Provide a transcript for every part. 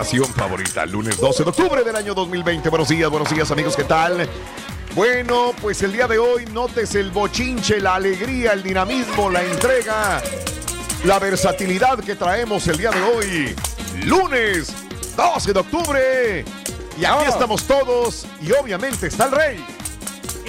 Estación favorita, lunes 12 de octubre del año 2020. Buenos días, buenos días, amigos, ¿qué tal? Bueno, pues el día de hoy notes el bochinche, la alegría, el dinamismo, la entrega, la versatilidad que traemos el día de hoy, lunes 12 de octubre. Y aquí estamos todos y obviamente está el rey.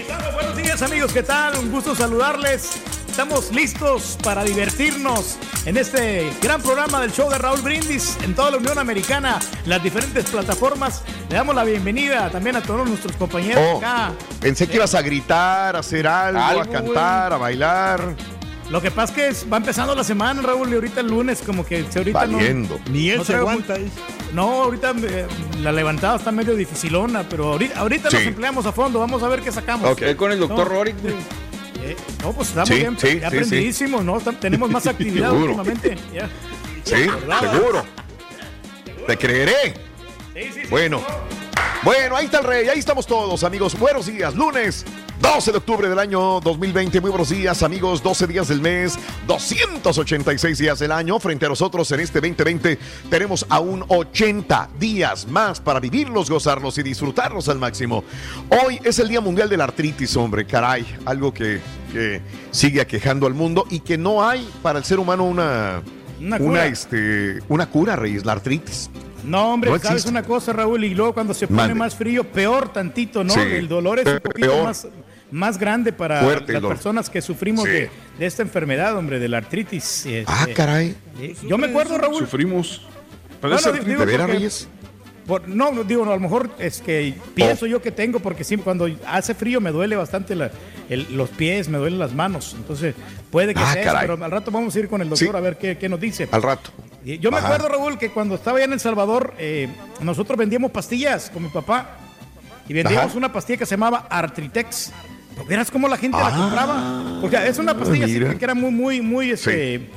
Buenos días amigos, ¿qué tal? Un gusto saludarles. Estamos listos para divertirnos en este gran programa del show de Raúl Brindis en toda la Unión Americana, las diferentes plataformas. Le damos la bienvenida también a todos nuestros compañeros Oh, acá. pensé que ibas a gritar, a hacer algo, Algo, a cantar, a bailar. Lo que pasa es que va empezando la semana, Raúl, y ahorita el lunes como que se ahorita no- Valiendo. Ni él no se aguanta. muy- No, ahorita eh, la levantada está medio dificilona, pero ahorita, ahorita nos empleamos a fondo, vamos a ver qué sacamos. Ok. Con el doctor No. Eh, no, pues estamos Sí, bien, sí, ya sí, aprendidísimos, ¿no? Tenemos más actividad últimamente. ya. Sí, seguro. Te creeré. Sí, sí, sí. Bueno, bueno, ahí está el rey, ahí estamos todos, amigos. Buenos días, lunes 12 de octubre del año 2020. Muy buenos días, amigos. 12 días del mes, 286 días del año. Frente a nosotros en este 2020 tenemos aún 80 días más para vivirlos, gozarlos y disfrutarlos al máximo. Hoy es el Día Mundial de la Artritis, hombre, caray. Algo que, que sigue aquejando al mundo y que no hay para el ser humano una, Una una, cura. este, una cura, Reyes, la artritis. No, hombre, No sabes una cosa, Raúl, y luego cuando se pone más frío, peor tantito, ¿no? Sí, El dolor es un poquito peor. más, más grande para Fuerte las personas que sufrimos Sí. de, de esta enfermedad, hombre, de la artritis. eh, Ah, caray. eh, yo me acuerdo, Raúl. Sufrimos. Digo, ¿De veras? Por- no, digo, no, a lo mejor es que pienso Oh. yo que tengo, porque sí, cuando hace frío me duele bastante la- el- los pies, me duelen las manos. Entonces, puede que Ah, sea eso, caray. pero al rato vamos a ir con el doctor Sí. a ver qué, qué nos dice. Al rato. Yo me acuerdo, Raúl, que cuando estaba allá en El Salvador, eh, nosotros vendíamos pastillas con mi papá. Y vendíamos Ajá. una pastilla que se llamaba Artritex. Pero Verás cómo la gente Ah, la compraba. Porque es una pastilla mira. que era muy, muy, muy, este,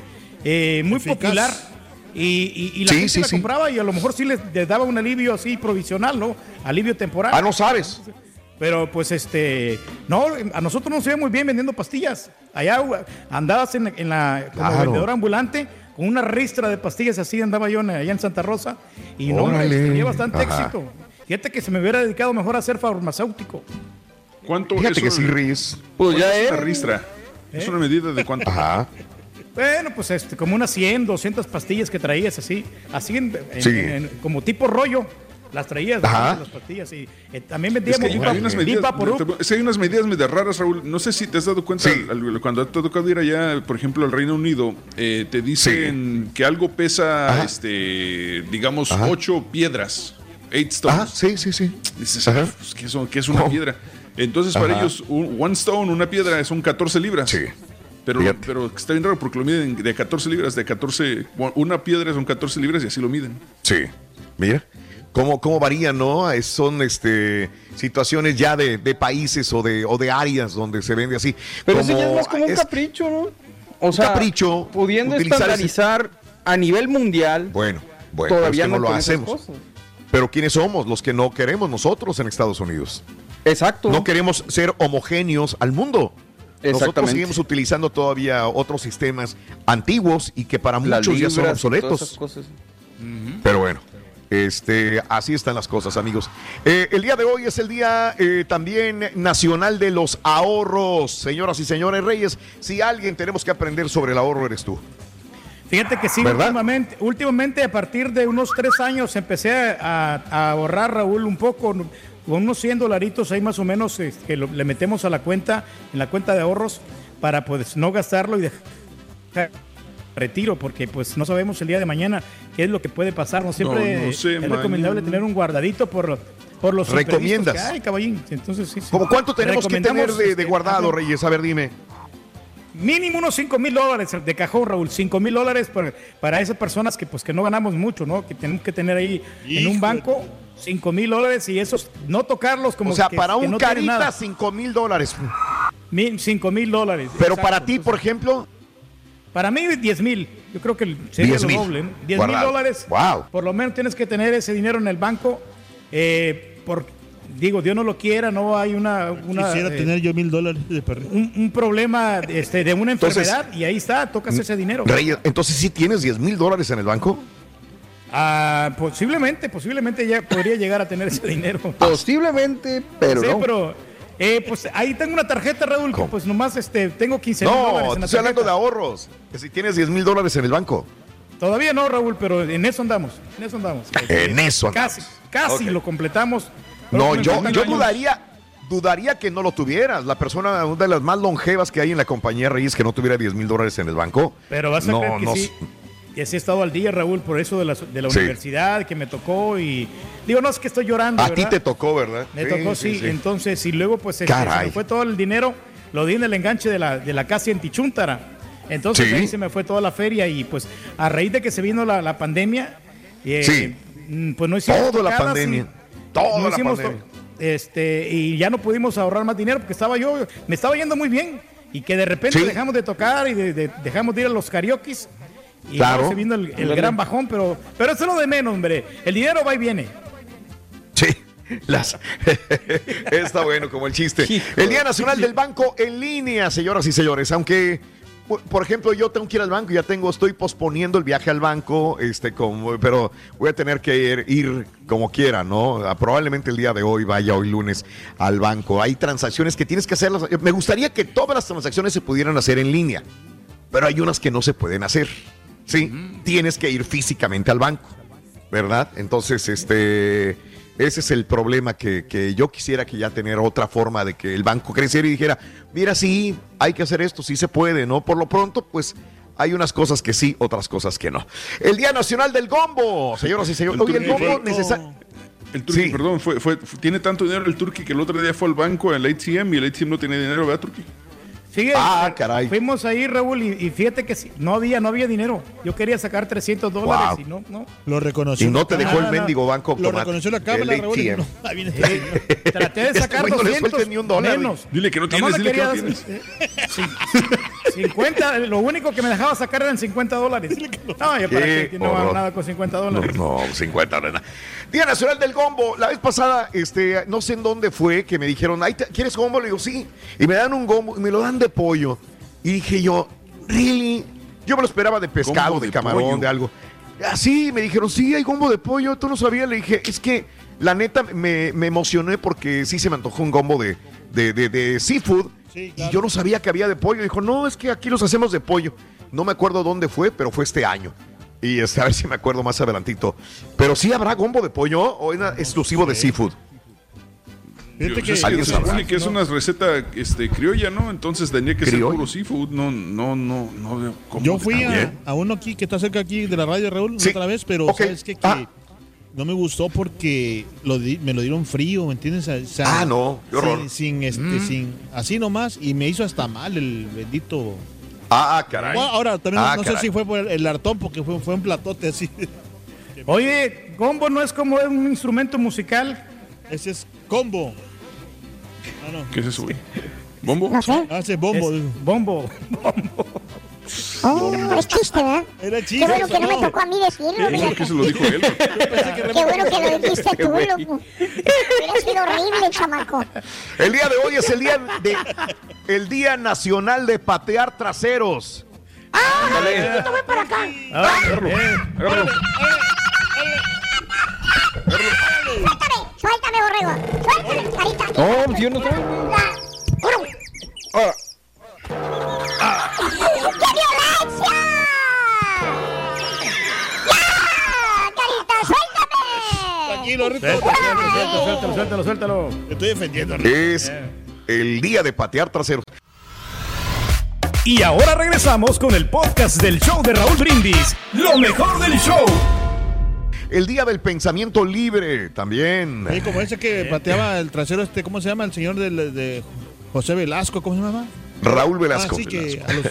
eh, muy Eficaz. popular. Y, y- y la Sí, gente sí, la sí. compraba y a lo mejor sí les, les daba un alivio así provisional, ¿no? Alivio temporal. Ah, no sabes. Pero pues este, no, a nosotros nos iba muy bien vendiendo pastillas. Allá andabas en, en la, como Claro. vendedor ambulante con una ristra de pastillas, así andaba yo en- allá en Santa Rosa. Y no, Órale. tenía bastante Ajá. éxito. Fíjate que se me hubiera dedicado mejor a ser farmacéutico. ¿Cuánto Fíjate es que sí, Reyes. Pues ya es una ristra? Es una medida de cuánto. Ajá. Bueno, pues este, como unas 100, 200 pastillas que traías así, así en- en- Sí. en- como tipo rollo. Las traías, Ajá. las pastillas. Y eh, también Es vendíamos que Viva- hay unas medidas, es que hay unas medidas medio raras, Raúl. No sé si te has dado cuenta, Sí. al- al- cuando te ha tocado ir allá, por ejemplo, al Reino Unido, eh, te dicen que algo pesa, Ajá. este, digamos, Ajá. ocho piedras, eight stones. Ah, sí, sí, sí. Dices, Ajá. pues, ¿qué, es, qué es una Oh. piedra? Entonces, para ellos, un, one stone, una piedra, son 14 libras. Sí. Pero, Fíjate. pero está bien raro porque lo miden de 14 libras, de 14, bueno, una piedra son 14 libras y así lo miden. Sí. Mira. ¿Cómo, cómo varían, no? Es- Son este, situaciones ya de, de países o de, o de áreas donde se vende así. Pero eso ya es Como más como un es- capricho, ¿no? O sea, capricho, pudiendo ese- estandarizar a nivel mundial, Bueno, bueno, todavía es que no no lo hacemos. Pero ¿quiénes somos? Los que no queremos nosotros en Estados Unidos. Exacto. No queremos ser homogéneos al mundo. Nosotros seguimos utilizando todavía otros sistemas antiguos y que para Las muchos ya son obsoletos. Pero bueno, este, así están las cosas, amigos. Eh, el día de hoy es el día eh, también nacional de los ahorros. Señoras y señores Reyes, si alguien tenemos que aprender sobre el ahorro, eres tú. Fíjate que sí, ¿Verdad? últimamente, últimamente a partir de unos tres años empecé a, a ahorrar, Raúl, un poco, con unos 100 dolaritos ahí más o menos eh, que lo- le metemos a la cuenta, en la cuenta de ahorros, para pues no gastarlo y dejar retiro, porque pues no sabemos el día de mañana qué es lo que puede pasar. No siempre No, no sé, es recomendable tener un guardadito por, por los ¿Recomiendas? que hay, caballín. Entonces, sí, sí. ¿Cómo cuánto tenemos que tener de, de este, guardado, ajá, Reyes? A ver, dime. Mínimo unos 5 mil dólares de cajón, Raúl. 5 mil dólares para, para esas personas que pues que no ganamos mucho, ¿no? Que tenemos que tener ahí en un banco 5 mil dólares y esos no tocarlos como o sea, que- para un no carita, nada. 5 mil dólares. 5 mil dólares. Pero exacto. para ti, por ejemplo, Para mí 10 mil. Yo creo que sería 10 lo mil. doble. ¿no? 10 mil dólares. Wow. Por lo menos tienes que tener ese dinero en el banco. eh, por, digo, Dios no lo quiera, no hay una, una, Quisiera eh, tener yo mil dólares de perrito. un, un problema este, de una Entonces- enfermedad y ahí está, tocas ese dinero. Reyes, entonces sí tienes 10 mil dólares en el banco. Ah, posiblemente, posiblemente ya podría llegar a tener ese dinero. Posiblemente, pero sí, no. pero eh, pues ahí tengo una tarjeta, Raúl, que pues nomás este, tengo 15 mil dólares No, en la estoy hablando de ahorros. Que si tienes 10 mil dólares en el banco. Todavía no, Raúl, pero en eso andamos, en eso andamos. En eso andamos. Casi, casi lo completamos. No, yo, yo dudaría, dudaría que no lo tuvieras. La persona, una de las más longevas que hay en la compañía Reyes, que no tuviera 10 mil dólares en el banco. Pero vas a no, creer que no, sí. Y así he estado al día, Raúl, por eso de la, de la Sí. universidad que me tocó y digo, no es que estoy llorando. A ti te tocó, ¿verdad? Me tocó, sí. Entonces, y luego, pues, este, se me fue todo el dinero, lo di en el enganche de la, de la casa en Tichuntara. Entonces, ahí se me fue toda la feria y, pues, a raíz de que se vino la, la pandemia, eh, Sí. mm, pues no hicimos Toda la pandemia. Toda no la pandemia. Este, y ya no pudimos ahorrar más dinero porque estaba yo, me estaba yendo muy bien. Y que de repente dejamos de tocar y de- de- dejamos de ir a los karaokes. Y Claro. se vino el, el gran bajón, pero, pero eso es lo de menos, hombre. El dinero va y viene. Sí. Las... Está bueno como el chiste. El Día Nacional del Banco en línea, señoras y señores. Aunque, por- ejemplo, yo tengo que ir al banco, ya tengo, estoy posponiendo el viaje al banco, este, como, pero voy a tener que ir, ir como quiera, ¿no? Ah, Probablemente el día de hoy vaya hoy lunes al banco. Hay transacciones que tienes que hacerlas. Me gustaría que todas las transacciones se pudieran hacer en línea, pero hay unas que no se pueden hacer. Sí, tienes que ir físicamente al banco. ¿verdad? Entonces, este, ese es el problema que, que yo quisiera que ya tener otra forma de que el banco creciera y dijera, mira, sí, hay que hacer esto, sí se puede, ¿no? Por lo pronto, pues hay unas cosas que sí, otras cosas que no. El Día Nacional del Gombo, señoras y señores. El Oye, el gombo necesario. El Turki, Sí. perdón, fue, fue, fue- tiene tanto dinero el Turki que el otro día fue al banco, al ATM, y el ATM no tiene dinero, ¿verdad, Turki? Fíjate, Ah, caray. Fuimos ahí, Raúl, y, y fíjate que sí, no había, no había dinero. Yo quería sacar 300 dólares Wow. y no, no. Lo reconoció. Y no te dejó el mendigo banco Lo reconoció la cámara, Raúl. y no, ahí viene este señor. Traté de Este sacar no le 200 sueltes ni un dólar, menos. Dile que no tienes, dile que no tienes. dar- sí, 50, lo único que me dejaba sacar eran 50 dólares. No, yo para Qué qué no hago nada con 50 No, dólares. no, 50 no, no. Día Nacional del Gombo. La vez pasada, este, no sé en dónde fue, que me dijeron, "Ay, ¿quieres gombo? Le digo, sí. Y me dan un gombo, y me lo dan de pollo. Y dije yo, ¿really? Yo me lo esperaba de pescado, de, de camarón, pollo. de algo. Así me dijeron, sí, hay gombo de pollo. Tú no sabías. Le dije, es que la neta me, me emocioné porque sí se me antojó un gombo de, de, de- de seafood. Sí, Y yo no sabía que había de pollo. Dijo, no, es que aquí los hacemos de pollo. No me acuerdo dónde fue, pero fue este año. Y este, a ver si me acuerdo más adelantito. Pero sí habrá gombo de pollo o era exclusivo de seafood. Fíjate Yo- que- es que supone que es una receta este, criolla, ¿no? Entonces tenía que ser puro seafood. No, no, no, no. Yo fui a, También. a uno aquí que está cerca aquí de la radio, Raúl, Sí. otra vez, pero sabes qué? que Ah. No me gustó porque lo di- me lo dieron frío, ¿me entiendes? O sea, Ah, no, qué horror. Sin, sin, este, sin, así nomás, y me hizo hasta mal el bendito. Ah, caray. Bueno, ahora también Ah, no caray. sé si fue por el, el hartón, porque fue, fue un platote así. Oye, gombo no es como un instrumento musical. Ese es combo. Ah, no. ¿Qué es eso, güey? ¿Bombo? Ah, ese es bombo. Es digo. bombo. Oh, es chiste, ¿verdad? Era Qué chiste. bueno que no me no. tocó a mí decirlo, Eso fíjate. que se lo dijo él. Qué bueno que lo dijiste tú, loco. Hubiera sido horrible, chamaco. El día de hoy es el día de el Día Nacional de Patear Traseros. ¡Ah, Raulito, ven para acá! Ah, eh, Agárralo. Suéltame, suéltame, borrego. Suéltame, carita. No, yo no estoy. Ahora, Tranquilo, Rito. suéltalo, suéltalo, suéltalo, suéltalo. Te estoy defendiendo, Rito. Es el día de patear traseros. Y ahora regresamos con el podcast del show de Raúl Brindis. Lo mejor del show. El día del pensamiento libre también. Oye, como ese que pateaba el trasero, este, ¿cómo se llama? El señor de, José Velasco, ¿cómo se llama? Raúl Velasco. Ah, sí, que Velasco. a los,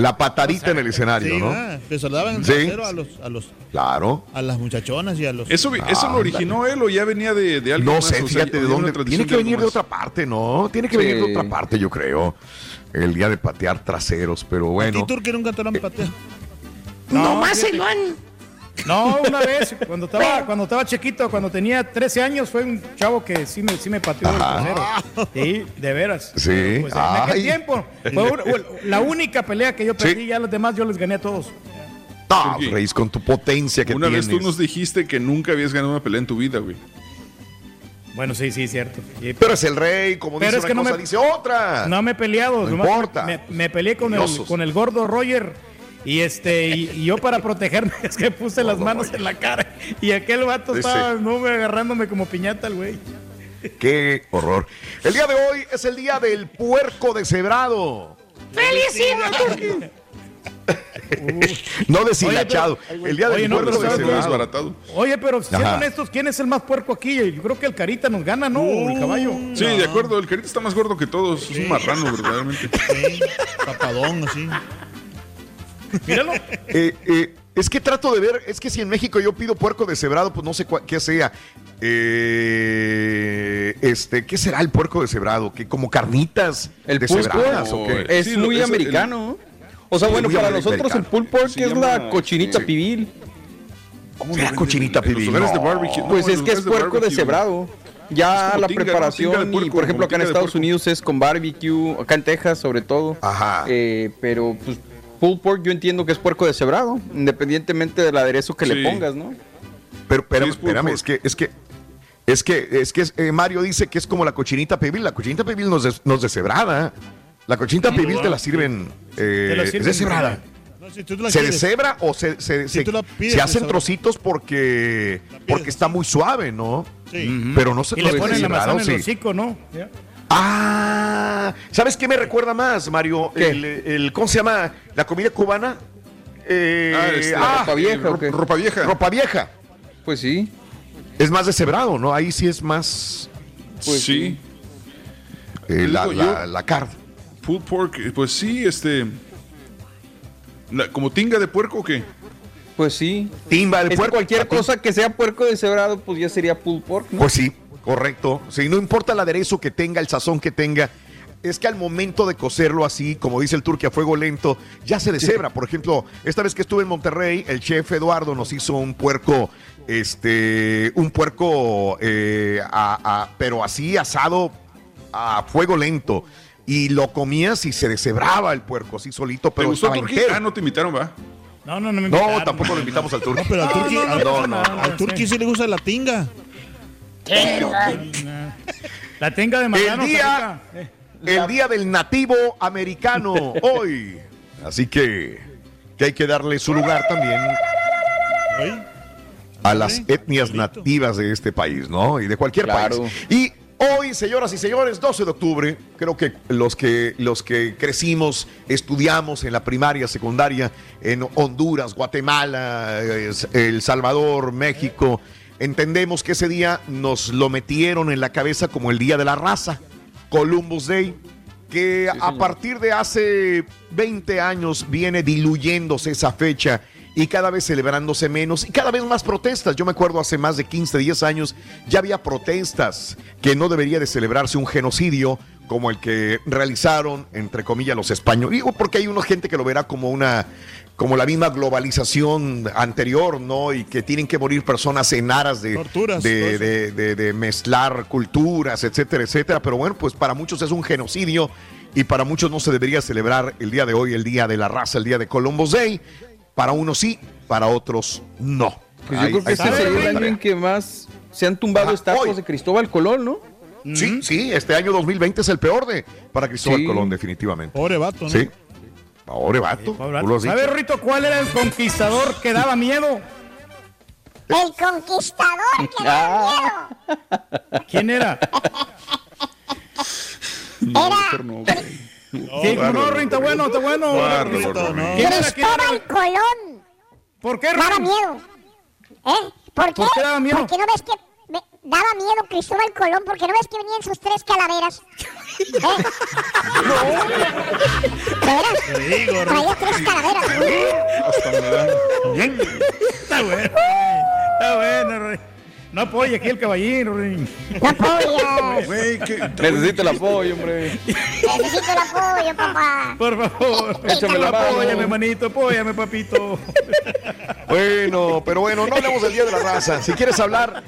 La patadita en el escenario, sí, ¿no? ah, que saludaban el Sí. trasero a los, a los, Claro. a las muchachonas y a los. ¿Eso, ¿eso lo originó él o ya venía de, de alguien No más? sé, O sea, fíjate de ¿o era dónde. Tiene que algo venir de otra parte, ¿no? Tiene que venir de otra parte, yo creo. El día de patear traseros, pero ¿A bueno. ti, Turki, nunca te lo han pateado? No, más se lo han. No, una vez, cuando estaba, cuando estaba chiquito, cuando tenía 13 años, fue un chavo que sí me, sí me pateó el trasero. Sí, de veras. Sí. Pues en aquel tiempo, fue una- la única pelea que yo Sí. perdí, ya los demás yo les gané a todos. No. Reis, con tu potencia que Una tienes. vez tú nos dijiste que nunca habías ganado una pelea en tu vida, güey. Bueno, sí, sí, cierto. Y- Pero es el rey, como Pero dice es una que no cosa, me- dice otra. No me he peleado. No nomás importa. Me, me peleé con el, con el gordo Roger. Y este, y, y yo para protegerme es que puse las manos en la cara. Y aquel vato Dice- estaba no, me agarrándome como piñata el güey. Qué horror. El día de hoy es el día del puerco deshebrado. No deshilachado. el día del oye, no, puerco pero ¿sabes qué? deshebrado. desbaratado. Oye, pero siendo Ajá. honestos, ¿quién es el más puerco aquí? Yo creo que el Carita nos gana, ¿no? El caballo. Sí, de acuerdo, el carita está más gordo que todos. Es un marrano, verdaderamente. Sí, papadón, así. Míralo. Eh, eh, es que trato de ver, es que si en México yo pido puerco deshebrado, pues no sé qué sea. Eh, este, ¿qué será el puerco deshebrado? ¿Que como carnitas El deshebradas o qué? Es Sí, muy es el- americano. O sea, bueno, para americano. nosotros el pulled pork Se es llama- la cochinita sí. pibil. ¿Cómo venden cochinita en los pibil? lugares de No. barbecue? No, Pues es que es de puerco deshebrado. Es Ya la preparación Tinga y por ejemplo acá en Estados. Unidos es con barbecue, acá en Texas sobre todo. Ajá. Eh, pero pues pulled pork yo entiendo que es puerco deshebrado, independientemente del aderezo que Sí. le pongas, ¿no? Pero, pero Sí, es espérame, es que, es que, es que, es que eh, Mario dice que es como la cochinita pibil. La cochinita pibil no es, des- no es deshebrada. La cochinita pibil te la sirven, eh, Te la es sirven deshebrada. No, si tú la Se quieres. deshebra o se, se, Si se- pides, se hacen trocitos porque, pides porque está muy suave, ¿no? Sí. Pero no se Y le ponen la deshebrado, manzana en el sí. hocico, ¿no? Ya. Ah, ¿sabes qué me recuerda más, Mario? ¿Qué? El, el- ¿Cómo se llama? La comida cubana. Eh, Ah, este, ah, ropa vieja, ropa vieja. ropa vieja. Pues sí. Es más deshebrado, ¿no? Ahí sí es más Pues sí. eh, la, Digo, la- yo- la carne. Pulled pork, eh, pues sí, este. la- ¿Como tinga de puerco o qué? Pues sí. Timba, Es que puerco. cualquier cosa que sea puerco deshebrado, pues ya sería pulled pork, ¿no? Pues sí, correcto. Sí, no importa el aderezo que tenga, el sazón que tenga. Es que al momento de cocerlo así, como dice el turque a fuego lento, ya se deshebra. Por ejemplo, esta vez que estuve en Monterrey, el chef Eduardo nos hizo un puerco, este, un puerco, eh, a- a- pero así asado a fuego lento. Y lo comías y se deshebraba el puerco así solito, ¿Te pero gustó. Ah, no te invitaron, va. No, no, no me No, invitaron. tampoco lo invitamos al turque. No, pero al Turki, no, no, al, no, no, no, sí. sí le gusta la tinga. La tenga de El marrano. día. Eh, el día del nativo americano hoy. Así que, que hay que darle su lugar también a las etnias nativas de este país, ¿no? Y de cualquier Claro. país. Y hoy, señoras y señores, 12 de octubre, creo que los que los que crecimos, estudiamos en la primaria, secundaria, en Honduras, Guatemala, eh, El Salvador, México, entendemos que ese día nos lo metieron en la cabeza como el Día de la Raza, Columbus Day, que a partir de hace 20 años viene diluyéndose esa fecha y cada vez celebrándose menos y cada vez más protestas. Yo me acuerdo hace más de 15, 10 años ya había protestas que no debería de celebrarse un genocidio como el que realizaron, entre comillas, los españoles. Digo, porque hay una gente que lo verá como una como la misma globalización anterior, ¿no? Y que tienen que morir personas en aras de, Torturas, de, de mezclar culturas, etcétera, etcétera. Pero bueno, pues para muchos es un genocidio y para muchos no se debería celebrar el día de hoy, el día de la raza, el día de Columbus Day. Para unos sí, para otros no. Pues yo Ahí- creo que ese sería el año en que más se han tumbado Ajá, estatuas hoy. de Cristóbal Colón, ¿no? Sí, sí, este año 2020 es el peor de para Cristóbal Sí. Colón, definitivamente. pobre vato, ¿no? Sí. Pobre vato. ¿Sabes, dicho. Rito, cuál era el conquistador que daba miedo? El conquistador que da miedo. ¿Quién era? No, Era- mejor no. Sí, no, Rin, está bueno, está bueno. ¿Quién era? Cristóbal Colón. ¿Por qué, Daba Rin? miedo. ¿Eh? ¿Por qué? ¿Por qué daba miedo? Porque no ves que me- daba miedo Cristóbal Colón, porque no ves que venían sus tres calaveras. ¿Eh? ¿De veras? Traía tres calaveras. Hasta me da. Está bueno. Está bueno, Rin. No apoya aquí el caballero, Rin. No apoyas. ¿qué? Necesito el apoyo, hombre. Necesito el apoyo, papá. Por favor. Échame la mano. Apóyame, manito, apóyame, papito. Bueno, pero bueno, no hablemos del Día de la Raza. Si quieres hablar,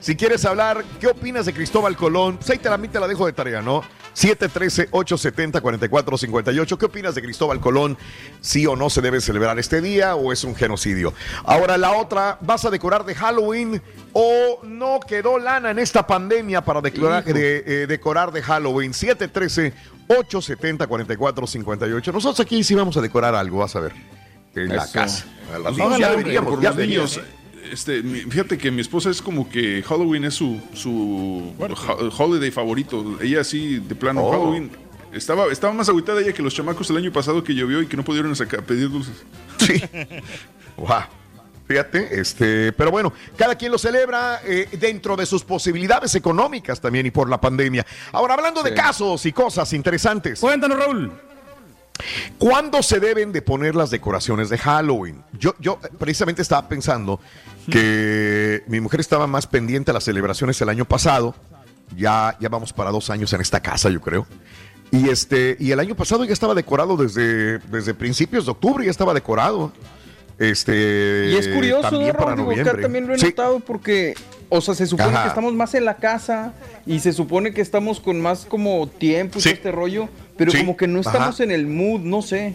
si quieres hablar, ¿qué opinas de Cristóbal Colón? Pues ahí te la, te la dejo de tarea, ¿no? 713-870-4458. ¿Qué opinas de Cristóbal Colón? ¿Sí o no se debe celebrar este día o es un genocidio? Ahora, la otra, ¿vas a decorar de Halloween o no quedó lana en esta pandemia para declarar- de- eh, decorar de Halloween? 713-870-4458. Nosotros aquí sí vamos a decorar algo, vas a ver. En la casa. Al Pues ratito no, ya ya deberíamos, por ya los deberíamos. Este, fíjate que mi esposa es como que Halloween es su, su ho- holiday favorito. Ella sí, de plano, Oh. Halloween. Estaba, estaba más agüitada ella que los chamacos el año pasado que llovió y que no pudieron sacar, pedir dulces. Sí. Wow. Fíjate, este, pero bueno, cada quien lo celebra eh, dentro de sus posibilidades económicas también y por la pandemia. Ahora, hablando de casos y cosas interesantes, Cuéntanos, Raúl. ¿cuándo se deben de poner las decoraciones de Halloween? Yo, yo precisamente estaba pensando que mi mujer estaba más pendiente a las celebraciones el año pasado. Ya, ya vamos para dos años en esta casa, yo creo. Y este, y el año pasado ya estaba decorado desde, desde principios de octubre, ya estaba decorado. Este, Y es curioso, también ¿no, para noviembre. también lo he Sí. notado porque, o sea, se supone Ajá. que estamos más en la casa y se supone que estamos con más como tiempo y Sí. todo este rollo, pero Sí. como que no estamos Ajá. en el mood, no sé.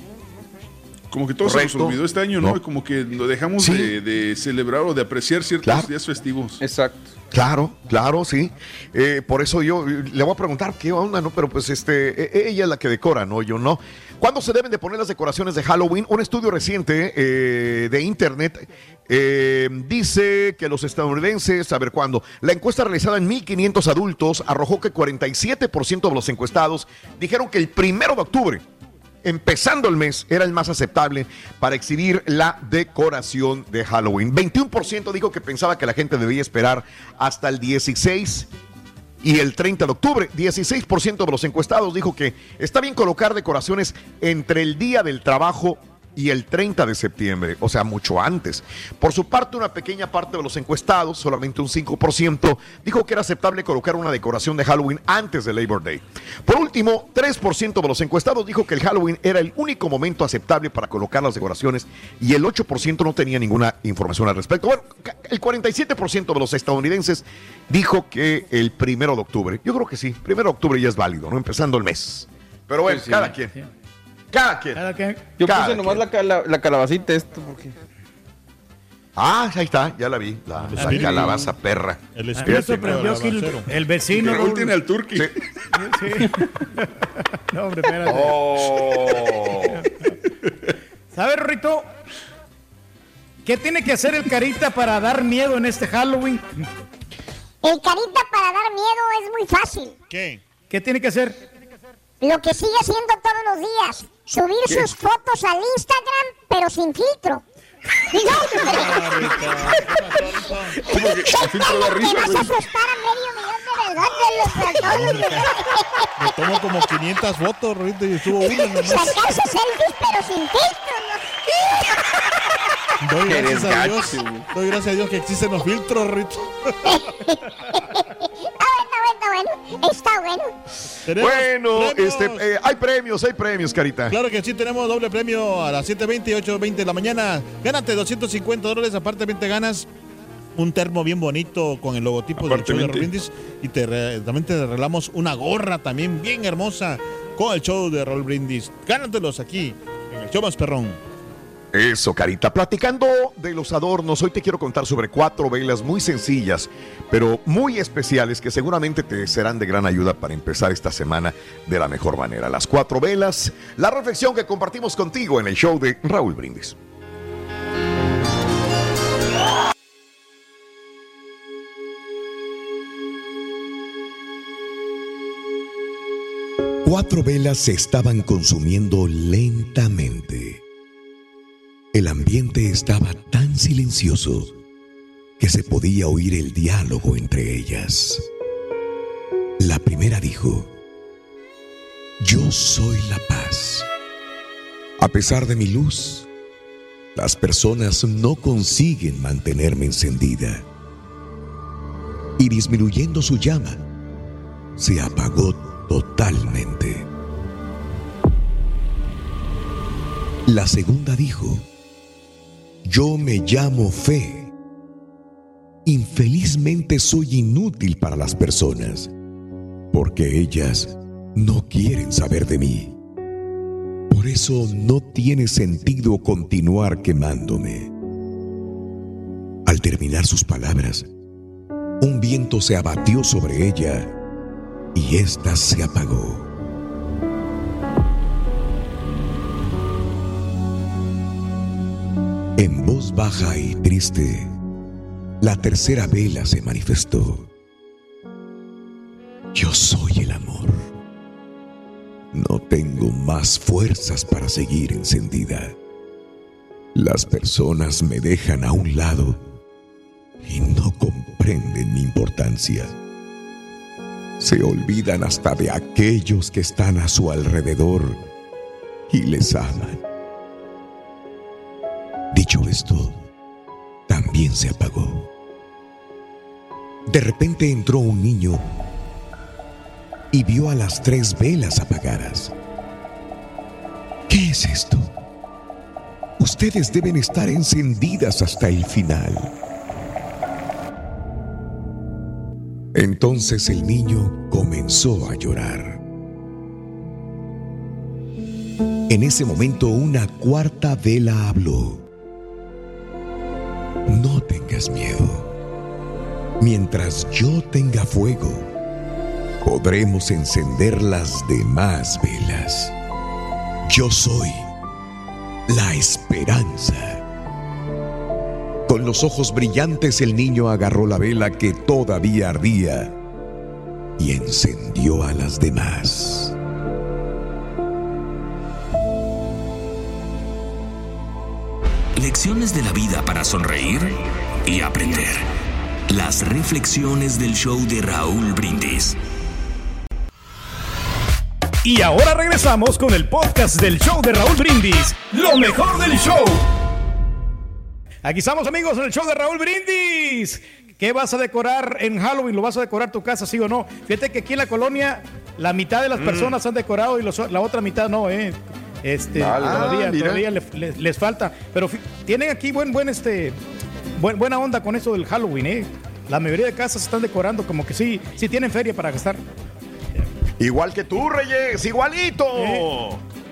Como que todo se nos olvidó este año, ¿no? No. Y como que lo dejamos Sí. de, de celebrar o de apreciar ciertos Claro. días festivos. Exacto. Claro, claro, sí. Eh, por eso yo le voy a preguntar qué onda, ¿no? Pero pues este, eh, ella es la que decora, ¿no? Yo no. ¿Cuándo se deben de poner las decoraciones de Halloween? Un estudio reciente eh, de internet eh, dice que los estadounidenses, a ver cuándo, la encuesta realizada en 1.500 adultos arrojó que 47% de los encuestados dijeron que el primero de octubre empezando el mes, era el más aceptable para exhibir la decoración de Halloween. 21% dijo que pensaba que la gente debía esperar hasta el 16 y el 30 de octubre. 16% de los encuestados dijo que está bien colocar decoraciones entre el día del trabajo el 30 de septiembre, o sea, mucho antes. Por su parte, una pequeña parte de los encuestados, solamente un 5%, dijo que era aceptable colocar una decoración de Halloween antes de Labor Day. Por último, 3% de los encuestados dijo que el Halloween era el único momento aceptable para colocar las decoraciones y el 8% no tenía ninguna información al respecto. Bueno, el 47% de los estadounidenses dijo que el primero de octubre. Yo creo que sí, primero de octubre ya es válido, ¿no? Empezando el mes. Pero bueno, Sí, sí. cada quien. Cada quien. Cada Yo Cada puse nomás la, cala- la calabacita esto porque... Ah, ahí está, ya la vi. La, la calabaza perra. El espíritu el, el vecino. Raúl tiene al turqui. Sí. Sí. No, hombre, espérate. Oh. ¿Sabes, Rito? ¿Qué tiene que hacer el carita para dar miedo en este Halloween? El carita para dar miedo es muy fácil. ¿Qué? ¿Qué tiene que hacer? Lo que sigue haciendo todos los días. Subir sus fotos al Instagram, pero sin filtro. Como que el filtro da Te risa, vas a asustar a medio millón de verdad de. Me tomo como 500 fotos, Rito, y estuvo una nomás. Sacarse selfies, pero sin filtro. ¿no? Doy gracias a Dios. Doy gracias a Dios que existen los filtros, Rito. Está bueno, está bueno. Bueno. Tenemos Bueno, premios. este, eh, hay premios, hay premios, Carita. Claro que sí, tenemos doble premio a las 7.20 y 8.20 de la mañana. Gánate 250 dólares, aparte te ganas un termo bien bonito con el logotipo del show de Brindis y te re- también te regalamos una gorra también bien hermosa con el show de Raúl Brindis. Gánatelos aquí en el show más perrón. Eso, Carita. Platicando de los adornos, hoy te quiero contar sobre cuatro velas muy sencillas, pero muy especiales que seguramente te serán de gran ayuda para empezar esta semana de la mejor manera. Las cuatro velas, la reflexión que compartimos contigo en el show de Raúl Brindis. cuatro velas se estaban consumiendo lentamente. El ambiente estaba tan silencioso que se podía oír el diálogo entre ellas. La primera dijo, Yo soy la paz. A pesar de mi luz, las personas no consiguen mantenerme encendida. Y disminuyendo su llama, se apagó totalmente. La segunda dijo, yo me llamo fe. Infelizmente soy inútil para las personas, porque ellas no quieren saber de mí. Por eso no tiene sentido continuar quemándome. Al terminar sus palabras, un viento se abatió sobre ella y ésta se apagó. En voz baja y triste, la tercera vela se manifestó. Yo soy el amor. No tengo más fuerzas para seguir encendida. Las personas me dejan a un lado y no comprenden mi importancia. Se olvidan hasta de aquellos que están a su alrededor y les aman. Dicho esto, también se apagó. De repente entró un niño y vio a las tres velas apagadas. ¿Qué es esto? Ustedes deben estar encendidas hasta el final. Entonces el niño comenzó a llorar. En ese momento una cuarta vela habló. No tengas miedo. Mientras yo tenga fuego, podremos encender las demás velas. Yo soy la esperanza. Con los ojos brillantes el niño agarró la vela que todavía ardía y encendió a las demás. Lecciones de la vida para sonreír y aprender. Las reflexiones del show de Raúl Brindis. Y ahora regresamos con el podcast del show de Raúl Brindis. Lo mejor del show. Aquí estamos amigos en el show de Raúl Brindis. ¿Qué vas a decorar en Halloween? ¿Lo vas a decorar tu casa, sí o no? Fíjate que aquí en la colonia la mitad de las personas han decorado y los- la otra mitad no, ¿eh? Este, Dale. todavía, Ah, todavía le- le- les falta. Pero tienen aquí buen, buen, este, buen- buena onda con eso del Halloween, ¿eh? La mayoría de casas están decorando como que sí, sí tienen feria para gastar. Igual que tú, Reyes, igualito.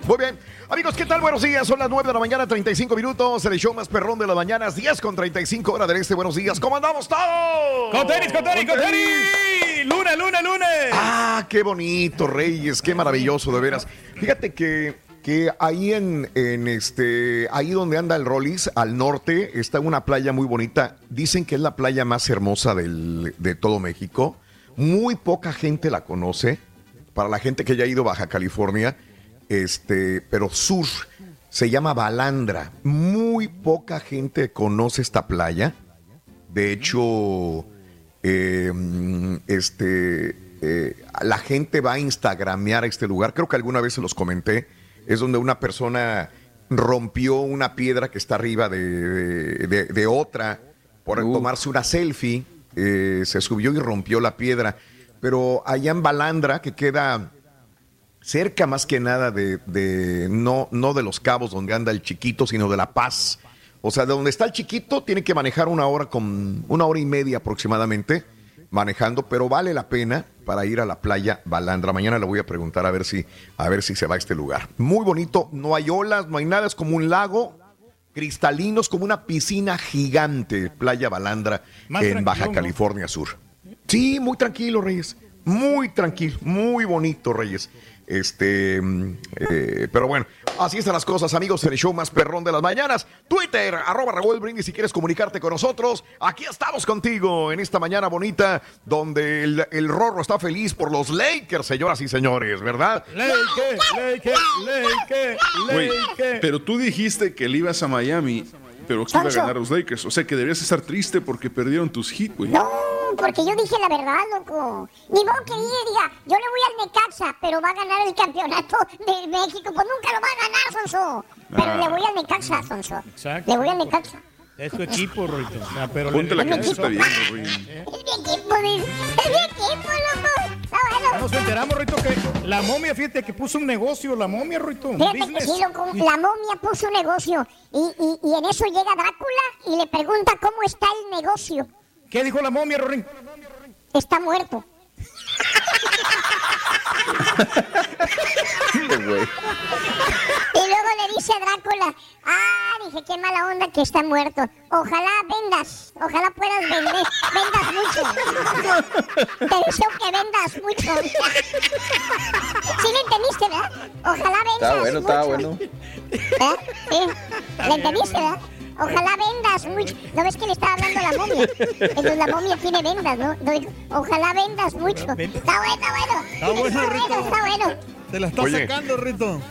Muy bien. Amigos, ¿qué tal? Buenos días. Son las 9 de la mañana, 35 minutos. El show más perrón de las mañanas, 10 con 35 horas del este. Buenos días. ¿Cómo andamos todos? ¡Con tenis, con tenis, con tenis! ¡Lunes, lunes, lunes! Ah, qué bonito, Reyes, qué maravilloso, de veras. Fíjate que, que ahí en, este, ahí donde anda el Rollis, al norte, está una playa muy bonita. Dicen que es la playa más hermosa del- de todo México. Muy poca gente la conoce. Para la gente que ya ha ido a Baja California, este, pero sur, se llama Balandra. Muy poca gente conoce esta playa. De hecho, mm, este, eh, la gente va a instagramear este lugar. Creo que alguna vez se los comenté. Es donde una persona rompió una piedra que está arriba de, de- de otra por tomarse una selfie. eh, se subió y rompió la piedra. Pero allá en Balandra, que queda cerca más que nada de, de- no, no de los cabos donde anda el chiquito, sino de La Paz. O sea, de donde está el chiquito tiene que manejar una hora con una hora y media aproximadamente manejando, pero vale la pena para ir a la playa Balandra. Mañana le voy a preguntar a ver si a ver si se va a este lugar. Muy bonito, no hay olas, no hay nada, es como un lago cristalinos como una piscina gigante, Playa Balandra Más en Baja. California Sur. Sí, muy tranquilo, Reyes. Muy tranquilo, muy bonito, Reyes. Este, mm, eh, pero bueno, Así están las cosas, amigos, en el show más perrón de las mañanas. Twitter, arroba Raúl Brindis, si quieres comunicarte con nosotros. Aquí estamos contigo en esta mañana bonita, donde el, el Rorro está feliz por los Lakers, señoras y señores, ¿verdad? Lakers, Lakers, Lakers, Lakers. pero tú dijiste que le ibas a Miami, pero que iba a ganar los Lakers. O sea que deberías estar triste porque perdieron tus hits, güey. No, porque yo dije la verdad, loco. Ni modo que diga, diga, yo le voy al Necaxa, pero va a ganar el campeonato de México. Pues nunca lo va a ganar, Sonso. Pero Ah. le voy al Necaxa, Sonso. Exacto. Le voy al Necaxa. Es tu equipo, Rorito. O sea, pero Ponte la camiseta bien, güey. Es mi equipo. Es mi equipo, loco. Bueno. Nos enteramos, Rito, que la momia, fíjate que puso un negocio, la momia, Fíjate que business. sí, loco. La momia puso un negocio. Y, y, y en eso llega Drácula y le pregunta cómo está el negocio. ¿Qué dijo la momia, Rorín? Está muerto. Este güey. Dice Drácula, ah, dije, qué mala onda que está muerto. Ojalá vendas, ojalá puedas vender, vendas mucho. Te deseo que vendas mucho. ¿Sí le entendiste, verdad? Ojalá vendas Está bueno, mucho. está bueno. ¿Eh? Sí. ¿Le entendiste, verdad? Ojalá vendas mucho. ¿No ves que le estaba hablando a la momia? Entonces la momia tiene vendas, ¿no? Ojalá vendas mucho. Está bueno, está bueno. Está bueno, Rito. está bueno. Te la está Oye. sacando, Rito.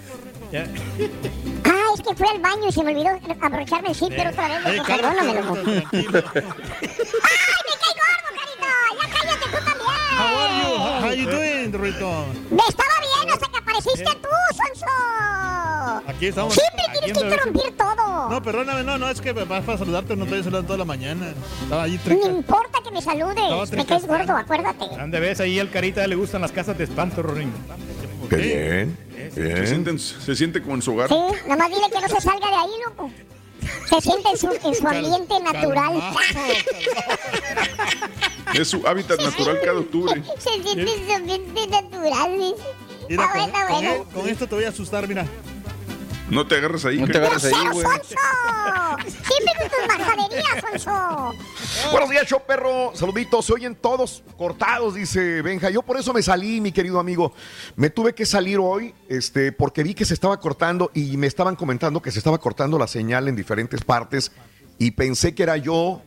Ya. Es que fui al baño y se me olvidó abrocharme el zipper otra vez. Eh, Perdóname, loco. ¡Ay, me cae gordo, carito! ¡Ya cállate tú también! How are you? How, how you doing, Rito? Me estaba bien hasta que apareciste tú, Sonso. Aquí estamos. Siempre tienes que interrumpir todo. No, perdóname, no, no, es que vas para saludarte, no te voy a saludar toda la mañana. Estaba allí No importa que me saludes. Me caes gordo, acuérdate. ¿Dónde ves? Ahí al carita le gustan las casas de espanto, Rorín. Qué bien, Se bien. siente, en- se siente como en su hogar. Sí, nomás dile que no se salga de ahí, loco. Se siente en su, en su ambiente natural. Es su hábitat natural cada octubre. Se siente en su ambiente natural. dice. Mira, Está con, bueno, está con- bueno. con esto te voy a asustar, mira. No te agarres ahí. No te agarres ahí, ¡Grosero, güey. Sonso! Siempre con tus majaderías, Sonso. Buenos días, show perro. Saluditos. Se oyen todos cortados, dice Benja. Yo por eso me salí, mi querido amigo. Me tuve que salir hoy este, porque vi que se estaba cortando y me estaban comentando que se estaba cortando la señal en diferentes partes y pensé que era yo.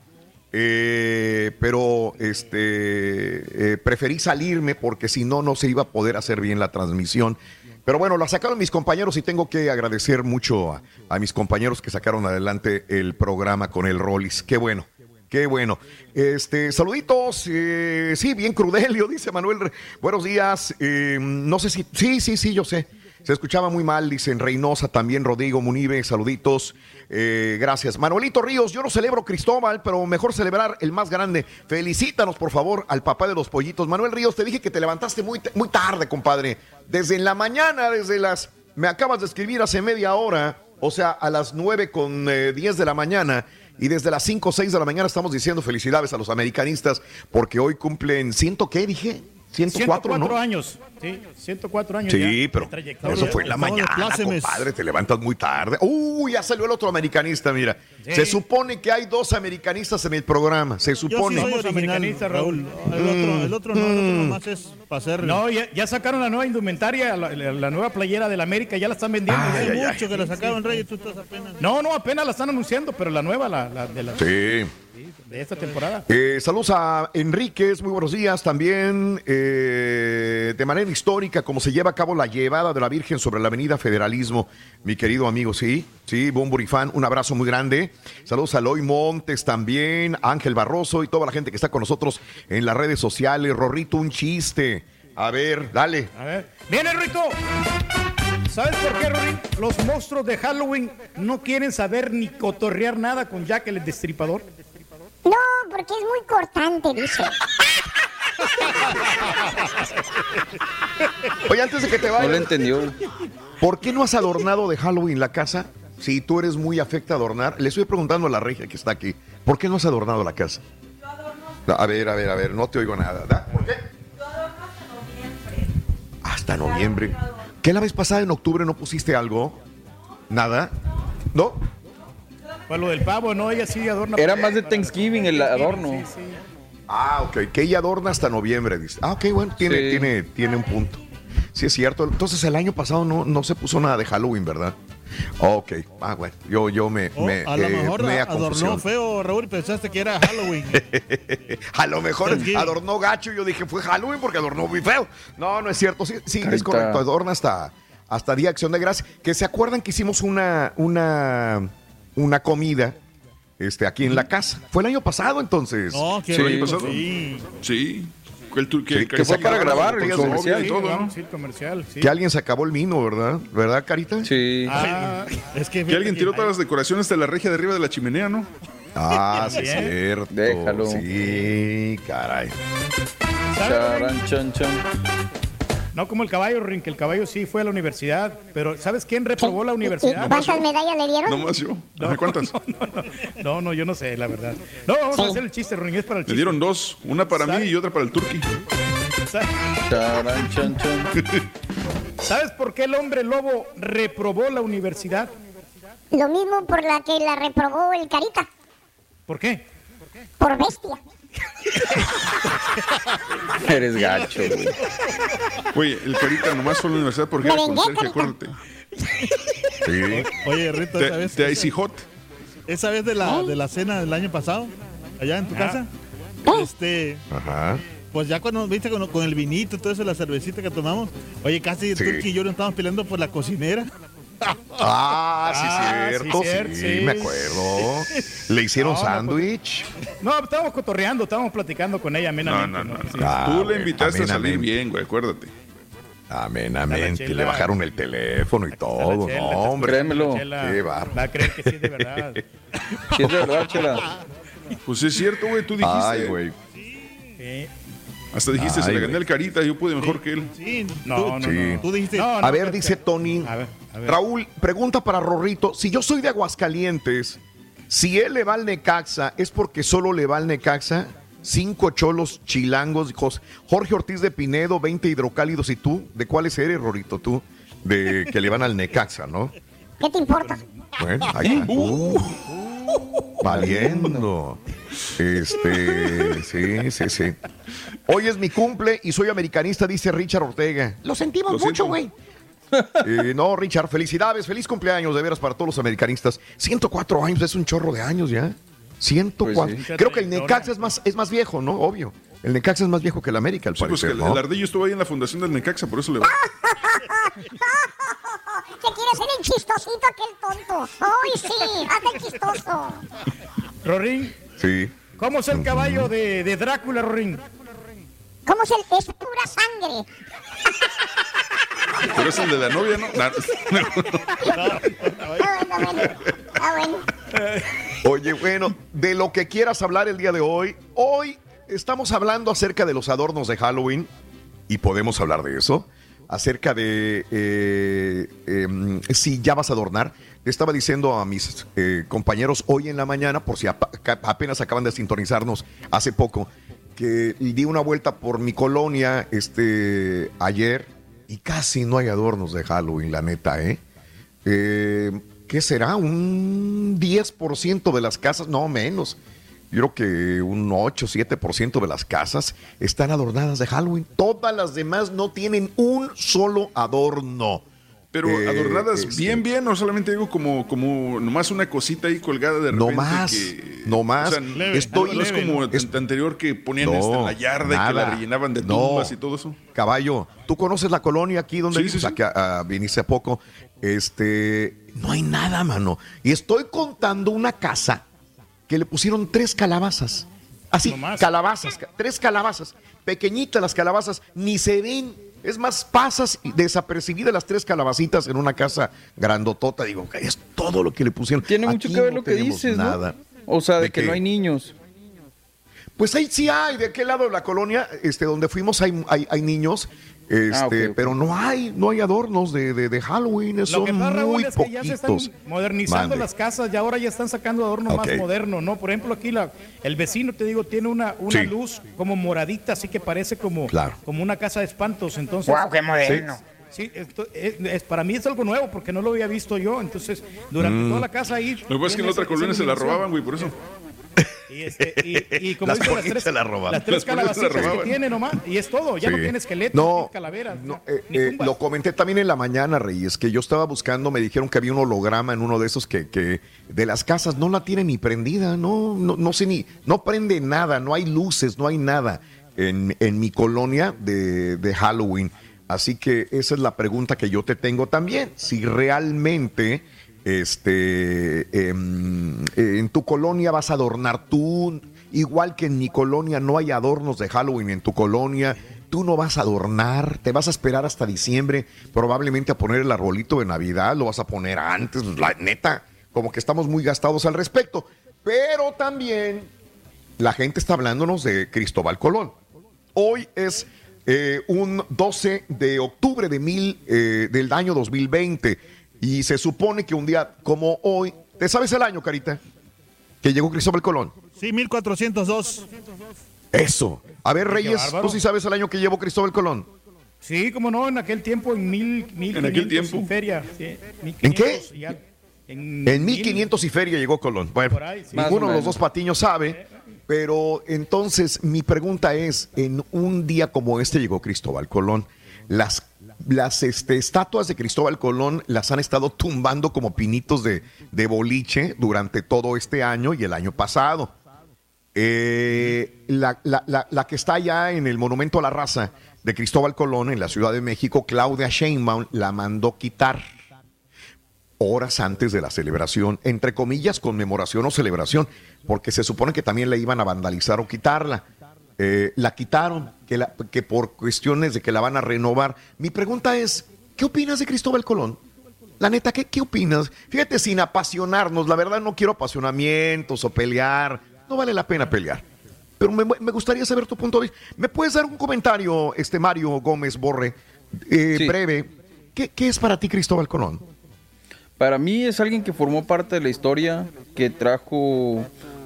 eh, pero este eh, preferí salirme porque si no no se iba a poder hacer bien la transmisión pero bueno, la sacaron mis compañeros y tengo que agradecer mucho a, mis compañeros que sacaron adelante el programa con el Rollis. Qué bueno. Qué bueno. Este, saluditos. eh, sí, bien crudelio, dice Manuel. Buenos días. eh, no sé si. Sí, sí, sí, yo sé. Se escuchaba muy mal, dicen Reynosa también, Rodrigo Munive, saluditos. eh, gracias. Manuelito Ríos, yo no celebro Cristóbal, pero mejor celebrar el más grande. Felicítanos, por favor, al papá de los pollitos. Manuel Ríos, te dije que te levantaste muy, muy tarde, compadre. Desde la mañana, desde las. Me acabas de escribir hace media hora, o sea, a las 9 con eh, 10 de la mañana. Y desde las 5 o 6 de la mañana estamos diciendo felicidades a los americanistas porque hoy cumplen ciento, ¿qué dije? 104, 104 ¿no? años. Sí, 104 años. Sí, ya pero de eso fue en la de mañana, compadre, te levantas muy tarde. Uy, ya salió el otro americanista, mira. Sí. Se supone que hay dos americanistas en el programa, se Yo sí supone. soy Somos original, americanistas, Raúl. El otro, el otro no, el otro nomás es para hacer. No, ya, ya sacaron la nueva indumentaria, la, la- la nueva playera del América, ya la están vendiendo. Ay, Hace ay, ay. mucho que la sacaron, Rey, y tú estás apenas. No, no, apenas la están anunciando, pero la nueva, la, la de, la- Sí. De esta temporada. Eh, saludos a Enríquez, muy buenos días. También eh, de manera histórica, como se lleva a cabo la llevada de la Virgen sobre la Avenida Federalismo, mi querido amigo, sí, sí, Bumburi fan, un abrazo muy grande. Saludos a Loy Montes también, Ángel Barroso y toda la gente que está con nosotros en las redes sociales. Rorrito, un chiste. A ver, dale. A ver. ¡Viene, Rito! ¿Sabes por qué, Rorín? Los monstruos de Halloween no quieren saber ni cotorrear nada con Jack el Destripador. No, porque es muy cortante, dice. Oye, antes de que te No lo vayas, entendió. ¿por qué no has adornado de Halloween la casa? Si tú eres muy afecta a adornar, le estoy preguntando a la regia que está aquí, ¿por qué no has adornado la casa? A ver, a ver, a ver, no te oigo nada. ¿da? ¿Por qué? Hasta noviembre. ¿Qué la vez pasada en octubre no pusiste algo? ¿Nada? ¿No? Pues lo del pavo, no, ella sí adorna. Era más de Thanksgiving el adorno. Sí, sí. Ah, ok, que ella adorna hasta noviembre, dice. Ah, ok, bueno, tiene, Sí. tiene, tiene un punto. Sí, es cierto. Entonces el año pasado no, no se puso nada de Halloween, ¿verdad? Ok, ah, bueno, yo, yo me, Oh, me, a lo eh, mejor me adornó confusión. feo, Raúl, y pensaste que era Halloween. A lo mejor adornó gacho. Yo dije, fue Halloween porque adornó muy feo. No, no es cierto. Sí, sí es correcto. Adorna hasta, hasta Día de Acción de Gracias. Que se acuerdan que hicimos una, una, una comida este, aquí en la casa. Fue el año pasado, entonces. No, qué Sí, rico, pasado. sí. Sí. El Sí, que, que fue para grabar el comercial. y todo, ¿no? sí, comercial, sí. Que alguien se acabó el vino, ¿verdad? ¿Verdad, Carita? Sí. Ah, Es que, Que alguien tiró todas las decoraciones de la regia de arriba de la chimenea, ¿no? Ah, sí, es cierto. Déjalo. Sí, caray. Charan, chan, chan. No como el caballo, Rin, que el caballo sí fue a la universidad. Pero ¿sabes quién reprobó la ¿Y universidad? cuántas medallas le dieron? Nomás yo. Ajá, ¿Cuántas? No, no, yo no sé, la verdad. No, vamos a hacer el chiste, Rin, es para el chiste. dieron dos, una para mí y otra para el turqui. ¿Sabes- Charan, chan, chan. ¿Sabes por qué el hombre lobo reprobó la universidad? Lo mismo por la que la reprobó el Carita, ¿Por qué? por bestia. Eres gacho, güey. Oye, el Carita nomás fue a la universidad porque era conserje, Carita. acuérdate. Sí. Oye, Rito, De, ¿sabes? de Icy Hot. Esa vez de la, de la cena del año pasado, allá en tu casa, este, Ajá. pues ya cuando viste con, con el vinito y todo eso, la cervecita que tomamos, oye, casi Sí. Turki y yo nos estábamos peleando por la cocinera. Ah, sí, Ah, cierto. sí, cierto, sí, sí. me acuerdo. Le hicieron No, no, sándwich. No, estábamos cotorreando, estábamos platicando con ella No, amenamente. no, no. Sí. Ah, Tú le invitaste a salir bien, güey, acuérdate. Amenamente. Chela. Le bajaron el teléfono y todo. Chela, No, hombre. Créemelo. Qué bárbaro. Va a creer que sí es de verdad. Sí, es de verdad, chela. Pues es cierto, güey, tú dijiste. Ay, güey. Sí. Hasta dijiste, se le gané el Carita, yo pude mejor que él. Sí, No, no, Sí. no. tú dijiste, No, no, A ver, dice Tony. A ver, a ver. Raúl, pregunta para Rorrito. Si yo soy de Aguascalientes, si él le va al Necaxa, ¿es porque solo le va al Necaxa? Cinco cholos chilangos. Jorge Ortiz de Pinedo, 20 hidrocálidos. ¿Y tú? ¿De cuáles eres, Rorrito? Tú, de que le van al Necaxa, ¿no? ¿Qué te importa? Bueno, ahí está. Uh, valiendo. Este, sí, sí, sí. Hoy es mi cumple y soy americanista, dice Richard Ortega. Lo sentimos Lo mucho, güey. Eh, no, Richard, felicidades, feliz cumpleaños de veras para todos los americanistas. 104 años, es un chorro de años ya. 104. Pues sí. Creo que el Necaxa es más, es más viejo, ¿no? Obvio. El Necaxa es más viejo que el América, al Sí, pues que el, ¿no? el ardillo estuvo ahí en la fundación del Necaxa, por eso le va. ¿Qué quiere ser el chistosito aquel tonto? ¡Ay, sí! ¡Hazte el chistoso! Rorín, Sí. ¿cómo es el caballo de, de Drácula, Rorín? ¿Cómo es el es pura sangre? Pero es el de la novia, ¿no? Ah, bueno. Oye, bueno, de lo que quieras hablar el día de hoy, hoy estamos hablando acerca de los adornos de Halloween y podemos hablar de eso, acerca de eh, em, si ya vas a adornar. Estaba diciendo a mis eh, compañeros hoy en la mañana, por si apenas acaban de sintonizarnos hace poco, que di una vuelta por mi colonia este, ayer y casi no hay adornos de Halloween, la neta, ¿eh? Eh, ¿Qué será? ¿Un 10% de las casas? No, menos. Yo creo que un 8, 7% de las casas están adornadas de Halloween. Todas las demás no tienen un solo adorno. Pero Eh, adornadas este, bien, bien, o solamente digo como, como nomás una cosita ahí colgada de repente. No más, que- no más. O sea, Leve, estoy, no es como ¿no? el anterior que ponían No, esta en la yarda y que nada. la rellenaban de No. tumbas y todo eso. Caballo, ¿tú conoces la colonia aquí donde Sí, sí, sí. Aquí, ah, viniste a poco. Este, no hay nada, mano. Y estoy contando una casa que le pusieron tres calabazas. Así, calabazas, ca- tres calabazas. Pequeñitas las calabazas, ni se ven. Es más, pasas desapercibidas las tres calabacitas en una casa grandotota. Digo, es todo lo que le pusieron. Tiene mucho Aquí que ver no lo que dices, nada. ¿no? O sea, de, ¿De que no hay niños. Pues ahí sí hay, de aquel lado de la colonia, este, donde fuimos hay, hay, hay niños, este, Ah, ok. pero no hay, no hay adornos de, de, de Halloween, Lo son que pasa, Raúl, muy es que ya se están modernizando Mande. las casas y ahora ya están sacando adornos más modernos, ¿no? Por ejemplo, aquí la, el vecino, te digo, tiene una, una Sí. luz como moradita, así que parece como, Claro. como una casa de espantos. Entonces, ¡Guau, qué moderno! Sí, esto es, es- para mí es algo nuevo porque no lo había visto yo. Entonces, durante Mm. toda la casa ahí. Lo que pasa es que en otra colonia se la robaban, güey, por eso. Y, este, y, y como Las dice, las tres, se las robaban. las tres Las que tiene nomás. Y es todo. Ya no tiene esqueletos, No, calaveras. no, eh, ni eh, lo comenté también en la mañana, Reyes, que yo estaba buscando, me dijeron que había un holograma en uno de esos que, que de las casas no la tiene ni prendida, no, no, no sé ni, no prende nada, no hay luces, no hay nada en, en mi colonia de, de Halloween. Así que esa es la pregunta que yo te tengo también. Si realmente este, em, eh, en tu colonia vas a adornar tú, igual que en mi colonia no hay adornos de Halloween en tu colonia, tú no vas a adornar, te vas a esperar hasta diciembre, probablemente a poner el arbolito de Navidad, lo vas a poner antes, la neta, como que estamos muy gastados al respecto. Pero también la gente está hablándonos de Cristóbal Colón. Hoy es eh, un 12 de octubre de mil, eh, del año 2020 y se supone que un día como hoy, ¿te sabes el año, Carita? Que llegó Cristóbal Colón. Sí, 1402. Eso. A ver, Reyes. ¿tú sí sabes el año que llevó Cristóbal Colón? Sí, como no, en aquel tiempo, en mil, mil En aquel 500 tiempo. y feria. sí, ¿En qué? 1500 y algo. En, En 1500 y feria llegó Colón. Bueno, ahí, sí. Ninguno de los dos patiños sabe, pero entonces mi pregunta es, en un día como este llegó Cristóbal Colón, las, las este, estatuas de Cristóbal Colón las han estado tumbando como pinitos de, boliche durante todo este año y el año pasado. Eh, la- la que está allá en el Monumento a la Raza de Cristóbal Colón en la Ciudad de México, Claudia Sheinbaum la mandó quitar horas antes de la celebración, entre comillas, conmemoración o celebración, porque se supone que también la iban a vandalizar o quitarla. Eh, la quitaron, que, la- que por cuestiones de que la van a renovar. Mi pregunta es, ¿qué opinas de Cristóbal Colón? La neta, ¿qué, qué opinas? Fíjate, sin apasionarnos, la verdad no quiero apasionamientos o pelear, no vale la pena pelear. Pero me, me gustaría saber tu punto de vista. ¿Me puedes dar un comentario, este Mario Gómez Borre, eh, Sí. breve? ¿Qué, ¿Qué es para ti Cristóbal Colón? Para mí es alguien que formó parte de la historia, que trajo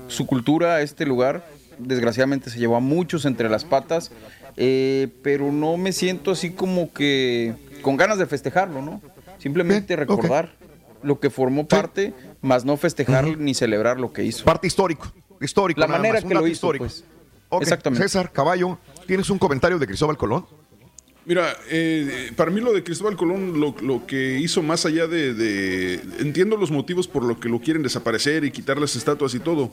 su cultura a este lugar. Desgraciadamente se llevó a muchos entre las patas, eh, pero no me siento así como que con ganas de festejarlo, ¿no? Simplemente Bien, recordar lo que formó parte, más no festejar ni celebrar lo que hizo. Parte histórico, histórico. La manera más, un que lo hizo, pues. Exactamente. César Caballo, ¿tienes un comentario de Cristóbal Colón? Mira, eh, para mí lo de Cristóbal Colón, lo, lo que hizo más allá de, de- Entiendo los motivos por lo que lo quieren desaparecer y quitar las estatuas y todo,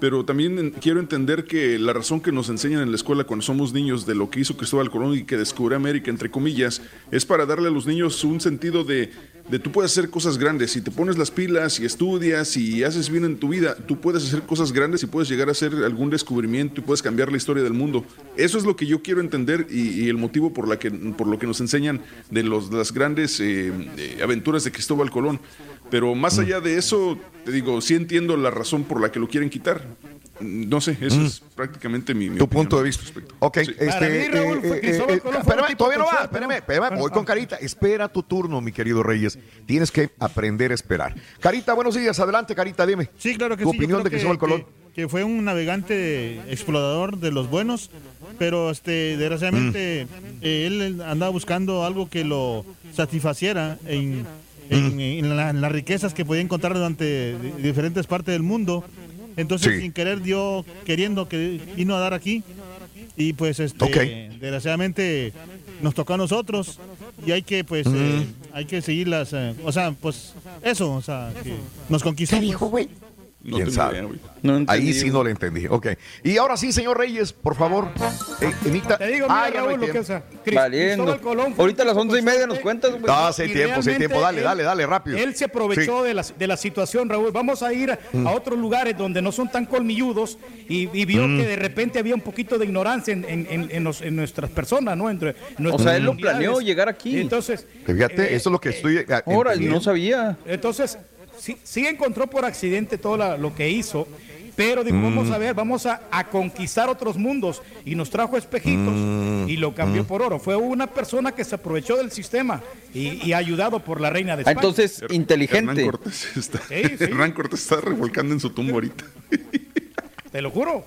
pero también quiero entender que la razón que nos enseñan en la escuela cuando somos niños de lo que hizo Cristóbal Colón y que descubrió América, entre comillas, es para darle a los niños un sentido de, de tú puedes hacer cosas grandes. Si te pones las pilas y estudias y haces bien en tu vida, tú puedes hacer cosas grandes y puedes llegar a hacer algún descubrimiento y puedes cambiar la historia del mundo. Eso es lo que yo quiero entender y, y el motivo por, la que, por lo que nos enseñan de los, las grandes eh, eh, aventuras de Cristóbal Colón. Pero más Mm. allá de eso, te digo, sí entiendo la razón por la que lo quieren quitar. Mm, No sé, eso es prácticamente mi, mi Tu punto de vista. respecto. Ok, Sí. este, Para mí, Raúl, fue eh, eh, un espérame, todavía no va, espérame, voy con. Carita. Espera tu turno, mi querido Reyes. Tienes que aprender a esperar. Carita, buenos días, adelante, Carita, dime. Sí, claro que Tu sí. yo opinión de que- Cristóbal Colón. Que, que fue un navegante explorador de los buenos, pero este, desgraciadamente Mm. eh, él andaba buscando algo que lo satisfaciera en, en- Mm. en la- en las riquezas que podía encontrar durante di- diferentes partes del mundo. Entonces, Sí. sin querer, dio, queriendo que vino a dar aquí. Y pues, este, desgraciadamente, nos tocó a nosotros y hay que, pues, eh, hay que seguir las, eh, o sea, pues, eso, o sea, que nos conquistó. pues. No ¿Quién sabe? idea, güey. No entendí, Ahí sí güey. no le entendí. Ok. Y ahora sí, señor Reyes, por favor. eh, emita. Te digo, Ah, mira, Raúl, lo que o Valiendo. Colón Ahorita a las once y media nos cuentas, güey. No, sí hay Y tiempo, sí hay tiempo. Dale, dale, dale, rápido. Él se aprovechó de, la, de la situación, Raúl. Vamos a ir a, Mm. a otros lugares donde no son tan colmilludos y, y vio Mm. que de repente había un poquito de ignorancia en, en- en- en los- en nuestras personas, ¿no? Entre nuestras sea, él lo planeó llegar aquí. Entonces, Fíjate, eh, eso es lo que estoy. eh, entendiendo. no sabía. entonces, sí, sí encontró por accidente todo la- lo que hizo, pero dijo, Mm. vamos a ver, vamos a, a conquistar otros mundos. Y nos trajo espejitos Mm. y lo cambió por oro. Fue una persona que se aprovechó del sistema y, y ayudado por la reina de Ah, España. entonces, inteligente. Cortés está, Sí, sí. Hernán Cortés está revolcando en su tumba ahorita. Te lo juro.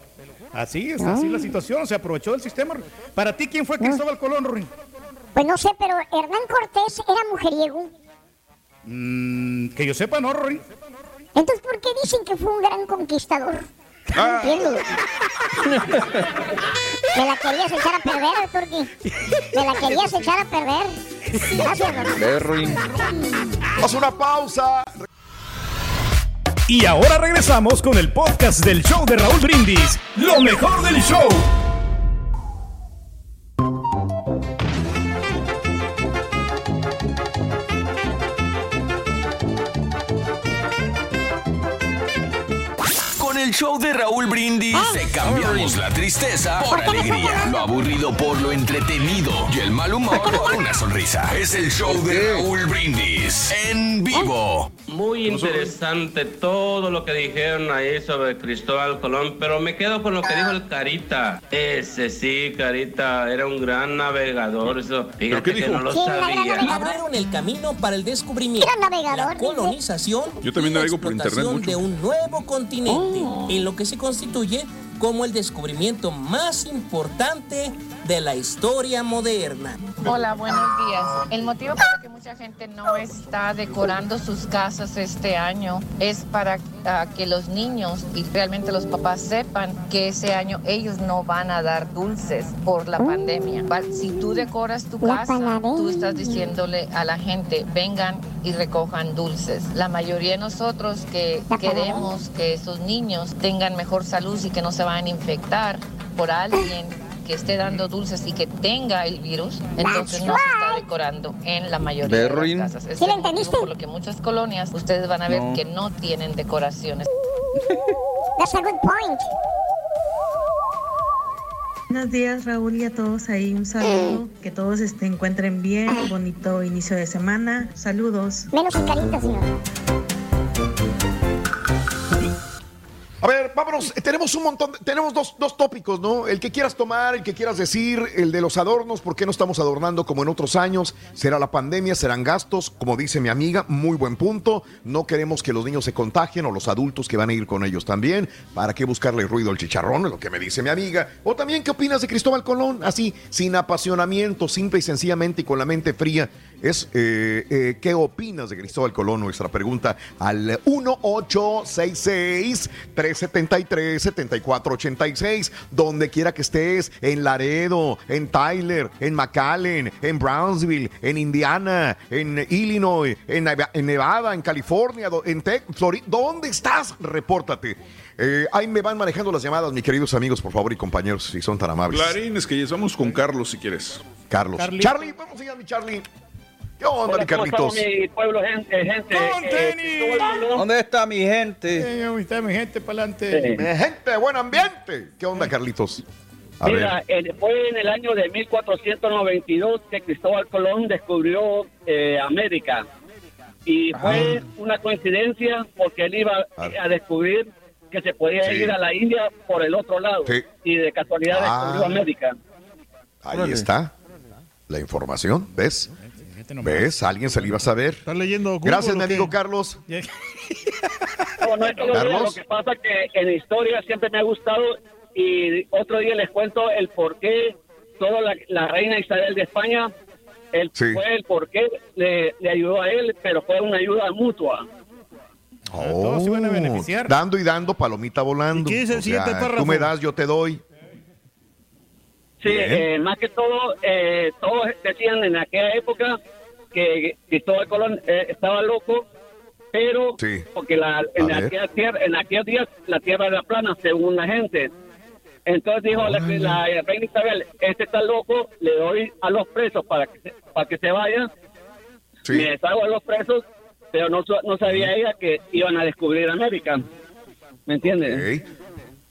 Así es, así la situación. Se aprovechó del sistema. Para ti, ¿quién fue Cristóbal Colón, Ruin? Pues no sé, pero Hernán Cortés era mujeriego. Mm, que yo sepa, no, Ruin. Entonces, ¿por qué dicen que fue un gran conquistador? No entiendo. Me la querías echar a perder, Turki. Me la querías echar a perder. Gracias. Haz una pausa. Y ahora regresamos con el podcast del show de Raúl Brindis. Lo mejor del show. El show de Raúl Brindis te cambiamos la tristeza por alegría, lo aburrido por lo entretenido y el mal humor por una sonrisa. Es el show de Raúl Brindis en vivo. Muy interesante todo lo que dijeron ahí sobre Cristóbal Colón, pero me quedo con lo que dijo el Carita. Ese sí, Carita, era un gran navegador. Eso, fíjate qué que dijo? no lo ¿Quién era sabía. Abrieron el camino para el descubrimiento, Era navegador, la colonización Yo también y la navego por internet mucho. de un nuevo continente, Oh. En lo que se constituye como el descubrimiento más importante de la historia moderna. Hola, buenos días. El motivo por el que mucha gente no está decorando sus casas este año es para ah, que los niños y realmente los papás sepan que ese año ellos no van a dar dulces por la pandemia. Pa- Si tú decoras tu casa, tú estás diciéndole a la gente, vengan y recojan dulces. La mayoría de nosotros que queremos que esos niños tengan mejor salud y que no se vayan a infectar por alguien que esté dando dulces y que tenga el virus, entonces no se está decorando en la mayoría Berrin. de las casas. Es ¿Sí el lo motivo entendiste? por lo que muchas colonias ustedes van a ver No. que no tienen decoraciones. That's a good point. Buenos días Raúl y a todos ahí un saludo, que todos se encuentren bien, bonito inicio de semana, saludos. Menos el carita, señor. A ver, vámonos. Eh, Tenemos un montón, tenemos dos, dos tópicos, ¿no? El que quieras tomar, el que quieras decir, el de los adornos, ¿por qué no estamos adornando como en otros años? ¿Será la pandemia? ¿Serán gastos? Como dice mi amiga, muy buen punto. No queremos que los niños se contagien o los adultos que van a ir con ellos también. ¿Para qué buscarle ruido al chicharrón? Lo que me dice mi amiga. O también, ¿qué opinas de Cristóbal Colón? Así, sin apasionamiento, simple y sencillamente y con la mente fría. Es, eh, eh, ¿qué opinas de Cristóbal Colón? Nuestra pregunta al 1866 373 7486 donde quiera que estés, en Laredo, en Tyler, en McAllen, en Brownsville, en Indiana, en Illinois, en, Neva- en Nevada, en California, en Tec- Florida, ¿dónde estás? Repórtate. Eh, ahí me van manejando las llamadas, mis queridos amigos, por favor, y compañeros, si son tan amables. Clarín, es que ya vamos con Carlos si quieres. Carlos. Carly. Charlie, vamos allá, mi Charlie. ¿Qué onda, mi Carlitos? mi pueblo, gente? gente ¡Con tenis! ¿Dónde está mi gente? Eh, ahí está mi gente para adelante. Mi gente de buen ambiente. ¿Qué onda, Carlitos? A ver. eh, fue en el año de 1492 que Cristóbal Colón descubrió eh, América. Y fue una coincidencia porque él iba Ah. a descubrir que se podía Sí. ir a la India por el otro lado. Sí. Y de casualidad Ah. descubrió América. Ahí está. La información, ¿ves? Fíjate nomás. ¿Ves? Alguien se le iba a saber. ¿Estás leyendo Google Gracias, mi amigo Carlos. No, no es todo Carlos. Lo que pasa que en historia siempre me ha gustado y otro día les cuento el por qué toda la, la reina Isabel de España, el, Sí. fue el por qué le, le ayudó a él, pero fue una ayuda mutua. todos se van a beneficiar. Oh, Dando y dando, palomita volando. ¿Y qué dice el O sea, siguiente párrafo? Tú me das, yo te doy. Sí, eh, más que todo, eh, todos decían en aquella época que Cristóbal Colón eh, estaba loco, pero Sí. porque la, en, aquella tierra, en aquellos días la tierra era plana, según la gente. Entonces dijo la, la reina Isabel, este está loco, le doy a los presos para que, se- para que se vayan, Sí. me deshago a los presos, pero no, no sabía ella que iban a descubrir América. ¿Me entiendes? Ok.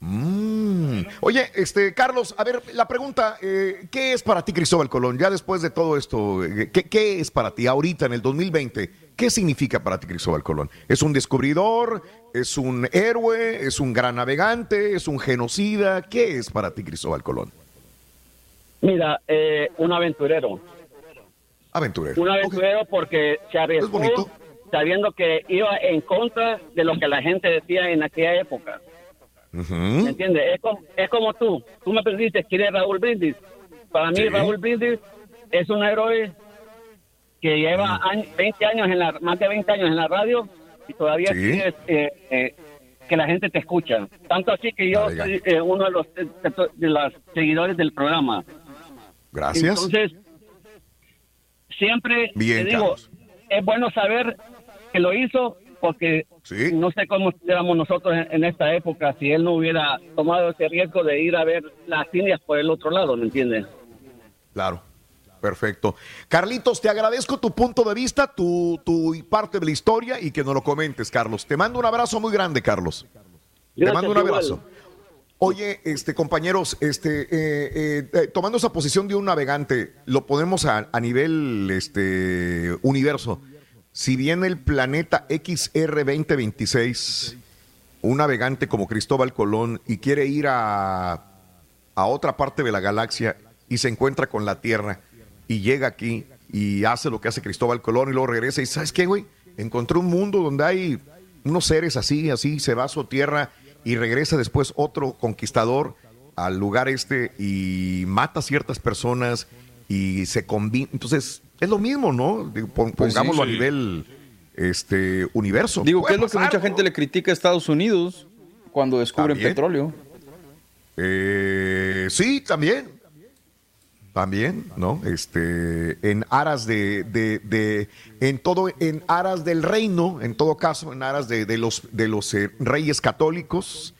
Mm. Oye, este, Carlos, a ver, la pregunta, eh, ¿qué es para ti Cristóbal Colón? Ya después de todo esto, eh, ¿qué, qué es para ti ahorita en el 2020? ¿Qué significa para ti Cristóbal Colón? ¿Es un descubridor? ¿Es un héroe? ¿Es un gran navegante? ¿Es un genocida? ¿Qué es para ti Cristóbal Colón? Mira, eh, un aventurero. Aventurero. Un aventurero porque se arriesgó bonito. sabiendo que iba en contra de lo que la gente decía en aquella época. ¿Me entiendes? Es como, es como tú. Tú me pediste quién es Raúl Brindis. Para mí, Sí. Raúl Brindis es un héroe que lleva años- 20 años, en la, más de 20 años en la radio y todavía Sí. eh, eh, que la gente te escucha. Tanto así que yo Oiga. soy eh, uno de los de, de los seguidores del programa. Gracias. Entonces, siempre Bien, te digo, Carlos. es bueno saber que lo hizo porque no sé cómo éramos nosotros en, en esta época si él no hubiera tomado ese riesgo de ir a ver las indias por el otro lado, ¿me entiendes? Claro. Perfecto. Carlitos, te agradezco tu punto de vista, tu, tu parte de la historia y que nos lo comentes, Carlos. Te mando un abrazo muy grande, Carlos. te mando un igual. abrazo. Oye, este, compañeros, este, eh, eh, eh, tomando esa posición de un navegante, lo ponemos a, a nivel este, universo. Si viene el planeta XR 2026, un navegante como Cristóbal Colón y quiere ir a, a otra parte de la galaxia y se encuentra con la Tierra y llega aquí y hace lo que hace Cristóbal Colón y luego regresa y ¿sabes qué, güey? Encontré un mundo donde hay unos seres así, así, se va a su tierra y regresa después otro conquistador al lugar este y mata a ciertas personas y se combina. Entonces, es lo mismo, ¿no? Digo, pon- Pues sí, pongámoslo a nivel este universo. Digo, ¿qué Puede es lo que mucha ¿no? gente le critica a Estados Unidos cuando descubren También. petróleo? Eh, sí, también. También, ¿no? Este, en aras de, de, de- en todo, en aras del reino, en todo caso, en aras de, de los, de los eh, reyes católicos,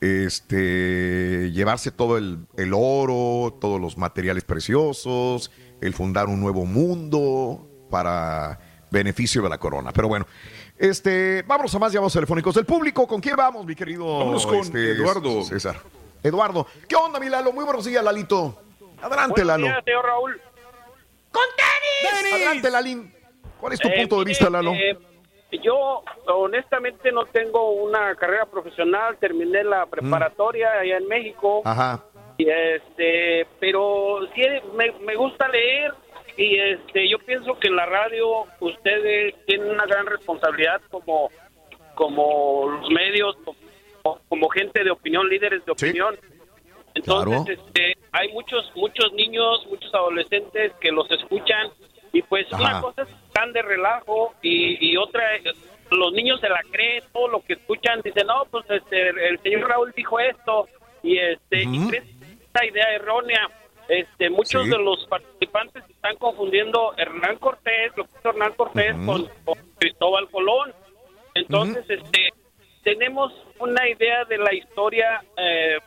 este, llevarse todo el, el oro, todos los materiales preciosos, el fundar un nuevo mundo para beneficio de la corona. Pero bueno, este, vámonos a más llamados telefónicos del público. ¿Con quién vamos, mi querido Vámonos con este, Eduardo. César? Eduardo. ¿Qué onda, mi Lalo? Muy buenos días, Lalito. Adelante, Buenos Lalo. días, Raúl. Adelante, Lalín. ¿Cuál es tu Eh, punto de vista, Lalo? eh, yo honestamente no tengo una carrera profesional, terminé la preparatoria allá en México, Ajá. Y este, pero sí me, me gusta leer y este, yo pienso que en la radio ustedes tienen una gran responsabilidad como como los medios, como, como gente de opinión, líderes de opinión. Entonces, Claro. este, hay muchos muchos niños, muchos adolescentes que los escuchan y pues una cosa es están de relajo y, y otra los niños se la creen, todo lo que escuchan dicen, "No, pues este el señor Raúl dijo esto" y este idea errónea. Este, muchos Sí. de los participantes están confundiendo Hernán Cortés, lo que hizo Hernán Cortés con, con Cristóbal Colón. Entonces, este, tenemos una idea de la historia eh,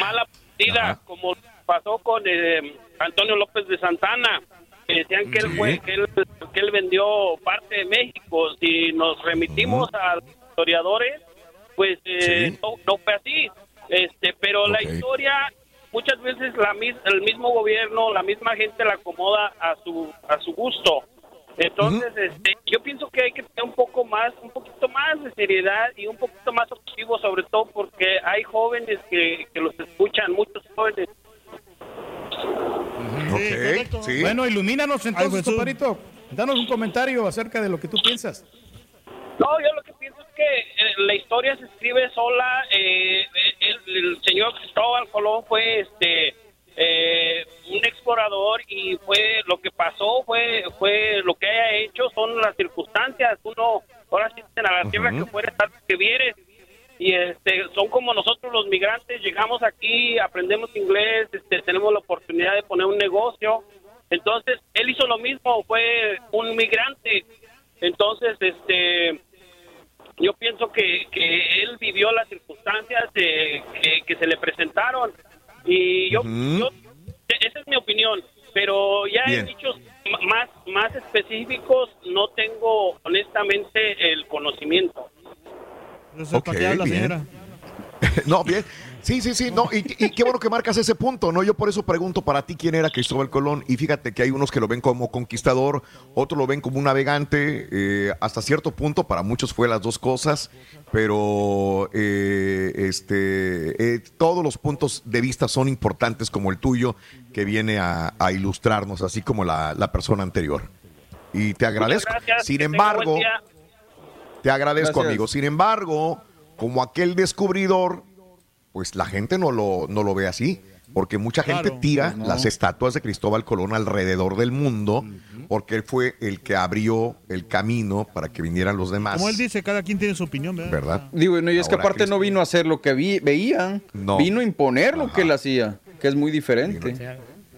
mal aprendida, como pasó con eh, Antonio López de Santana. que decían que él fue, que él, que él vendió parte de México. Si nos remitimos a los historiadores, pues eh, Sí. no, no fue así. Este, pero la historia muchas veces la mis- el mismo gobierno, la misma gente la acomoda a su a su gusto. Entonces, este, yo pienso que hay que tener un poco más, un poquito más de seriedad y un poquito más objetivo, sobre todo porque hay jóvenes que, que los escuchan, muchos jóvenes. Ok, sí. Bueno, ilumínanos Ay, entonces, Jesús. compadrito. Danos un comentario acerca de lo que tú piensas. No, yo lo que pienso que eh, la historia se escribe sola. eh, el, el señor Cristóbal Colón fue este eh, un explorador y fue lo que pasó fue fue lo que haya hecho son las circunstancias. Uno ahora sí a la tierra que fuera tal que vieres y este son como nosotros los migrantes llegamos aquí aprendemos inglés este tenemos la oportunidad de poner un negocio entonces él hizo lo mismo fue un migrante entonces este yo pienso que, que él vivió las circunstancias eh, que, que se le presentaron y yo, yo- esa es mi opinión pero ya Bien. en dichos m- más más específicos no tengo honestamente el conocimiento No sé para Ok, qué habla, bien. señora. No, bien. Sí, sí, sí, no, y, y qué bueno que marcas ese punto, ¿no? Yo por eso pregunto para ti quién era Cristóbal Colón, y fíjate que hay unos que lo ven como conquistador, otros lo ven como un navegante, eh, hasta cierto punto, para muchos fue las dos cosas, pero eh, este, eh, todos los puntos de vista son importantes como el tuyo, que viene a, a ilustrarnos, así como la, la persona anterior. Y te agradezco. Gracias, Sin embargo, te agradezco, Gracias. amigo. Sin embargo, como aquel descubridor, pues la gente no lo, no lo ve así. porque mucha gente tira Pues no. las estatuas de Cristóbal Colón alrededor del mundo, porque él fue el que abrió el camino para que vinieran los demás. Como él dice, cada quien tiene su opinión, ¿verdad? ¿Verdad? Digo, no, y es que aparte no vino a hacer lo que vi- veían, No. vino a imponer lo que él hacía, que es muy diferente.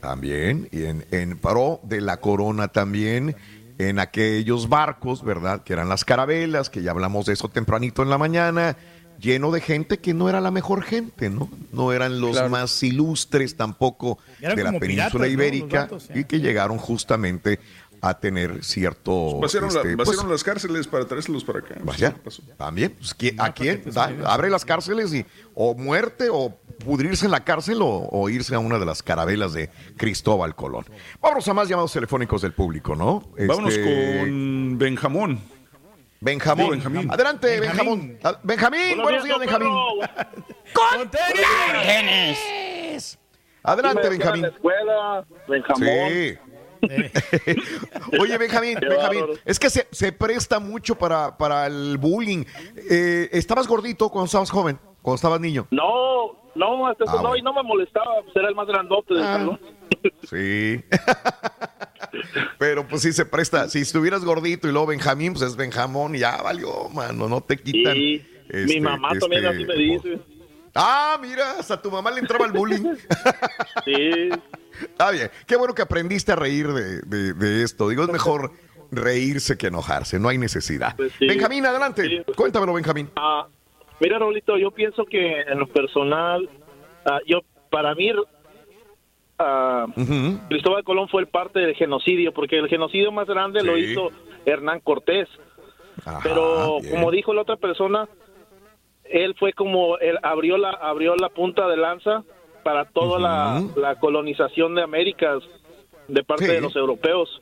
También, y en, en pro de la corona también, en aquellos barcos, ¿verdad? Que eran las carabelas, que ya hablamos de eso tempranito en la mañana, lleno de gente que no era la mejor gente, ¿no? No eran los Claro. más ilustres tampoco Eran de la península ibérica y que llegaron justamente a tener cierto... Vaciaron, la- este, pues, las cárceles para traérselos para acá. Vaya, también. pues, ¿quién- ¿A quién? Da- abre las cárceles y o muerte o pudrirse en la cárcel o, o irse a una de las carabelas de Cristóbal Colón. Vámonos a más llamados telefónicos del público, ¿no? Vámonos Este, con Benjamón. Benjamín. Sí, Benjamín. Adelante, Benjamín. Ah, Benjamín, buenos días, Benjamín. ¡Con tenis! Adelante, Benjamín. la escuela, Benjamón. Sí. Oye, Benjamín, Benjamín, es que se, se presta mucho para, para el bullying. Eh, ¿Estabas gordito cuando estabas joven? Cuando estabas niño. No, no, hasta eso Ah, no, bueno. y no me molestaba, pues era el más grandote del salón. Sí. Pero pues sí se presta. Si estuvieras gordito y luego Benjamín, pues es Benjamón y ya valió, mano. No te quitan. Sí, mi este, mamá también este, así me dice. Ah, mira, hasta tu mamá le entraba el bullying. Sí. Está bien. Qué bueno que aprendiste a reír de, de- de esto. Digo, es mejor reírse que enojarse. No hay necesidad. Pues sí. Benjamín, adelante. Cuéntamelo, Benjamín. Ah, mira, Raulito, yo pienso que en lo personal, ah, yo para mí, Cristóbal Colón fue el parte del genocidio, porque el genocidio más grande lo hizo Hernán Cortés. Ajá, Pero bien. como dijo la otra persona, él fue como él abrió la abrió la punta de lanza para toda la, la colonización de Américas de parte Sí. de los europeos.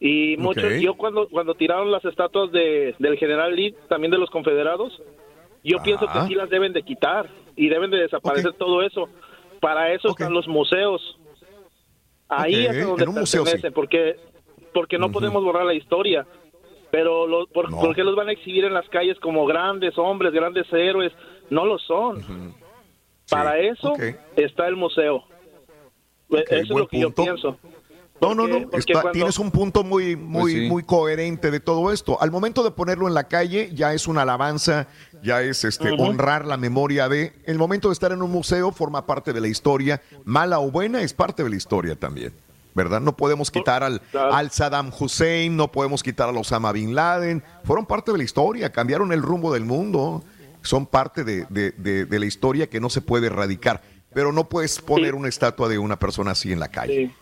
Y muchos, Ok. yo cuando cuando tiraron las estatuas de, del general Lee, también de los confederados, yo pienso que sí las deben de quitar y deben de desaparecer todo eso. Para eso están los museos. Ahí es donde en un museo, pertenecen, sí. porque porque no podemos borrar la historia. Pero lo, por, No. ¿por qué los van a exhibir en las calles como grandes hombres, grandes héroes? No lo son. Para eso está el museo. Eso es lo que yo pienso. No, no, no. está- cuando- Tienes un punto muy, muy, Pues sí. muy coherente de todo esto. Al momento de ponerlo en la calle, ya es una alabanza, ya es este honrar la memoria de. El momento de estar en un museo forma parte de la historia, mala o buena, es parte de la historia también. ¿Verdad? No podemos quitar al, al Saddam Hussein, no podemos quitar al Osama Bin Laden. Fueron parte de la historia, cambiaron el rumbo del mundo. Son parte de, de- de- de la historia que no se puede erradicar. Pero no puedes poner una estatua de una persona así en la calle.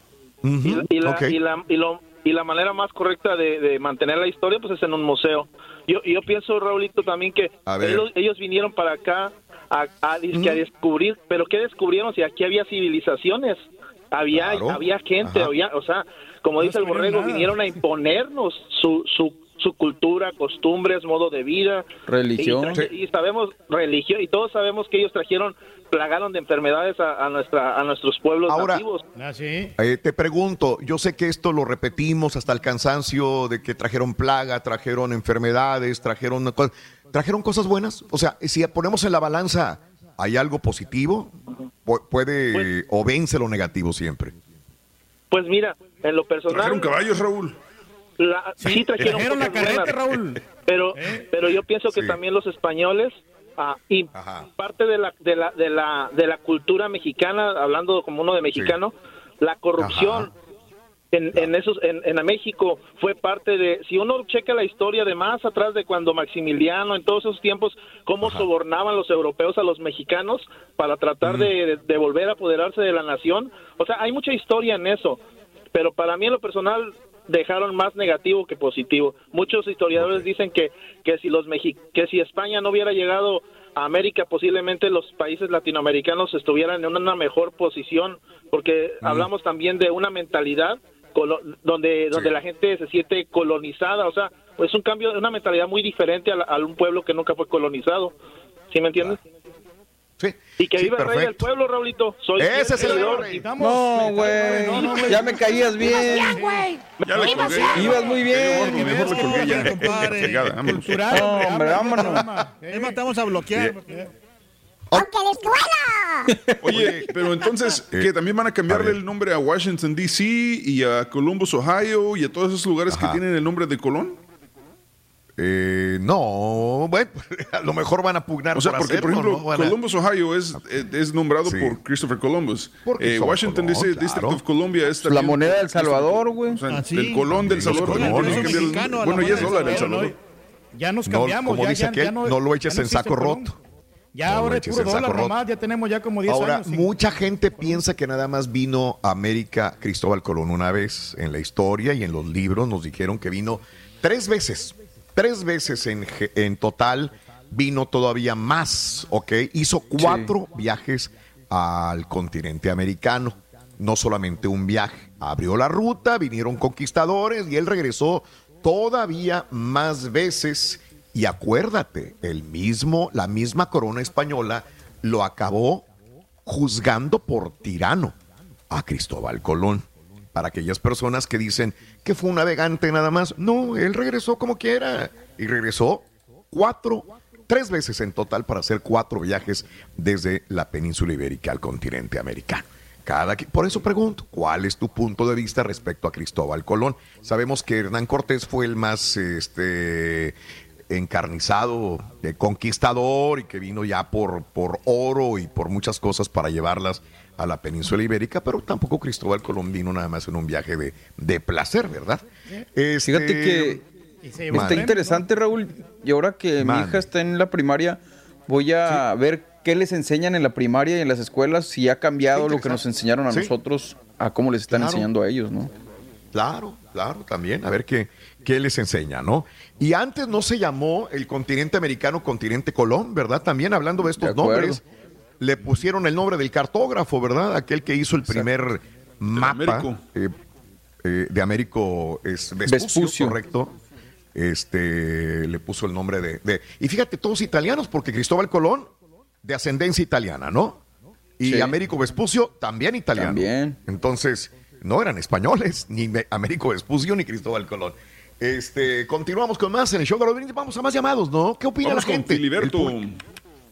Y, la, y, la, y, lo- y la manera más correcta de, de mantener la historia pues es en un museo. Yo, yo pienso, Raulito, también que ellos, ellos vinieron para acá a, a, descubrir, pero ¿qué descubrieron? Si aquí había civilizaciones, había, Claro. había gente, Ajá. había, o sea, como dice el borrego, nada. vinieron a imponernos su, su, su cultura, costumbres, modo de vida. Religión. Y, y sabemos, religión, y todos sabemos que ellos trajeron, plagaron de enfermedades a, a nuestra, a nuestros pueblos Ahora- nativos. Ah, sí. Eh, te pregunto, yo sé que esto lo repetimos hasta el cansancio de que trajeron plaga, trajeron enfermedades, trajeron cosas. ¿Trajeron cosas buenas? O sea, si ponemos en la balanza, ¿hay algo positivo? Pu- ¿Puede o vence lo negativo siempre? Pues mira, en lo personal... Trajeron caballos, Raúl. La- sí, trajeron, trajeron la carreta, Raúl. Pero, pero yo pienso que Sí. también los españoles ah, y parte de la, de la de la de la cultura mexicana, hablando como uno de mexicano, la corrupción en, en esos en, en México fue parte de si uno checa la historia de más atrás de cuando Maximiliano en todos esos tiempos cómo sobornaban los europeos a los mexicanos para tratar de, de- de volver a apoderarse de la nación. O sea hay mucha historia en eso pero para mí en lo personal dejaron más negativo que positivo. Muchos historiadores dicen que que si los Mexi- que si España no hubiera llegado a América, posiblemente los países latinoamericanos estuvieran en una mejor posición, porque hablamos también de una mentalidad donde donde la gente se siente colonizada, o sea, es un cambio de una mentalidad muy diferente a, la- a un pueblo que nunca fue colonizado. ¿Sí me entiendes? Sí. Y que Sí, viva el rey del pueblo, Raulito. Soy Ese es el rey. No, güey. Ya me caías bien. Ya le colgué. Ibas muy bien. Gordo, mejor le colgué ya. compadre. Cultural, No, hombre, vámonos. Es más, te vamos a bloquear. Aunque la escuela. Oye, pero entonces, que también van a cambiarle el nombre a Washington, D.C. y a Columbus, Ohio y a todos esos lugares que tienen el nombre de Colón. Eh, no, bueno, a lo mejor van a pugnar O sea, por porque, por ejemplo, ¿no? Columbus, Ohio es, eh, es nombrado Sí. por Christopher Columbus. Por Eh, Washington Colón, dice claro. District of Columbia es La moneda del Salvador, güey. O sea, Ah, sí. el Colón del Salvador Bueno, ya es dólar el del Salvador. Ya nos No, cambiamos. como ya, dice ya- aquel, ya no, no lo eches en saco roto. Ya No ahora es eches puro en saco dólar roto. nomás, ya tenemos ya como 10 Ahora, años. sin- mucha gente piensa que nada más vino a América Cristóbal Colón una vez en la historia y en los libros nos dijeron que vino tres veces, tres veces en, en total, vino todavía más, ¿ok? Hizo cuatro viajes al continente americano, no solamente un viaje, abrió la ruta, vinieron conquistadores y él regresó todavía más veces y acuérdate, el mismo, la misma corona española lo acabó juzgando por tirano a Cristóbal Colón. Para aquellas personas que dicen que fue un navegante nada más, no, él regresó como quiera y regresó cuatro, tres veces en total para hacer cuatro viajes desde la península ibérica al continente americano. Cada, por eso pregunto, ¿cuál es tu punto de vista respecto a Cristóbal Colón? Sabemos que Hernán Cortés fue el más este, encarnizado, eh, conquistador y que vino ya por, por oro y por muchas cosas para llevarlas a la península ibérica, pero tampoco Cristóbal Colón vino nada más en un viaje de, de placer, ¿verdad? Este, Fíjate que está interesante, Raúl. Y ahora que mi hija está en la primaria, voy a ver qué les enseñan en la primaria y en las escuelas, si ha cambiado lo que nos enseñaron a Sí. nosotros, a cómo les están Claro. enseñando a ellos, ¿no? Claro, claro, también. A ver qué, qué les enseña, ¿no? Y antes no se llamó el continente americano continente Colón, ¿verdad? También hablando de estos De acuerdo. Le pusieron el nombre del cartógrafo, ¿verdad? Aquel que hizo el primer mapa Américo. eh, eh, de Américo es Vespucio, Vespucio. correcto. Este le puso el nombre de, de- Y fíjate, todos italianos, porque Cristóbal Colón, de ascendencia italiana, ¿no? Y Sí. Américo Vespucio, también italiano. También. Entonces, no eran españoles, ni Américo Vespucio ni Cristóbal Colón. Este, continuamos con más en el show de Rodríguez. Vamos a más llamados, ¿no? ¿Qué opina Vamos la con gente? Filiberto. El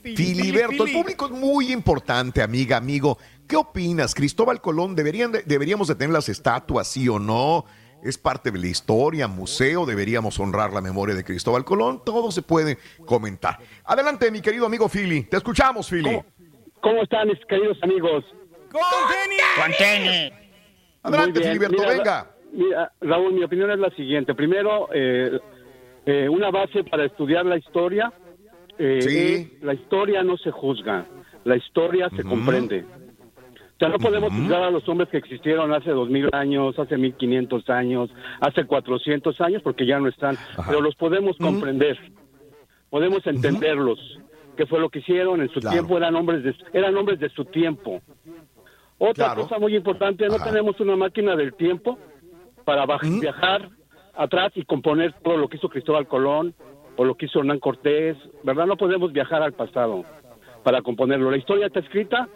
Filiberto, el público es muy importante, amiga, amigo. ¿Qué opinas? Cristóbal Colón, ¿deberían de- ¿deberíamos de tener las estatuas, sí o no? ¿Es parte de la historia, museo? ¿Deberíamos honrar la memoria de Cristóbal Colón? Todo se puede comentar. Adelante, mi querido amigo Fili. Te escuchamos, Fili. ¿Cómo, cómo están mis queridos amigos? ¡Con tenis! Adelante, Muy bien. Filiberto, Mira, venga. Mira, Raúl, mi opinión es la siguiente. Primero, eh, eh, una base para estudiar la historia. Eh, Sí. es la historia no se juzga, la historia se comprende. O sea, no podemos juzgar a los hombres que existieron hace dos mil años, hace mil quinientos años, hace cuatrocientos años, porque ya no están, pero los podemos comprender, podemos entenderlos. ¿Qué fue lo que hicieron en su Claro. tiempo? Eran hombres de, eran hombres de su tiempo. Otra Claro. cosa muy importante, no Ajá. tenemos una máquina del tiempo para viajar atrás y componer todo lo que hizo Cristóbal Colón o lo que hizo Hernán Cortés, ¿verdad? No podemos viajar al pasado para componerlo. La historia está escrita,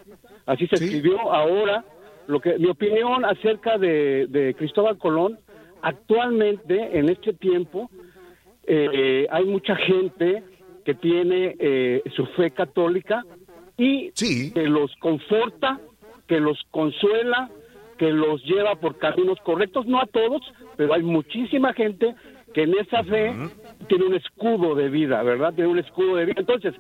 así se Sí. escribió. Ahora, lo que mi opinión acerca de, de Cristóbal Colón, actualmente, en este tiempo, eh, hay mucha gente que tiene eh, su fe católica y Sí. que los conforta, que los consuela, que los lleva por caminos correctos, no a todos, pero hay muchísima gente que en esa fe tiene un escudo de vida, ¿verdad? Tiene un escudo de vida. Entonces,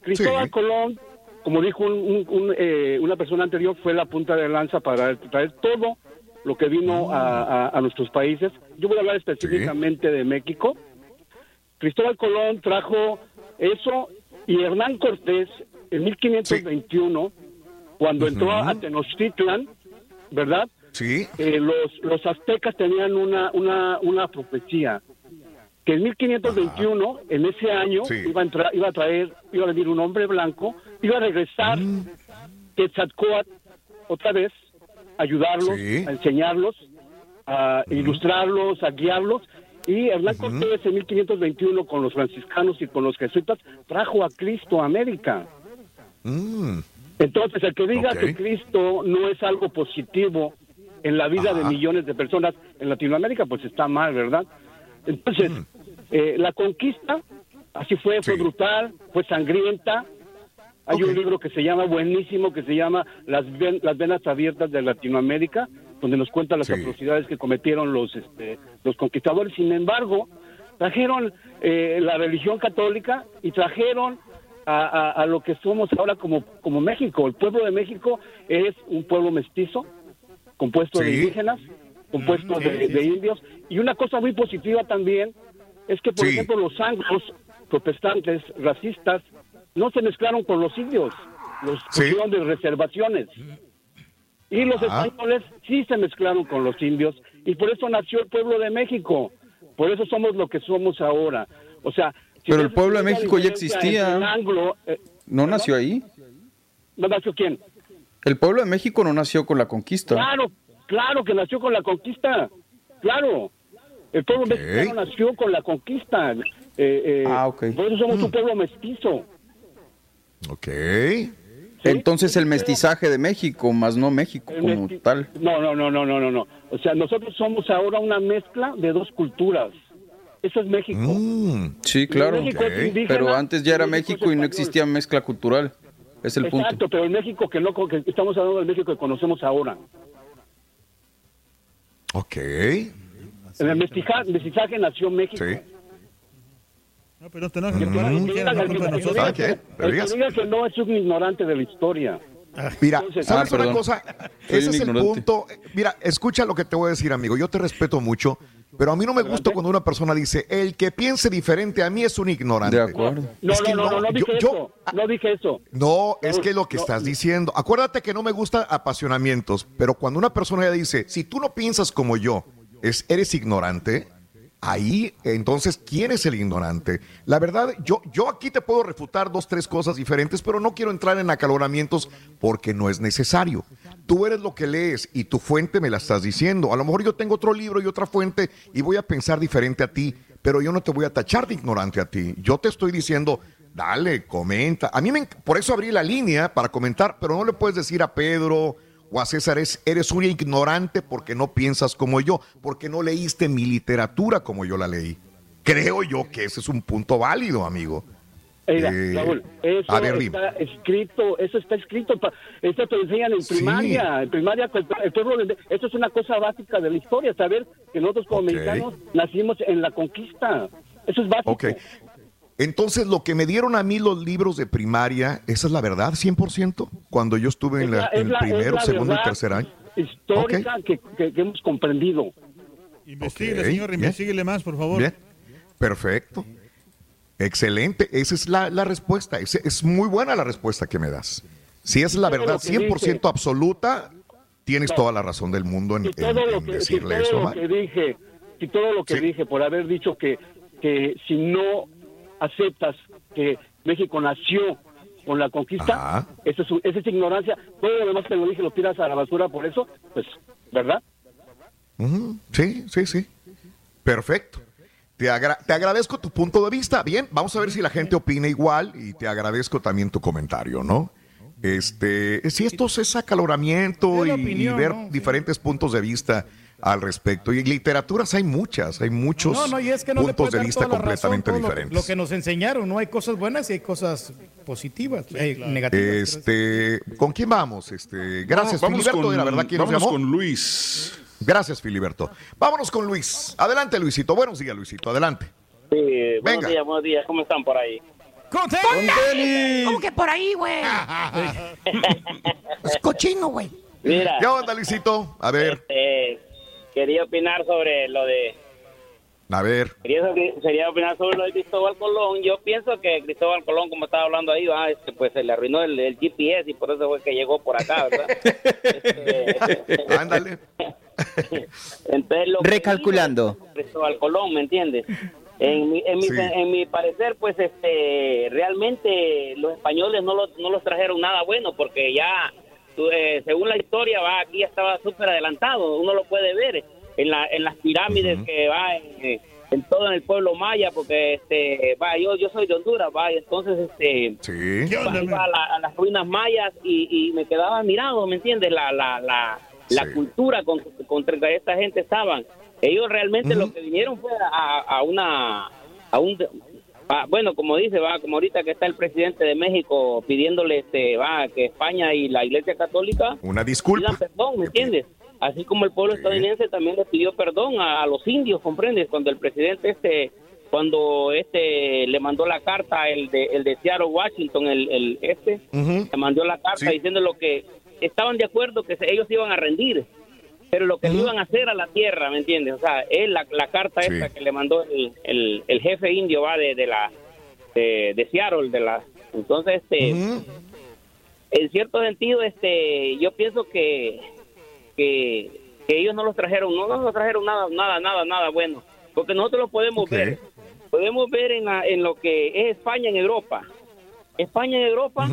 Cristóbal Sí. Colón, como dijo un- un- un, eh, una persona anterior, fue la punta de lanza para traer todo lo que vino a, a- a nuestros países. Yo voy a hablar específicamente de México. Cristóbal Colón trajo eso y Hernán Cortés en 1521, cuando entró a Tenochtitlan, ¿verdad? Sí. Eh, los, los aztecas tenían una, una, una profecía que en 1521, en ese año, Sí. iba, a entrar, iba a traer, iba a venir un hombre blanco, iba a regresar Quetzalcóatl otra vez, a ayudarlos, Sí. a enseñarlos, a ilustrarlos, a guiarlos. Y Hernán Cortés en 1521 con los franciscanos y con los jesuitas trajo a Cristo a América. Mm, Entonces, el que diga que Cristo no es algo positivo en la vida de millones de personas en Latinoamérica, pues está mal, ¿verdad? Entonces, eh, la conquista, así fue, fue brutal, fue sangrienta, Hay un libro que se llama buenísimo, que se llama Las, Ven- Las Venas Abiertas de Latinoamérica, donde nos cuenta las atrocidades que cometieron los, este, los conquistadores. Sin embargo, trajeron eh, la religión católica y trajeron a, a- a lo que somos ahora como, como México. El pueblo de México es un pueblo mestizo, compuesto de indígenas, compuesto Mm, de, sí, de sí. indios. Y una cosa muy positiva también es que, por Sí. ejemplo, los anglos protestantes, racistas, no se mezclaron con los indios, los pusieron de reservaciones. Y los Ajá. españoles sí se mezclaron con los indios y por eso nació el pueblo de México. Por eso somos lo que somos ahora. O sea, si Pero el pueblo de México ya existía. anglo, eh, ¿No nació ahí? ¿No nació quién? El pueblo de México no nació con la conquista. Claro, claro que nació con la conquista. Claro. El pueblo mexicano nació con la conquista. Eh, eh, Ah, ok. Por eso somos un pueblo mestizo. Ok. Entonces el mestizaje de México, más no México El como tal. No, no, no, no, no, no, no. O sea, nosotros somos ahora una mezcla de dos culturas. Eso es México. Mm. Sí, claro. México es indígena, Pero antes ya era México México y no existía mezcla cultural. Es el punto. Exacto, pero el México que no que estamos hablando del México que conocemos ahora. Ok. En el mestiza- mestizaje nació México. Sí. No, pero no te enojes, Mm. diga que- no es un ignorante de la historia. Mira, Entonces- ¿sabes Ah, una cosa? Ese es el ignorante. punto. Mira, escucha lo que te voy a decir, amigo. Yo te respeto mucho, pero a mí no me gusta cuando una persona dice, el que piense diferente a mí es un ignorante. De acuerdo. No, Es que no, no, no, no dije yo- eso. No dije eso. No, es que lo que no. estás diciendo. Acuérdate que no me gusta apasionamientos, pero cuando una persona ya dice, si tú no piensas como yo, es, eres ignorante, ahí entonces, ¿quién es el ignorante? La verdad, yo, yo aquí te puedo refutar dos, tres cosas diferentes, pero no quiero entrar en acaloramientos porque no es necesario. Tú eres lo que lees y tu fuente me la estás diciendo. A lo mejor yo tengo otro libro y otra fuente y voy a pensar diferente a ti, pero yo no te voy a tachar de ignorante a ti. Yo te estoy diciendo, dale, comenta. A mí me, por eso abrí la línea para comentar, pero no le puedes decir a Pedro o a César, es, eres un ignorante porque no piensas como yo, porque no leíste mi literatura como yo la leí. Creo yo que ese es un punto válido, amigo. Mira, Eh, Raúl, eso a ver, dime. está escrito, eso está escrito, pa- esto te lo enseñan en Sí. primaria, en primaria, el pueblo de- esto es una cosa básica de la historia, saber que nosotros como Ok. mexicanos nacimos en la conquista, eso es básico. Ok. Entonces, lo que me dieron a mí los libros de primaria, ¿esa es la verdad, 100%? Cuando yo estuve en, la- la- en es primero, la segundo y tercer año. Histórica que, que- que hemos comprendido. Investíguele, Ok, señor, bien. investíguele más, por favor. Bien, perfecto. Excelente, esa es la, la respuesta. Es, es muy buena la respuesta que me das. Si es la verdad lo que 100% dije. absoluta, tienes toda la razón del mundo en, en- en que, si decirle todo eso. lo que dije, si todo lo que Sí. dije por haber dicho que, que si no aceptas que México nació con la conquista, eso es, esa es ignorancia. Todo lo demás te lo dije, lo tiras a la basura por eso, pues, ¿verdad? Ujú, Sí, sí, sí. Perfecto. Te, agra- te agradezco tu punto de vista. Bien, vamos a ver si la gente opina igual y te agradezco también tu comentario, ¿no? Este, si esto es acaloramiento y, ver diferentes puntos de vista al respecto. Y literaturas hay muchas, hay muchos No, no, y es que no le puntos de vista razón, completamente lo- diferentes. Lo, que nos enseñaron, ¿no? Hay cosas buenas y hay cosas positivas, hay negativas. Este, ¿con quién vamos? Este, gracias, Vamos Filiberto, con- de la verdad, ¿quién nos llamó? con Luis. Gracias, Filiberto. Vámonos con Luis. Adelante, Luisito. Buenos días, Luisito. Adelante. Sí, buenos Venga. días, buenos días. ¿Cómo están por ahí? ¡Con ¿Cómo que por ahí, güey? es cochino, güey. Mira, ¿Qué onda, Luisito? A ver, eh, quería opinar sobre lo de... a ver. Quería, quería opinar sobre lo de Cristóbal Colón. Yo pienso que Cristóbal Colón, como estaba hablando ahí, va, este, pues se le arruinó el, el GPS y por eso fue que llegó por acá, ¿verdad? Este, Ándale. Entonces, lo que Recalculando. hizo Cristóbal Colón, ¿me entiendes? En mi, en, mi, Sí. en mi parecer, pues este, realmente los españoles no, lo- no los trajeron nada bueno porque ya, eh, según la historia, va aquí ya estaba súper adelantado. Uno lo puede ver en, la, en las pirámides que va en, en todo en el pueblo maya, porque este, va, yo, yo soy de Honduras, va, y entonces este, Sí. iba, iba a, la- a las ruinas mayas y, y me quedaba mirado, ¿me entiendes? La, la, la, la cultura con, contra que esta gente estaban. Ellos realmente lo que vinieron fue a, a una a un bueno, como dice, va, como ahorita que está el presidente de México pidiéndole, este, va, que España y la Iglesia Católica Una disculpa. pidan perdón, ¿me entiendes? Así como el pueblo estadounidense también le pidió perdón a, a los indios, ¿comprendes? Cuando el presidente este, cuando este le mandó la carta, el de, el de Seattle, Washington, el, el este, le mandó la carta Sí. diciendo lo que estaban de acuerdo que ellos iban a rendir, pero lo que no iban a hacer a la tierra, ¿me entiendes? O sea, es la, la carta Sí. esta que le mandó el, el, el jefe indio, va, de, de la, de, de Seattle, de la, entonces, este, en cierto sentido, este, yo pienso que, que, que ellos no los trajeron, no nos trajeron nada, nada, nada, nada bueno, porque nosotros lo podemos ver, podemos ver en, la- en lo que es España en Europa, España en Europa,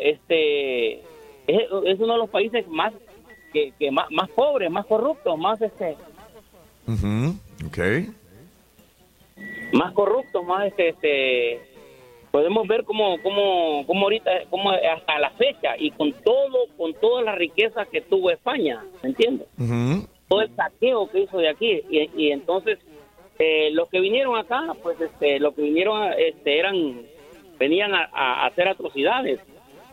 este, es, es uno de los países más, que, que más, más pobres, más corruptos, más este, Ujú, Ok. más corruptos, más este, este podemos ver cómo, cómo, cómo ahorita, cómo hasta la fecha y con todo, con toda la riqueza que tuvo España, ¿me entiendes? Todo el saqueo que hizo de aquí y, y entonces eh, los que vinieron acá, pues este, los que vinieron este, eran, venían a, a hacer atrocidades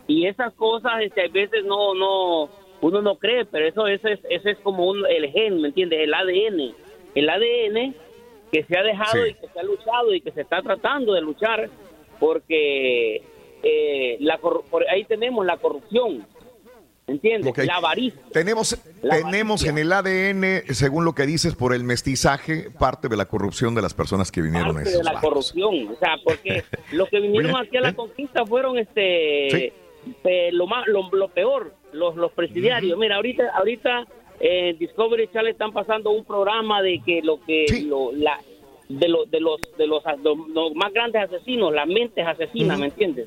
y esas cosas este, a veces no, no, uno no cree, pero eso, eso es, eso es como un, el gen, ¿me entiendes? El ADN, el ADN que se ha dejado Sí. y que se ha luchado y que se está tratando de luchar porque eh, la por ahí tenemos la corrupción, ¿entiendes? La avaricia. Tenemos, La tenemos en el ADN, según lo que dices, por el mestizaje, parte de la corrupción de las personas que vinieron a parte de esos la barcos. corrupción, o sea, porque los que vinieron Oye, aquí a la ¿eh? conquista fueron este Sí. Eh, lo más lo, lo peor, los los presidiarios. Mira, ahorita ahorita eh, Discovery Channel están pasando un programa de que lo que lo, la de, lo- de los de los, los- los más grandes asesinos, las mentes asesinas, ¿me entiendes?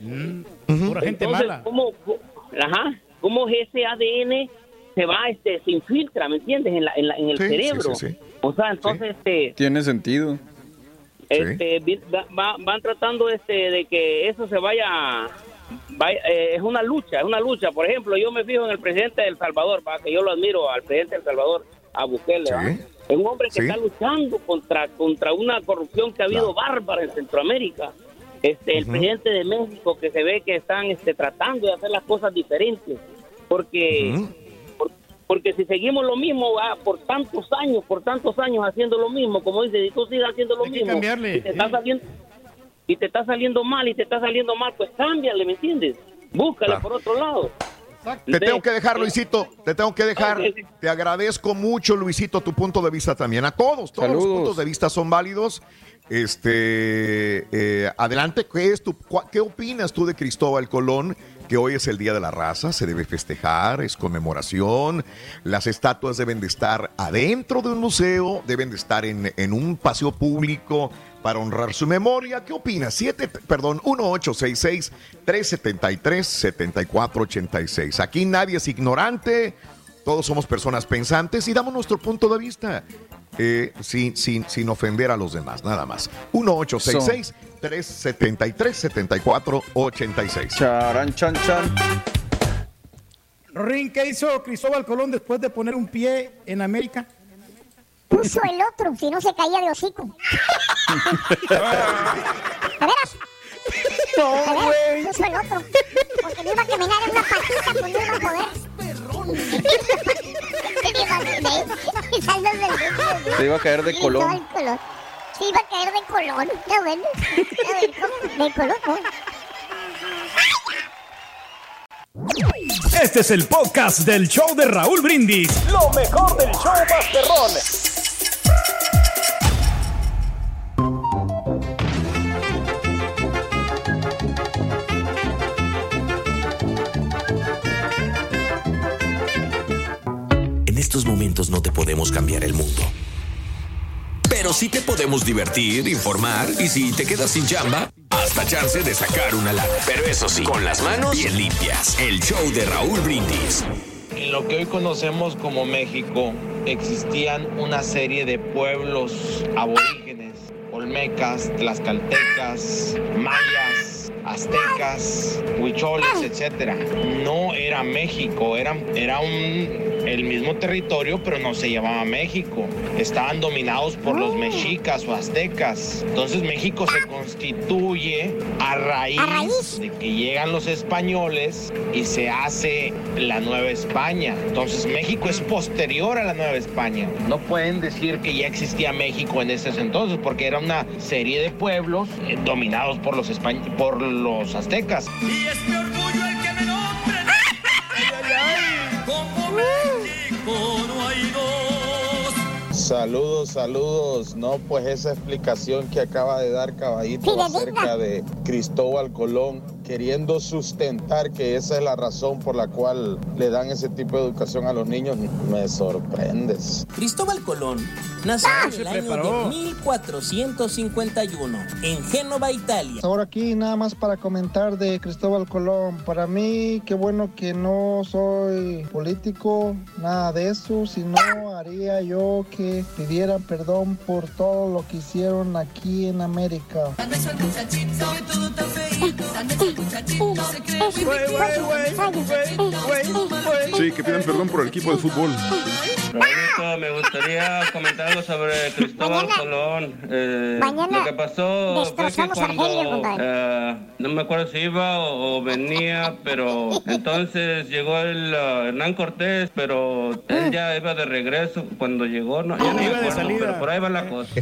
Pura gente Entonces, mala. ¿cómo, ajá, cómo ese ADN se va, este, se infiltra, ¿me entiendes? En, la, en, la- en el Sí, cerebro. sí, sí. O sea, entonces, este, Tiene sentido. este, vi- va- va- van tratando este de que eso se vaya, vaya- eh, es una lucha, es una lucha. Por ejemplo, yo me fijo en el presidente de El Salvador, para que yo lo admiro al presidente de El Salvador, a Bukele. ¿va? Es un hombre que Sí. está luchando contra contra una corrupción que ha habido bárbara en Centroamérica. Este, el presidente de México que se ve que están este, tratando de hacer las cosas diferentes, porque por- porque si seguimos lo mismo ah, por tantos años, por tantos años haciendo lo mismo, como dice, y tú sigas haciendo lo Hay que mismo, cambiarle, y te está sí. saliendo y te está saliendo mal y te está saliendo mal, pues cámbiale, ¿me entiendes? Búscale Claro. por otro lado. Te tengo que dejar, Luisito. Te tengo que dejar. Te agradezco mucho, Luisito, tu punto de vista también. A todos, todos los puntos de vista son válidos. Este, eh, adelante, ¿qué, es tu, cua- ¿qué opinas tú de Cristóbal Colón? Que hoy es el Día de la Raza, se debe festejar, es conmemoración. Las estatuas deben de estar adentro de un museo, deben de estar en, en un paseo público para honrar su memoria. ¿Qué opinas? Siete, perdón, 1866-373-7486. Aquí nadie es ignorante, todos somos personas pensantes y damos nuestro punto de vista. eh, sin, sin, sin ofender a los demás, nada más. 1866-373-7486. Charan, chan, chan. Rin, ¿qué hizo Cristóbal Colón después de poner un pie en América? Puso el otro, si no se caía de hocico. ¿De veras? No, güey. Puso el otro. Porque no iba a caminar en una patita, pues no iba a poder. Se iba a caer de colón. Sí, iba a caer de colón. Ya ven. De colón, ¿no? Este es el podcast del show de Raúl Brindis. Lo mejor del show Masterrón. Estos momentos no te podemos cambiar el mundo. Pero sí te podemos divertir, informar y si te quedas sin chamba, hasta chance de sacar una lana. Pero eso sí, con las manos bien limpias. El show de Raúl Brindis. En lo que hoy conocemos como México existían una serie de pueblos aborígenes, olmecas, tlaxcaltecas, mayas, aztecas, huicholes, etcétera. No era México, era, era un el mismo territorio, pero no se llamaba México. Estaban dominados por los mexicas o aztecas. Entonces México se constituye a raíz de que llegan los españoles y se hace la Nueva España. Entonces México es posterior a la Nueva España. No pueden decir que ya existía México en ese entonces porque era una serie de pueblos eh, dominados por los, españ- por los aztecas. Y es mi orgullo el que me nombre. Como México no hay dos. Saludos, saludos. No, pues esa explicación que acaba de dar Caballito acerca de Cristóbal Colón, queriendo sustentar que esa es la razón por la cual le dan ese tipo de educación a los niños, me sorprendes. Cristóbal Colón nació en se el año preparó. de 1451 en Génova, Italia. Ahora aquí nada más para comentar de Cristóbal Colón. Para mí, qué bueno que no soy político, nada de eso, sino haría yo que pidieran perdón por todo lo que hicieron aquí en América. Sí, que pidan perdón por el equipo de fútbol. Raulito, me gustaría comentar algo sobre Cristóbal Colón. Eh, mañana lo que pasó fue que cuando, Argelio, eh, no me acuerdo si iba o, o venía, pero entonces llegó el uh, Hernán Cortés, pero él ya iba de regreso cuando llegó, no, ya no me Iba de acuerdo, salida. pero por ahí va la cosa.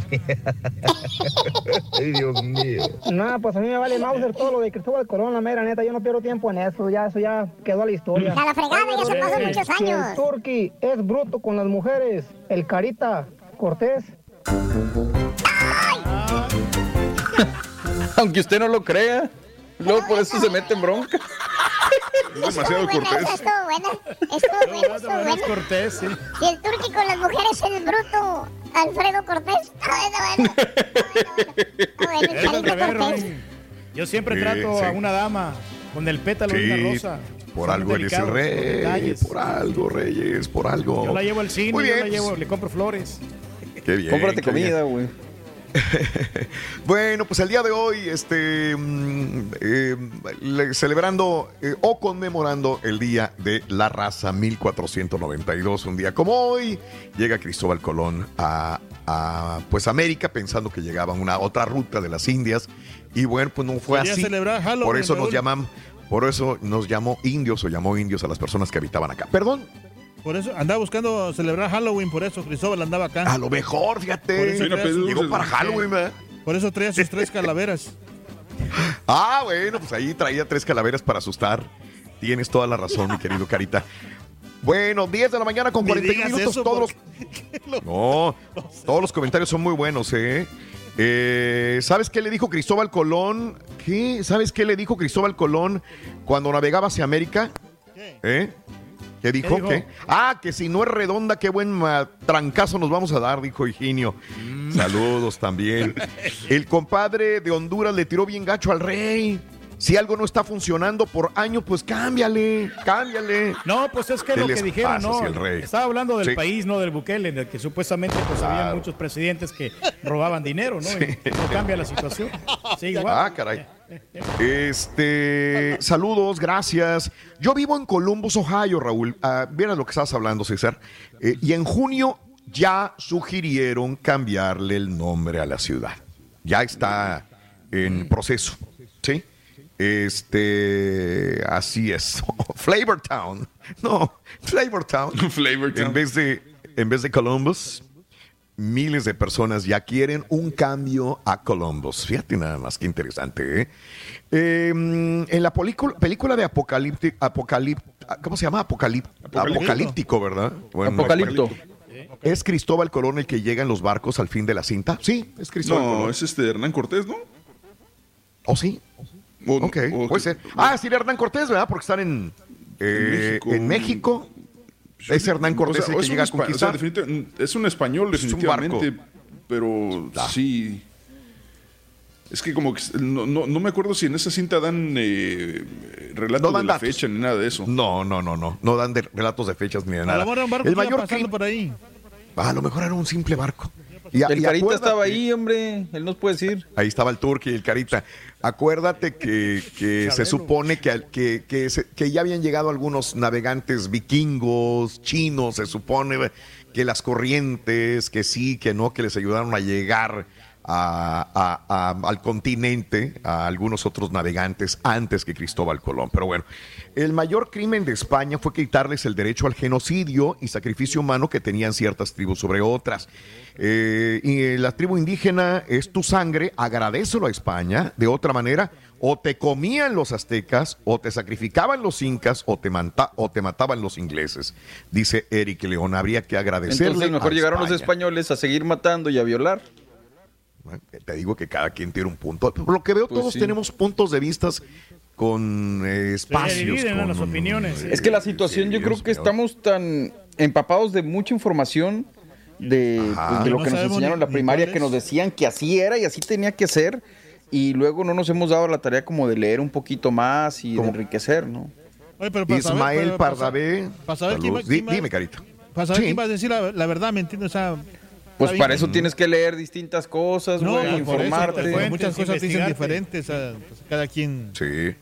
Ay, Dios mío. No, pues a mí me vale Mauser todo lo de Cristóbal Colón, la mera neta, yo no pierdo tiempo en eso, ya eso ya quedó a la historia. A la fregada, ya se pasó muchos si años. El Turqui es bruto con las mujeres, el Carita Cortés. Aunque usted no lo crea. Luego por eso se mete en bronca. Es demasiado Buena, cortés. esa estuvo buena. Estuvo buena, estuvo buena. Cortés, sí. Y el turqui con las mujeres es el bruto Alfredo Cortés. Bueno. Yo siempre trato sí. a una dama con el pétalo de una rosa. Por Son algo eres el rey. Por algo, Reyes, por algo. Yo la llevo al cine, Muy yo la llevo, pues, le compro flores. Qué bien. Cómprate qué comida, güey. Bueno, pues el día de hoy, este, mm, eh, le- celebrando eh, o conmemorando el Día de la Raza 1492, un día como hoy, llega Cristóbal Colón a, a, pues América pensando que llegaba una otra ruta de las Indias y bueno, pues no fue Quería así. Por eso nos llaman, por eso nos llamó indios o llamó indios a las personas que habitaban acá. Perdón, Por eso andaba buscando celebrar Halloween, por eso Cristóbal andaba acá. a lo mejor, fíjate, llegó para Halloween, ¿verdad? Por eso traía sus tres calaveras. Ah, bueno, pues ahí traía tres calaveras para asustar. Tienes toda la razón, mi querido Carita. Bueno, 10 de la mañana con Ni 41 digas minutos. eso, todos los... No, todos los comentarios son muy buenos, ¿eh? Eh, ¿Sabes qué le dijo Cristóbal Colón? ¿Qué? ¿Sabes qué le dijo Cristóbal Colón cuando navegaba hacia América? ¿Eh? ¿Qué dijo? dijo? ¿Qué? Ah, que si no es redonda, qué buen trancazo nos vamos a dar, dijo Higinio. Mm. Saludos también. El compadre de Honduras le tiró bien gacho al rey. Si algo no está funcionando por año, pues cámbiale, cámbiale. No, pues es que ¿Qué lo que dijeron, no. Estaba hablando del Sí. país, no del Bukele, en el que supuestamente pues había muchos presidentes que robaban dinero, ¿no? Y no cambia la situación. Sí, igual. Ah, caray. Este, saludos, gracias. Yo vivo en Columbus, Ohio, Raúl. Ah, Vieras lo que estás hablando, César. Eh, y en junio ya sugirieron cambiarle el nombre a la ciudad. Ya está en proceso, ¿sí? Este, así es. Flavor Town. No, Flavor Town. Flavor Town. En vez de, en vez de Columbus, miles de personas ya quieren un cambio a Columbus. Fíjate nada más, qué interesante. ¿eh? Eh, en la película, película de Apocalipti- Apocalip- ¿cómo se llama? Apocalip-. Apocalíptico, ¿verdad? Bueno, Apocalipto. ¿Es Cristóbal Colón el que llega en los barcos al fin de la cinta? Sí, es Cristóbal No, Colón. es este Hernán Cortés, ¿no? ¿Oh, sí? O- Ok, o- puede ser. Ah, sí, Hernán Cortés, ¿verdad? Porque están en, eh, México. en México. Es Hernán Cortés O sea, el que es un llega a espa- o sea, conquistar. definitivamente, es un español, Es un pero sí. Es que como que no, no- no me acuerdo si en esa cinta dan eh, relato No dan de la datos. fecha ni nada de eso. No, no, no, no. No dan de- relatos de fechas ni de A nada. lo mejor era un barco el que mayor pasando cri- por ahí. A lo mejor era un simple barco. Y, El y carita acuérdate- estaba ahí, hombre. Él nos puede decir. Ahí estaba el turque y el carita. Acuérdate que, que se supone que, que, que, se- que ya habían llegado algunos navegantes vikingos, chinos, se supone que las corrientes, que sí, que no, que les ayudaron a llegar a- a- a- al continente, a algunos otros navegantes antes que Cristóbal Colón. Pero bueno, el mayor crimen de España fue quitarles el derecho al genocidio y sacrificio humano que tenían ciertas tribus sobre otras. Eh, y eh, la tribu indígena es tu sangre, agradecelo a España. De otra manera, o te comían los aztecas, o te sacrificaban los incas, o te, manta- o te mataban los ingleses. Dice Eric León, habría que agradecerle. Entonces mejor a llegaron los españoles a seguir matando y a violar. Te digo que cada quien tiene un punto. Por lo que veo, Pues todos sí. tenemos puntos de vistas con eh, espacios. dividen, ¿no? con- las opiniones. Es que la situación, yo creo que estamos tan empapados de mucha información de, pues, de lo No que nos enseñaron en la primaria, que nos decían que así era y así tenía que ser, y luego no nos hemos dado la tarea como de leer un poquito más y de enriquecer, ¿no? Oye, pero Ismael Pardavé. dime, Carita. Para saber Sí. quién va a decir la, la verdad, ¿me entiendes? O sea, Pues para eso tienes que leer distintas cosas, No, güey, pues por eso, informarte. pero muchas cosas dicen diferentes, sea, pues cada quien... Sí.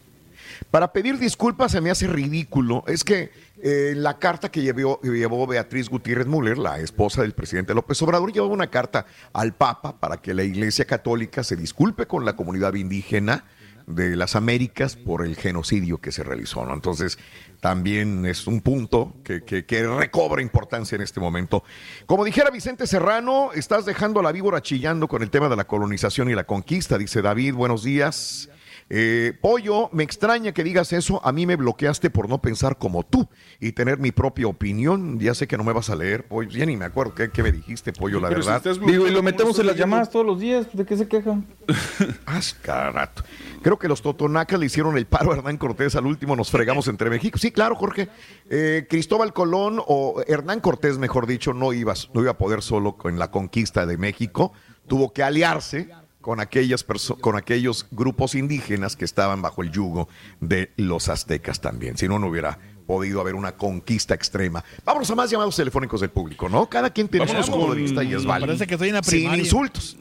Para pedir disculpas se me hace ridículo. Es que eh, la carta que llevó, que llevó Beatriz Gutiérrez Müller, la esposa del presidente López Obrador, llevaba una carta al Papa para que la Iglesia Católica se disculpe con la comunidad indígena de las Américas por el genocidio que se realizó. ¿no? Entonces, también es un punto que, que- que recobra importancia en este momento. Como dijera Vicente Serrano, estás dejando a la víbora chillando con el tema de la colonización y la conquista, dice David. Buenos días. Eh, Pollo, me extraña que digas eso. A mí me bloqueaste por no pensar como tú y tener mi propia opinión. Ya sé que no me vas a leer, Pollo. Ya ni me acuerdo qué, qué me dijiste, Pollo, la Pero verdad. Digo, y lo bloqueado, ¿cómo metemos en las leyendo? llamadas todos los días, ¿de qué se quejan? Ah, sí, cada rato. Creo que los totonacas le hicieron el paro a Hernán Cortés al último, nos fregamos entre México. Sí, claro, Jorge. Eh, Cristóbal Colón o Hernán Cortés, mejor dicho, no iba, no iba a poder solo con la conquista de México. Tuvo que aliarse con, aquellas con aquellos grupos indígenas que estaban bajo el yugo de los aztecas también. Si no, no hubiera podido haber una conquista extrema. Vámonos a más llamados telefónicos del público, ¿no? Cada quien tiene Vámonos su punto de con- vista y es válido. Parece que estoy en la Sin insultos.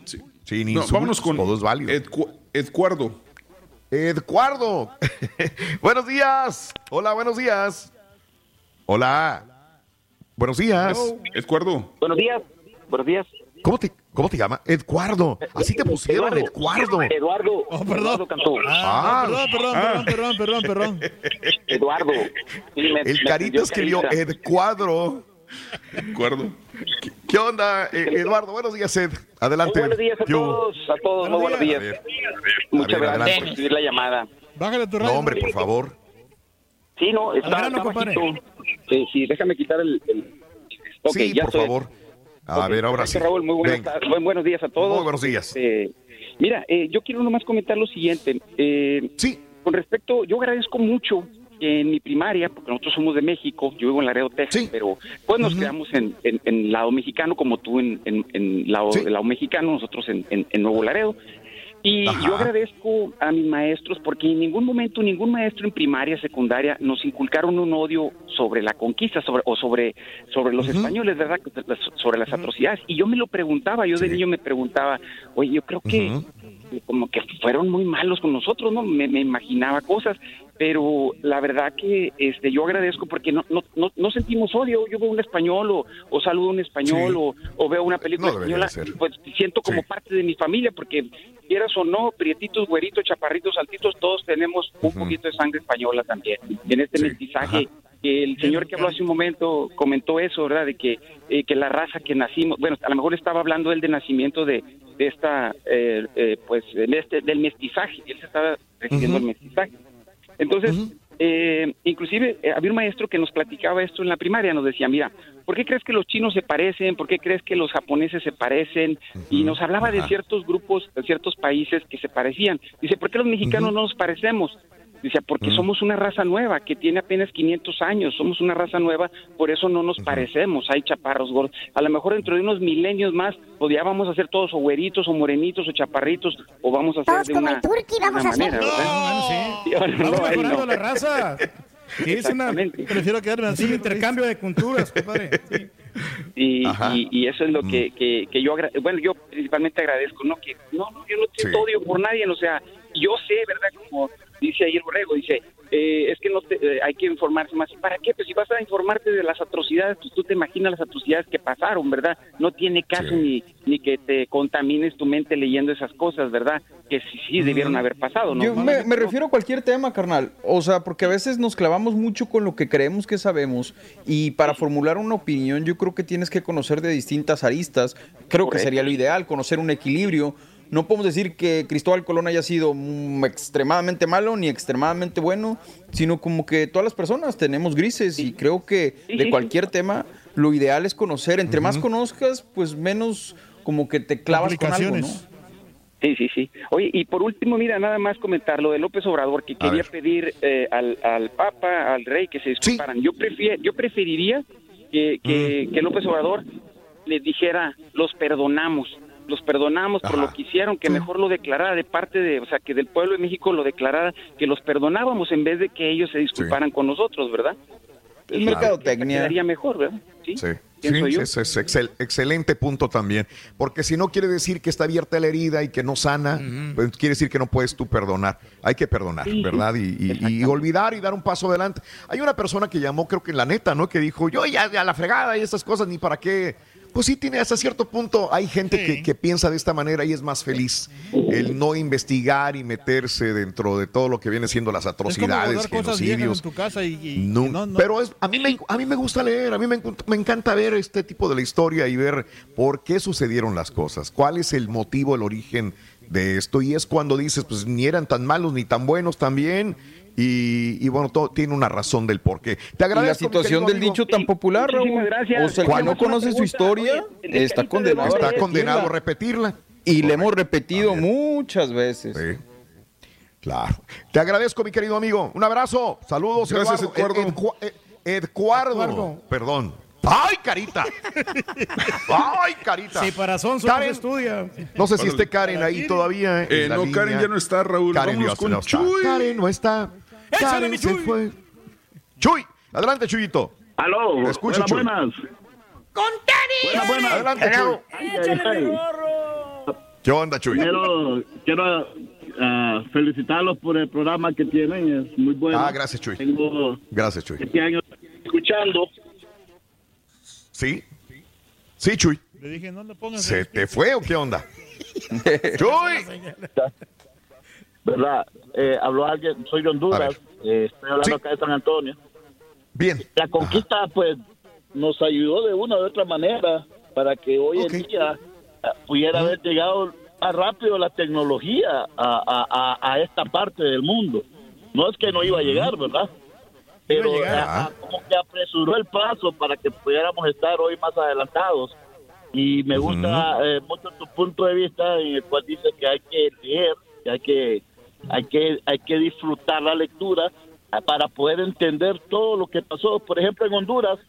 Sin No, insultos. vámonos con todo es válido. Edcu- Edcuardo. Eduardo. buenos días. Hola, buenos días. Hola. Buenos días. Edcuardo. Buenos días. Buenos días. ¿Cómo te, cómo te llama? Eduardo. Así te pusieron, Eduardo. Eduardo. Oh, perdón. Eduardo Cantú. Ah, Ah. perdón, perdón, Ah. perdón, perdón, perdón, perdón. Eduardo. Sí, me- El pidió escribió Carita. Eduardo. Edcuardo. ¿Qué, qué onda, eh, Eduardo? Buenos días, Ed. Adelante. Muy buenos días a todos, a todos, muy buenos días. A ver, Muchas a ver, gracias adelante. por recibir la llamada. Bájale tu No, hombre, por favor. Sí, no, está. Sí, sí, déjame quitar el... sí, ya por estoy. favor. A ver, ahora sí. Raúl, muy buenas, buenos días a todos. Muy buenos días. Eh, mira, eh, yo quiero nomás comentar lo siguiente. Eh, Sí. Con respecto, yo agradezco mucho que en mi primaria, porque nosotros somos de México, yo vivo en Laredo, Texas, Sí. pero pues nos quedamos en, en, en lado mexicano, como tú en, en, en lado, Sí. lado mexicano, nosotros en Nuevo Laredo. Y Ajá. yo agradezco a mis maestros porque en ningún momento ningún maestro en primaria, secundaria nos inculcaron un odio sobre la conquista sobre, o sobre, sobre los españoles, ¿verdad? Sobre las atrocidades. Y yo me lo preguntaba, yo de niño me preguntaba, oye, yo creo que. Como que fueron muy malos con nosotros, ¿no? Me, me imaginaba cosas, pero la verdad que este yo agradezco porque no no, no, no sentimos odio. Yo veo un español o, o saludo a un español Sí. o, o veo una película No española, pues siento como Sí. parte de mi familia porque quieras o no, prietitos, güeritos, chaparritos, altitos, todos tenemos un poquito de sangre española también. En este Sí. mestizaje el señor que habló hace un momento comentó eso, ¿verdad? De que, eh, que la raza que nacimos, bueno, a lo mejor estaba hablando él de nacimiento de, de esta, eh, eh, pues, de este, del mestizaje, él se estaba refiriendo Ujú. al mestizaje. Entonces, eh, inclusive eh, había un maestro que nos platicaba esto en la primaria, nos decía, mira, ¿por qué crees que los chinos se parecen? ¿Por qué crees que los japoneses se parecen? Y nos hablaba de ciertos grupos, de ciertos países que se parecían. Dice, ¿por qué los mexicanos no nos parecemos? Dice, porque somos una raza nueva que tiene apenas 500 años, somos una raza nueva, por eso no nos parecemos, hay chaparros gordos. A lo mejor dentro de unos milenios más, pues ya vamos a ser todos o güeritos o morenitos o chaparritos, o vamos a hacer Todos de como una, el turqui vamos una a ser. manera, ¿verdad? Bueno, sí. Sí, Vamos no, mejorando no. la raza. Es una. Prefiero quedarme así. un intercambio de culturas, compadre. Sí. Y, y, y eso es lo que, que, que yo, bueno, yo principalmente agradezco, ¿no? Que no, no, yo no siento Sí. odio por nadie, o sea, yo sé, ¿verdad? Como dice el borrego, dice, eh, es que no te- eh, hay que informarse más. ¿Y para qué? Pues si vas a informarte de las atrocidades, pues tú te imaginas las atrocidades que pasaron, ¿verdad? No tiene caso ni, ni que te contamines tu mente leyendo esas cosas, ¿verdad? Que sí, sí debieron haber pasado, ¿no? Yo me, me refiero a cualquier tema, carnal. O sea, porque a veces nos clavamos mucho con lo que creemos que sabemos y para formular una opinión yo creo que tienes que conocer de distintas aristas. Creo que sería lo ideal, conocer un equilibrio. No podemos decir que Cristóbal Colón haya sido mm, extremadamente malo ni extremadamente bueno, sino como que todas las personas tenemos grises y creo que de cualquier tema lo ideal es conocer. Entre más conozcas, pues menos como que te clavas con algo, ¿no? Sí, sí, sí. Oye, y por último, mira, nada más comentar lo de López Obrador, que quería pedir eh, al, al Papa, al Rey, que se disculparan. Yo, prefier- yo preferiría que, que, que López Obrador les dijera, los perdonamos, los perdonamos por lo que hicieron, que mejor lo declarara de parte de, o sea, que del pueblo de México lo declarara, que los perdonábamos en vez de que ellos se disculparan con nosotros, ¿verdad? Es mercadotecnia. Quedaría mejor, ¿verdad? Sí. Sí, sí, es, es excel- excelente punto también. Porque si no quiere decir que está abierta la herida y que no sana, pues quiere decir que no puedes tú perdonar. Hay que perdonar, Sí, sí. ¿verdad? Y, y- y olvidar y dar un paso adelante. Hay una persona que llamó, creo que en la neta, ¿no? Que dijo, yo ya, ya la fregada y esas cosas, ni para qué. Pues sí, tiene hasta cierto punto, hay gente que, que piensa de esta manera y es más feliz el no investigar y meterse dentro de todo lo que viene siendo las Es como atrocidades, cosas viejas genocidios. en tu casa y, y- No, y no, no- Pero es, a, mí me, a mí me gusta leer, a mí me encanta ver este tipo de la historia y ver por qué sucedieron las cosas, cuál es el motivo, el origen de esto. Y es cuando dices, pues ni eran tan malos ni tan buenos también. Y, y bueno, todo tiene una razón del por qué. Te Y la situación querido del amigo. dicho tan popular, Raúl. O sea, el no conoce su historia está condenado a Está repetirla. condenado a repetirla. Y le hemos repetido muchas veces. Claro. Te agradezco, mi querido amigo. Un abrazo. Saludos, Gracias, Eduardo. Ed- Edcua- Ed- Edcuardo. Eduardo. Perdón. ¡Ay, carita! ¡Ay, carita! Sí, para son Karen, estudia. No sé si esté Karen ahí todavía. Eh, la no, línea. Karen ya no está, Raúl. Karen ya con no está. Chuy. Karen no está. Échale, Karen mi se Chuy. fue. Chuy, adelante, Chuyito. Aló, escucho, buenas, Chuy. buenas. ¡Con tenis! Buenas, buenas. Adelante, Chuy. Ay, ay, ay. ¿Qué onda, Chuy? Quiero ah, felicitarlos por el programa que tienen, es muy bueno. Ah, gracias, Chuy. Tengo Gracias, Chuy. este año escuchando. ¿Sí? Sí, Chuy. Le dije, no le pongas. ¿Se te fue o qué onda? Chuy. ¿Verdad? Eh, habló alguien, soy de Honduras, eh, estoy hablando acá de San Antonio. Bien. La conquista, pues, nos ayudó de una u otra manera para que hoy en día ah, pudiera haber llegado más rápido la tecnología a, a- a- a esta parte del mundo. No es que no iba a llegar, ¿verdad? Pero ah, ah, como que apresuró el paso para que pudiéramos estar hoy más adelantados. Y me gusta eh, mucho tu punto de vista en el cual dice que hay que leer, que hay que hay que hay que disfrutar la lectura ah, para poder entender todo lo que pasó. Por ejemplo, en Honduras,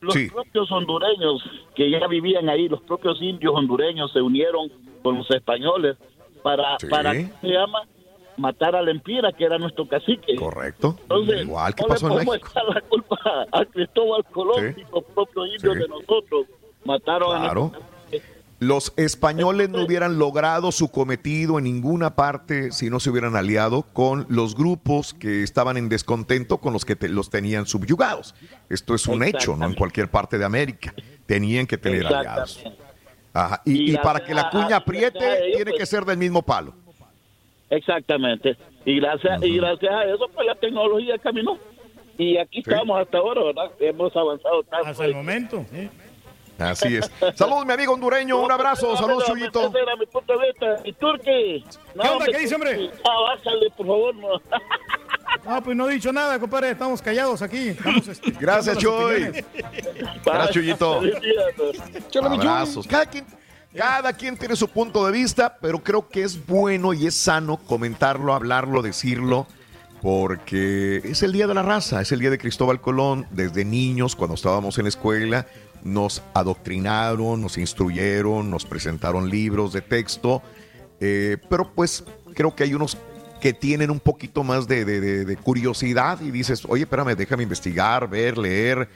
los propios hondureños que ya vivían ahí, los propios indios hondureños se unieron con los españoles para, Sí. para ¿qué se llama? Matar al Empira, que era nuestro cacique. Correcto. Entonces, Igual que no pasó en le México. la culpa a Cristóbal Colón Sí. y los propios indios de nosotros. Mataron a Claro. Los españoles no hubieran logrado su cometido en ninguna parte si no se hubieran aliado con los grupos que estaban en descontento con los que te- los tenían subyugados. Esto es un hecho, ¿no? En cualquier parte de América. Tenían que tener aliados. Ajá. Y, Y y la- para que la cuña apriete, ellos, tiene pues- que ser del mismo palo. Exactamente. Y gracias, y gracias a eso, pues la tecnología caminó. Y aquí estamos hasta ahora, ¿verdad? Hemos avanzado tanto. Hasta el momento. sí. Así es. Saludos, mi amigo hondureño. Un abrazo. Saludos, Chuyito. ¿Qué onda? ¿Qué dice, hombre? Ah, bájale, por favor. No. Ah, pues no he dicho nada, compadre. Estamos callados aquí. Estamos, este, Gracias, Chuy. Gracias, Chuyito. Abrazos. Cada quien, cada quien tiene su punto de vista, pero creo que es bueno y es sano comentarlo, hablarlo, decirlo, porque es el día de la raza, es el día de Cristóbal Colón. Desde niños, cuando estábamos en la escuela, nos adoctrinaron, nos instruyeron, nos presentaron libros de texto, eh, pero pues creo que hay unos que tienen un poquito más de, de- de- de curiosidad y dices, oye, espérame, déjame investigar, ver, leer,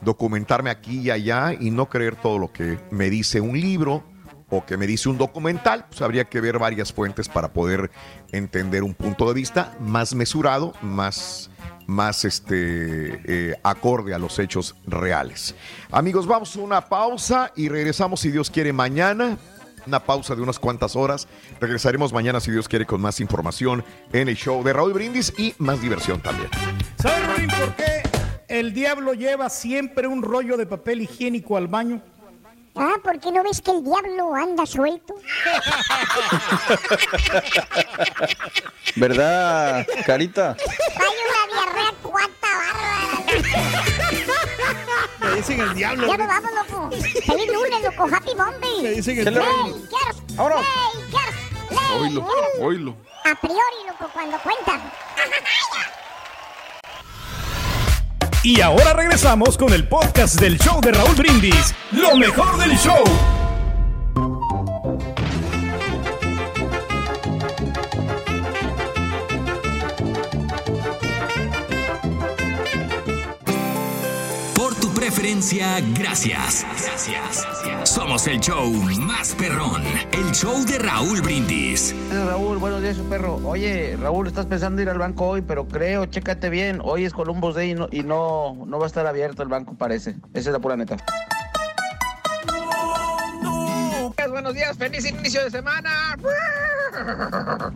documentarme aquí y allá y no creer todo lo que me dice un libro o que me dice un documental, pues habría que ver varias fuentes para poder entender un punto de vista más mesurado, más, más este, eh, acorde a los hechos reales. Amigos, vamos a una pausa y regresamos si Dios quiere mañana. Una pausa de unas cuantas horas. Regresaremos mañana si Dios quiere con más información en el show de Raúl Brindis y más diversión también. ¿Sabes, Rolín, por qué el diablo lleva siempre un rollo de papel higiénico al baño? Ah, ¿por qué no ves que el diablo anda suelto? ¿Verdad, Carita? Hay una diarrea cuanta bárbara. Me dicen el diablo. Ya nos vamos, loco. Feliz lunes, loco. Happy Monday. Me dicen el Hey, diablo. Ahora. Hey, girls. Hey. Oílo, oílo. A priori, loco, cuando cuentan. Y ahora regresamos con el podcast del show de Raúl Brindis. Lo mejor del show. Por tu preferencia, gracias. Gracias. Somos el show más perrón, el show de Raúl Brindis. Raúl, buenos días, su perro. Oye, Raúl, estás pensando ir al banco hoy, pero creo, chécate bien, hoy es Columbus Day y no, y no, no va a estar abierto el banco, parece. Esa es la pura neta. Buenos días, feliz inicio de semana.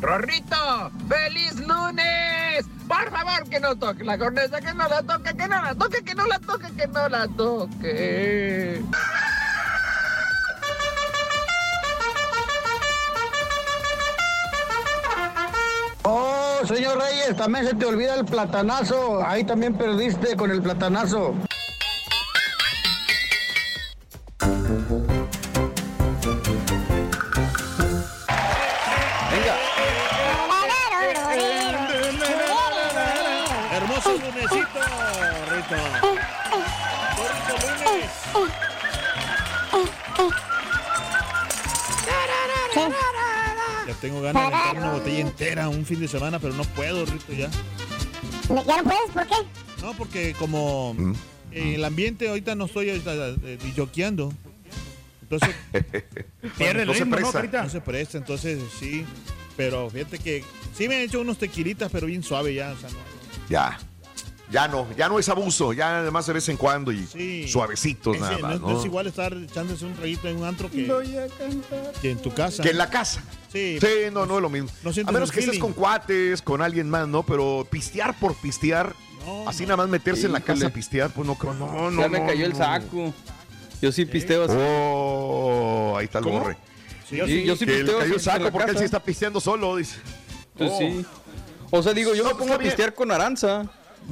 Rorrito, feliz lunes. Por favor, que no toque la corneta, que no la toque, que no la toque, que no la toque, que no la toque. Oh, señor Reyes, también se te olvida el platanazo. Ahí también perdiste con el platanazo. Ya tengo ganas de aventar una botella entera un fin de semana, pero no puedo, Rito, ya. ¿Ya no puedes? ¿Por qué? No, porque como Mm. eh, el ambiente ahorita no estoy ahorita, eh, disjoqueando. Entonces, Pierde el no se ritmo, ¿no, presta. Carita? no se presta, entonces sí. Pero fíjate que sí me he hecho unos tequilitas, pero bien suave ya. O sea, no, Ya. Ya no, ya no es abuso, ya además de vez en cuando y Sí. suavecitos Ese, nada más. no ¿no? es igual estar echándose un traguito en un antro que, a cantar. que en tu casa. Que en la casa. Sí, Sí, no, no es lo mismo. No a menos que estés con cuates, con alguien más, ¿no? Pero pistear por pistear, No, así no. nada más meterse en la Híjole. casa a pistear, pues no creo. No, no. ya me no, cayó el saco. Yo sí pisteo así. Oh, ahí está el ¿Cómo? borre. Sí, Yo sí. yo sí que le pisteo cayó el saco porque él casa. sí está pisteando solo, dice. Pues Oh. sí. O sea, digo, yo No, me pues pongo a pistear con Aranza.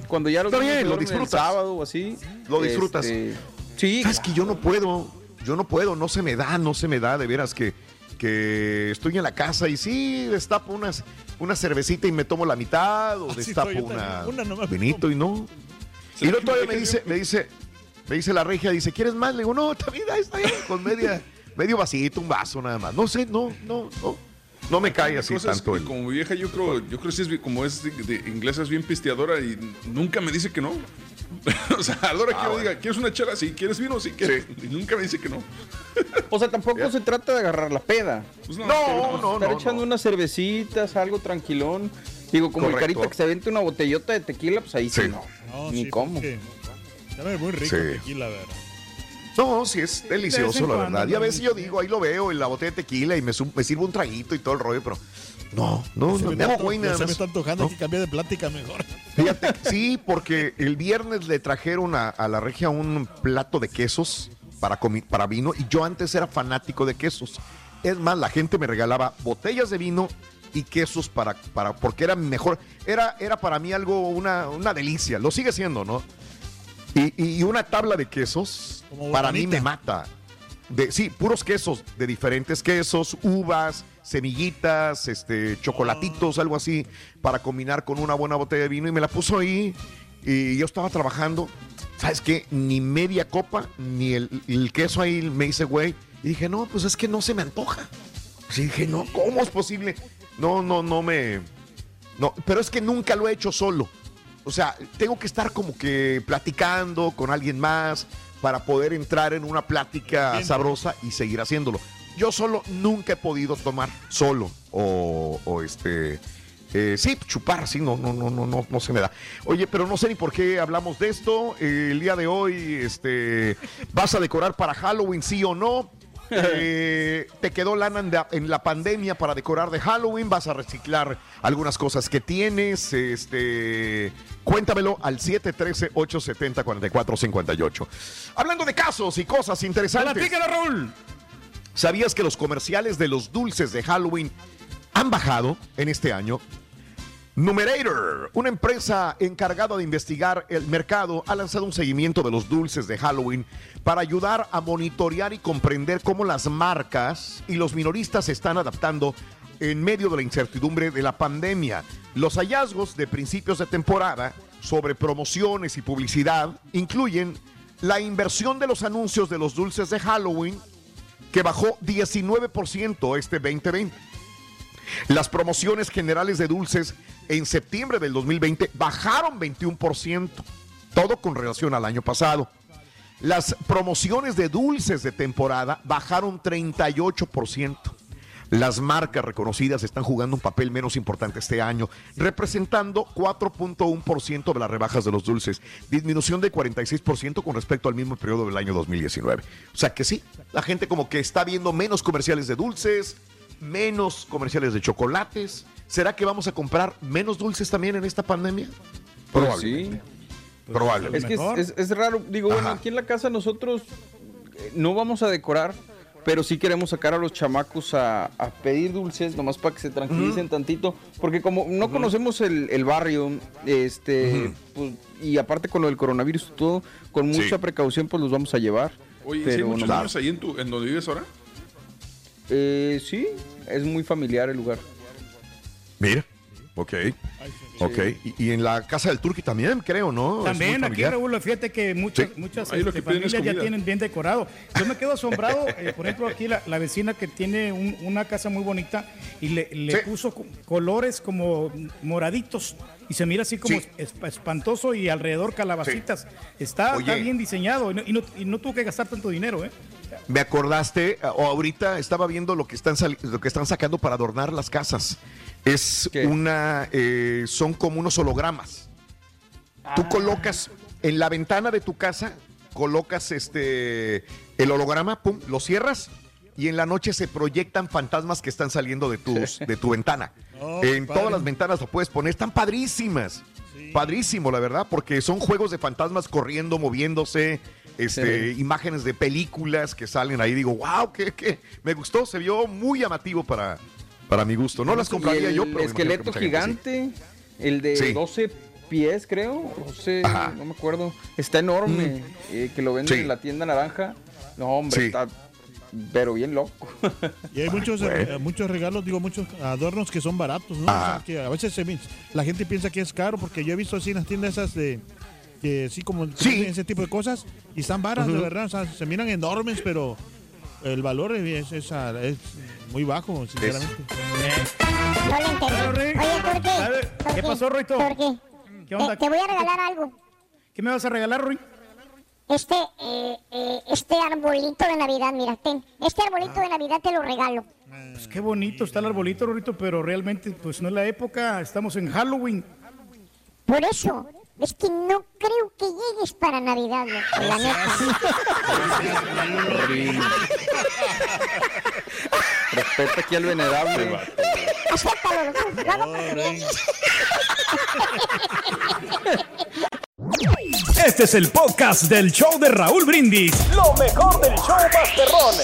Cuando ya los Está niños bien, se lo el disfrutas. sábado o así. Lo disfrutas. este, sí, ¿Sabes que yo no puedo? Yo no puedo, no se me da, no se me da, de veras que, que estoy en la casa y sí, destapo unas, una cervecita y me tomo la mitad, o Así destapo soy una, una nomás me vinito y no. Y luego todavía me dice, me dice, me dice la regia, dice, ¿quieres más? Le digo, no, también ahí está bien, con media, medio vasito, un vaso nada más. No sé, no, no, no. No me cae así tanto el. como mi vieja, yo creo, yo creo que sí es como es de, de inglesa, es bien pisteadora y nunca me dice que no. o sea, a la hora que Ah, yo bueno. diga, ¿quieres una chela? Sí, ¿quieres vino? Sí, ¿quieres? Y nunca me dice que no. O sea, tampoco se trata de agarrar la peda. Pues no, No, pero- no, Estar no, echando no. unas cervecitas, algo tranquilón. Digo, como Correcto. el carita que se avienta una botellota de tequila, pues ahí sí, Sí. no. No, Ni sí, cómo. porque Sabe muy rico tequila, ¿verdad? No, sí es delicioso, la verdad. Y a veces yo digo, ahí lo veo en la botella de tequila y me, me sirvo un traguito y todo el rollo, pero no, no, Se no, me me hago está- güey ya nada se me está antojando, ¿no? que de plática mejor. Fíjate, sí, porque el viernes le trajeron a, a la regia un plato de quesos para, para vino y yo antes era fanático de quesos. Es más, la gente me regalaba botellas de vino y quesos para, para porque era mejor, era, era para mí algo, una, una delicia, lo sigue siendo, ¿no? Y, y una tabla de quesos para mí me mata. De, sí, puros quesos, de diferentes quesos, uvas, semillitas, este, chocolatitos, algo así, para combinar con una buena botella de vino. Y me la puso ahí y yo estaba trabajando. ¿Sabes qué? Ni media copa, ni el, el queso ahí me hice güey. Y dije, no, pues es que no se me antoja. Y dije, no, ¿cómo es posible? No, no, no me... No, pero es que nunca lo he hecho solo. O sea, tengo que estar como que platicando con alguien más para poder entrar en una plática sabrosa y seguir haciéndolo. Yo solo nunca he podido tomar solo o, o este eh, sí, chupar, sí, no, no, no, no, no, no se me da. Oye, pero no sé ni por qué hablamos de esto. Eh, el día de hoy, este, ¿vas a decorar para Halloween, sí o no? Eh, te quedó lana en la, en la pandemia para decorar de Halloween, vas a reciclar algunas cosas que tienes, este, cuéntamelo al 713-870-4458. Hablando de casos y cosas interesantes. Raúl. ¿Sabías que los comerciales de los dulces de Halloween han bajado en este año? Numerator, una empresa encargada de investigar el mercado, ha lanzado un seguimiento de los dulces de Halloween para ayudar a monitorear y comprender cómo las marcas y los minoristas se están adaptando en medio de la incertidumbre de la pandemia. Los hallazgos de principios de temporada sobre promociones y publicidad incluyen la inversión de los anuncios de los dulces de Halloween, que bajó 19% este 2020. Las promociones generales de dulces en septiembre del 2020 bajaron 21%, todo con relación al año pasado. Las promociones de dulces de temporada bajaron 38%. Las marcas reconocidas están jugando un papel menos importante este año, representando 4.1% de las rebajas de los dulces, disminución de 46% con respecto al mismo periodo del año 2019. O sea que sí, la gente como que está viendo menos comerciales de dulces, menos comerciales de chocolates. ¿Será que vamos a comprar menos dulces también en esta pandemia? Pues Probablemente. sí. Probablemente. Es que es, es- es raro. Digo, bueno, aquí en la casa nosotros eh, no vamos a decorar, pero sí queremos sacar a los chamacos a, a pedir dulces, nomás para que se tranquilicen tantito. Porque como no conocemos el, el barrio, este, pues, y aparte con lo del coronavirus y todo, con mucha precaución, pues los vamos a llevar. Oye, ¿y si pero hay muchos nomás- niños ahí en, tu, en donde vives ahora? Eh, sí, es muy familiar el lugar. Mira, ok. Ok, y, y en la casa del Turqui también, creo, ¿no? Es muy También aquí. Raúl, fíjate que muchas, muchas este, que familias ya tienen bien decorado. Yo me quedo asombrado, eh, por ejemplo, aquí la, la vecina que tiene un- una casa muy bonita y le, le puso co- colores como moraditos y se mira así como Sí. esp- espantoso y alrededor calabacitas. Está, está Oye. bien diseñado y no, y no- y no tuvo que gastar tanto dinero, ¿eh? Me acordaste, o ahorita estaba viendo lo que están lo que están sacando para adornar las casas. Es una, eh, son como unos hologramas. Tú colocas en la ventana de tu casa, colocas este el holograma, pum, lo cierras y en la noche se proyectan fantasmas que están saliendo de tus, de tu ventana. Oh, en padre. todas las ventanas lo puedes poner, están padrísimas. Padrísimo, la verdad, porque son juegos de fantasmas corriendo, moviéndose, este, Sí. imágenes de películas que salen ahí. Digo, wow, que, que me gustó, se vio muy llamativo para, para mi gusto. No las compraría yo, el pero esqueleto mucha gente sí. gigante, el de Sí. 12 pies, creo, 12, no me acuerdo. Está enorme, eh, que lo venden Sí. en la tienda naranja. No, hombre, Sí. está pero bien loco. Y hay muchos, eh, muchos regalos, digo, muchos adornos que son baratos, ¿no? O sea, que a veces se la gente piensa que es caro, porque yo he visto así en las tiendas esas de, que sí, como venden ese tipo de cosas, y están baratas, de Ujú. verdad, o sea, se miran enormes, pero el valor es, es, es muy bajo, sinceramente. No le entendí. Oye, Turqui. ¿Qué pasó, Roito? Turqui, ¿Qué onda? Te, te voy a regalar algo. ¿Qué me vas a regalar, Roy? Este, eh, eh, este arbolito de Navidad, mira, ten. Este arbolito de Navidad te lo regalo. Pues qué bonito está el arbolito, Rorito, pero realmente pues no es la época, estamos en Halloween. Por eso, es que no creo que llegues para Navidad, loco, la neta. Respeta aquí al venerable. Acéptalo, Este es el podcast del show de Raúl Brindis. Lo mejor del show Masterrón.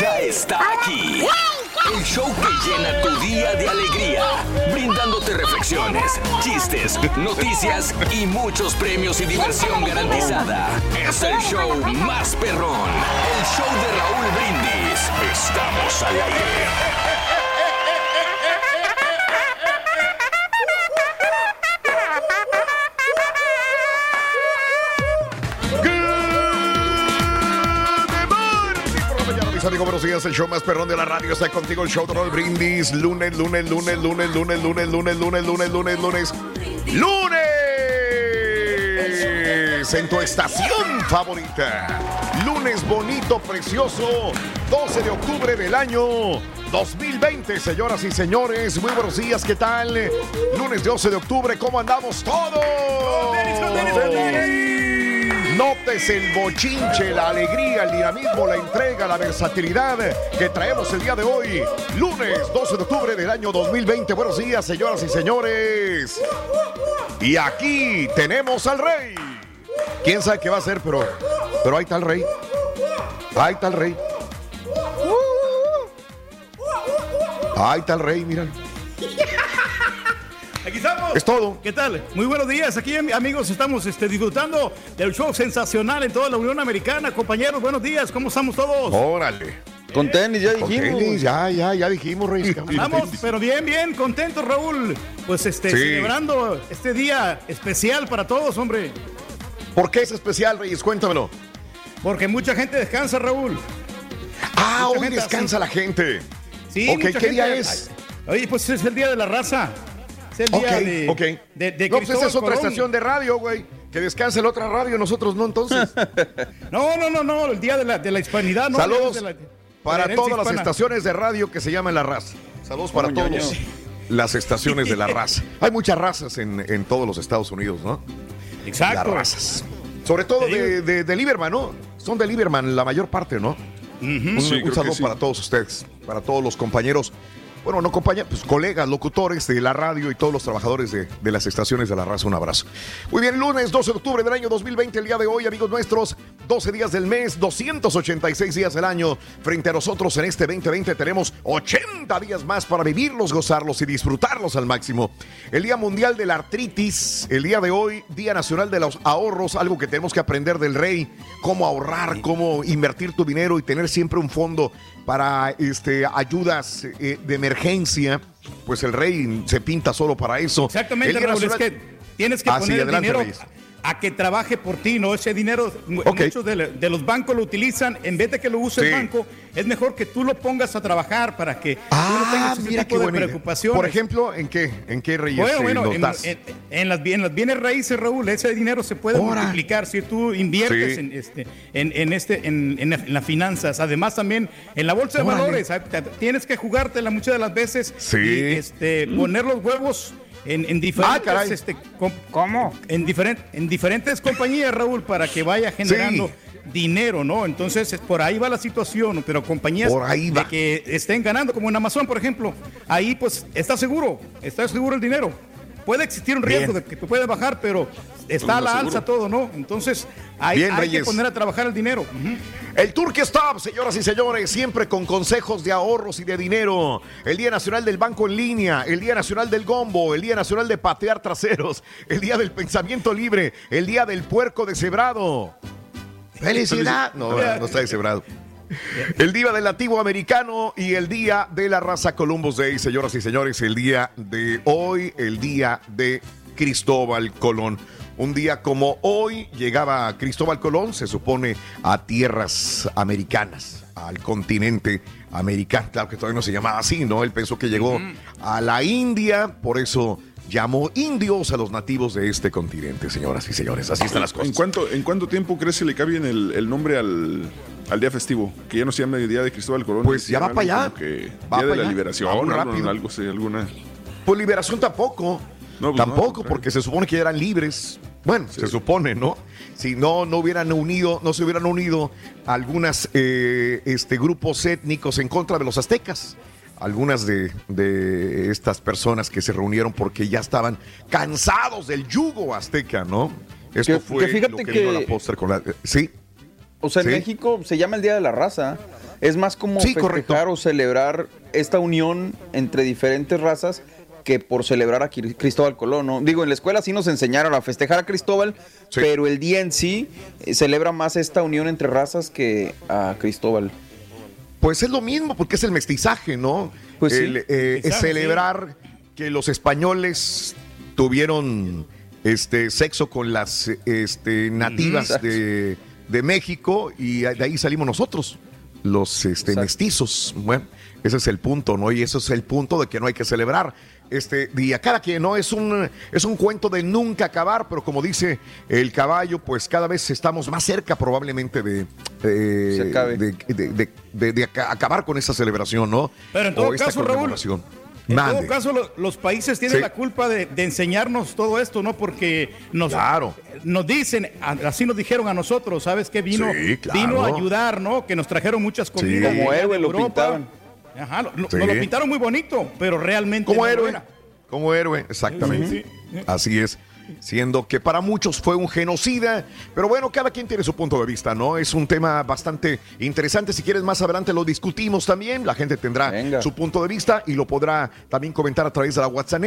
Ya está aquí. El show que llena tu día de alegría, brindándote reflexiones, chistes, noticias y muchos premios y diversión garantizada. Es el show más perrón, el show de Raúl Brindis. Estamos al aire. Mis amigos, buenos días. El show más perrón de la radio está contigo. El show de Raúl Brindis. Lunes, lunes, lunes, lunes, lunes, lunes, lunes, lunes, lunes, lunes, lunes. lunes en tu estación favorita. Lunes bonito, precioso, 12 de octubre del año 2020, señoras y señores. Muy buenos días, ¿qué tal? Lunes 12 de octubre, ¿cómo andamos todos? Notes el bochinche, la alegría, el dinamismo, la entrega, la versatilidad que traemos el día de hoy, lunes 12 de octubre del año 2020. Buenos días, señoras y señores. Y aquí tenemos al rey. ¿Quién sabe qué va a hacer? Pero, pero ahí está el rey. Ahí está el rey. Ahí está el rey, miren. Aquí estamos. Es todo. ¿Qué tal? Muy buenos días. Aquí, am- amigos, estamos este, disfrutando del show sensacional en toda la Unión Americana. Compañeros, buenos días. ¿Cómo estamos todos? Órale. Con tenis, ya Con dijimos. tenis, ya, ya, ya dijimos, rey. Estamos, pero bien, bien, contentos, Raúl. Pues este, Sí. celebrando este día especial para todos, hombre. ¿Por qué es especial, Reyes? Cuéntamelo. Porque mucha gente descansa, Raúl. Ah, Mucha hoy descansa así. la gente. Sí, Ok, mucha ¿qué día es? Oye, pues es el día de la raza. Es el día Ok, de, ok. de, de no, pues esa es otra Colón. estación de radio, güey. Que descanse la otra radio, nosotros no, entonces. No, no, no, no, el día de la, de la hispanidad. No, Saludos de la- de para la todas las estaciones de radio que se llaman La Raza. Saludos para Ño, Ño, todos Ño. las estaciones de La Raza. Hay muchas razas en, en todos los Estados Unidos, ¿no? Exacto. Las razas. Sobre todo de, de, de Lieberman, ¿no? Son de Lieberman la mayor parte, ¿no? Un, Sí, un saludo sí. para todos ustedes, para todos los compañeros. Bueno, no compañeros, pues colegas, locutores de la radio y todos los trabajadores de, de las estaciones de la raza. Un abrazo. Muy bien, lunes 12 de octubre del año 2020, el día de hoy, amigos nuestros, 12 días del mes, 286 días del año. Frente a nosotros en este 2020 tenemos 80 días más para vivirlos, gozarlos y disfrutarlos al máximo. El Día Mundial de la Artritis, el día de hoy, Día Nacional de los Ahorros, algo que tenemos que aprender del rey, cómo ahorrar, cómo invertir tu dinero y tener siempre un fondo para este, ayudas eh, de emergencia. Pues el rey se pinta solo para eso. Exactamente, Raúl, es que tienes que Ah, sí, poner el dinero Reyes. A que trabaje por ti, ¿no? Ese dinero, mu- Ok. muchos de, de los bancos lo utilizan, en vez de que lo use Sí. el banco, es mejor que tú lo pongas a trabajar para que tú no Ah, tengas ese mira tipo de preocupaciones. Por ejemplo, ¿en qué? ¿En qué reyes Bueno, bueno, en, das? en- en las, bien- en las bienes raíces, Raúl, ese dinero se puede multiplicar si tú inviertes Sí. en, este, en, en este, en, en la- en las finanzas. Además, también en la bolsa de valores, ah, tienes que jugártela muchas de las veces Sí. y este, poner los huevos en, en diferentes, Ah, este, com- En, diferen- en diferentes compañías, Raúl, para que vaya generando Sí. dinero, ¿no? Entonces, es- por ahí va la situación, pero compañías Por ahí de va. que estén ganando, como en Amazon, por ejemplo, ahí pues está seguro, está seguro el dinero. Puede existir un riesgo Bien. de que te puede bajar, pero está a la seguro. alza todo, ¿no? Entonces, ahí Bien, hay que poner a trabajar el dinero. El Turkey Stop, señoras y señores, siempre con consejos de ahorros y de dinero. El Día Nacional del Banco en Línea, el Día Nacional del Gombo, el Día Nacional de Patear Traseros, el Día del Pensamiento Libre, el Día del Puerco Deshebrado. ¡Felicidad! No, no está deshebrado. El Día del Nativo Americano y el Día de la Raza Columbus Day, señoras y señores, el día de hoy, el Día de Cristóbal Colón. Un día como hoy llegaba Cristóbal Colón, se supone, a tierras americanas, al continente americano. Claro que todavía no se llamaba así, ¿no? Él pensó que llegó a la India, por eso llamó indios a los nativos de este continente, señoras y señores. Así están las ¿En cosas. cuánto, ¿En cuánto tiempo crees que le cambien el, el nombre al, al día festivo? Que ya no se llama Día de Cristóbal Colón. Pues ya va para allá. Que Va día de la liberación, algo, rápido. algo así, alguna. Pues liberación tampoco. No, pues tampoco, porque se supone que ya eran libres. Bueno, se supone, ¿no? Si no, no hubieran unido, no se hubieran unido algunas eh, este, grupos étnicos en contra de los aztecas. Algunas de, de estas personas que se reunieron porque ya estaban cansados del yugo azteca, ¿no? Esto Que- fue que fíjate lo que, que- vino a la con la. Sí. O sea, en. México se llama el Día de la Raza. Es más como Sí, festejar correcto. o celebrar esta unión entre diferentes razas que por celebrar a Cri- Cristóbal Colón. ¿no? Digo, en la escuela sí nos enseñaron a festejar a Cristóbal, Sí. pero el día en sí eh, celebra más esta unión entre razas que a Cristóbal. Pues es lo mismo, porque es el mestizaje, ¿no? Pues sí. El, eh, es Mestizaje, celebrar que los españoles tuvieron este sexo con las este, nativas de, de México y de ahí salimos nosotros, los este, mestizos. Bueno, Ese es el punto, ¿no? Y eso es el punto de que no hay que celebrar este día. Cada quien, ¿no? Es un, es un cuento de nunca acabar, pero como dice el caballo, pues cada vez estamos más cerca probablemente de, de, Se acabe. de, de- de- de aca- acabar con esa celebración, ¿no? Pero en O todo esta caso, Raúl. En Mande. todo caso, lo- los países tienen Sí. la culpa de, de enseñarnos todo esto, ¿no? Porque nos, nos dicen, a- así nos dijeron a nosotros, ¿sabes qué? Vino, Sí, claro. vino a ayudar, ¿no? Que nos trajeron muchas comidas. Como de héroe lo Europa. pintaban. Ajá, lo- lo- Sí. nos lo pintaron muy bonito, pero realmente. Como no héroe. era. Como héroe, exactamente. Sí, Así es. Siendo que para muchos fue un genocida, pero bueno, cada quien tiene su punto de vista, ¿no? Es un tema bastante interesante. Si quieres, más adelante lo discutimos también. La gente tendrá su punto de vista y lo podrá también comentar a través de la WhatsApp.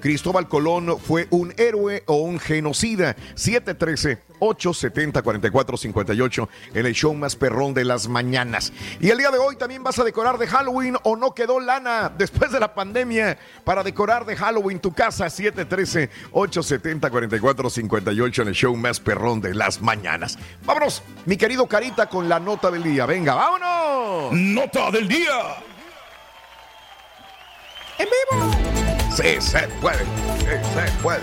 Cristóbal Colón fue un héroe o un genocida. 713-870-4458 en el show más perrón de las mañanas. Y el día de hoy también vas a decorar de Halloween o no quedó lana después de la pandemia para decorar de Halloween tu casa. 713-870-4458 en el show más perrón de las mañanas. Vámonos, mi querido Carita, con la nota del día. Venga, vámonos. Nota del día. En vivo. Sí, se puede. Sí, se puede.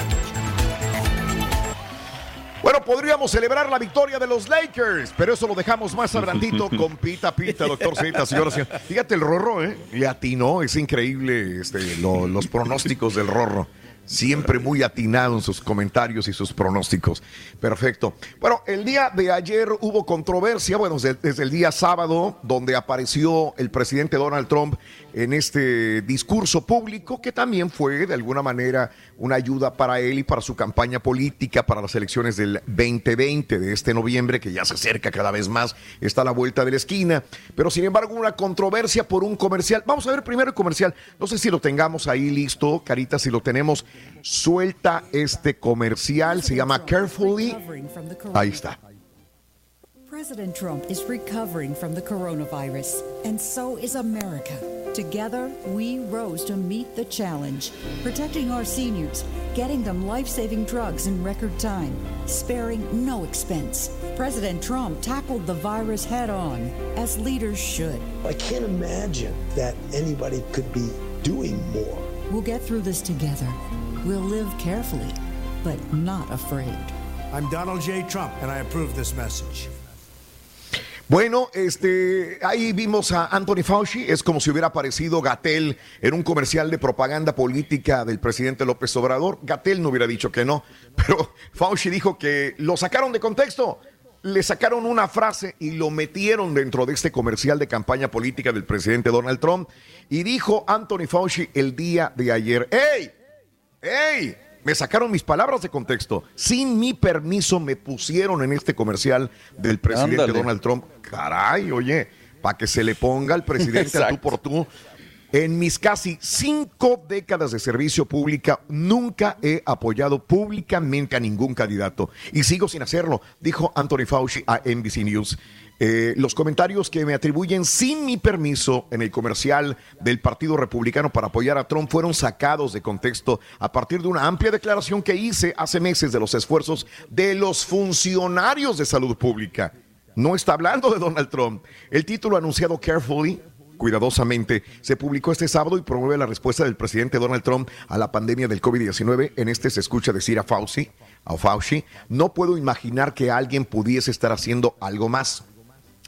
Bueno, podríamos celebrar la victoria de los Lakers, pero eso lo dejamos más adelantito con Pita Pita, doctor Z, señoras y señores. Fíjate el Rorro, ¿eh? Le atinó, es increíble este, lo- los pronósticos del Rorro. Siempre muy atinado en sus comentarios y sus pronósticos. Perfecto. Bueno, el día de ayer hubo controversia, bueno, desde, el día sábado, donde apareció el presidente Donald Trump en este discurso público, que también fue de alguna manera una ayuda para él y para su campaña política para las elecciones del 2020 de este noviembre, que ya se acerca cada vez más, está a la vuelta de la esquina. Pero sin embargo, una controversia por un comercial. Vamos a ver primero el comercial. No sé si lo tengamos ahí listo, Carita, si lo tenemos. Suelta este comercial, se llama Carefully. Ahí está. President Trump is recovering from the coronavirus, and so is America. Together, we rose to meet the challenge, protecting our seniors, getting them life saving drugs in record time, sparing no expense. President Trump tackled the virus head on, as leaders should. I can't imagine that anybody could be doing more. We'll get through this together. We'll live carefully, but not afraid. I'm Donald J. Trump, and I approve this message. Bueno, este, ahí vimos a Anthony Fauci, es como si hubiera aparecido Gatel en un comercial de propaganda política del presidente López Obrador. Gatel no hubiera dicho que no, pero Fauci dijo que lo sacaron de contexto. Le sacaron una frase y lo metieron dentro de este comercial de campaña política del presidente Donald Trump. Y dijo Anthony Fauci el día de ayer, ¡Ey! ¡Ey! Me sacaron mis palabras de contexto. Sin mi permiso me pusieron en este comercial del presidente Ándale. Donald Trump. Caray, oye, para que se le ponga al presidente a tú por tú. En mis casi cinco décadas de servicio pública, nunca he apoyado públicamente a ningún candidato. Y sigo sin hacerlo, dijo Anthony Fauci a NBC News. Eh, los comentarios que me atribuyen sin mi permiso en el comercial del Partido Republicano para apoyar a Trump fueron sacados de contexto a partir de una amplia declaración que hice hace meses de los esfuerzos de los funcionarios de salud pública. No está hablando de Donald Trump. El título anunciado carefully cuidadosamente, se publicó este sábado y promueve la respuesta del presidente Donald Trump a la pandemia del COVID-19. En este se escucha decir a Fauci, a Fauci, no puedo imaginar que alguien pudiese estar haciendo algo más,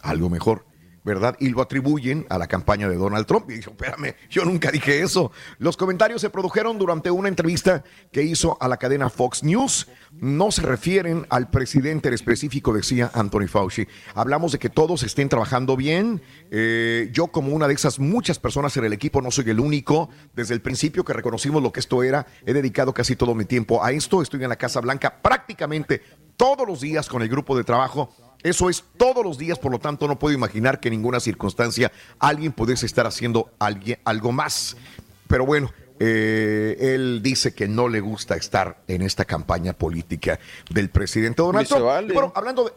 algo mejor. ¿verdad? Y lo atribuyen a la campaña de Donald Trump. Y dijo, espérame, yo nunca dije eso. Los comentarios se produjeron durante una entrevista que hizo a la cadena Fox News. No se refieren al presidente en específico, decía Anthony Fauci. Hablamos de que todos estén trabajando bien. Eh, yo como una de esas muchas personas en el equipo, no soy el único. Desde el principio que reconocimos lo que esto era, he dedicado casi todo mi tiempo a esto. Estoy en la Casa Blanca prácticamente todos los días con el grupo de trabajo. Eso es todos los días, por lo tanto no puedo imaginar que en ninguna circunstancia alguien pudiese estar haciendo alguien, algo más. Pero bueno, eh, él dice que no le gusta estar en esta campaña política del presidente Donald Trump. vale. Bueno, hablando de...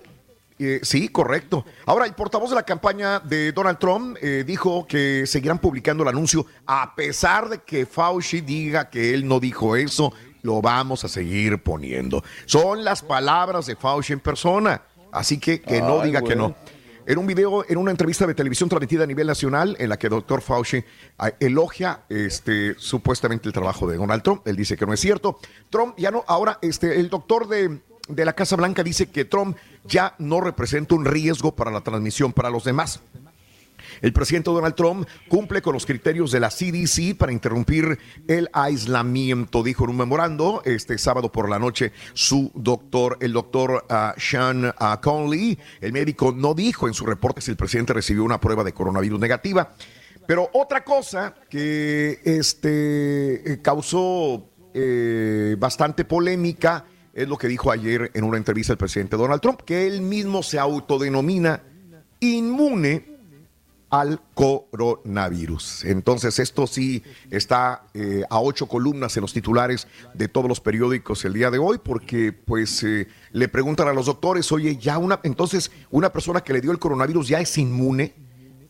eh, sí, correcto. Ahora, el portavoz de la campaña de Donald Trump eh, dijo que seguirán publicando el anuncio a pesar de que Fauci diga que él no dijo eso, lo vamos a seguir poniendo. Son las palabras de Fauci en persona. Así que que no Ay, diga que no. en un video, en una entrevista de televisión transmitida a nivel nacional, en la que el doctor Fauci ah, elogia este, supuestamente el trabajo de Donald Trump. Él dice que no es cierto. Trump ya no, ahora este, el doctor de, de la Casa Blanca dice que Trump ya no representa un riesgo para la transmisión para los demás. El presidente Donald Trump cumple con los criterios de la CDC para interrumpir el aislamiento, dijo en un memorando este sábado por la noche su doctor, el doctor ah, Sean ah, Conley. El médico no dijo en su reporte si el presidente recibió una prueba de coronavirus negativa. Pero otra cosa que este, eh, causó eh, bastante polémica es lo que dijo ayer en una entrevista el presidente Donald Trump, que él mismo se autodenomina inmune al coronavirus. Entonces, esto sí está eh, a ocho columnas en los titulares de todos los periódicos el día de hoy, porque pues eh, le preguntan a los doctores, oye, ya una, entonces una persona que le dio el coronavirus ya es inmune,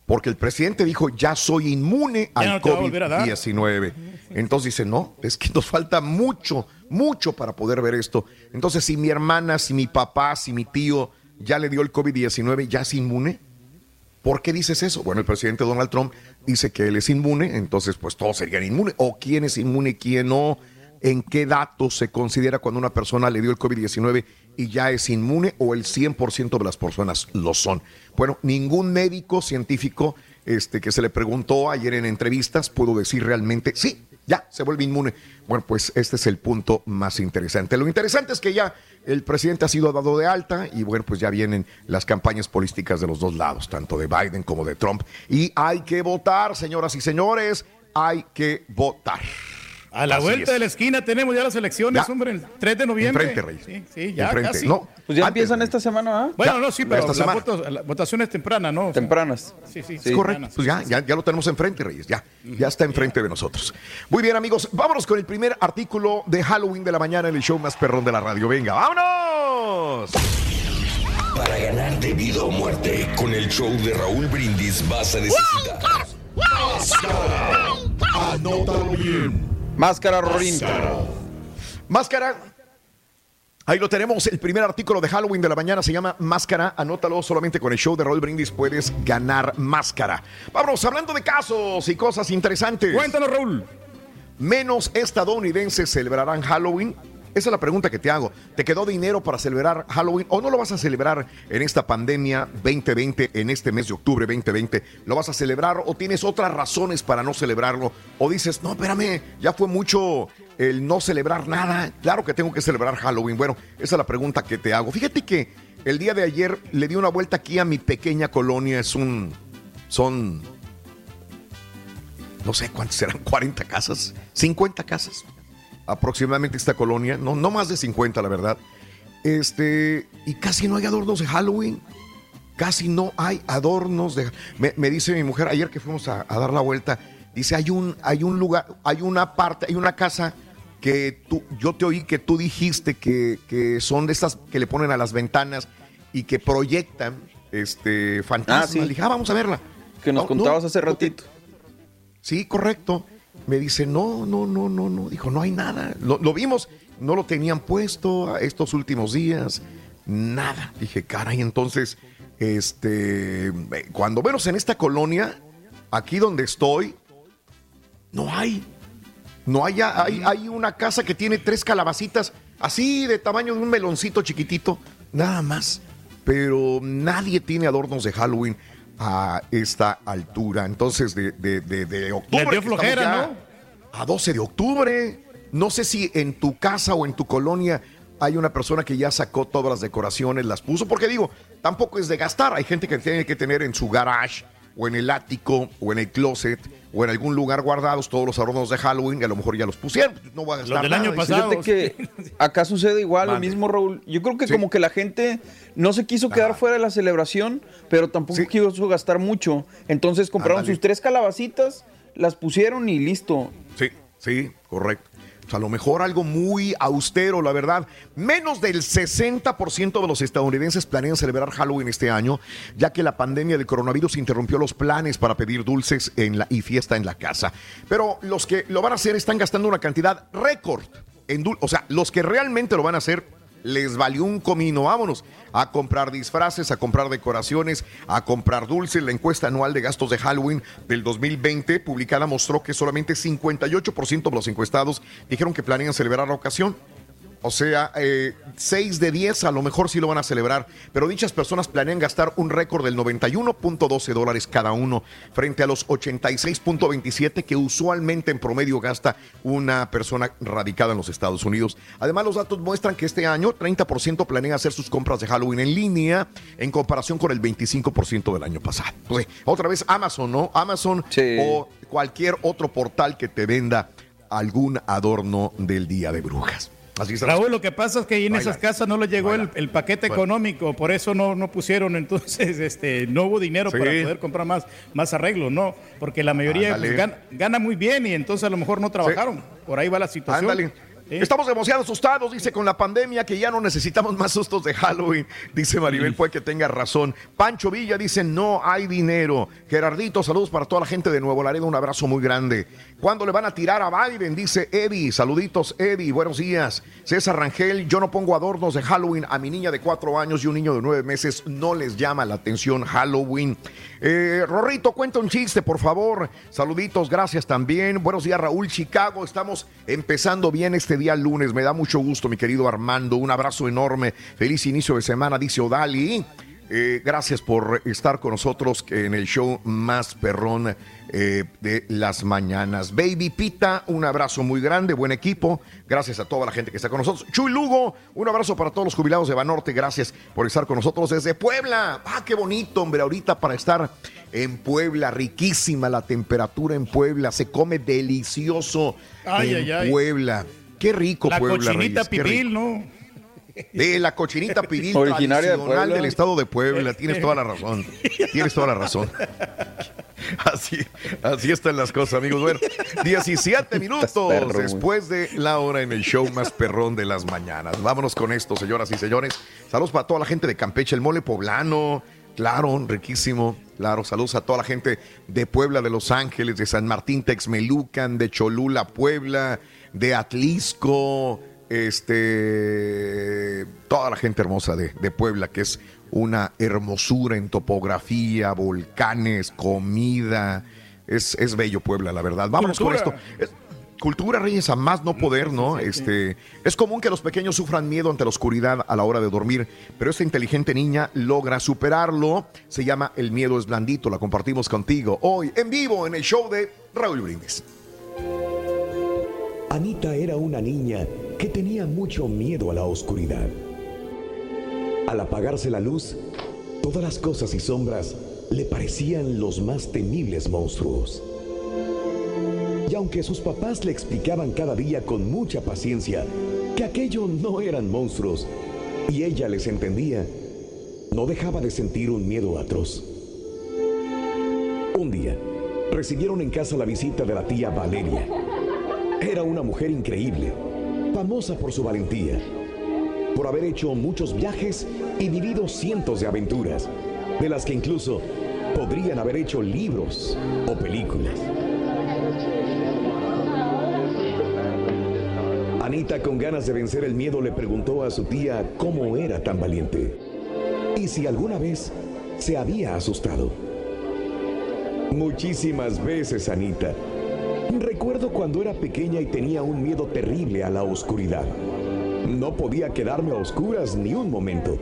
porque el presidente dijo, ya soy inmune al COVID-19. Entonces dice, no, es que nos falta mucho, mucho para poder ver esto. Entonces, si mi hermana, si mi papá, si mi tío ya le dio el COVID-19, ya es inmune. ¿Por qué dices eso? Bueno, el presidente Donald Trump dice que él es inmune, entonces pues todos serían inmunes. ¿O quién es inmune, quién no? ¿En qué datos se considera cuando una persona le dio el COVID-19 y ya es inmune o el 100% de las personas lo son? Bueno, ningún médico científico este, que se le preguntó ayer en entrevistas pudo decir realmente, sí, ya se vuelve inmune. Bueno, pues este es el punto más interesante. Lo interesante es que ya el presidente ha sido dado de alta y bueno, pues ya vienen las campañas políticas de los dos lados, tanto de Biden como de Trump. Y hay que votar, señoras y señores, hay que votar. A la vuelta de la esquina tenemos ya las elecciones, hombre, el 3 de noviembre. Enfrente, Rey. Sí, sí, ya Enfrente. casi. No, Pues ya antes, empiezan Rey. esta semana, ¿ah? Bueno, Ya, no, sí, pero esta la, semana. voto- la votación es temprana, ¿no? Tempranas. Sí, sí, Es sí. correcto, pues ya, ya, ya lo tenemos enfrente, Reyes, ya, ya está enfrente de nosotros. Muy bien, amigos, vámonos con el primer artículo de Halloween de la mañana en el show más perrón de la radio. Venga, vámonos. Para ganar de vida o muerte, con el show de Raúl Brindis vas a necesitar. Anótalo bien. Máscara, Rorín. Máscara. Ahí lo tenemos, el primer artículo de Halloween de la mañana se llama Máscara. Anótalo solamente con el show de Raúl Brindis puedes ganar máscara. Vámonos, hablando de casos y cosas interesantes. Cuéntanos, Raúl. Menos estadounidenses celebrarán Halloween. Esa es la pregunta que te hago. ¿Te quedó dinero para celebrar Halloween o no lo vas a celebrar en esta pandemia 2020, en este mes de octubre 2020? ¿Lo vas a celebrar o tienes otras razones para no celebrarlo? O dices, no, espérame, ya fue mucho el no celebrar nada. Claro que tengo que celebrar Halloween. Bueno, esa es la pregunta que te hago. Fíjate que el día de ayer le di una vuelta aquí a mi pequeña colonia. Es un... Son no sé cuántas serán, 40 casas, 50 casas aproximadamente esta colonia, no, no más de 50 la verdad. Este, y casi no hay adornos de Halloween. Casi no hay adornos de me, me dice mi mujer ayer que fuimos a, a dar la vuelta, dice, hay un hay un lugar, hay una parte, hay una casa que tú yo te oí que tú dijiste que, que son de estas que le ponen a las ventanas y que proyectan este fantasmas. Ah, sí. Le dije, "Ah, vamos a verla. Que nos No, contabas no, hace ratito. Sí, correcto. Me dice, no, no, no, no, no. Dijo, no hay nada. Lo, lo vimos, no lo tenían puesto estos últimos días. Nada. Dije, caray, entonces, este, eh, cuando menos en esta colonia, aquí donde estoy, no hay. No hay, hay, hay una casa que tiene tres calabacitas, así de tamaño de un meloncito chiquitito, nada más. Pero nadie tiene adornos de Halloween a esta altura. Entonces, de, de, de, de octubre. Dio flojera. A 12 de octubre. No sé si en tu casa o en tu colonia hay una persona que ya sacó todas las decoraciones, las puso, porque digo, tampoco es de gastar. Hay gente que tiene que tener en su garage o en el ático o en el closet o en algún lugar guardados todos los adornos de Halloween y a lo mejor ya los pusieron. No voy a gastar nada. Dice, Fíjate que acá sucede igual lo mismo, Raúl. Yo creo que como que la gente no se quiso quedar fuera de la celebración, pero tampoco quiso gastar mucho. Entonces compraron Ándale. sus tres calabacitas, las pusieron y listo. Sí, sí, correcto. A lo mejor algo muy austero, la verdad. Menos del 60% de los estadounidenses planean celebrar Halloween este año, ya que la pandemia del coronavirus interrumpió los planes para pedir dulces en la, y fiesta en la casa. Pero los que lo van a hacer están gastando una cantidad récord. En dul- o sea, los que realmente lo van a hacer les valió un comino. Vámonos a comprar disfraces, a comprar decoraciones, a comprar dulces. La encuesta anual de gastos de Halloween del 2020 publicada mostró que solamente 58% de los encuestados dijeron que planean celebrar la ocasión. O sea, eh, 6 de 10 a lo mejor sí lo van a celebrar, pero dichas personas planean gastar un récord del 91.12 dólares cada uno frente a los 86.27 que usualmente en promedio gasta una persona radicada en los Estados Unidos. Además, los datos muestran que este año 30% planea hacer sus compras de Halloween en línea en comparación con el 25% del año pasado. Otra vez Amazon, ¿no? Amazon o cualquier otro portal que te venda algún adorno del Día de Brujas. Así. Raúl, lo que pasa es que ahí en Baila. esas casas no les llegó el, el paquete económico, por eso no, no pusieron, entonces este, no hubo dinero Sí. para poder comprar más, más arreglos, ¿no? Porque la mayoría pues, gana, gana muy bien y entonces a lo mejor no trabajaron. Por ahí va la situación. Ándale. Estamos demasiado asustados, dice, con la pandemia que ya no necesitamos más sustos de Halloween. Dice Maribel, puede que tenga razón. Pancho Villa dice, no hay dinero. Gerardito, saludos para toda la gente de Nuevo Laredo, un abrazo muy grande. ¿Cuándo le van a tirar a Biden? Dice Eddie, saluditos Eddie, buenos días. César Rangel, yo no pongo adornos de Halloween a mi niña de cuatro años y un niño de nueve meses, no les llama la atención Halloween. Eh, Rorrito, cuenta un chiste, por favor. Saluditos, gracias también. Buenos días, Raúl Chicago. Estamos empezando bien este día lunes. Me da mucho gusto, mi querido Armando. Un abrazo enorme. Feliz inicio de semana, dice Odali. Eh, gracias por estar con nosotros en el show más perrón eh, de las mañanas. Baby Pita, un abrazo muy grande, buen equipo. Gracias a toda la gente que está con nosotros. Chuy Lugo, un abrazo para todos los jubilados de Banorte. Gracias por estar con nosotros desde Puebla. Ah, qué bonito, hombre, ahorita para estar en Puebla, riquísima la temperatura en Puebla. Se come delicioso Ay, en ay, ay. Puebla. Qué rico La Puebla, cochinita Reyes, ¿no? De la cochinita pibil Originaria tradicional del estado de Puebla. Tienes toda la razón. Tienes toda la razón. Así, así están las cosas, amigos. Bueno, 17 minutos perro, después de la hora en el show más perrón de las mañanas. Vámonos con esto, señoras y señores. Saludos para toda la gente de Campeche, el mole poblano. Claro, riquísimo. Claro, saludos a toda la gente de Puebla, de Los Ángeles, de San Martín, Texmelucan, de Cholula, Puebla, de Atlisco, este, toda la gente hermosa de, de Puebla, que es una hermosura en topografía, volcanes, comida. Es, es bello Puebla, la verdad. Vámonos con esto. Es- cultura, Reyes, a más no poder, ¿no? Este, es común que los pequeños sufran miedo ante la oscuridad a la hora de dormir, pero esta inteligente niña logra superarlo. Se llama El miedo es blandito. La compartimos contigo hoy en vivo en el show de Raúl Brindis. Anita era una niña que tenía mucho miedo a la oscuridad. Al apagarse la luz, todas las cosas y sombras le parecían los más temibles monstruos. Y aunque sus papás le explicaban cada día con mucha paciencia que aquello no eran monstruos, y ella les entendía, no dejaba de sentir un miedo atroz. Un día, recibieron en casa la visita de la tía Valeria. Era una mujer increíble, famosa por su valentía, por haber hecho muchos viajes y vivido cientos de aventuras, de las que incluso podrían haber hecho libros o películas. Anita, con ganas de vencer el miedo, le preguntó a su tía cómo era tan valiente y si alguna vez se había asustado. Muchísimas veces, Anita. Recuerdo cuando era pequeña y tenía un miedo terrible a la oscuridad. No podía quedarme a oscuras ni un momento.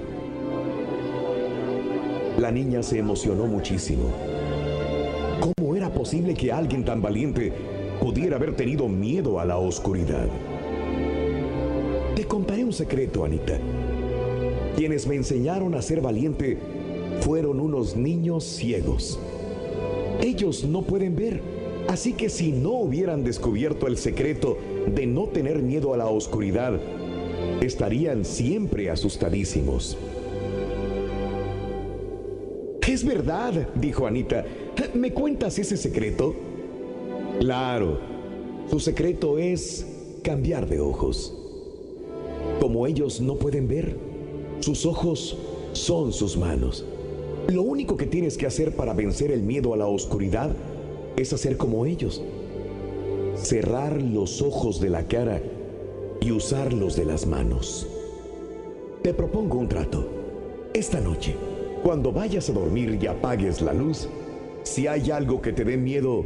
La niña se emocionó muchísimo. ¿Cómo era posible que alguien tan valiente pudiera haber tenido miedo a la oscuridad? Te contaré un secreto, Anita. Quienes me enseñaron a ser valiente fueron unos niños ciegos. Ellos no pueden ver, así que si no hubieran descubierto el secreto de no tener miedo a la oscuridad, estarían siempre asustadísimos. Es verdad, dijo Anita. ¿Me cuentas ese secreto? Claro, su secreto es cambiar de ojos. Como ellos no pueden ver, sus ojos son sus manos. Lo único que tienes que hacer para vencer el miedo a la oscuridad es hacer como ellos. Cerrar los ojos de la cara y usarlos de las manos. te propongo un trato. Esta noche, cuando vayas a dormir y apagues la luz, si hay algo que te dé miedo,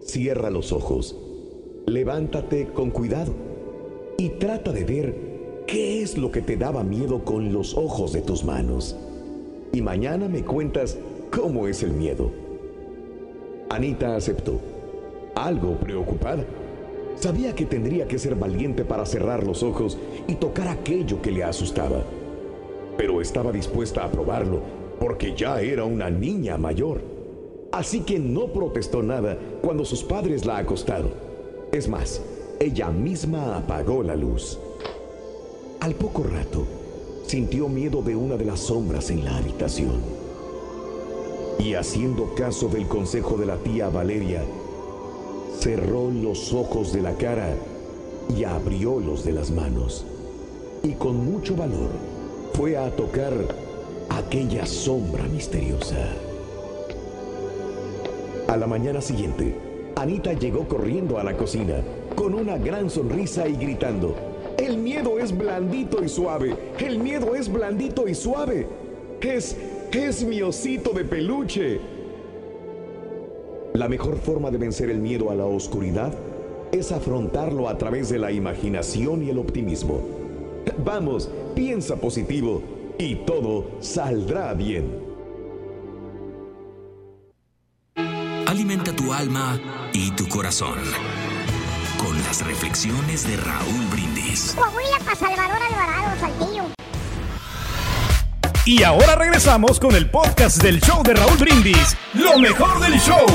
cierra los ojos, levántate con cuidado y trata de ver qué es lo que te daba miedo con los ojos de tus manos. Y mañana me cuentas cómo es el miedo. Anita aceptó, algo preocupada. Sabía que tendría que ser valiente para cerrar los ojos y tocar aquello que le asustaba. Pero estaba dispuesta a probarlo porque ya era una niña mayor. Así que no protestó nada cuando sus padres la acostaron. Es más, ella misma apagó la luz. Al poco rato, sintió miedo de una de las sombras en la habitación. Y haciendo caso del consejo de la tía Valeria, cerró los ojos de la cara y abrió los de las manos. Y con mucho valor fue a tocar aquella sombra misteriosa. A la mañana siguiente, Anita llegó corriendo a la cocina con una gran sonrisa y gritando, el miedo es blandito y suave, el miedo es blandito y suave, es, es mi osito de peluche. La mejor forma de vencer el miedo a la oscuridad es afrontarlo a través de la imaginación y el optimismo. Vamos, piensa positivo y todo saldrá bien. Alimenta tu alma y tu corazón con las reflexiones de Raúl Brindis. Coahuila para Salvador Alvarado, Saltillo. Y ahora regresamos con el podcast del show de Raúl Brindis. Lo mejor del show.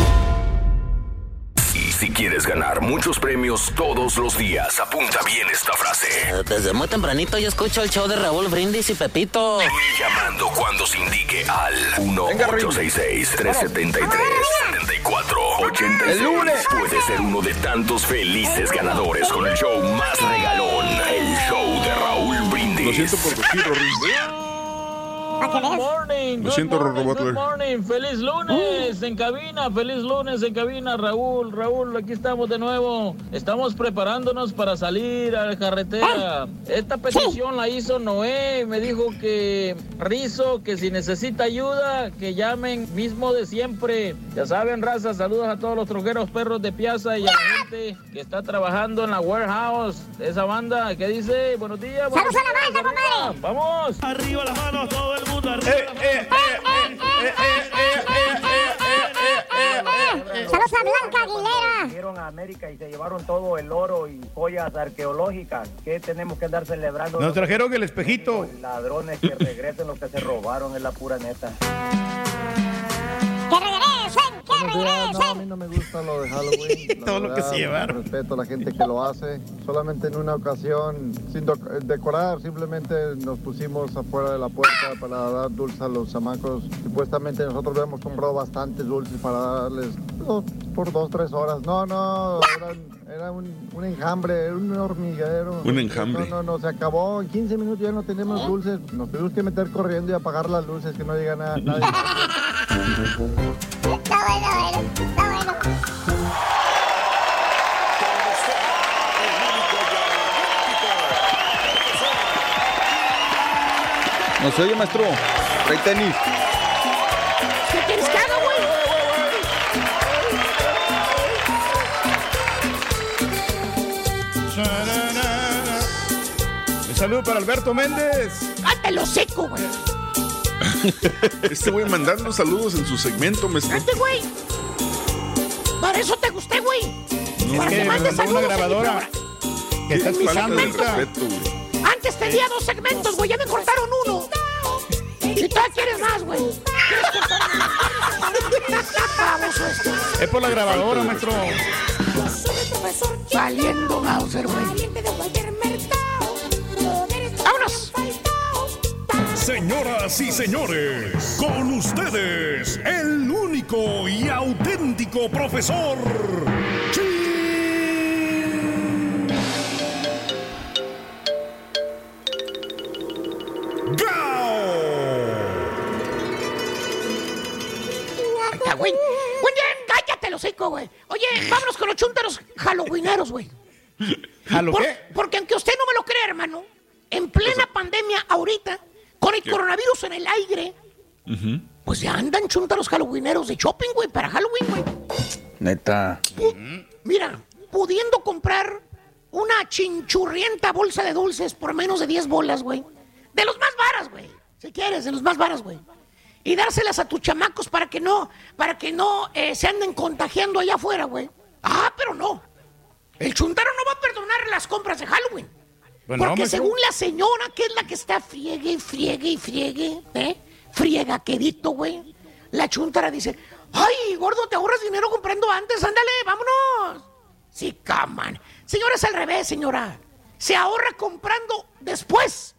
Y si quieres ganar muchos premios todos los días, apunta bien esta frase. Desde muy tempranito yo escucho el show de Raúl Brindis y Pepito. Llamando cuando se indique al 1-866-373-7486. El lunes. Puede ser uno de tantos felices ganadores con el show más regalón. El show de Raúl Brindis. Lo siento por tu giro, Riz. Good morning, Lo good siento, morning, good morning. Feliz lunes en cabina, feliz lunes en cabina, Raúl, Raúl, aquí estamos de nuevo. Estamos preparándonos para salir a la carretera. Esta petición la hizo Noé, me dijo que Rizo, que si necesita ayuda, que llamen mismo de siempre. Ya saben, raza, saludos a todos los troqueros perros de Piazza y a la gente que está trabajando en la warehouse. Esa banda que dice, buenos días. ¡Saludos a la buenos días, arriba. ¡Vamos! Arriba las manos, todo el mundo arriba. Saludos a Blanca Aguilera. Vinieron a América y se llevaron todo el oro y joyas arqueológicas. ¿Qué tenemos que andar celebrando? Nos trajeron el espejito. Ladrones que regresen lo que se robaron, es la pura neta. ¡Que regresen! ¡Que Buenos días. No, a mí no me gusta lo de Halloween. La Todo lo que se llevaron. Respeto a la gente que lo hace. Solamente en una ocasión, sin do- decorar, simplemente nos pusimos afuera de la puerta para dar dulces a los chamacos. Supuestamente nosotros habíamos comprado bastantes dulces para darles por dos, tres horas. No, no, eran- era un, un enjambre, era un hormiguero. Un enjambre. No, no, no, se acabó. En 15 minutos ya no tenemos dulces. Nos tuvimos que meter corriendo y apagar las luces, que no llega nada, nadie. Está bueno, bueno, está bueno. No se oye, maestro. Trae tenis. Saludo para Alberto Méndez. ¡Cállate lo seco, güey! Este güey mandando saludos en su segmento, maestro. ¡Cállate, güey! Para eso te gusté, güey. No, Para que que mandes una saludos en mi grabadora. Que está de ahorita. respeto, güey. Antes tenía dos segmentos, güey. Ya me cortaron uno. Y todavía quieres más, güey. Es por la grabadora, maestro. Saliendo Mauser, güey. Señoras y señores, con ustedes, el único y auténtico profesor. Está, güey. Oye, cállate los hocico, güey. Oye, vámonos con los chúntaros halloweeneros, güey. ¿Jalo Por- qué? Porque aunque usted no me lo crea, hermano, en plena pandemia ahorita, con el coronavirus en el aire, pues ya andan chunta los halloweeneros de shopping, güey, para Halloween, güey. Neta. Mira, pudiendo comprar una chinchurrienta bolsa de dulces por menos de 10 bolas, güey. De los más varas, güey. Si quieres, de los más varas, güey. Y dárselas a tus chamacos para que no, para que no eh, se anden contagiando allá afuera, güey. Ah, pero no. El chuntaro no va a perdonar las compras de Halloween. Bueno, porque según la señora, que es la que está friegue y friegue y friegue, ¿eh? Friega quedito, güey. La chuntara dice, ay, gordo, te ahorras dinero comprando antes, ándale, vámonos. Sí, caman. Señora, es al revés, señora. Se ahorra comprando después,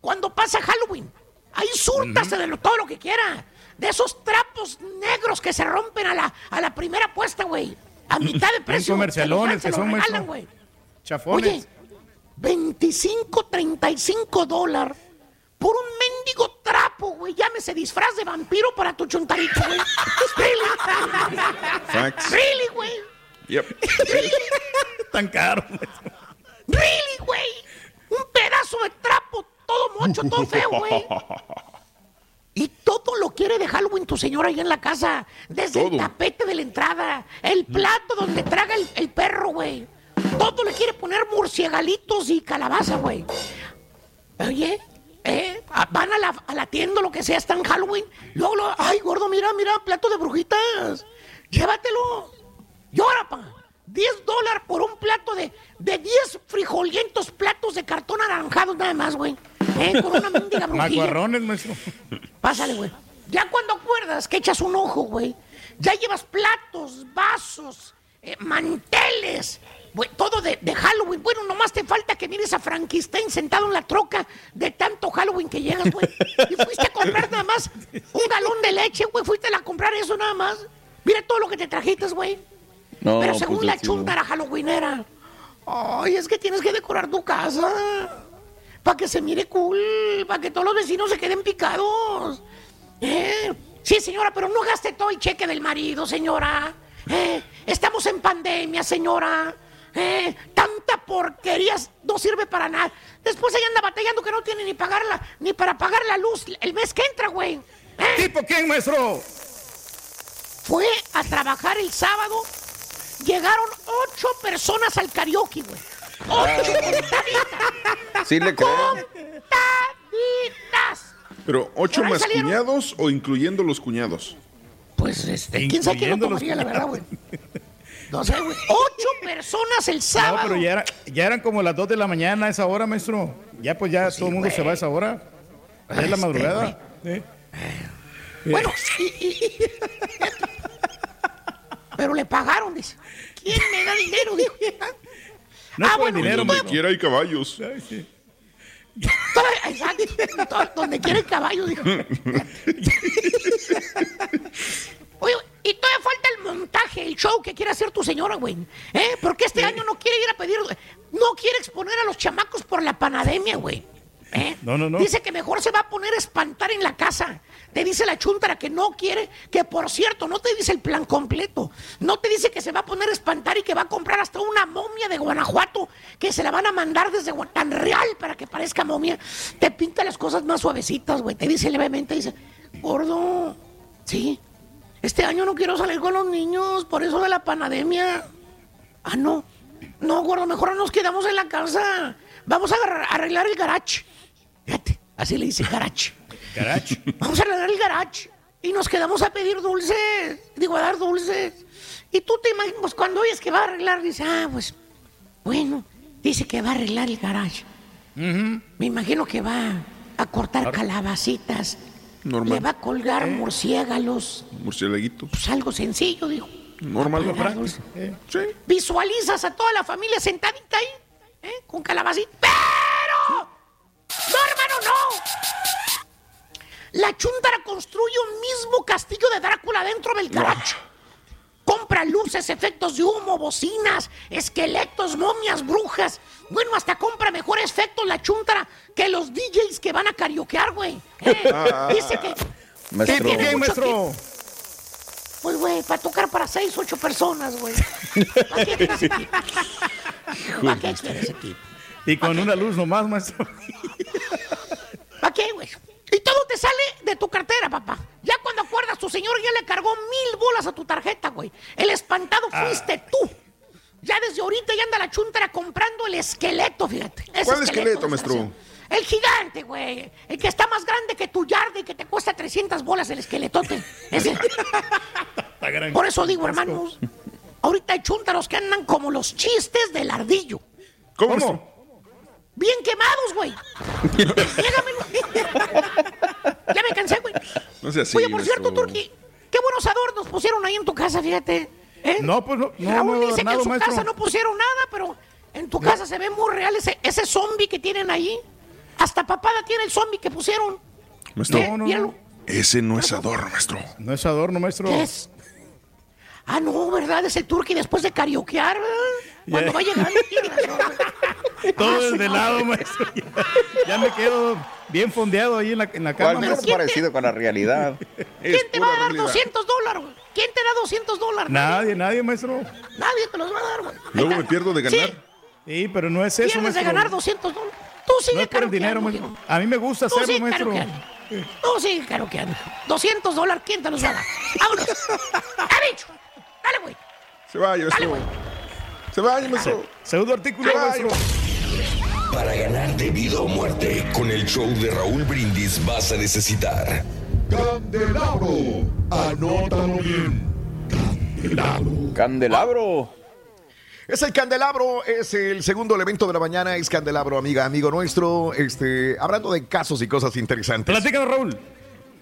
cuando pasa Halloween. Ahí súrtase de lo- todo lo que quiera. De esos trapos negros que se rompen a la, a la primera apuesta, güey. A mitad de precio. comercialones que lo son, regalan. Chafones. Oye, 25, 35 dólares por un mendigo trapo, güey. Llámese disfraz de vampiro para tu chuntarito, güey. really? Facts. Really, güey. Yep. Tan caro. Really, güey. Un pedazo de trapo, todo mocho, todo feo, güey. Y todo lo quiere de Halloween tu señora ahí en la casa. Desde el tapete de la entrada, el plato donde traga el, el perro, güey. Todo le quiere poner murciegalitos y calabaza, güey. Oye, ¿eh? Van a la, a la tienda, lo que sea, está en Halloween. Luego, lo- ay, gordo, mira, mira, plato de brujitas. Llévatelo. Llora, pa. 10 dólares por un plato de, de 10 frijolientos platos de cartón anaranjado nada más, güey. ¿Eh? Con una mendiga brujilla. Macuarrones, maestro. Pásale, güey. Ya cuando acuerdas que echas un ojo, güey, ya llevas platos, vasos, eh, manteles, todo de, de Halloween. Bueno, nomás te falta que mires a Frankenstein sentado en la troca de tanto Halloween que llegas, güey. Y fuiste a comprar nada más un galón de leche, güey. Fuiste a comprar eso nada más. Mira todo lo que te trajiste, güey. No, Pero pues, según la sí, no. chuntara halloweenera, ay, es que tienes que decorar tu casa. Para que se mire cool, para que todos los vecinos se queden picados. Eh, Sí, señora, pero no gaste todo el cheque del marido, señora. Eh, Estamos en pandemia, señora. Eh, Tanta porquería no sirve para nada. Después ella anda batallando que no tiene ni pagarla, ni para pagar la luz el mes que entra, güey. ¿Tipo quién, maestro? Fue a trabajar el sábado. Llegaron ocho personas al karaoke, güey. Ocho contaditas. Sí le creo. Contaditas. Pero, ¿ocho más salieron. cuñados o incluyendo los cuñados? Pues, este, quién sabe quién lo tomaría, la verdad, güey. No sé, güey. Ocho personas el No, sábado. pero ya, era- ya eran como las 2 de la mañana a esa hora, maestro. Ya pues ya todo el mundo se va a esa hora. Ya es la Este, madrugada. Sí. Bueno, y- pero le pagaron, dice. ¿Quién me da dinero? Dijo. No Ah, bueno, dinero, Donde quiera hay caballos. Exacto. Donde quiere el caballo, dijo. Oye, y todavía falta el montaje, el show que quiere hacer tu señora, güey. ¿Eh? Porque este año no quiere ir a pedir, no quiere exponer a los chamacos por la pandemia, güey. ¿Eh? No, no, no. Dice que mejor se va a poner a espantar en la casa. Te dice la chuntara que no quiere, que por cierto, no te dice el plan completo. No te dice que se va a poner a espantar y que va a comprar hasta una momia de Guanajuato que se la van a mandar desde tan real para que parezca momia. Te pinta las cosas más suavecitas, güey. Te dice levemente, dice, gordo, sí, este año no quiero salir con los niños por eso de la pandemia. Ah, no. No, gordo, mejor nos quedamos en la casa. Vamos a arreglar el garage. Fíjate, así le dice garage. Garage. Vamos a arreglar el garage. Y nos quedamos a pedir dulces. Digo, a dar dulces. Y tú te imaginas, pues cuando oyes que va a arreglar, dice, ah, pues, bueno, dice que va a arreglar el garage. Me imagino que va a cortar calabacitas. Normal. Le va a colgar murciélagos. Murciélaguitos. Pues algo sencillo, dijo. Normal. Algo práctico. Visualizas a toda la familia sentadita ahí, ¿eh? con calabacita. ¡Pero! ¡No, hermano, no! La chuntara construye un mismo castillo de Drácula dentro del garage. Compra luces, efectos de humo, bocinas, esqueletos, momias, brujas. Bueno, hasta compra mejores efectos la chuntara que los DJs que van a karaokear, güey. ¿eh? Ah. Dice que... Maestro. que tiene ¿Qué, mucho maestro? tiempo. Pues, güey, para tocar para seis, ocho personas, güey. ¿Para qué? ¿Para qué quieres equipo? Y con una luz nomás, maestro. ¿Para qué, güey? Y todo te sale de tu cartera, papá. Ya cuando acuerdas, tu señor ya le cargó mil bolas a tu tarjeta, güey. El espantado Ah. fuiste tú. Ya desde ahorita ya anda la chuntara comprando el esqueleto, fíjate. Ese ¿Cuál esqueleto, maestro? desgraciado. El gigante, güey. El que está más grande que tu yarda y que te cuesta 300 bolas el esqueletote. Ese. Por eso digo, hermanos. Ahorita hay chúntaros que andan como los chistes del ardillo. ¿Cómo? Bien quemados, güey. Ya me cansé, güey. No sea así, Oye, por cierto, Turki, qué buenos adornos pusieron ahí en tu casa, fíjate. ¿eh? No, pues no, no, Raúl no dice que en su maestro. casa no pusieron nada, pero en tu casa se ve muy real ese, ese zombie que tienen ahí. Hasta papada tiene el zombie que pusieron. Maestro, ¿Eh? Ese no es adorno, maestro. No es adorno, maestro. ¿Qué es? Ah, no, ¿verdad? Es el Turki después de karaokear, ¿verdad? Cuando Ya. va llegando. Todo Ah, desde lado, maestro. Ya, ya me quedo bien fondeado ahí en la, en la ¿Cuál cama. más maestro. parecido con la realidad? ¿Quién te va a dar 200 dólares, güey? ¿Quién te da 200 dólares? Nadie, nadie, maestro. Nadie te los va a dar, güey. Luego me pierdo de ganar. Sí, pero no es eso, Pierdes de maestro. ganar 200 dólares. Tú sigue No es dinero, maestro. A mí me gusta Tú hacerlo, maestro. Tú sigue karaokeando. 200 dólares, ¿quién te los va a dar? ¡Vámonos! ¡Ha dicho! ¡Dale, güey! Se vaya, maestro. Se vaya, maestro. Segundo artículo, maestro. Para ganar de vida o muerte, con el show de Raúl Brindis vas a necesitar. Candelabro. Anótalo bien. Candelabro. Candelabro. Es el candelabro, es el segundo elemento de la mañana, es candelabro, amiga, amigo nuestro. Este, hablando de casos y cosas interesantes. Platícanos, Raúl.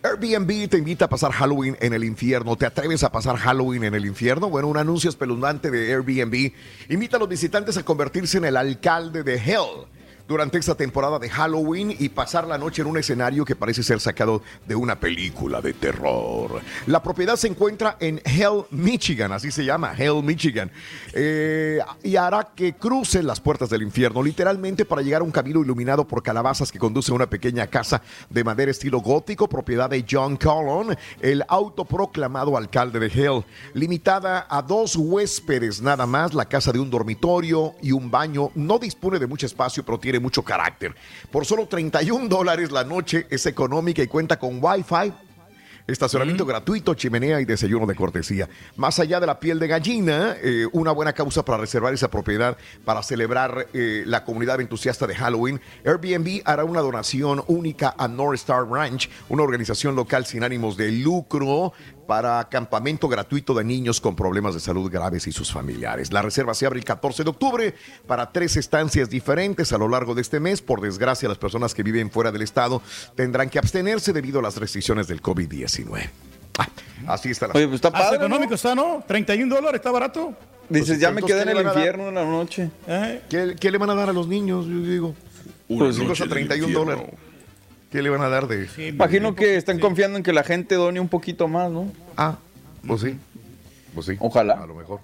Airbnb te invita a pasar Halloween en el infierno. ¿Te atreves a pasar Halloween en el infierno? Bueno, un anuncio espeluznante de Airbnb invita a los visitantes a convertirse en el alcalde de Hell durante esta temporada de Halloween y pasar la noche en un escenario que parece ser sacado de una película de terror. La propiedad se encuentra en Hell, Michigan, así se llama, Hell, Michigan, Eh, y hará que cruce las puertas del infierno, literalmente para llegar a un camino iluminado por calabazas que conduce a una pequeña casa de madera estilo gótico, propiedad de John Collin, el autoproclamado alcalde de Hell, limitada a dos huéspedes nada más, la casa de un dormitorio y un baño, no dispone de mucho espacio, pero tiene mucho carácter. Por solo 31 dólares la noche es económica y cuenta con Wi-Fi, Estacionamiento gratuito, chimenea y desayuno de cortesía. Más allá de la piel de gallina, eh, una buena causa para reservar esa propiedad para celebrar eh, la comunidad entusiasta de Halloween. Airbnb hará una donación única a North Star Ranch, una organización local sin ánimos de lucro para campamento gratuito de niños con problemas de salud graves y sus familiares. La reserva se abre el 14 de octubre para tres estancias diferentes a lo largo de este mes. Por desgracia, las personas que viven fuera del estado tendrán que abstenerse debido a las restricciones del COVID-19. Ah, así está la Oye, pues está Hasta padre. económico ¿no? está, ¿no? 31 dólares, está barato. Dices, ya me quedé en ¿qué el infierno en la noche. ¿Eh? ¿Qué, qué le van a dar a los niños? Yo digo. Una Pues sí, noche cuesta del 31 infierno. dólares. ¿Qué le van a dar de...? Imagino que están confiando en que la gente done un poquito más, ¿no? Ah, pues sí. Pues sí. Ojalá. A lo mejor.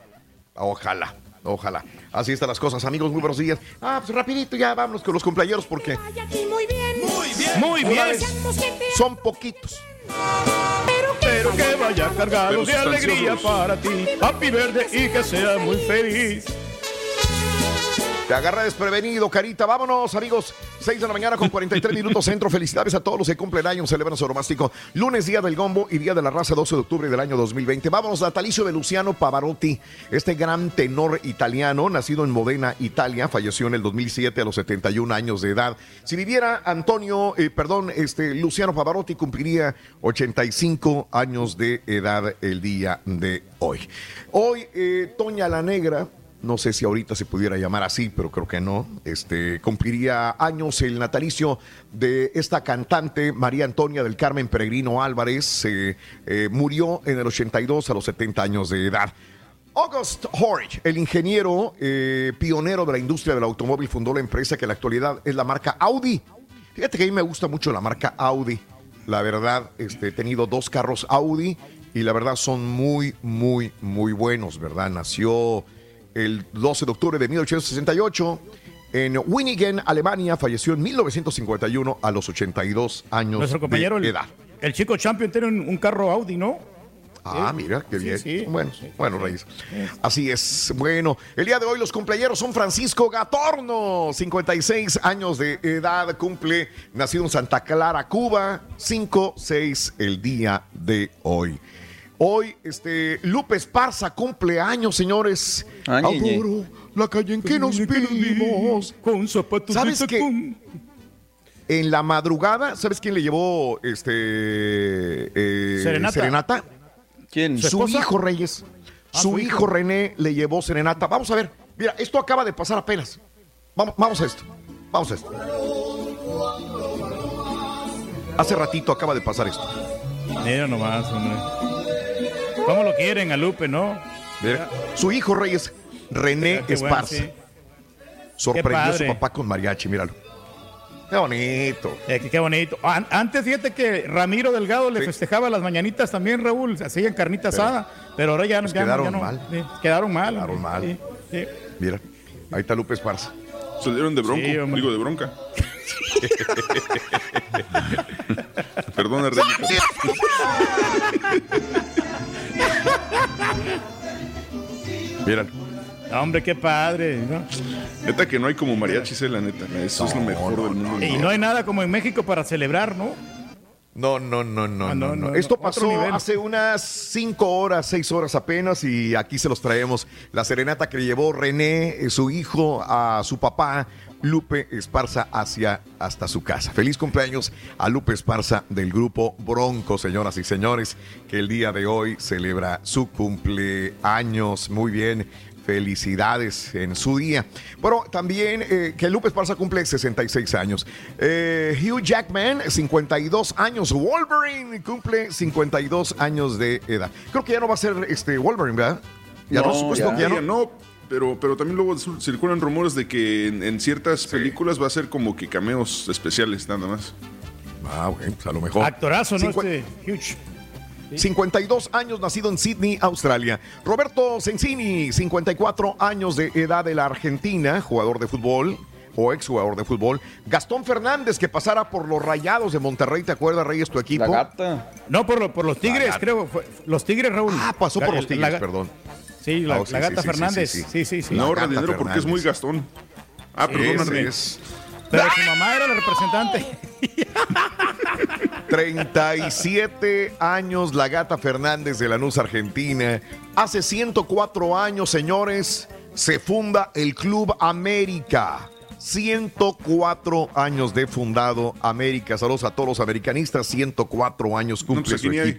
Ojalá. Ojalá. Así están las cosas, amigos. Muy buenos días. Ah, pues rapidito ya vámonos con los cumpleaños porque Muy bien. Muy bien. Muy bien. son poquitos. Pero que vaya cargado Pero de alegría para ti. Happy verde y que sea muy feliz. Te agarra desprevenido, carita. Vámonos, amigos. 6 de la mañana con 43 minutos centro. Felicidades a todos los que cumplen años, celebran su romástico. Lunes, día del Gombo y día de la raza, 12 de octubre del año 2020. Vámonos, natalicio de Luciano Pavarotti, este gran tenor italiano, nacido en Modena, Italia, falleció en el 2007 a los 71 años de edad. Si viviera Antonio, eh, perdón, este Luciano Pavarotti cumpliría 85 años de edad el día de hoy. Hoy, eh, Toña la Negra no sé si ahorita se pudiera llamar así, pero creo que no. Este cumpliría años el natalicio de esta cantante María Antonia del Carmen Peregrino Álvarez. eh, murió en el 82 a los 70 años de edad. August Horch, el ingeniero eh, pionero de la industria del automóvil, fundó la empresa que en la actualidad es la marca Audi. Fíjate que a mí me gusta mucho la marca Audi. La verdad, este, he tenido dos carros Audi y la verdad son muy, muy, muy buenos, ¿verdad? Nació el 12 de octubre de 1868 en Winningen, Alemania. Falleció en 1951 a los 82 años Nuestro compañero, de el, edad. el chico champion, tiene un, un carro Audi, ¿no? Ah, mira, qué bien. Bueno, bueno, Reyes. Así es. Bueno, el día de hoy los cumpleaños son Francisco Gatorno, 56 años de edad, cumple, nacido en Santa Clara, Cuba, 5, 6 el día de hoy. Hoy, este, Lupe Esparza cumple años, señores. Adoro la calle en que nos vimos. Con zapatos ¿Sabes de qué? En la madrugada, ¿sabes quién le llevó este eh, Serenata. ¿Quién? Su, ¿Su esposa? hijo Reyes. Ah, su su hijo hijo. René le llevó serenata. Vamos a ver. Mira, esto acaba de pasar apenas. Vamos, vamos a esto. Vamos a esto. Hace ratito acaba de pasar esto. Mira nomás, hombre. ¿Cómo lo quieren a Lupe, no? Mira, su hijo Reyes, René bueno, Esparza. sí. Sorprendió a su papá con mariachi, míralo. Qué bonito. Eh, qué bonito. An- Antes, fíjate que Ramiro Delgado le festejaba las mañanitas también, Raúl. Hacían carnita Pero- asada. Pero ahora ya, no- Pues ya quedaron ya no. mal. Sí, quedaron mal. Quedaron mal. Sí, sí. Mira, ahí está Lupe Esparza. Se dieron de bronco, Sí, digo de bronca. Perdona, Renita. No, hombre, qué padre. ¿no? Neta que no hay como mariachis, eh, la neta. Eso es lo mejor del mundo. Y no hay nada como en México para celebrar, ¿no? No, no, no, no, Ah, no, no, no. no, Esto no, pasó hace unas cinco horas, seis horas apenas y aquí se los traemos. La serenata que le llevó René, eh, su hijo, a su papá, Lupe Esparza, hacia hasta su casa. Feliz cumpleaños a Lupe Esparza del grupo Bronco, señoras y señores, que el día de hoy celebra su cumpleaños. Muy bien. Felicidades en su día. Bueno, también eh, que Lupe Esparza cumple 66 años. Eh, Hugh Jackman, 52 años. Wolverine cumple 52 años de edad. Creo que ya no va a ser este Wolverine, ¿verdad? Ya no, supuesto que ya no. Ya no, pero, pero también luego cir- circulan rumores de que en, en ciertas películas va a ser como que cameos especiales, nada más. Ah, bueno, pues a lo mejor. Actorazo, ¿no? Este huge. 52 años, nacido en Sydney, Australia. Roberto Sensini, 54 años de edad de la Argentina, jugador de fútbol o exjugador de fútbol. Gastón Fernández, que pasara por los Rayados de Monterrey, ¿te acuerdas, Reyes, tu equipo? La gata. No, por, lo- por los Tigres, creo. fue- los Tigres, Raúl. Ah, pasó por La- los Tigres, la- perdón. Sí, la, Ah, oh, sí, la sí, gata sí, Fernández. sí, Sí, sí. sí, sí. no ahorra dinero porque es muy Fernández. gastón. Ah, Ese perdóname. es. Pero su mamá era la representante. 37 años, la gata Fernández de Lanús, Argentina. Hace 104 años, señores, se funda el Club América. 104 años de fundado América. Saludos a todos los americanistas. 104 años cumple pues aquí su hay.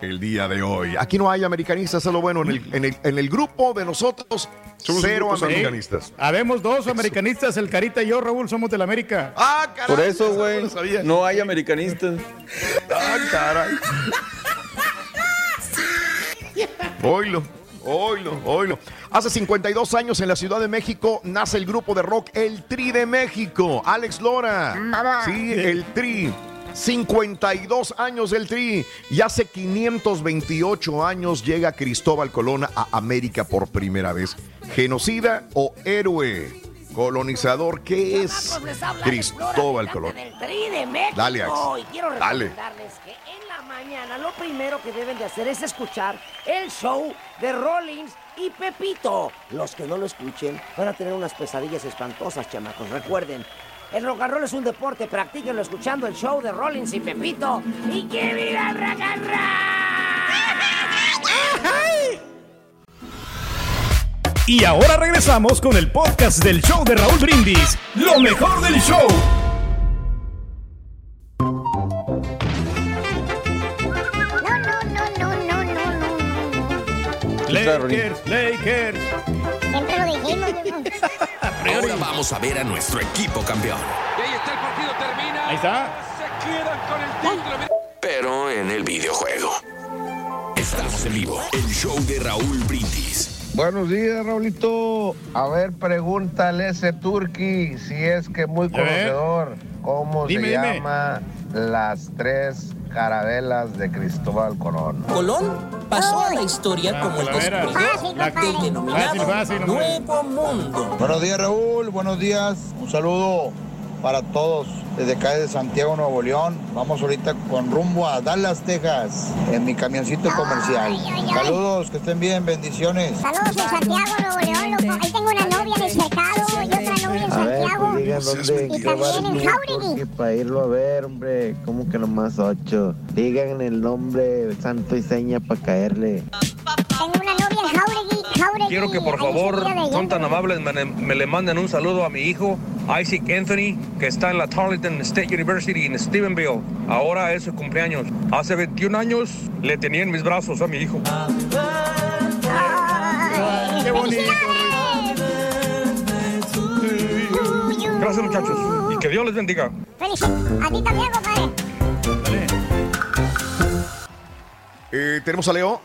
El día de hoy. Aquí no hay americanistas, solo bueno, en el, en el, en el grupo de nosotros, Somos cero americanistas. Habemos dos americanistas, el Carita y yo, Raúl, somos del América. Ah, caray, Por eso, güey, lo no hay americanistas. Ah, caray. Oilo, oilo, oilo. Hace 52 años en la Ciudad de México nace el grupo de rock El Tri de México. Alex Lora. Sí, el Tri. 52 años del Tri. Y hace 528 años llega Cristóbal Colón a América por primera vez. Genocida o héroe. Colonizador, ¿qué es Cristóbal Colón? Dale, quiero Dale. recordarles que en la mañana lo primero que deben de hacer es escuchar el show de Rollins y Pepito. Los que no lo escuchen van a tener unas pesadillas espantosas, chamacos. Recuerden, el rock and roll es un deporte, practíquenlo escuchando el show de Rollins y Pepito. ¡Y que viva el rock and roll! Y ahora regresamos con el podcast del show de Raúl Brindis. Lo mejor del show. No, no, no, no, no, no, no. Lakers, Lakers. Siempre lo dijimos. Ahora vamos a ver a nuestro equipo campeón. Y ahí está el partido, termina. Ahí está. Se quedan con el título. Pero en el videojuego. Estamos en vivo. El show de Raúl Brindis. Buenos días, Raulito. A ver, pregúntale a ese turqui si es que muy conocedor. ¿Cómo Dime, se dime. llama las tres carabelas de Cristóbal Colón? Colón pasó a la historia como el descubridor Fácil, del denominado Fácil. Nuevo Mundo. Buenos días, Raúl. Buenos días. Un saludo para todos desde acá de Santiago, Nuevo León. Vamos ahorita con rumbo a Dallas, Texas, en mi camioncito comercial. Saludos, que estén bien, bendiciones. Saludos en Santiago, Nuevo León, loco. Ahí tengo una novia en el cercado dónde porque para irlo a ver, hombre, como que nomás ocho. Digan el nombre santo y seña para caerle. Tengo una novia en Jauregui, Jauregui. Quiero que por favor, son tan amables, me, me le manden un saludo a mi hijo, Isaac Anthony, que está en la Tarleton State University en Stephenville. Ahora es su cumpleaños. Hace 21 años le tenía en mis brazos a mi hijo. Qué bonito. Gracias muchachos y que Dios les bendiga. Felicidades. A ti también, compadre. Eh, Tenemos a Leo.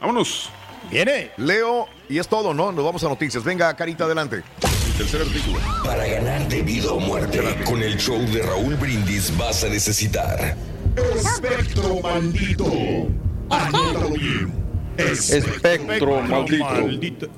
Vámonos. Viene. Leo, y es todo, ¿no? Nos vamos a noticias. Venga, Carita, adelante. Tercer artículo. Para ganar de vida o muerte, con el show de Raúl Brindis vas a necesitar. Espectro maldito. Anótalo bien. Espectro maldito. Espe-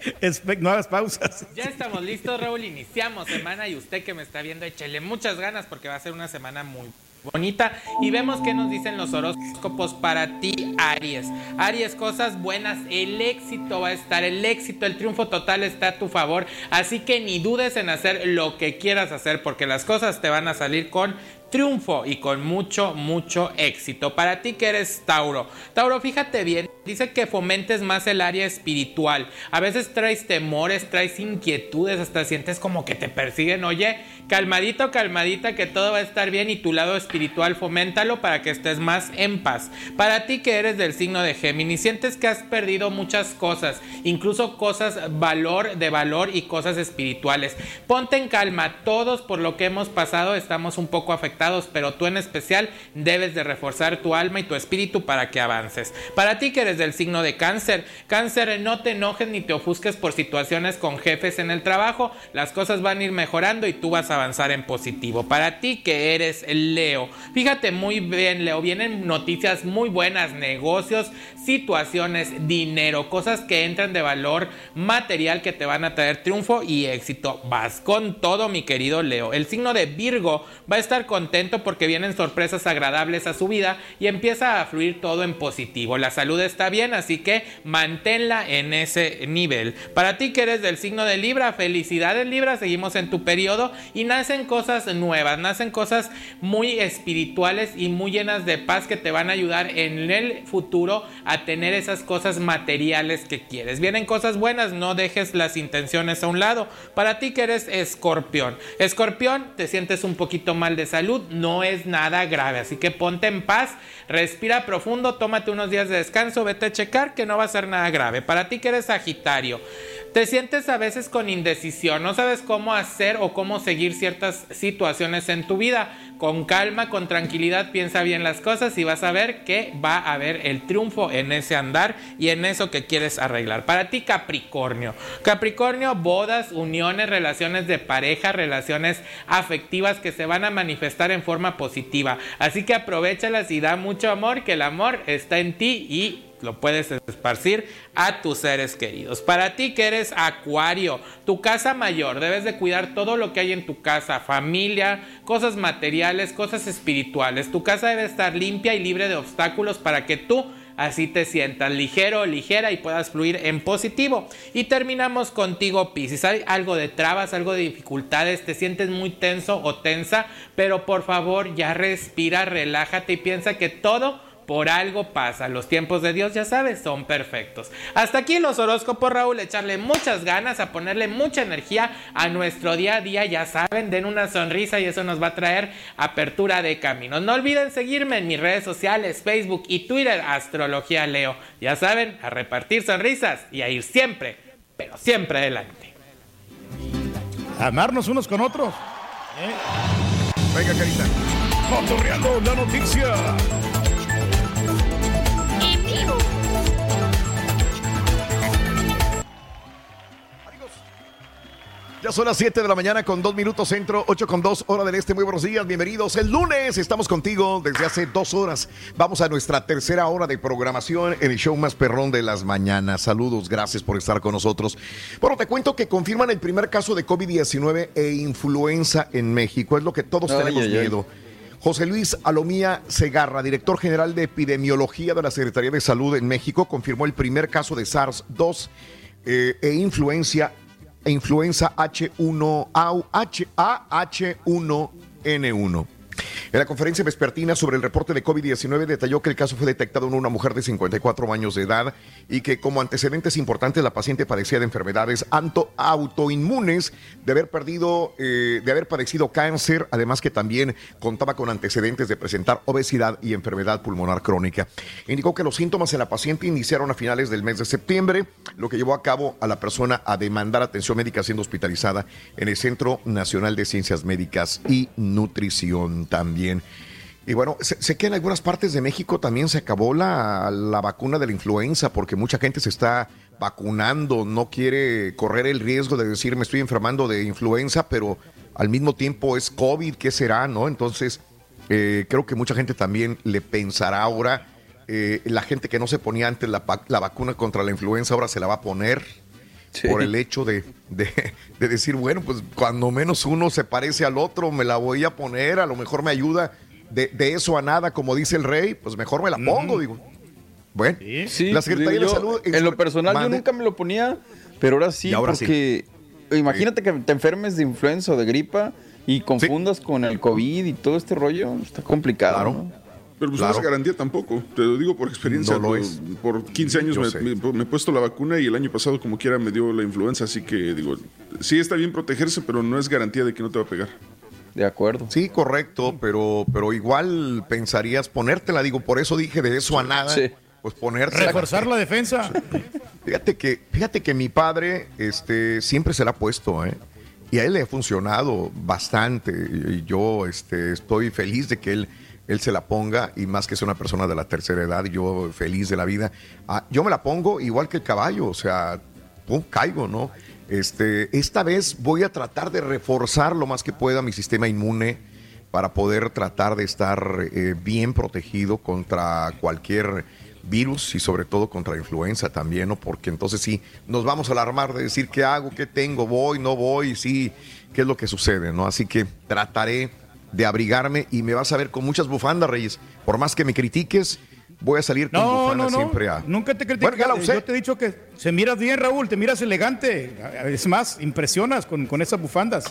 no hagas pausas. Ya estamos listos, Raúl. Iniciamos semana y usted que me está viendo, échele muchas ganas porque va a ser una semana muy bonita. Y vemos qué nos dicen los horóscopos para ti, Aries. Aries, cosas buenas. El éxito va a estar, el éxito, el triunfo total está a tu favor. Así que ni dudes en hacer lo que quieras hacer porque las cosas te van a salir con triunfo y con mucho, mucho éxito. Para ti que eres Tauro. Tauro, fíjate bien, dice que fomentes más el área espiritual. A veces traes temores, traes inquietudes, hasta sientes como que te persiguen. Oye, calmadito, calmadita, que todo va a estar bien y tu lado espiritual foméntalo para que estés más en paz. Para ti que eres del signo de Géminis, sientes que has perdido muchas cosas, incluso cosas valor de valor y cosas espirituales. Ponte en calma, todos por lo que hemos pasado estamos un poco afectados, pero tú en especial debes de reforzar tu alma y tu espíritu para que avances. Para ti que eres del signo de cáncer, cáncer, no te enojes ni te ofusques por situaciones con jefes en el trabajo, las cosas van a ir mejorando y tú vas a avanzar en positivo. Para ti que eres Leo, fíjate muy bien Leo, vienen noticias muy buenas, negocios, situaciones, dinero, cosas que entran de valor material que te van a traer triunfo y éxito. Vas con todo mi querido Leo. El signo de Virgo va a estar contento porque vienen sorpresas agradables a su vida y empieza a fluir todo en positivo. La salud está bien, así que manténla en ese nivel. Para ti que eres del signo de Libra, felicidades Libra, seguimos en tu periodo y nacen cosas nuevas, nacen cosas muy espirituales y muy llenas de paz que te van a ayudar en el futuro a tener esas cosas materiales que quieres. Vienen cosas buenas, no dejes las intenciones a un lado. Para ti que eres escorpión, escorpión, te sientes un poquito mal de salud, no es nada grave, así que ponte en paz, respira profundo, tómate unos días de descanso, vete checar que no va a ser nada grave. Para ti que eres sagitario, te sientes a veces con indecisión, no sabes cómo hacer o cómo seguir ciertas situaciones en tu vida. Con calma, con tranquilidad, piensa bien las cosas y vas a ver que va a haber el triunfo en ese andar y en eso que quieres arreglar. Para ti, Capricornio. Capricornio, bodas, uniones, relaciones de pareja, relaciones afectivas que se van a manifestar en forma positiva. Así que aprovechalas y da mucho amor, que el amor está en ti y lo puedes esparcir a tus seres queridos. Para ti que eres acuario, tu casa mayor, debes de cuidar todo lo que hay en tu casa, familia, cosas materiales, cosas espirituales. Tu casa debe estar limpia y libre de obstáculos para que tú así te sientas ligero, ligera y puedas fluir en positivo. Y terminamos contigo, Piscis. Hay algo de trabas, algo de dificultades, te sientes muy tenso o tensa, pero por favor ya respira, relájate y piensa que todo por algo pasa. Los tiempos de Dios, ya sabes, son perfectos. Hasta aquí los horóscopos, Raúl. Echarle muchas ganas, a ponerle mucha energía a nuestro día a día. Ya saben, den una sonrisa y eso nos va a traer apertura de caminos. No olviden seguirme en mis redes sociales, Facebook y Twitter, Astrología Leo. Ya saben, a repartir sonrisas y a ir siempre, pero siempre adelante. Amarnos unos con otros. Venga, Carita. Cotorreando la noticia. Ya son las 7 de la mañana con 2 minutos centro, 8 con 2 hora del este. Muy buenos días, bienvenidos. El lunes estamos contigo desde hace dos horas. Vamos a nuestra tercera hora de programación en el show más perrón de las mañanas. Saludos, gracias por estar con nosotros. Bueno, te cuento que confirman el primer caso de COVID-19 e influenza en México. Es lo que todos Ay, tenemos ay, ay. José Luis Alomía Segarra, director general de epidemiología de la Secretaría de Salud en México, confirmó el primer caso de SARS-2 eh, e influencia e influenza H1 au- H- AH1N1. En la conferencia vespertina sobre el reporte de COVID-19 detalló que el caso fue detectado en una mujer de 54 años de edad y que como antecedentes importantes la paciente padecía de enfermedades autoinmunes, de haber perdido, eh, de haber padecido cáncer, además que también contaba con antecedentes de presentar obesidad y enfermedad pulmonar crónica. Indicó que los síntomas en la paciente iniciaron a finales del mes de septiembre, lo que llevó a cabo a la persona a demandar atención médica siendo hospitalizada en el Centro Nacional de Ciencias Médicas y Nutrición también. Y bueno, sé, que en algunas partes de México también se acabó la, la vacuna de la influenza porque mucha gente se está vacunando, no quiere correr el riesgo de decir me estoy enfermando de influenza, pero al mismo tiempo es COVID, ¿qué será? ¿No? Entonces, eh, creo que mucha gente también le pensará ahora, eh, la gente que no se ponía antes la vacuna contra la influenza ahora se la va a poner por el hecho de, de- de decir, bueno, pues cuando menos uno se parece al otro, me la voy a poner, a lo mejor me ayuda de, de eso a nada, como dice el rey, pues mejor me la pongo, digo. Bueno, Sí, la Secretaría digo de Salud... En lo personal, Mande. yo nunca me lo ponía, pero ahora sí, ahora sí. porque imagínate que te enfermes de influenza o de gripa y confundas con el COVID y todo este rollo, está complicado. ¿no? Pero pues Claro. no es garantía tampoco, te lo digo por experiencia. No lo por- es. Por 15 años me he puesto la vacuna y el año pasado como quiera me dio la influenza, así que digo, sí está bien protegerse, pero no es garantía de que no te va a pegar. De acuerdo. Sí, correcto, pero, pero igual pensarías ponértela, digo, por eso dije de eso a nada, Sí. pues ponerte Reforzar la defensa. Fíjate que, fíjate que mi padre este, siempre se la ha puesto, ¿eh? Y a él le ha funcionado bastante. Y yo este, estoy feliz de que él, él se la ponga, y más que es una persona de la tercera edad, yo feliz de la vida. Ah, yo me la pongo igual que el caballo, o sea, caigo, ¿no? Este, esta vez voy a tratar de reforzar lo más que pueda mi sistema inmune para poder tratar de estar eh, bien protegido contra cualquier virus y sobre todo contra influenza también, ¿no? Porque entonces sí, nos vamos a alarmar de decir qué hago, qué tengo, voy, no voy, sí, qué es lo que sucede, ¿no? Así que trataré de abrigarme y me vas a ver con muchas bufandas, Reyes. Por más que me critiques, voy a salir con No, bufandas no, no. siempre a... Nunca te critico. Bueno, ya. Yo te he dicho que se miras bien, Raúl. Te miras elegante. Es más, impresionas con, con esas bufandas.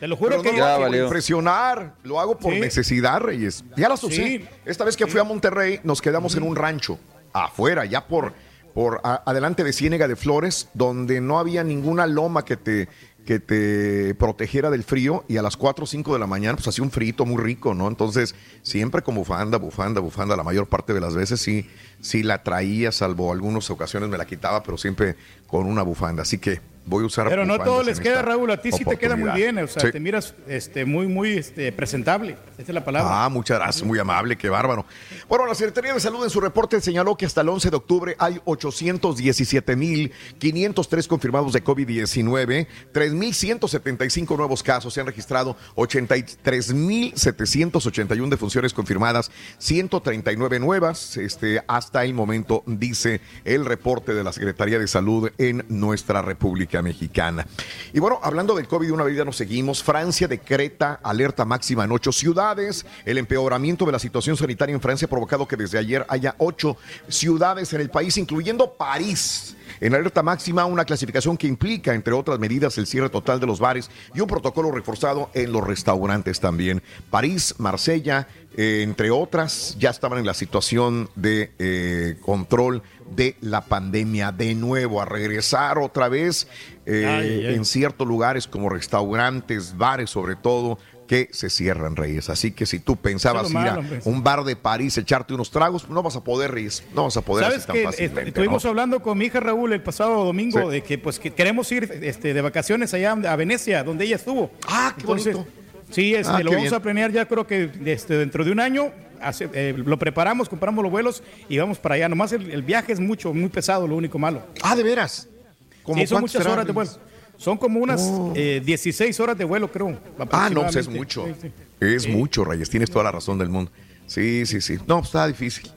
te lo juro Oh, Pero que no lo hago por impresionar, lo hago por Sí. necesidad, Reyes. Ya las usé. Sí. Esta vez que fui a Monterrey, nos quedamos en un rancho, afuera, ya por, por a- adelante de Ciénega de Flores, donde no había ninguna loma que te, que te protegiera del frío, y a las 4 o 5 de la mañana, pues hacía un frito muy rico, ¿no? Entonces, siempre con bufanda, bufanda, bufanda, la mayor parte de las veces sí, sí la traía, salvo algunas ocasiones me la quitaba, pero siempre con una bufanda. Así que voy a usar Pero no todo les queda, Raúl. A ti sí te queda muy bien. O sea, Sí. te miras este, muy, muy este, presentable. Esa es la palabra. Ah, muchas gracias, muy amable, qué bárbaro. Bueno, la Secretaría de Salud en su reporte señaló que hasta el 11 de octubre hay 817.503 confirmados de COVID-19, 3.175 nuevos casos, se han registrado 83.781 defunciones confirmadas, 139 nuevas, este, hasta el momento, dice el reporte de la Secretaría de Salud en nuestra República Mexicana. Y bueno, hablando del COVID, una vez ya nos seguimos, Francia decreta alerta máxima en ocho ciudades. El empeoramiento de la situación sanitaria en Francia ha provocado que desde ayer haya ocho ciudades en el país, incluyendo París. En alerta máxima, una clasificación que implica, entre otras medidas, el cierre total de los bares y un protocolo reforzado en los restaurantes también. París, Marsella, eh, entre otras, ya estaban en la situación de eh, control de la pandemia de nuevo, a regresar otra vez eh, Ay, ay, ay. en ciertos lugares como restaurantes, bares sobre todo, que se cierran, Reyes. Así que si tú pensabas ir a pues. un bar de París, echarte unos tragos, no vas a poder, Reyes. No vas a poder Sabes así tan que fácilmente. este, estuvimos ¿no? hablando con mi hija Raúl el pasado domingo Sí. de que pues que queremos ir este, de vacaciones allá a Venecia, donde ella estuvo. Ah, qué bonito. Sí, este, Ah, lo vamos bien. a planear ya creo que este, dentro de un año. hace- eh, lo preparamos, compramos los vuelos y vamos para allá. Nomás el, el viaje es mucho, muy pesado, lo único malo. Ah, de veras. ¿Cómo Sí, son muchas horas de vuelo. Son como unas eh, 16 horas de vuelo, creo. Ah, no, pues es mucho. Sí, sí. Es Sí. mucho, Reyes. Tienes toda la razón del mundo. Sí, sí, sí. No, pues está difícil.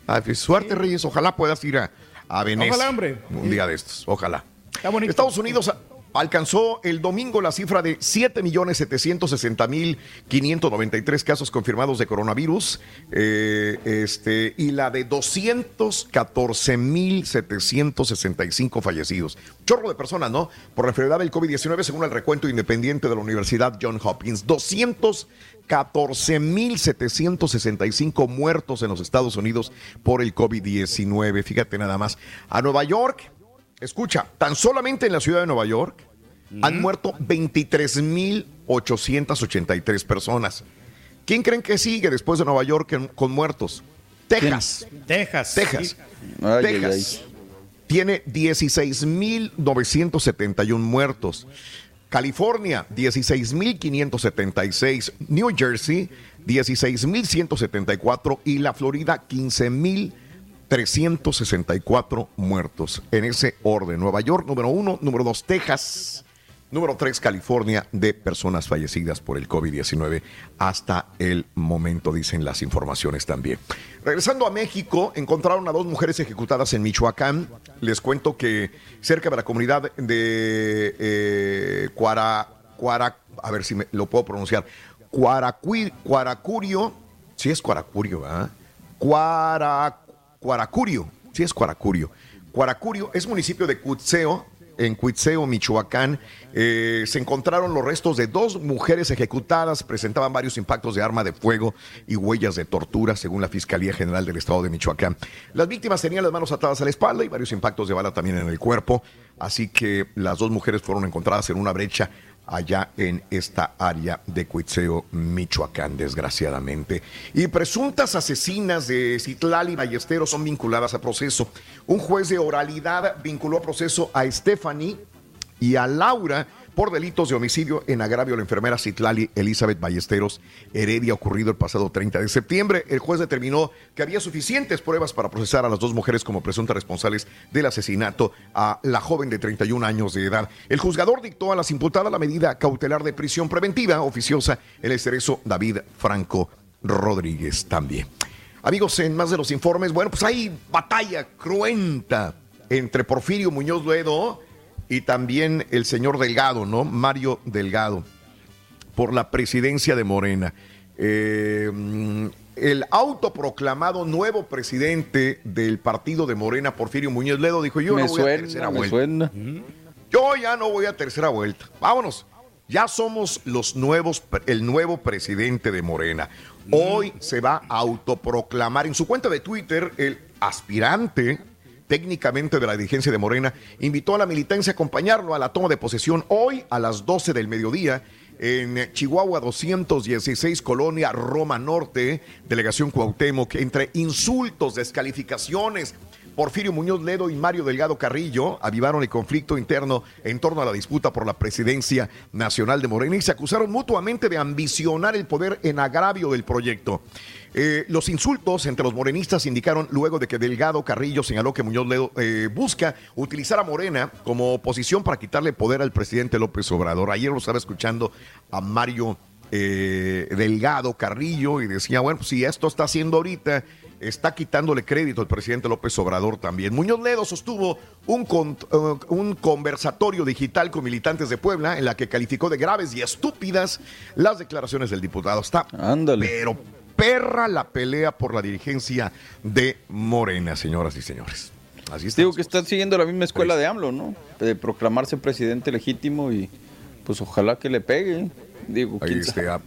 Está difícil. Suerte, Reyes. Ojalá puedas ir a, a Venecia. Ojalá, hombre. Un día de estos. Ojalá. Está bonito. Estados Unidos alcanzó el domingo la cifra de 7.760.593 casos confirmados de coronavirus eh, este, y la de 214.765 fallecidos. Chorro de personas, ¿no? Por la enfermedad del COVID-19 según el recuento independiente de la Universidad John Hopkins. 214.765 muertos en los Estados Unidos por el COVID-19. Fíjate nada más. A Nueva York Escucha, tan solamente en la ciudad de Nueva York han muerto 23.883 personas. ¿Quién creen que sigue después de Nueva York en- con muertos? Texas. Texas. Texas. Ay, ay, Texas tiene 16.971 muertos. California, 16.576. New Jersey, 16.174. Y la Florida, 15.364 muertos. En ese orden. Nueva York, número uno. Número dos, Texas. Número 3, California, de personas fallecidas por el COVID-19 hasta el momento, dicen las informaciones también. Regresando a México, encontraron a dos mujeres ejecutadas en Michoacán. Les cuento que cerca de la comunidad de eh, Cuara, a ver si me, lo puedo pronunciar, Cuaracurio, sí es Cuaracurio, ¿verdad? Cuara, Cuaracurio, sí es Cuaracurio. Cuaracurio es municipio de Cutseo, en Cuitseo, Michoacán, eh, se encontraron los restos de dos mujeres ejecutadas, presentaban varios impactos de arma de fuego y huellas de tortura, según la Fiscalía General del Estado de Michoacán. Las víctimas tenían las manos atadas a la espalda y varios impactos de bala también en el cuerpo, así que las dos mujeres fueron encontradas en una brecha allá en esta área de Cuitseo, Michoacán, desgraciadamente. Y presuntas asesinas de Citlali Ballesteros son vinculadas a proceso. Un juez de oralidad vinculó a proceso a Stephanie y a Laura por delitos de homicidio en agravio a la enfermera Citlali Elizabeth Ballesteros Heredia ocurrido el pasado 30 de septiembre. El juez determinó que había suficientes pruebas para procesar a las dos mujeres como presuntas responsables del asesinato a la joven de 31 años de edad. El juzgador dictó a las imputadas la medida cautelar de prisión preventiva oficiosa el esterezo David Franco Rodríguez también. Amigos, en más de los informes, bueno, pues hay batalla cruenta entre Porfirio Muñoz Ledo y también el señor Delgado, ¿no? Mario Delgado, por la presidencia de Morena. Eh, el autoproclamado nuevo presidente del partido de Morena, Porfirio Muñoz Ledo, dijo: Yo me no voy a tercera me vuelta. suena. Yo ya no voy a tercera vuelta. Vámonos. Ya somos los nuevos, el nuevo presidente de Morena. Hoy se va a autoproclamar en su cuenta de Twitter el aspirante técnicamente de la dirigencia de Morena, invitó a la militancia a acompañarlo a la toma de posesión hoy a las 12 del mediodía en Chihuahua 216, Colonia Roma Norte, delegación Cuauhtémoc, entre insultos, descalificaciones. Porfirio Muñoz Ledo y Mario Delgado Carrillo avivaron el conflicto interno en torno a la disputa por la presidencia nacional de Morena y se acusaron mutuamente de ambicionar el poder en agravio del proyecto. Eh, los insultos entre los morenistas indicaron luego de que Delgado Carrillo señaló que Muñoz Ledo eh, busca utilizar a Morena como oposición para quitarle poder al presidente López Obrador. Ayer lo estaba escuchando a Mario eh, Delgado Carrillo y decía, bueno, pues si esto está haciendo ahorita, está quitándole crédito al presidente López Obrador también. Muñoz Ledo sostuvo un, con- eh, un conversatorio digital con militantes de Puebla en la que calificó de graves y estúpidas las declaraciones del diputado. Está pero perra la pelea por la dirigencia de Morena, señoras y señores. Así está. Digo que están siguiendo la misma escuela de AMLO, ¿no? De proclamarse presidente legítimo y pues ojalá que le pegue. Digo, Ahí sabe.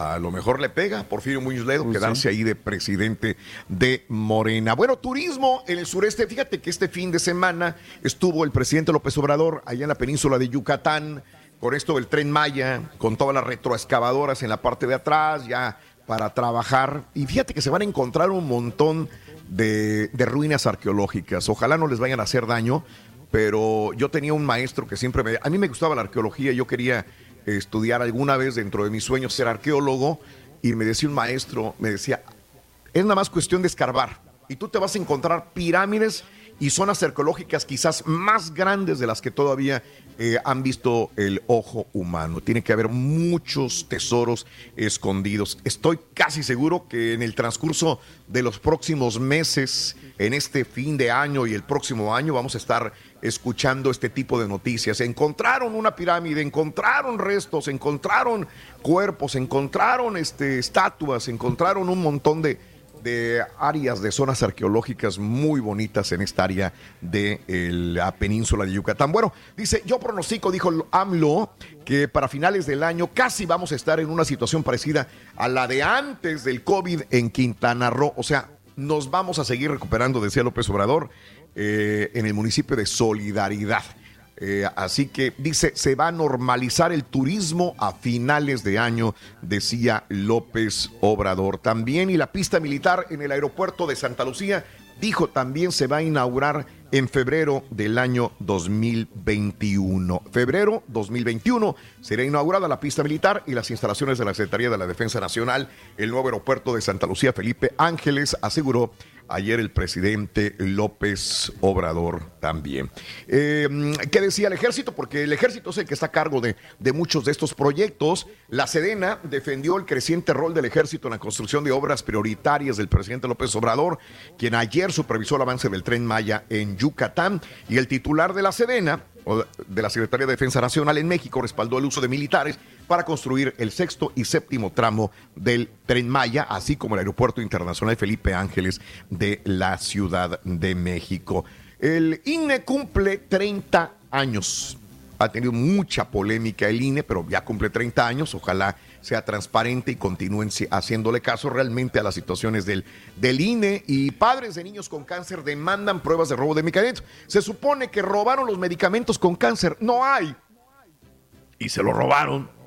A, lo mejor le pega Porfirio Muñoz Ledo quedarse sí. ahí de presidente de Morena. Bueno, turismo en el sureste. Fíjate que este fin de semana estuvo el presidente López Obrador allá en la península de Yucatán con esto del tren Maya, con todas las retroexcavadoras en la parte de atrás, ya para trabajar. Y fíjate que se van a encontrar un montón de, de ruinas arqueológicas. Ojalá no les vayan a hacer daño, pero yo tenía un maestro que siempre me... A mí me gustaba la arqueología, yo quería estudiar alguna vez dentro de mis sueños ser arqueólogo y me decía un maestro, me decía, es nada más cuestión de escarbar y tú te vas a encontrar pirámides y zonas arqueológicas quizás más grandes de las que todavía eh, han visto el ojo humano. Tiene que haber muchos tesoros escondidos. Estoy casi seguro que en el transcurso de los próximos meses, en este fin de año y el próximo año, vamos a estar escuchando este tipo de noticias. Encontraron una pirámide, encontraron restos, encontraron cuerpos, encontraron este, estatuas, encontraron un montón de, de áreas, de zonas arqueológicas muy bonitas en esta área de la península de Yucatán. Bueno, dice, yo pronostico, dijo AMLO, que para finales del año casi vamos a estar en una situación parecida a la de antes del COVID en Quintana Roo. O sea, nos vamos a seguir recuperando, decía López Obrador, eh, en el municipio de Solidaridad. Eh, así que dice, se va a normalizar el turismo a finales de año, decía López Obrador. También y la pista militar en el aeropuerto de Santa Lucía, dijo, también se va a inaugurar en febrero del año 2021. Febrero 2021 será inaugurada la pista militar y las instalaciones de la Secretaría de la Defensa Nacional. El nuevo aeropuerto de Santa Lucía, Felipe Ángeles, aseguró ayer el presidente López Obrador también. Eh, ¿Qué decía el ejército? Porque el ejército es el que está a cargo de, de, muchos de estos proyectos. La Sedena defendió el creciente rol del ejército en la construcción de obras prioritarias del presidente López Obrador, quien ayer supervisó el avance del tren Maya en Yucatán. Y el titular de la Sedena, de la Secretaría de Defensa Nacional en México respaldó el uso de militares para construir el sexto y séptimo tramo del tren Maya, así como el Aeropuerto Internacional Felipe Ángeles de la Ciudad de México. El INE cumple 30 años. Ha tenido mucha polémica el INE, pero ya cumple 30 años. Ojalá sea transparente y continúen haciéndole caso realmente a las situaciones del, del INE. Y padres de niños con cáncer demandan pruebas de robo de medicamentos. Se supone que robaron los medicamentos con cáncer. No hay. Y se lo robaron.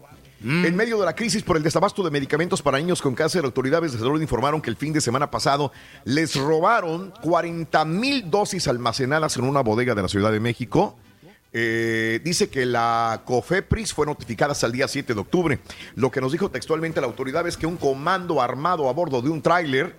En medio de la crisis por el desabasto de medicamentos para niños con cáncer, autoridades de salud informaron que el fin de semana pasado les robaron 40 mil dosis almacenadas en una bodega de la Ciudad de México. Eh, dice que la COFEPRIS fue notificada hasta el día 7 de octubre. Lo que nos dijo textualmente la autoridad es que un comando armado a bordo de un tráiler,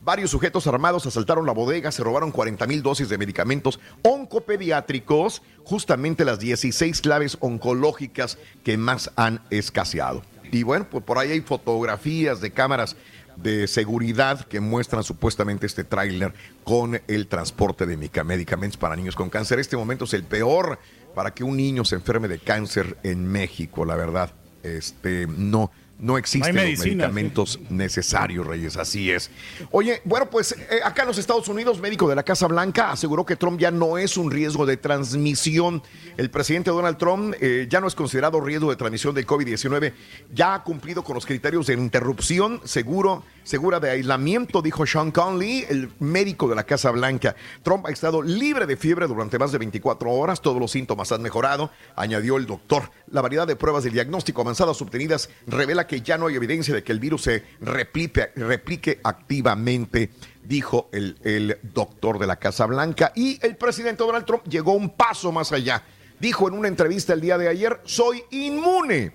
varios sujetos armados asaltaron la bodega, se robaron 40 mil dosis de medicamentos oncopediátricos, justamente las 16 claves oncológicas que más han escaseado. Y bueno, pues por ahí hay fotografías de cámaras de seguridad que muestran supuestamente este tráiler con el transporte de medicamentos para niños con cáncer. Este momento es el peor para que un niño se enferme de cáncer en México, la verdad. Este, no, no existen los medicamentos necesarios, Reyes, así es. Oye, bueno, pues eh, acá en los Estados Unidos, médico de la Casa Blanca aseguró que Trump ya no es un riesgo de transmisión. El presidente Donald Trump eh, ya no es considerado riesgo de transmisión del COVID-19, ya ha cumplido con los criterios de interrupción seguro segura de aislamiento, dijo Sean Conley, el médico de la Casa Blanca. Trump ha estado libre de fiebre durante más de 24 horas, todos los síntomas han mejorado, añadió el doctor. La variedad de pruebas de diagnóstico avanzadas obtenidas revela que ya no hay evidencia de que el virus se replique, activamente dijo el, el doctor de la Casa Blanca. Y el presidente Donald Trump llegó un paso más allá. Dijo en una entrevista el día de ayer, soy inmune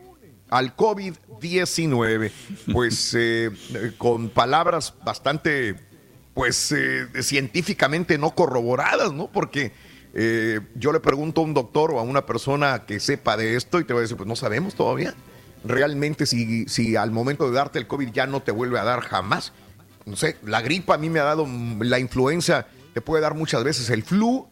al COVID-19, pues eh, con palabras bastante, pues eh, científicamente no corroboradas, ¿no? Porque eh, yo le pregunto a un doctor o a una persona que sepa de esto y te va a decir, pues no sabemos todavía. Realmente si, si al momento de darte el COVID ya no te vuelve a dar jamás. No sé, la gripa a mí me ha dado, la influenza te puede dar muchas veces el flu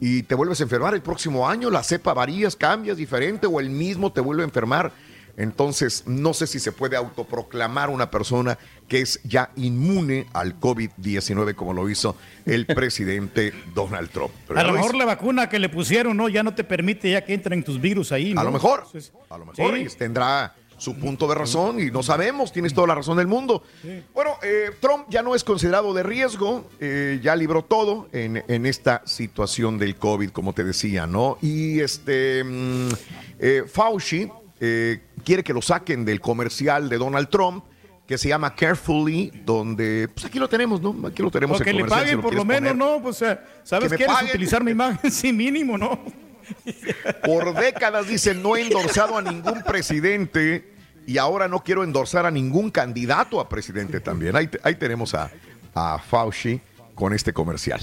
y te vuelves a enfermar el próximo año, la cepa varías, cambias diferente o el mismo te vuelve a enfermar entonces, no sé si se puede autoproclamar una persona que es ya inmune al COVID-19 como lo hizo el presidente Donald Trump. a lo mejor la vacuna que le pusieron no ya no te permite ya que entren tus virus ahí. A lo mejor, a lo mejor tendrá su punto de razón y no sabemos, tienes toda la razón del mundo. Bueno, eh, Trump ya no es considerado de riesgo, eh, ya libró todo en, en, esta situación del COVID, como te decía, ¿no? Y este mm, eh, Fauci eh, quiere que lo saquen del comercial de Donald Trump que se llama Carefully, donde, pues aquí lo tenemos, ¿no? Aquí lo tenemos. O que le paguen por lo menos, ¿no? Pues, ¿sabes que quieres utilizar mi imagen? Sí, mínimo, ¿no? Por décadas dice, no he endorsado a ningún presidente y ahora no quiero endorsar a ningún candidato a presidente también. Ahí, ahí tenemos a, a Fauci con este comercial.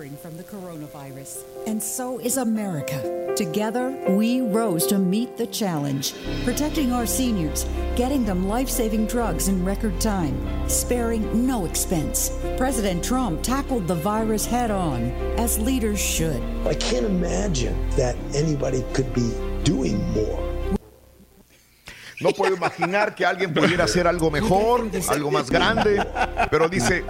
Recovering from the coronavirus, and so is America. Together, we rose to meet the challenge, protecting our seniors, getting them life saving drugs in record time, sparing no expense. President Trump tackled the virus head on, as leaders should. I can't imagine that anybody could be doing more. No puedo imaginar que alguien pudiera hacer algo mejor, algo más grande, pero dice,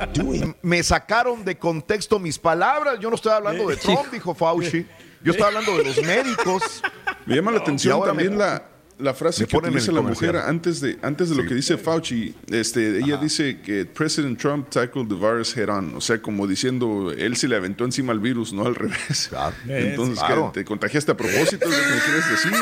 me sacaron de contexto mis palabras, yo no estoy hablando de Trump, dijo Fauci, yo estoy hablando de los médicos. Me llama la atención también me- la, la frase que el la mujer antes de, antes de lo que dice Fauci. Este, ella dice que President Trump tackled the virus head on. O sea, como diciendo, él se le aventó encima al virus, no al revés. Entonces, Claro. ¿qué? ¿te contagiaste a propósito? ¿Es lo que me quieres decir?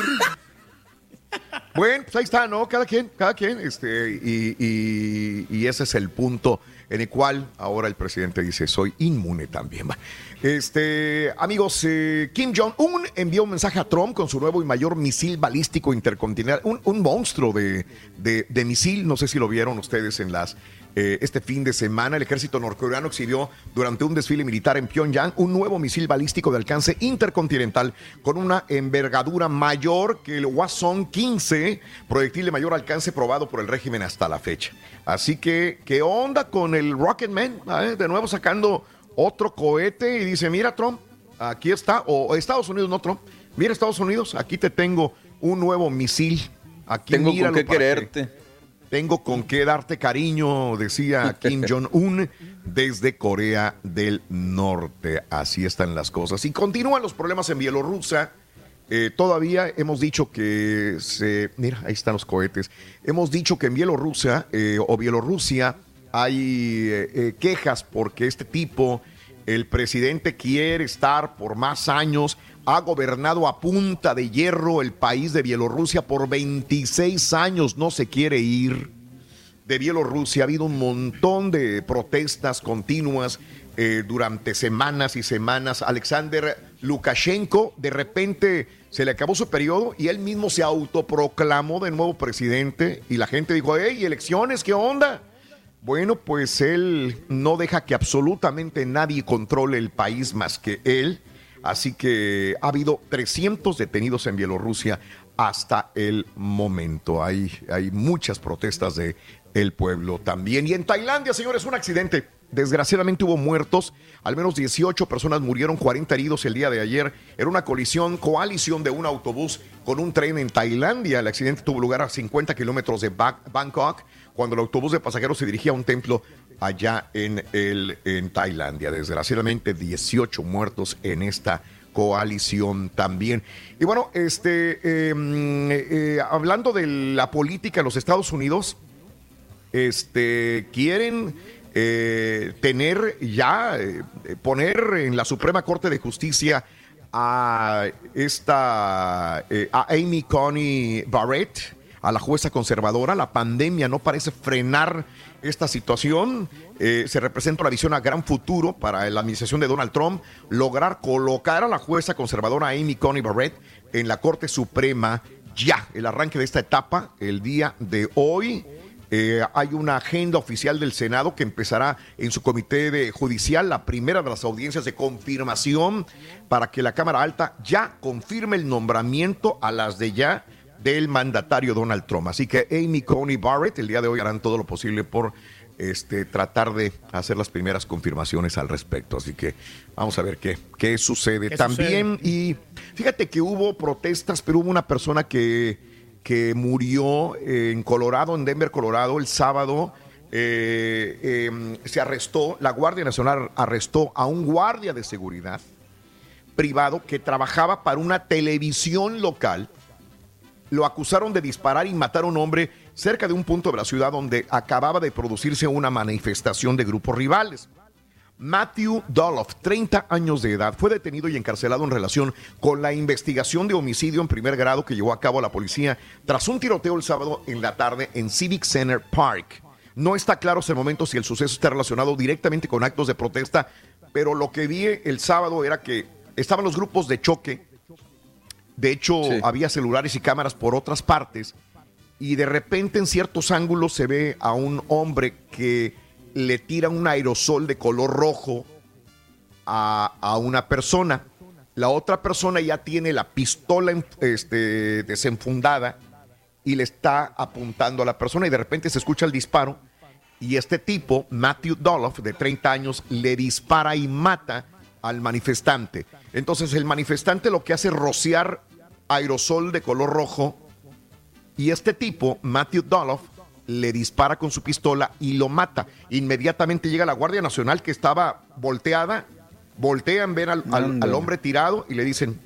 Bueno, pues ahí está, ¿no? Cada quien, cada quien, este, y, y- y ese es el punto en el cual ahora el presidente dice, soy inmune también. Este, amigos, eh, Kim Jong-un envió un mensaje a Trump con su nuevo y mayor misil balístico intercontinental, un, un monstruo de- de misil, no sé si lo vieron ustedes en las... eh, este fin de semana, el ejército norcoreano exhibió durante un desfile militar en Pyongyang un nuevo misil balístico de alcance intercontinental con una envergadura mayor que el Hwasong 15, proyectil de mayor alcance probado por el régimen hasta la fecha. Así que, ¿qué onda con el Rocketman? ¿Eh? De nuevo sacando otro cohete y dice, mira Trump, aquí está, o Estados Unidos, no Trump, mira Estados Unidos, aquí te tengo un nuevo misil. Aquí Tengo con qué que- quererte. Tengo con qué darte cariño, decía Kim Jong-un desde Corea del Norte. Así están las cosas. Y continúan los problemas en Bielorrusia. Eh, todavía hemos dicho que se. Mira, ahí están los cohetes. Hemos dicho que en Bielorrusia eh, o Bielorrusia hay eh, quejas porque este tipo, el presidente, quiere estar por más años. Ha gobernado a punta de hierro el país de Bielorrusia por 26 años. No se quiere ir de Bielorrusia. Ha habido un montón de protestas continuas eh, durante semanas y semanas. Alexander Lukashenko de repente se le acabó su periodo y él mismo se autoproclamó de nuevo presidente y la gente dijo, hey, elecciones, ¿qué onda? Bueno, pues él no deja que absolutamente nadie controle el país más que él. Así que ha habido 300 detenidos en Bielorrusia hasta el momento. Hay, hay muchas protestas de el pueblo también. Y en Tailandia, señores, un accidente. Desgraciadamente hubo muertos, al menos 18 personas murieron, 40 heridos el día de ayer. Era una colisión, coalición de un autobús con un tren en Tailandia. El accidente tuvo lugar a 50 kilómetros de Ba- Bangkok, cuando el autobús de pasajeros se dirigía a un templo allá en, el, en Tailandia. Desgraciadamente, 18 muertos en esta coalición también. Y bueno, este, eh, eh, hablando de la política en los Estados Unidos, este, quieren eh, tener ya, eh, poner en la Suprema Corte de Justicia a esta, a Amy Coney Barrett, a la jueza conservadora. La pandemia no parece frenar esta situación. Eh, se representa una visión a gran futuro para la administración de Donald Trump, lograr colocar a la jueza conservadora Amy Coney Barrett en la Corte Suprema ya. El arranque de esta etapa, el día de hoy. Eh, hay una agenda oficial del Senado que empezará en su comité de judicial, la primera de las audiencias de confirmación para que la Cámara Alta ya confirme el nombramiento a las de ya del mandatario Donald Trump. Así que Amy Coney Barrett el día de hoy harán todo lo posible por este, tratar de hacer las primeras confirmaciones al respecto. Así que vamos a ver qué, qué sucede. ¿Qué También, y fíjate que hubo protestas, pero hubo una persona que que murió en Colorado, en Denver, Colorado, el sábado. eh, eh, se arrestó, la Guardia Nacional arrestó a un guardia de seguridad privado que trabajaba para una televisión local. Lo acusaron de disparar y matar a un hombre cerca de un punto de la ciudad donde acababa de producirse una manifestación de grupos rivales. Matthew Doloff, 30 años de edad, fue detenido y encarcelado en relación con la investigación de homicidio en primer grado que llevó a cabo la policía tras un tiroteo el sábado en la tarde en Civic Center Park. No está claro hasta el momento si el suceso está relacionado directamente con actos de protesta, pero lo que vi el sábado era que estaban los grupos de choque. De hecho, había celulares y cámaras por otras partes y de repente en ciertos ángulos se ve a un hombre que le tira un aerosol de color rojo a, a una persona. La otra persona ya tiene la pistola este, desenfundada y le está apuntando a la persona y de repente se escucha el disparo y este tipo, Matthew Doloff, de 30 años, le dispara y mata al manifestante. Entonces el manifestante lo que hace es rociar aerosol de color rojo y este tipo, Matthew Doloff, le dispara con su pistola y lo mata. Inmediatamente llega la Guardia Nacional que estaba volteada, voltean, ven al, al- al hombre tirado y le dicen,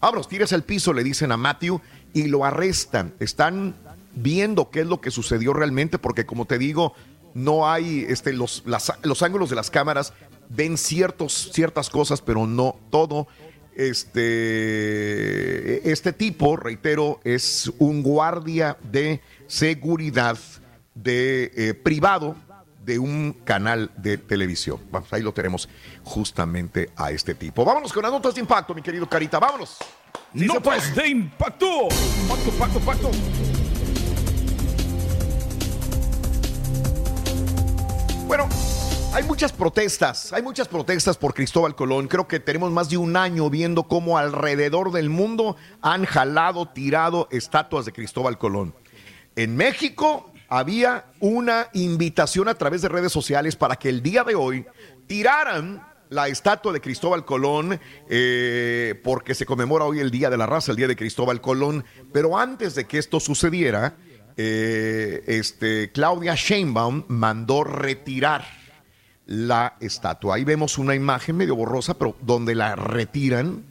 Abros, tires al piso, le dicen a Matthew y lo arrestan. Están viendo qué es lo que sucedió realmente, porque como te digo, no hay este, los, las- los ángulos de las cámaras, ven ciertos, ciertas cosas, pero no todo. Este, este tipo, reitero, es un guardia de seguridad de eh, privado de un canal de televisión. Vamos, ahí lo tenemos justamente a este tipo. Vámonos con las notas de impacto, mi querido Carita, vámonos. Sí. Notas de impacto. Pacto, pacto, pacto. Bueno, hay muchas protestas, hay muchas protestas por Cristóbal Colón. Creo que tenemos más de un año viendo cómo alrededor del mundo han jalado, tirado estatuas de Cristóbal Colón. En México había una invitación a través de redes sociales para que el día de hoy tiraran la estatua de Cristóbal Colón, eh, porque se conmemora hoy el Día de la Raza, el Día de Cristóbal Colón. Pero antes de que esto sucediera, eh, este, Claudia Sheinbaum mandó retirar la estatua. Ahí vemos una imagen medio borrosa, pero donde la retiran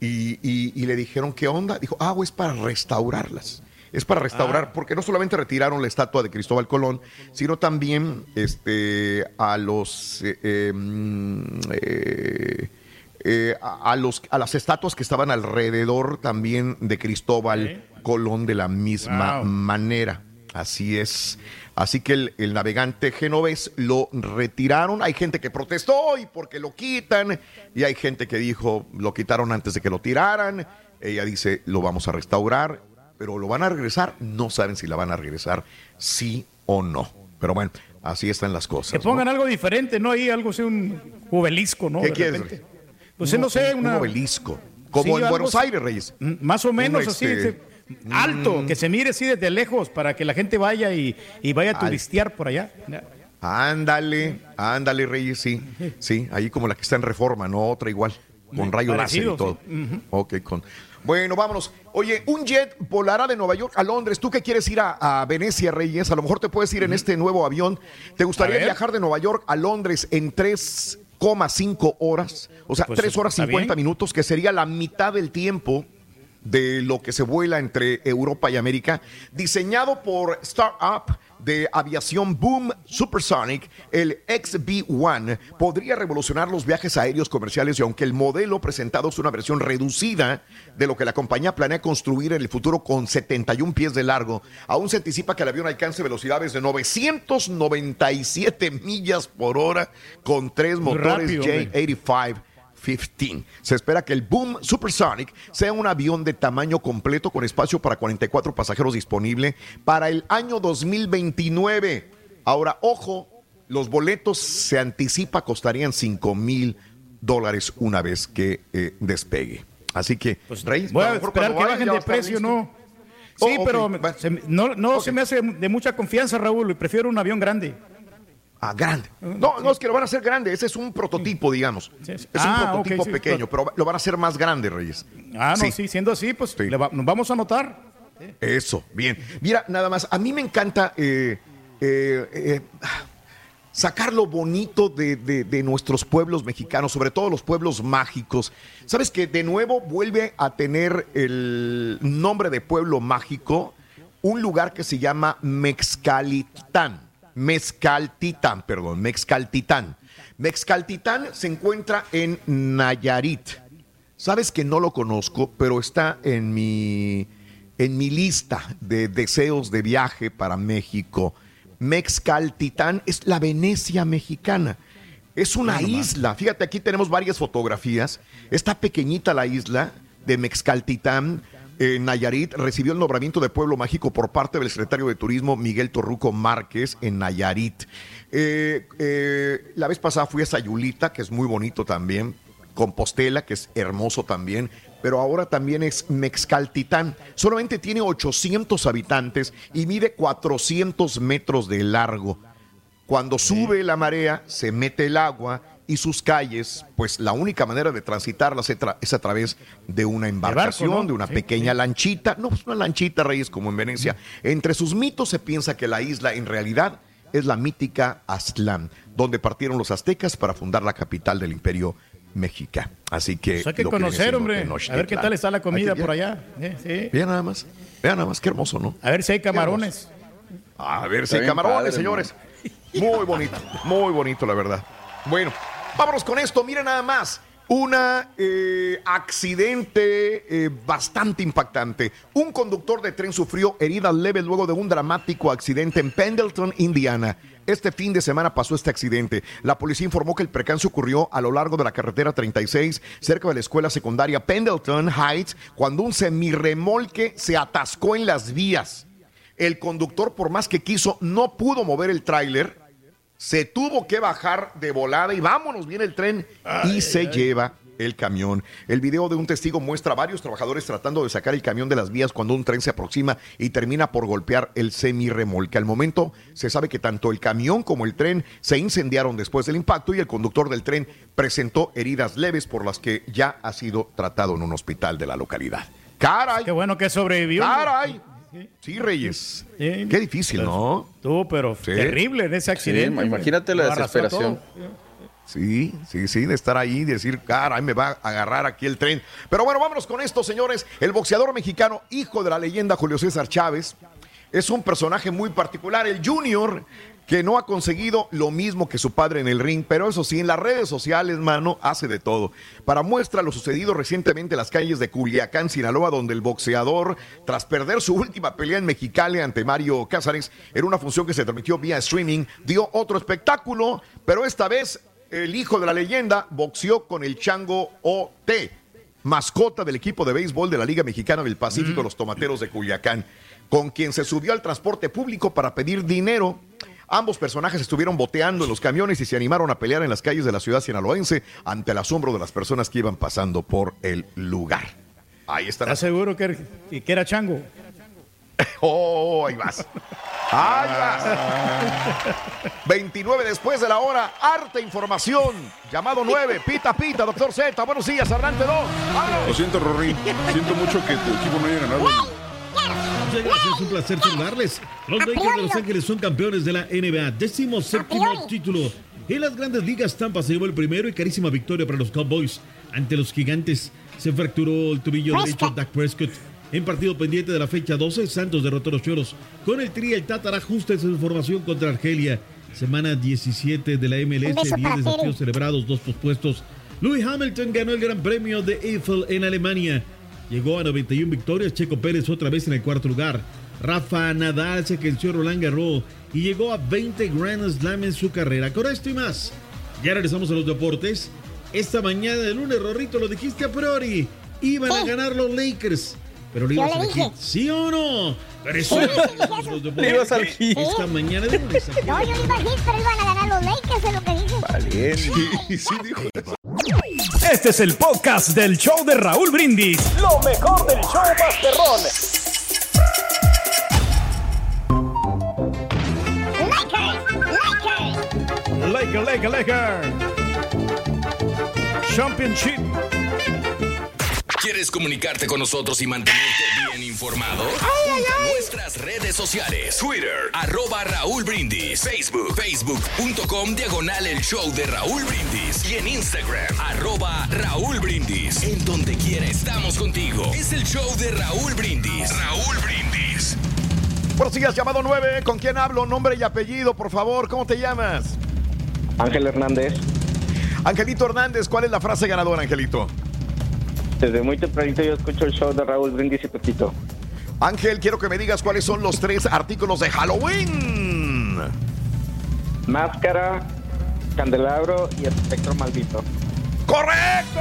y, y- y le dijeron, ¿qué onda? Dijo, ah, es para restaurarlas. Es para restaurar, porque no solamente retiraron la estatua de Cristóbal Colón, sino también este, a los... eh, mm, eh, eh, a, a los, a las estatuas que estaban alrededor también de Cristóbal Colón de la misma Wow. manera. Así es. Así que el, el navegante genovés lo retiraron. Hay gente que protestó y porque lo quitan. Y hay gente que dijo, lo quitaron antes de que lo tiraran. Ella dice, lo vamos a restaurar. Pero lo van a regresar. No saben si la van a regresar, sí o no. Pero bueno, así están las cosas. Que ¿no? pongan algo diferente, ¿no? Ahí algo así, un obelisco, ¿no? ¿Qué De quieres? Pues no sé, un una... obelisco. Como Sí, en Buenos. Aires, Reyes. Mm, Más o menos Un, así, este, alto, que se mire así desde lejos para que la gente vaya y, y vaya a turistear por allá. Ándale, ándale, Reyes, sí. Sí, ahí como la que está en reforma, no otra igual. Con rayo láser y todo. sí. Ok, con. Bueno, vámonos. Oye, un jet volará de Nueva York a Londres. Tú que quieres ir a, a Venecia, Reyes, a lo mejor te puedes ir en este nuevo avión. ¿Te gustaría viajar de Nueva York a Londres en 3,5 horas? O sea, Pues, 3 horas está 50 bien. minutos, que sería la mitad del tiempo de lo que se vuela entre Europa y América, diseñado por Startup de aviación Boom Supersonic, el XB-1 podría revolucionar los viajes aéreos comerciales y aunque el modelo presentado es una versión reducida de lo que la compañía planea construir en el futuro con 71 pies de largo, aún se anticipa que el avión alcance velocidades de 997 millas por hora con tres motores rápido, hombre. J85 15. Se espera que el Boom Supersonic sea un avión de tamaño completo con espacio para 44 pasajeros disponible para el año 2029. Ahora, ojo, los boletos se anticipa costarían 5 mil dólares una vez que eh, despegue. Así que, Reyes, Voy a esperar que bajen de precio, listo. ¿no? Oh, Sí, ok, pero se no, no se me hace de mucha confianza, Raúl, y prefiero un avión grande. Ah, grande. No, no, es que lo van a hacer grande. Ese es un prototipo, digamos. Es Ah, un ok, prototipo sí, pequeño, pero lo van a hacer más grande, Reyes. Ah, no, sí, siendo así, pues le va- nos vamos a anotar. Eso, bien. Mira, nada más, a mí me encanta eh, eh, eh, sacar lo bonito de, de- de nuestros pueblos mexicanos, sobre todo los pueblos mágicos. Sabes que de nuevo vuelve a tener el nombre de pueblo mágico un lugar que se llama Mexcalitán. Mezcaltitán, perdón, Mexcaltitán. Mexcaltitán se encuentra en Nayarit. Sabes que no lo conozco, pero está en mi, en mi lista de deseos de viaje para México. Mexcaltitán es la Venecia mexicana. Es una isla. Fíjate, aquí tenemos varias fotografías. Está pequeñita la isla de Mexcaltitán. En Nayarit, recibió el nombramiento de Pueblo Mágico por parte del secretario de Turismo Miguel Torruco Márquez en Nayarit. Eh, eh, la vez pasada fui a Sayulita, que es muy bonito también, Compostela, que es hermoso también, pero ahora también es Mexcaltitán. Solamente tiene 800 habitantes y mide 400 metros de largo. Cuando sube la marea, se mete el agua y sus calles, pues la única manera de transitarlas es, tra- es a través de una embarcación, ¿no? de una Sí, pequeña sí. lanchita. No, pues una lanchita, Reyes, como en Venecia. Entre sus mitos se piensa que la isla en realidad es la mítica Aztlán, donde partieron los aztecas para fundar la capital del imperio mexica. Así que... Pues hay que conocer, hombre. A ver qué tal está la comida por allá. Eh, sí. Vean nada más. Vean nada más, qué hermoso, ¿no? A ver si hay camarones. A ver si hay camarones, padre, señores. Muy bonito, muy bonito, la verdad. Bueno, vámonos con esto. Miren nada más. Una eh, accidente eh, bastante impactante. Un conductor de tren sufrió heridas leves luego de un dramático accidente en Pendleton, Indiana. Este fin de semana pasó este accidente. La policía informó que el percance ocurrió a lo largo de la carretera 36, cerca de la escuela secundaria Pendleton Heights, cuando un semirremolque se atascó en las vías. El conductor, por más que quiso, no pudo mover el tráiler. Se tuvo que bajar de volada y vámonos, viene el tren y se lleva el camión. El video de un testigo muestra a varios trabajadores tratando de sacar el camión de las vías cuando un tren se aproxima y termina por golpear el semirremolque. Al momento se sabe que tanto el camión como el tren se incendiaron después del impacto y el conductor del tren presentó heridas leves por las que ya ha sido tratado en un hospital de la localidad. ¡Caray! Qué bueno que sobrevivió. ¡Caray! Sí, Reyes. Qué difícil, ¿no? Tú, pero terrible en ese accidente. Sí, imagínate la desesperación. Sí, sí, sí, de estar ahí y decir, caray, me va a agarrar aquí el tren. Pero bueno, vámonos con esto, señores. El boxeador mexicano, hijo de la leyenda Julio César Chávez, es un personaje muy particular, el Junior, que no ha conseguido lo mismo que su padre en el ring, pero eso sí, en las redes sociales, mano, hace de todo. Para muestra lo sucedido recientemente en las calles de Culiacán, Sinaloa, donde el boxeador, tras perder su última pelea en Mexicali ante Mario Cázares, en una función que se transmitió vía streaming, dio otro espectáculo, pero esta vez el hijo de la leyenda boxeó con el Chango OT, mascota del equipo de béisbol de la Liga Mexicana del Pacífico, los Tomateros de Culiacán, con quien se subió al transporte público para pedir dinero. Ambos personajes estuvieron boteando en los camiones y se animaron a pelear en las calles de la ciudad sinaloense ante el asombro de las personas que iban pasando por el lugar. Ahí están. ¿Estás seguro que, era- que era chango? Oh, ahí vas. Ahí vas. 29 después de la hora, arte información. Llamado 9, pita pita, doctor Z. Buenos días, Arrante 2. Lo siento, Rory. Siento mucho que tu equipo no haya ganado. Muchas gracias, un placer saludarles. Los Lakers de Los Ángeles son campeones de la NBA, décimo séptimo título. En las grandes ligas, Tampa se llevó el primero y carísima victoria para los Cowboys ante los gigantes. Se fracturó el tobillo derecho Dak Prescott. En partido pendiente de la fecha 12, Santos derrotó a los Choros con el tri el Tatar ajustes en su formación contra Argelia. Semana 17 de la MLS, beso 10 para desafíos celebrados, dos pospuestos. Louis Hamilton ganó el Gran Premio de Eiffel en Alemania. Llegó a 91 victorias, Checo Pérez otra vez en el cuarto lugar. Rafa Nadal se venció Roland Garros y llegó a 20 Grand Slam en su carrera. Con esto y más, ya regresamos a los deportes. Esta mañana de lunes, Rorrito, lo dijiste a priori, iban a ganar los Lakers. Pero le ibas. ¿sí o no? Pero eso Sí, sí, Le ibas. Esta mañana de lunes. No, yo iba a decir, pero iban a ganar los Lakers, es lo que dije. Vale. Sí, sí, dijo eso. Este es el podcast del show de Raúl Brindis. Lo mejor del show Masterrón. Laker, Laker, Laker. Championship. ¿Quieres comunicarte con nosotros y mantenerte bien informado? Junta nuestras redes sociales. Twitter, arroba Raúl Brindis. Facebook, facebook.com, diagonal el show de Raúl Brindis. Y en Instagram, arroba Raúl Brindis. En donde quiera estamos contigo. Es el show de Raúl Brindis. Raúl Brindis. Buenos días, llamado 9. ¿Con quién hablo? Nombre y apellido, por favor. ¿Cómo te llamas? Ángel Hernández, Angelito Hernández, ¿cuál es la frase ganadora, Angelito? Desde muy tempranito yo escucho el show de Raúl Brindis y Pepito. Ángel, quiero que me digas cuáles son los tres artículos de Halloween. Máscara, candelabro y espectro maldito. ¡Correcto!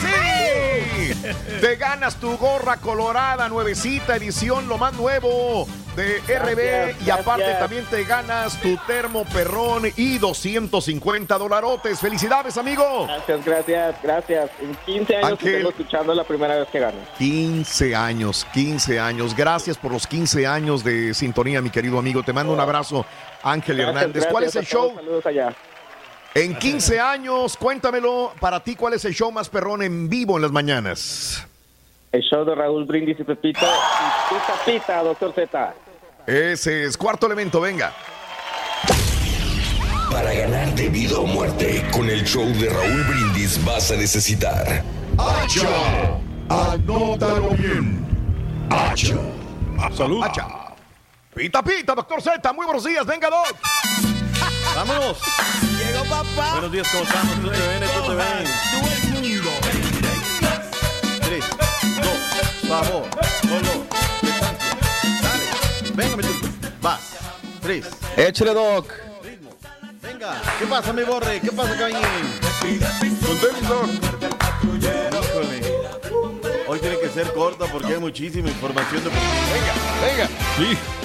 ¡Sí! Te ganas tu gorra colorada, nuevecita edición, lo más nuevo de RB. y aparte gracias. también te ganas tu termo perrón y 250 dolarotes. Felicidades, amigo. Gracias, gracias, gracias. En 15 años que Ángel. tengo escuchando la primera vez que gano. 15 años, 15 años. Gracias por los 15 años de sintonía, mi querido amigo. Te mando un abrazo, Ángel Gracias, Hernández. ¿Cuál es el show? Saludos allá. En 15 años, cuéntamelo, para ti, ¿cuál es el show más perrón en vivo en las mañanas? El show de Raúl Brindis y Pepito. Y Pita Pita, doctor Z. Ese es cuarto elemento, venga. Para ganar de vida o muerte con el show de Raúl Brindis vas a necesitar ¡Hacha! Anótalo bien. ¡Hacha! Salud. ¡Hacha! Pita, pita, doctor Z, muy buenos días, venga, doc. Vámonos. Llegó papá. Buenos días, ¿cómo estamos? ¿Cómo te ven? ¿Cómo te ven? Todo el mundo. Tres, dos, favor. Dale. Venga, mi turco. Vas. Tres. Échale, Doc. Venga. ¿Qué pasa, mi borre? ¿Qué pasa, caballín? Con Doc. Híjole. Hoy tiene que ser corta porque hay muchísima información. De... Venga, venga. Sí.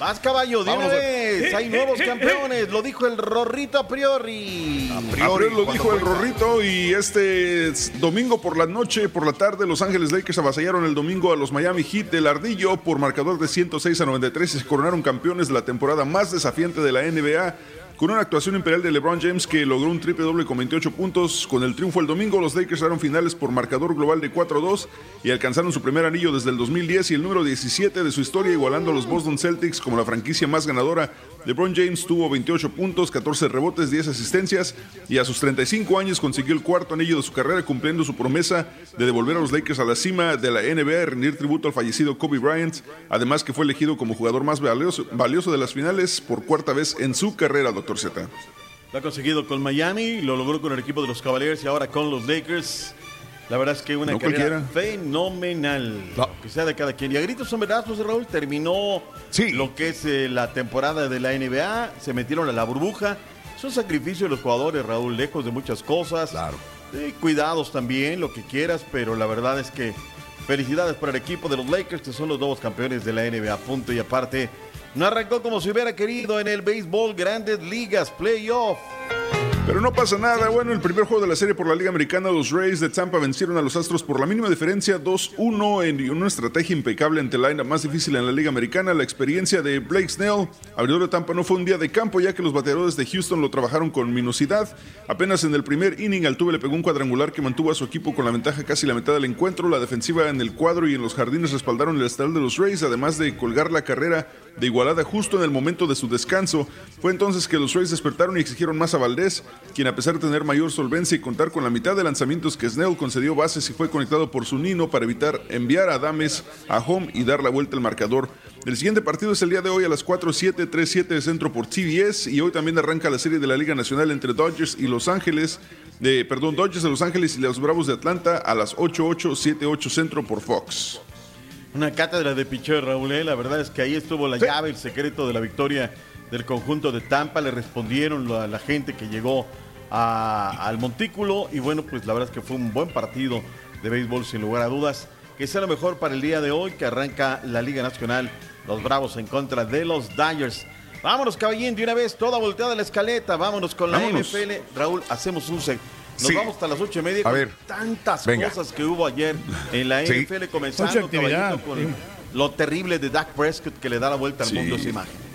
Vas, caballo, de una Vámonos. vez. Hay nuevos campeones. Lo dijo el Rorrito a priori. A priori lo dijo el Rorrito y este domingo por la noche, por la tarde, Los Ángeles Lakers avasallaron el domingo a los Miami Heat del Ardillo por marcador de 106 a 93 y se coronaron campeones de la temporada más desafiante de la NBA. Con una actuación imperial de LeBron James que logró un triple doble con 28 puntos, con el triunfo el domingo, los Lakers eran finales por marcador global de 4-2 y alcanzaron su primer anillo desde el 2010 y el número 17 de su historia, igualando a los Boston Celtics como la franquicia más ganadora. LeBron James tuvo 28 puntos, 14 rebotes, 10 asistencias y a sus 35 años consiguió el cuarto anillo de su carrera cumpliendo su promesa de devolver a los Lakers a la cima de la NBA y rendir tributo al fallecido Kobe Bryant, además que fue elegido como jugador más valioso, valioso de las finales por cuarta vez en su carrera, Z. Lo ha conseguido con Miami, lo logró con el equipo de los Cavaliers y ahora con los Lakers. La verdad es que una No carrera cualquiera. fenomenal. Que sea de cada quien. Y a gritos son verdazos, Raúl. Terminó lo que es eh, la temporada de la NBA. Se metieron a la burbuja. Es un sacrificio de los jugadores, Raúl, lejos de muchas cosas. Claro. cuidados también, lo que quieras, pero la verdad es que felicidades para el equipo de los Lakers, que son los nuevos campeones de la NBA. Punto y aparte. No arrancó como si hubiera querido en el béisbol, grandes ligas, playoff. Pero no pasa nada. Bueno, el primer juego de la serie por la Liga Americana, los Rays de Tampa vencieron a los Astros por la mínima diferencia 2-1 en una estrategia impecable ante la más difícil en la Liga Americana. La experiencia de Blake Snell, abridor de Tampa, no fue un día de campo ya que los bateadores de Houston lo trabajaron con minucidad. Apenas en el primer inning, Altuve le pegó un cuadrangular que mantuvo a su equipo con la ventaja casi la mitad del encuentro. La defensiva en el cuadro y en los jardines respaldaron el estatal de los Rays, además de colgar la carrera de igualada justo en el momento de su descanso. Fue entonces que los Rays despertaron y exigieron más a Valdés, quien a pesar de tener mayor solvencia y contar con la mitad de lanzamientos que Snell concedió bases y fue conectado por su Nino para evitar enviar a Adames a home y dar la vuelta al marcador. El siguiente partido es el día de hoy a las 4-7, 3-7 de centro por TBS y hoy también arranca la serie de la Liga Nacional entre Dodgers y Los Ángeles, de, perdón, Dodgers de Los Ángeles y los Bravos de Atlanta a las 8-8, 7-8 centro por Fox. Una cátedra de picheo, Raúl. ¿eh? La verdad es que ahí estuvo la llave, el secreto de la victoria del conjunto de Tampa. Le respondieron la, la gente que llegó a- al montículo. Y bueno, pues la verdad es que fue un buen partido de béisbol, sin lugar a dudas. Que sea lo mejor para el día de hoy, que arranca la Liga Nacional. Los Bravos en contra de los Dodgers. Vámonos, caballín, de una vez, toda volteada la escaleta. Vámonos con la Vámonos. NFL. Raúl, hacemos un Nos Sí. vamos hasta las ocho y media A con ver. tantas Venga. cosas que hubo ayer en la Sí. NFL, comenzando actividad, caballito, con sí. lo terrible de Dak Prescott que le da la vuelta al Sí. mundo esa imagen.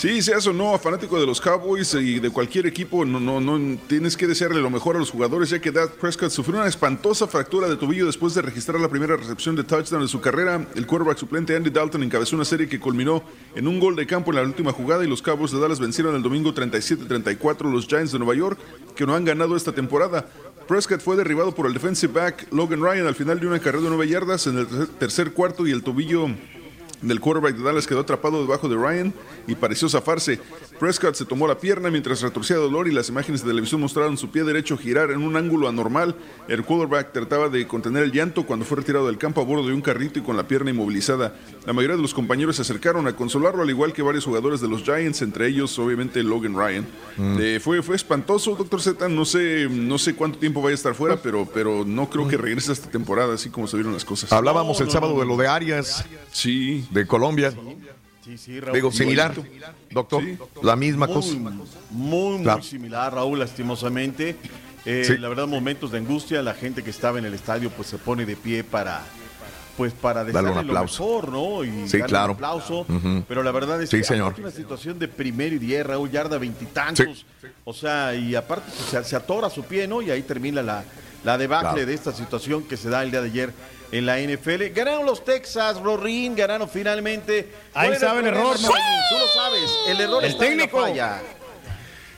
Sí, seas o no fanático de los Cowboys y de cualquier equipo, no, no, no tienes que desearle lo mejor a los jugadores, ya que Dak Prescott sufrió una espantosa fractura de tobillo después de registrar la primera recepción de touchdown de su carrera. El quarterback suplente Andy Dalton encabezó una serie que culminó en un gol de campo en la última jugada y los Cowboys de Dallas vencieron el domingo 37-34 a los Giants de Nueva York, que no han ganado esta temporada. Prescott fue derribado por el defensive back Logan Ryan al final de una carrera de nueve yardas en el tercer cuarto y el tobillo del quarterback de Dallas quedó atrapado debajo de Ryan y pareció zafarse. Prescott se tomó la pierna mientras retorcía dolor y las imágenes de televisión mostraron su pie derecho girar en un ángulo anormal. El quarterback trataba de contener el llanto cuando fue retirado del campo a bordo de un carrito y con la pierna inmovilizada. La mayoría de los compañeros se acercaron a consolarlo, al igual que varios jugadores de los Giants, entre ellos obviamente Logan Ryan. Eh, fue, fue espantoso, doctor Z. No sé, no sé cuánto tiempo vaya a estar fuera, pero, pero no creo que regrese esta temporada, así como se vieron las cosas. Hablábamos el sábado de lo de Arias. Sí. De Colombia. Sí, sí, Raúl. Digo, similar, doctor. La misma muy, cosa. Muy, muy Claro. similar, Raúl, lastimosamente. Eh, Sí. La verdad, momentos de angustia, la gente que estaba en el estadio pues se pone de pie para pues para Darle un lo aplauso. mejor, ¿no? Y Sí, darle claro. un aplauso. Pero la verdad es Sí, que señor. aparte una situación de primero y diez, Raúl, yarda veintitantos. O sea, y aparte pues, se, se atora su pie, ¿no? Y ahí termina la, la debacle Claro. de esta situación que se da el día de ayer en la NFL. Ganaron los Texas, Rorín, ganaron finalmente. Ahí ¿Cuál era sabe el error. Tú lo sabes. El error El está en la técnico. falla.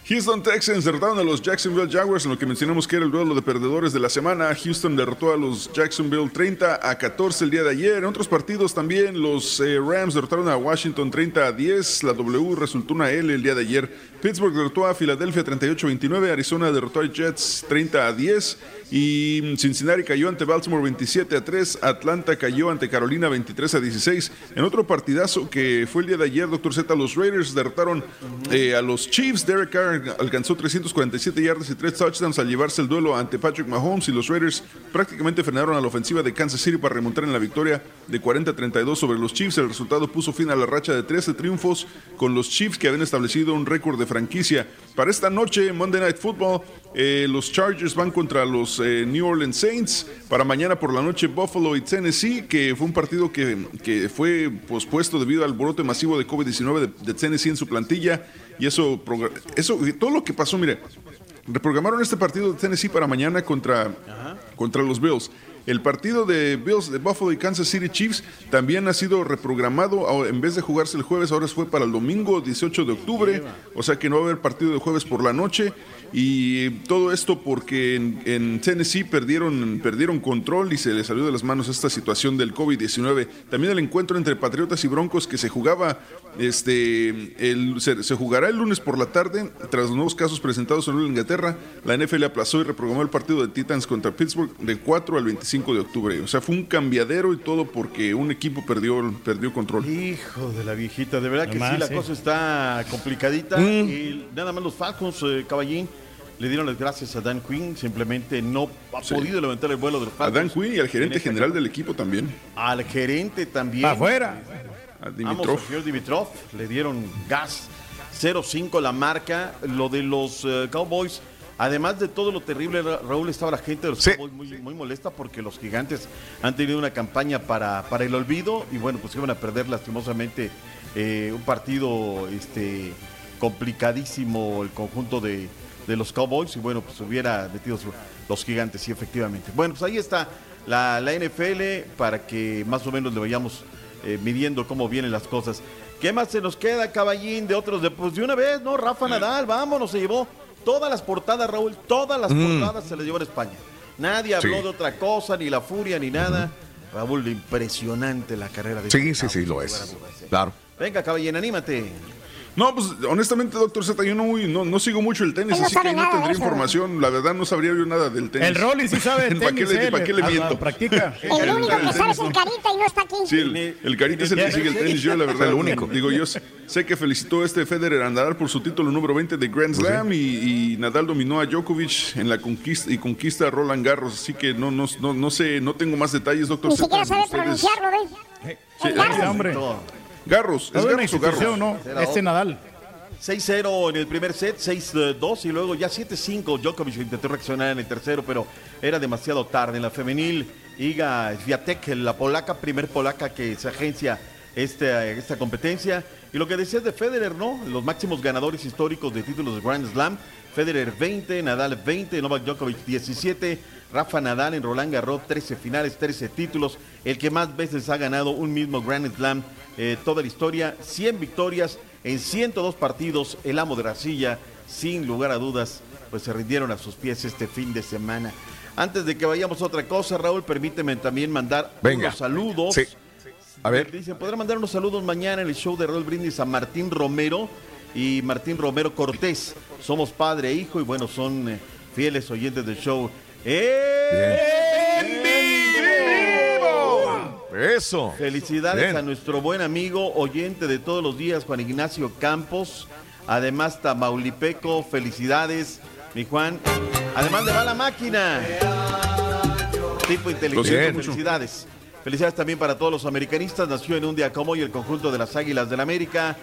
Houston Texans derrotaron a los Jacksonville Jaguars en lo que mencionamos que era el duelo de perdedores de la semana. Houston derrotó a los Jacksonville 30 a 14 el día de ayer. En otros partidos también los eh, Rams derrotaron a Washington 30 a 10. La W resultó una L el día de ayer. Pittsburgh derrotó a Filadelfia 38 a 29. Arizona derrotó a Jets 30 a 10. Y Cincinnati cayó ante Baltimore 27 a 3. Atlanta cayó ante Carolina 23 a 16. En otro partidazo que fue el día de ayer, doctor Z, los Raiders derrotaron eh, a los Chiefs. Derek Carr alcanzó 347 yardas y 3 touchdowns al llevarse el duelo ante Patrick Mahomes. Y los Raiders prácticamente frenaron a la ofensiva de Kansas City para remontar en la victoria de 40 a 32 sobre los Chiefs. El resultado puso fin a la racha de 13 triunfos con los Chiefs que habían establecido un récord de franquicia. Para esta noche, Monday Night Football, eh, los Chargers van contra los eh, New Orleans Saints. Para mañana por la noche, Buffalo y Tennessee, que fue un partido que, que fue pospuesto debido al brote masivo de COVID-19 de, de Tennessee en su plantilla. Y eso, eso, todo lo que pasó, mire, reprogramaron este partido de Tennessee para mañana contra, contra los Bills. El partido de Bills de Buffalo y Kansas City Chiefs también ha sido reprogramado. En vez de jugarse el jueves, ahora fue para el domingo 18 de octubre. O sea que no va a haber partido de jueves por la noche. Y todo esto porque en, en Tennessee perdieron, perdieron control y se les salió de las manos esta situación del COVID-19. También el encuentro entre Patriotas y Broncos que se jugaba, este, el, se, se jugará el lunes por la tarde tras los nuevos casos presentados en Inglaterra. La NFL aplazó y reprogramó el partido de Titans contra Pittsburgh del 4 al 25 de octubre. O sea, fue un cambiadero y todo porque un equipo perdió, perdió control. Hijo de la viejita, de verdad que sí, la sí. cosa está complicadita. Mm. Y nada más los Falcons, eh, Caballín, le dieron las gracias a Dan Quinn. Simplemente no ha Sí. podido levantar el vuelo de los A Falcons. Dan Quinn y al gerente general del equipo también. Al gerente también. Afuera. A Vamos, Dimitrov. Sergio Dimitrov, le dieron gas. 0-5 la marca. Lo de los eh, Cowboys. Además de todo lo terrible, Ra- Raúl, estaba la gente de los Cowboys muy, muy molesta porque los gigantes han tenido una campaña para, para el olvido y bueno, pues iban a perder lastimosamente eh, un partido este, complicadísimo el conjunto de, de los Cowboys y bueno, pues hubiera metido los gigantes, sí, efectivamente. Bueno, pues ahí está la, la NFL para que más o menos le vayamos eh, midiendo cómo vienen las cosas. ¿Qué más se nos queda, caballín, de otros? De, pues de una vez, ¿no? Rafa Nadal, vámonos, se llevó todas las portadas, Raúl, todas las Mm. portadas se las llevó en España. Nadie habló Sí. de otra cosa, ni la furia, ni nada. Raúl, impresionante la carrera de Sí, sí, sí, lo es. Claro. Venga, caballín, anímate. No, pues honestamente, doctor Z, yo no, no, no sigo mucho el tenis, no así que no tendría información. La verdad, no sabría yo nada del tenis. El Rolly sí sabe de ¿Para qué tenis, le, para qué le miento? practica. El único que sabe es el carita y no está aquí. Sí, el, el Carita es el que sigue el tenis, yo la verdad. El único. Digo, yo sé sé que felicitó a este Federer a Nadal por su título número 20 de Grand Pues sí. Slam y, y Nadal dominó a Djokovic en la conquista y conquista a Roland Garros, así que no, no, no, no sé, no tengo más detalles, doctor Ni Z. siquiera sabe pronunciarlo, ¿ves? Sí, El Garros. Garros, ¿es Garros o Garros? ¿no? Este Nadal. 6-0 en el primer set, 6-2 y luego ya 7-5. Djokovic intentó reaccionar en el tercero, pero era demasiado tarde. En la femenil, Iga Swiatek, la polaca, primer polaca que se agencia esta competencia. Y lo que decías de Federer, ¿no? Los máximos ganadores históricos de títulos de Grand Slam. Federer 20, Nadal 20, Novak Djokovic 17, Rafa Nadal en Roland Garros 13 finales, 13 títulos, el que más veces ha ganado un mismo Grand Slam, eh, toda la historia, 100 victorias en 102 partidos, el amo de la silla, sin lugar a dudas, pues se rindieron a sus pies este fin de semana. Antes de que vayamos a otra cosa, Raúl, permíteme también mandar Venga. unos saludos. Sí. A ver. Dice, ¿podrá mandar unos saludos mañana en el show de Raúl Brindis a Martín Romero y Martín Romero Cortés? Somos padre e hijo y bueno, son eh, fieles oyentes del show. ¡En vivo! Eso. Felicidades Bien. a nuestro buen amigo oyente de todos los días, Juan Ignacio Campos. Además, Tamaulipeco, felicidades, mi Juan. Además, le va la máquina. Tipo inteligente, Bien. felicidades. Felicidades también para todos los americanistas. Nació en un día como hoy el conjunto de las Águilas del América.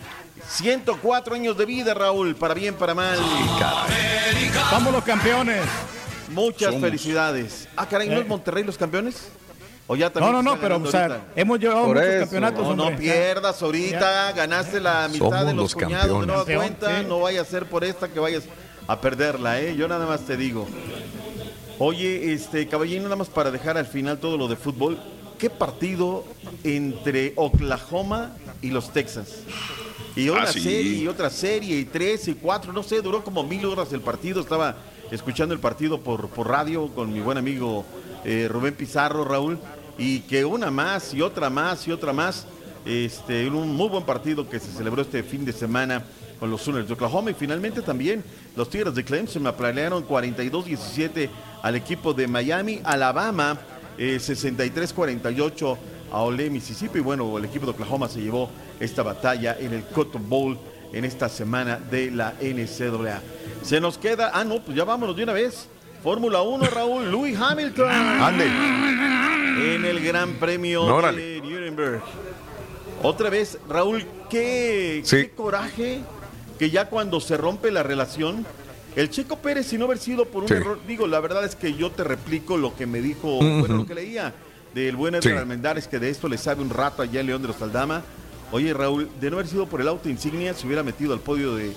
104 años de vida, Raúl, para bien, para mal. Vamos los campeones. Muchas Somos. felicidades. Ah, caray, ¿no Eh. es Monterrey los campeones? ¿O ya No, también no, no, pero o sea, hemos llevado Por muchos eso. campeonatos. No, no pierdas ahorita, ganaste la mitad Somos de los, los cuñados de nueva cuenta, Sí. no vaya a ser por esta que vayas a perderla, ¿eh? Yo nada más te digo. Oye, este, caballero, nada más para dejar al final todo lo de fútbol, ¿qué partido entre Oklahoma y los Texas? Y una Ah, sí. serie, y otra serie, y tres, y cuatro, no sé, duró como mil horas el partido. Estaba escuchando el partido por, por radio con mi buen amigo eh, Rubén Pizarro, Raúl, y que una más, y otra más, y otra más. Este, un muy buen partido que se celebró este fin de semana con los Sooners de Oklahoma. Y finalmente también los Tigres de Clemson aplanearon 42-17 al equipo de Miami. Alabama eh, 63-48 a Ole, Mississippi. Y bueno, el equipo de Oklahoma se llevó esta batalla en el Cotton Bowl en esta semana de la NCAA. Se nos queda, ah, no, pues ya vámonos de una vez. Fórmula 1, Raúl, Louis Hamilton. Ande. En el Gran Premio de Nuremberg. Otra vez, Raúl, qué, Sí. qué coraje que ya cuando se rompe la relación, el Checo Pérez, sin no haber sido por un Sí. error, digo, la verdad es que yo te replico lo que me dijo, bueno, lo que leía del buen Edgar Sí. Almendares, que de esto le sabe un rato allá en León de los Aldama. Oye, Raúl, de no haber sido por el auto insignia, se hubiera metido al podio de,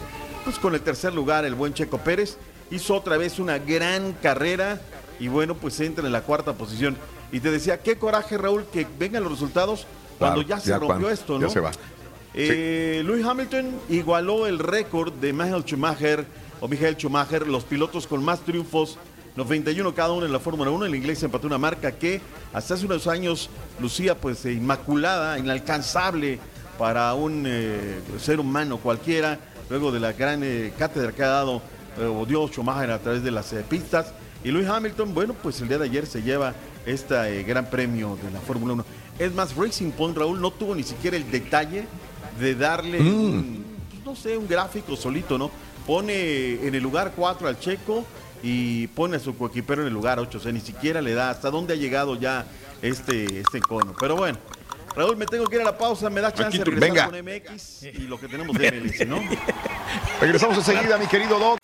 pues con el tercer lugar, el buen Checo Pérez. Hizo otra vez una gran carrera y bueno, pues entra en la cuarta posición. Y te decía, qué coraje, Raúl, que vengan los resultados cuando Claro, ya se ya rompió cuando- esto, ya ¿no? se va. Eh, Lewis Hamilton igualó el récord de Michael Schumacher o Michael Schumacher, los pilotos con más triunfos, 91 cada uno en la Fórmula 1. El inglés empató una marca que hasta hace unos años lucía pues eh, inmaculada, inalcanzable para un eh, ser humano cualquiera, luego de la gran eh, cátedra que ha dado eh, o dio Schumacher a través de las eh, pistas. Y Lewis Hamilton, bueno, pues el día de ayer se lleva este gran premio de la Fórmula 1. Es más, Racing Point, Raúl, no tuvo ni siquiera el detalle de darle, un, no sé, un gráfico solito, ¿no? Pone en el lugar 4 al Checo y pone a su coequipero en el lugar 8. O sea, ni siquiera le da hasta dónde ha llegado ya este, este cono. Pero bueno, Raúl, me tengo que ir a la pausa. Me da chance de regresar venga. con MX y lo que tenemos de MLS, ¿no? Regresamos enseguida, mi querido Doc.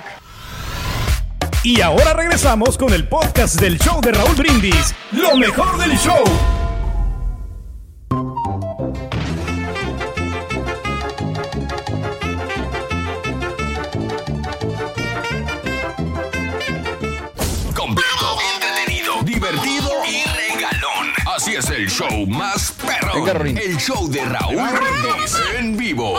Y ahora regresamos con el podcast del show de Raúl Brindis. Lo mejor del show. Es el show más perro. Venga, Rorín. El show de Raúl Brindis en vivo.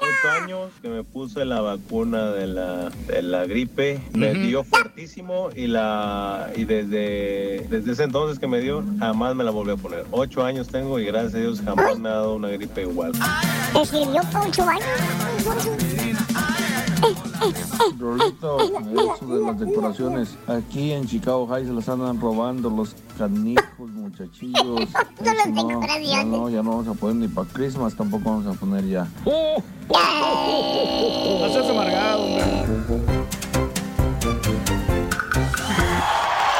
Ocho años que me puse la vacuna de la, de la gripe, me dio fuertísimo y la y desde, desde ese entonces que me dio, jamás me la volví a poner. Ocho años tengo y gracias a Dios jamás me ha dado una gripe igual. ¿Te sirvió para ocho años? Rolito, eso de las decoraciones. Aquí en Chicago High se las andan robando los canijos, muchachillos. No Eso ya no, ya no vamos a poner ni para Christmas, tampoco vamos a poner ya. No seas amargado.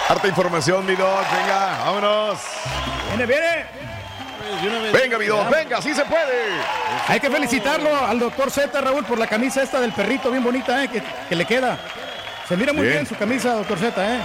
Harta información, mi Doc. Venga, vámonos. Viene, viene. Venga, mi venga, sí se puede. Hay que felicitarlo al doctor Z, Raúl, por la camisa esta del perrito, bien bonita, ¿eh? que, que le queda. Se mira muy Bien. bien, su camisa, doctor Z, ¿eh?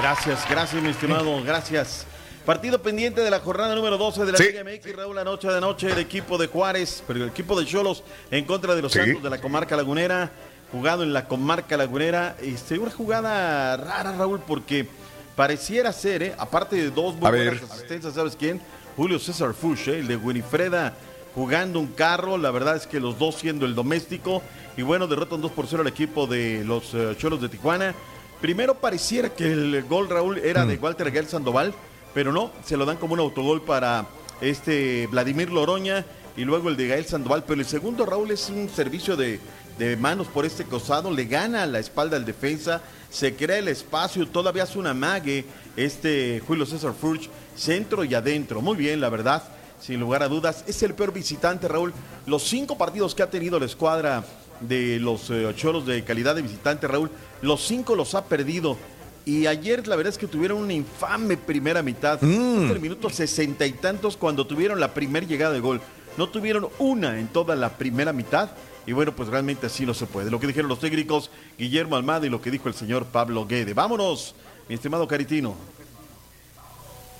Gracias, gracias, mi estimado, gracias. Partido pendiente de la jornada número 12 de la Sí. Liga MX, Raúl, la noche de noche, el equipo de Juárez, pero el equipo de Cholos en contra de los Sí. Santos de la comarca lagunera, jugado en la comarca lagunera. Este, una jugada rara, Raúl, porque pareciera ser, ¿eh? aparte de dos muy buenas ver. asistencias, ¿sabes quién? Julio César Fush, ¿eh? el de Winifreda, jugando un carro, la verdad es que los dos siendo el doméstico, y bueno, derrotan 2 por 0 al equipo de los eh, Cholos de Tijuana. Primero pareciera que el gol, Raúl, era Mm. de Walter Aguilar Sandoval, pero no, se lo dan como un autogol para este Vladimir Loroña y luego el de Gael Sandoval. Pero el segundo, Raúl, es un servicio de, de manos por este costado, le gana a la espalda al defensa, se crea el espacio, todavía hace una mague este Julio César Furch, centro y adentro. Muy bien, la verdad, sin lugar a dudas. Es el peor visitante, Raúl. Los cinco partidos que ha tenido la escuadra de los eh, Cholos de calidad de visitante, Raúl, los cinco los ha perdido. Y ayer la verdad es que tuvieron una infame primera mitad. Mm. el minuto sesenta y tantos cuando tuvieron la primera llegada de gol. No tuvieron una en toda la primera mitad. Y bueno, pues realmente así no se puede. Lo que dijeron los técnicos Guillermo Almada y lo que dijo el señor Pablo Guede. Vámonos, mi estimado Caritino.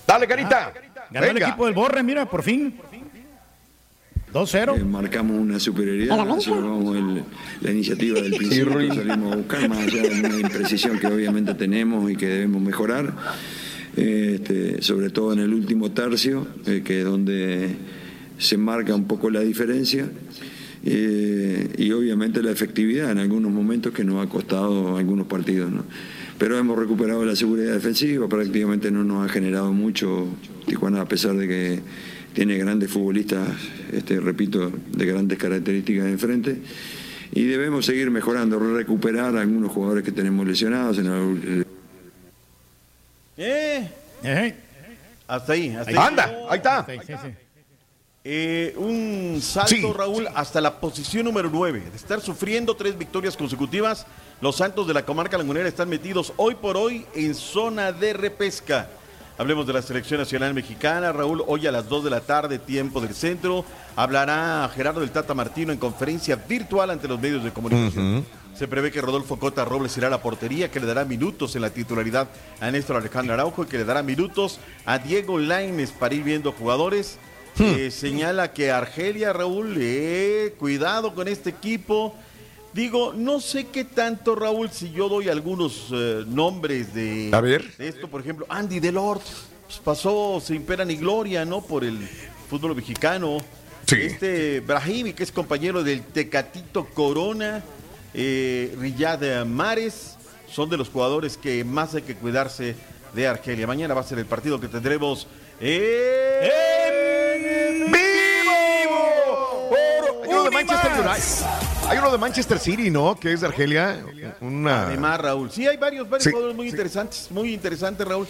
Dale, Carita. Ganó el equipo del Borre, mira, por fin. 2-0. Eh, marcamos una superioridad, llevamos el- la iniciativa del principio, que salimos a buscar, más allá de una imprecisión que obviamente tenemos y que debemos mejorar, este, sobre todo en el último tercio, eh, que es donde se marca un poco la diferencia. eh, y obviamente la efectividad en algunos momentos que nos ha costado algunos partidos. ¿no? Pero hemos recuperado la seguridad defensiva, prácticamente no nos ha generado mucho Tijuana, a pesar de que tiene grandes futbolistas, este, repito, de grandes características enfrente. Y debemos seguir mejorando, recuperar a algunos jugadores que tenemos lesionados. En el- Eh. Hasta ahí, hasta ahí. Anda, ahí está. Eh, un salto, Raúl, hasta la posición número 9. De estar sufriendo tres victorias consecutivas, los Santos de la comarca lagunera están metidos hoy por hoy en zona de repesca. Hablemos de la selección nacional mexicana. Raúl, hoy a las 2 de la tarde, tiempo del centro, hablará Gerardo del Tata Martino en conferencia virtual ante los medios de comunicación. Se prevé que Rodolfo Cota Robles irá a la portería, que le dará minutos en la titularidad a Néstor Alejandro Araujo y que le dará minutos a Diego Laines para ir viendo jugadores. Eh, señala que Argelia, Raúl, eh, cuidado con este equipo. Digo, no sé qué tanto, Raúl, si yo doy algunos eh, nombres de, A ver. de esto, por ejemplo, Andy Delort, pues pasó sin pena ni gloria, ¿no? Por el fútbol mexicano. Este Brahimi, que es compañero del Tecatito Corona, eh, Riyad Mares, son de los jugadores que más hay que cuidarse de Argelia. Mañana va a ser el partido que tendremos en de Manchester United. Hay uno de Manchester City, ¿no? Que es de Argelia. Una. Además, Raúl. Sí, hay varios, varios Sí, jugadores muy interesantes, muy interesantes, Raúl.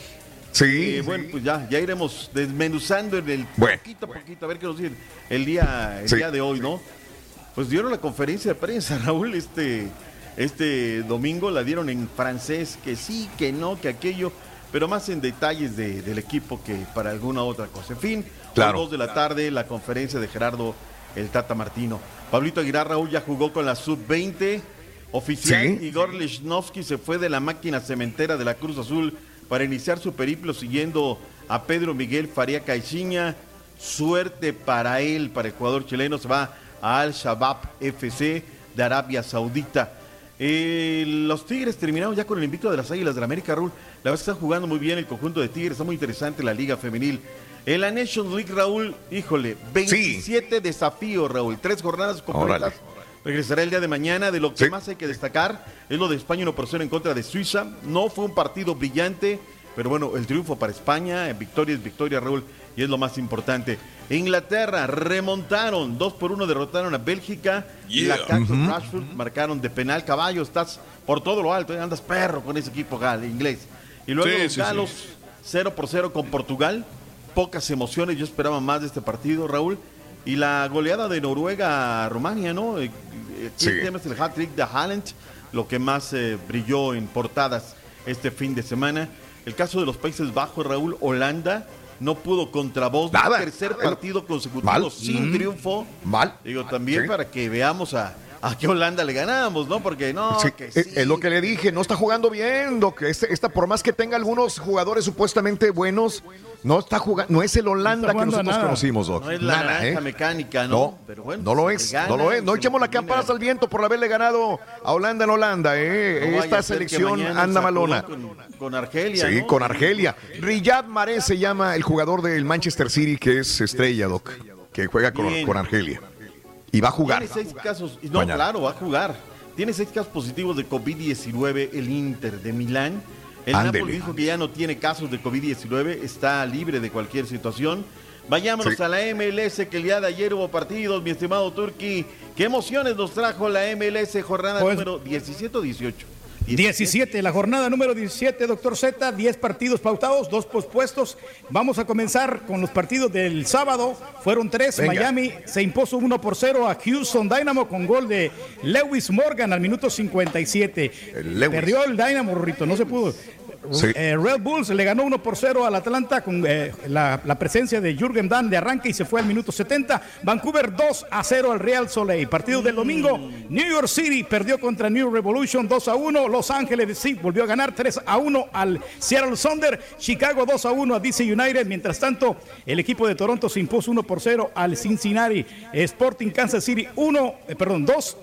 Sí. Eh, bueno, pues ya, ya iremos desmenuzando en el Bueno. poquito a poquito, a ver qué nos dicen el día, el Sí. día de hoy, ¿no? Pues dieron la conferencia de prensa, Raúl, este, este domingo la dieron en francés, que sí, que no, que aquello, pero más en detalles de- del equipo que para alguna otra cosa. En fin, Claro. a las dos de la tarde, la conferencia de Gerardo el Tata Martino. Pablito Aguilar, Raúl, ya jugó con la sub-20 oficial. Sí. Igor Lichnowsky se fue de la máquina cementera de la Cruz Azul para iniciar su periplo siguiendo a Pedro Miguel Faría Caixinha. Suerte para él, para el jugador chileno. Se va a Al Shabab FC de Arabia Saudita. Eh, los Tigres terminaron ya con el invicto de las Águilas de la América, Raúl. La verdad es que están jugando muy bien el conjunto de Tigres. Está muy interesante la Liga Femenil. En la Nations League, Raúl, híjole, 27 desafíos, Raúl. Tres jornadas completas. Órale. Regresará el día de mañana. De lo que más hay que destacar es lo de España 1 por 0 en contra de Suiza. No fue un partido brillante, pero bueno, el triunfo para España. Victoria es victoria, Raúl, y es lo más importante. Inglaterra remontaron 2 por 1, derrotaron a Bélgica. Yeah. La Caxton Ujú. Rashford marcaron de penal. Caballo, estás por todo lo alto, ¿eh? andas perro con ese equipo gal, inglés. Y luego Sí, los sí, galos 0 por 0 con Portugal. Pocas emociones, yo esperaba más de este partido, Raúl. Y la goleada de Noruega a Rumania, ¿no? Eh, eh, Sí. El hat-trick de Haaland, lo que más eh, brilló en portadas este fin de semana. El caso de los Países Bajos, Raúl, Holanda no pudo contra Bosnia. Tercer partido consecutivo Mal. sin Mm. triunfo. Mal. Digo, también Sí. para que veamos a, a qué Holanda le ganamos, ¿no? Porque no, Sí, que es, es lo que le dije, no está jugando bien, Doc. Este- esta, por más que tenga algunos jugadores supuestamente buenos, no está jugando, no es el Holanda que nosotros conocimos, Doc. No es la Nada, ¿eh? mecánica, ¿no? No, Pero bueno, no lo es, no lo es. No echemos la campanas termina. al viento por haberle ganado a Holanda en Holanda, ¿eh? No Esta que selección anda malona. Con, con Argelia, Sí, ¿no? con Argelia. Riyad Mahrez se llama el jugador del Manchester City que es estrella, Doc, que juega con, con Argelia. Y va a jugar. Tiene seis casos, no, Mañana. claro, va a jugar. Tiene seis casos positivos de COVID-19 el Inter de Milán. El. Napoli dijo que ya no tiene casos de COVID-19, está libre de cualquier situación. Vayámonos Sí. a la MLS, que el día de ayer hubo partidos, mi estimado Turki. ¿Qué emociones nos trajo la MLS jornada Pues- número 17 o 18? 17, la jornada número 17, doctor Z, 10 partidos pautados, dos pospuestos. Vamos a comenzar con los partidos del sábado. Fueron tres. Venga. Miami se impuso 1 por 0 a Houston Dynamo con gol de Lewis Morgan al minuto 57. Lewis. Perdió el Dynamo, Rorrito, no se pudo. Sí. Eh, Red Bulls le ganó 1 por 0 al Atlanta con eh, la, la presencia de Jürgen Damm de arranque y se fue al minuto 70. Vancouver 2 a 0 al Real Soleil. Partido del domingo, New York City perdió contra New Revolution 2 a 1. Los Ángeles sí volvió a ganar 3 a 1 al Seattle Thunder. Chicago 2 a 1 a DC United. Mientras tanto, el equipo de Toronto se impuso 1 por 0 al Cincinnati Sporting Kansas City 1, eh, perdón, 2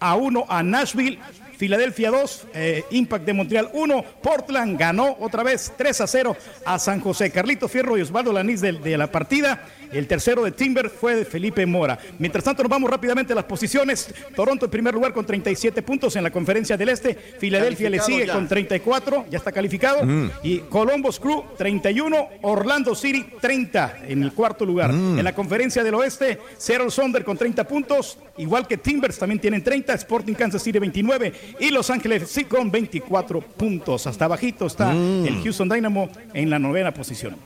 a 1 a Nashville. Filadelfia 2, eh, Impact de Montreal 1, Portland ganó otra vez 3 a 0 a San José. Carlito Fierro y Osvaldo Lanís de, de la partida. El tercero de Timber fue de Felipe Mora. Mientras tanto, nos vamos rápidamente a las posiciones. Toronto en primer lugar con 37 puntos en la conferencia del Este. Filadelfia le sigue ya. con 34, ya está calificado. Mm. Y Columbus Crew 31, Orlando City 30 en el cuarto lugar. Mm. En la conferencia del Oeste, Seattle Sonder con 30 puntos, igual que Timbers también tienen 30, Sporting Kansas City 29 y Los Ángeles sí con 24 puntos. Hasta abajito está Mm. el Houston Dynamo en la novena posición.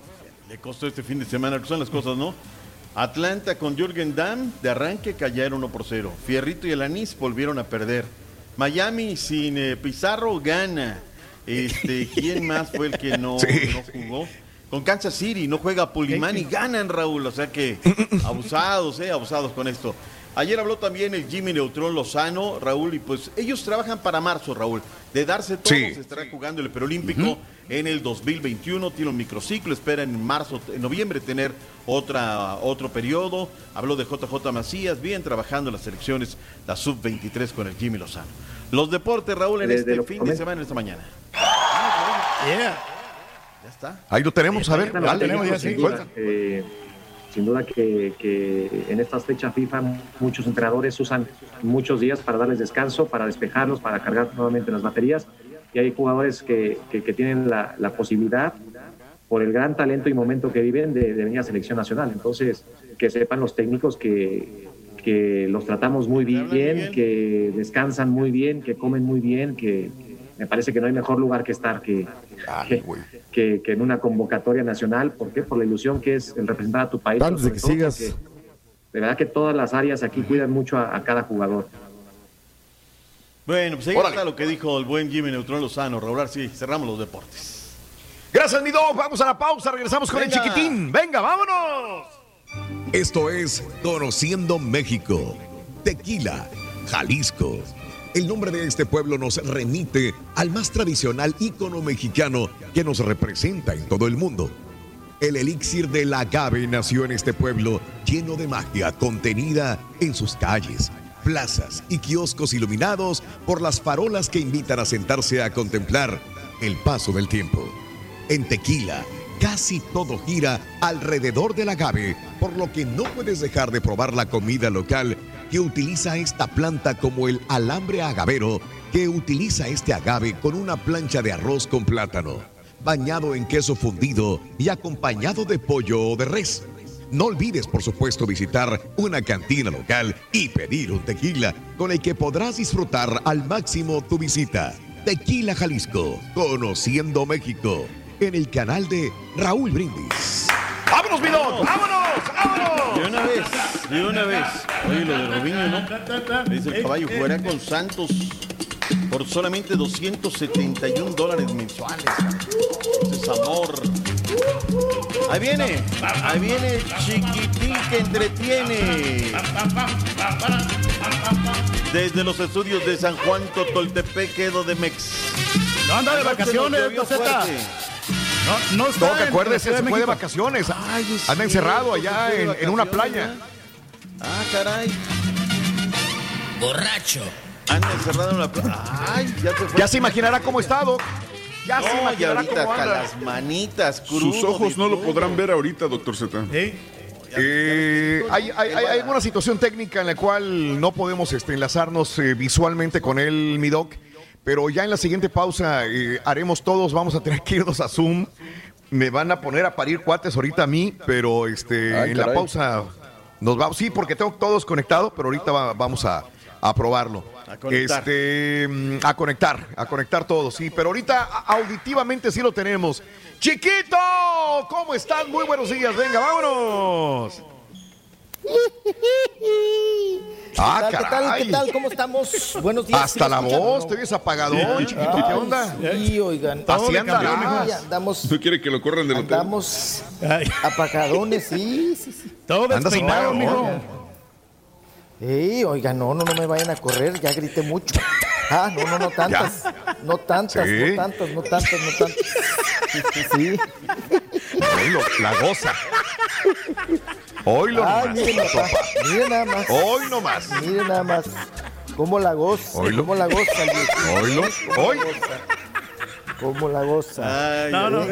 Le costó este fin de semana, que son las cosas, ¿no? Atlanta con Jürgen Damm de arranque cayeron 1 por 0. Fierrito y el Anís volvieron a perder. Miami sin eh, Pizarro gana. Este, ¿Quién más fue el que no, Sí. no jugó? Con Kansas City no juega Pulimán y ganan, Raúl. O sea que abusados, eh, abusados con esto. Ayer habló también el Jimmy Neutrón Lozano, Raúl, y pues ellos trabajan para marzo, Raúl. De darse todo, Sí. se estará jugando el Perolímpico en el 2021. Tiene un microciclo, espera en marzo, en noviembre tener otra, otro periodo. Habló de JJ Macías, bien trabajando en las selecciones, la sub-23 con el Jimmy Lozano. Los deportes, Raúl, en Desde este lo fin de semana, esta mañana. Yeah. Ya está. Ahí lo tenemos, a ver. Bueno, dale. tenemos ya, sí. Sin duda que, que en estas fechas FIFA muchos entrenadores usan muchos días para darles descanso, para despejarlos, para cargar nuevamente las baterías. Y hay jugadores que, que- que tienen la, la posibilidad, por el gran talento y momento que viven, de, de venir a selección nacional. Entonces, que sepan los técnicos que, que los tratamos muy bien. que descansan muy bien, que comen muy bien, que me parece que no hay mejor lugar que estar que, Ay, que, güey. que- que en una convocatoria nacional. ¿Por qué? Por la ilusión que es el representar a tu país. Antes de que sigas. De verdad que todas las áreas aquí cuidan mucho a, a cada jugador. Bueno, pues ahí está lo que dijo el buen Jimmy Neutrón Lozano. Raúl, ahora sí, cerramos los deportes. Gracias, mi dog. Vamos a la pausa. Regresamos con el chiquitín. Venga, vámonos. Esto es Conociendo México. Tequila, Jalisco. El nombre de este pueblo nos remite al más tradicional ícono mexicano que nos representa en todo el mundo. El elixir del agave nació en este pueblo lleno de magia contenida en sus calles, plazas y kioscos iluminados por las farolas que invitan a sentarse a contemplar el paso del tiempo. En Tequila, casi todo gira alrededor del agave, por lo que no puedes dejar de probar la comida local que utiliza esta planta como el alambre agavero, que utiliza este agave con una plancha de arroz con plátano, bañado en queso fundido y acompañado de pollo o de res. No olvides, por supuesto, visitar una cantina local y pedir un tequila con el que podrás disfrutar al máximo tu visita. Tequila Jalisco, conociendo México, en el canal de Raúl Brindis. ¡Vámonos, mi! ¡Vámonos! ¡Vámonos! De una vez, de una vez. Oye, lo de Robinho, ¿no? Dice el caballo, jugará con Santos por solamente 271 dólares mensuales. Ese es amor. Ahí viene, ahí viene el chiquitín que entretiene. Desde los estudios de San Juan Totoltepec, Edo de Mex. No anda de vacaciones, fuerte. No, no está No, que acuérdese, se de fue de vacaciones. Ay, es Anda encerrado cierto, allá en, una playa. Ah, caray. Borracho. Anda encerrado en una playa. Ay, ya se fue. Ya se imaginará cómo ha estado. Ya se No, imaginará ahorita cómo anda. las manitas, Sus crudo ojos de no lo podrán ver ahorita, doctor Z. Eh, hay, hay, hay alguna situación técnica en la cual no podemos este, enlazarnos eh, visualmente con él, mi doc. Pero ya en la siguiente pausa eh, haremos todos, vamos a tener que irnos a Zoom. Me van a poner a parir cuates ahorita a mí, pero este Ay, en la pausa nos vamos. Sí, porque tengo todos conectados, pero ahorita va- vamos a, a probarlo. A conectar. Este, mm, a conectar, a conectar todos, sí. Pero ahorita auditivamente sí lo tenemos. Chiquito, ¿cómo estás? Muy buenos días, venga, vámonos. Ah, ¿Qué tal? ¿Qué tal? caray. ¿Qué tal? ¿Cómo estamos? Buenos días. Hasta ¿sí la escuchan? voz, te ves apagadón, chiquito, ¿qué Ay, onda? Sí, oigan. Así. Ay, andamos, ¿No quiere que lo corran del hotel? andamos apagadones, sí, sí, sí. Todo Andas despeinado, mijo. Ey, oigan, no, no, no me vayan a correr, ya grité mucho. Ah, no, no, no tantas. No tantas, Sí. no tantas, no tantas, no tantas. Sí. Oílo, la goza. Hoy lo Ay, nomás. miren, papá, miren nada más. Hoy nomás. Miren nada más. ¿Cómo la goza? ¿Cómo la goza? Hoy. la goza? ¿Cómo la goza? Ay, No, no,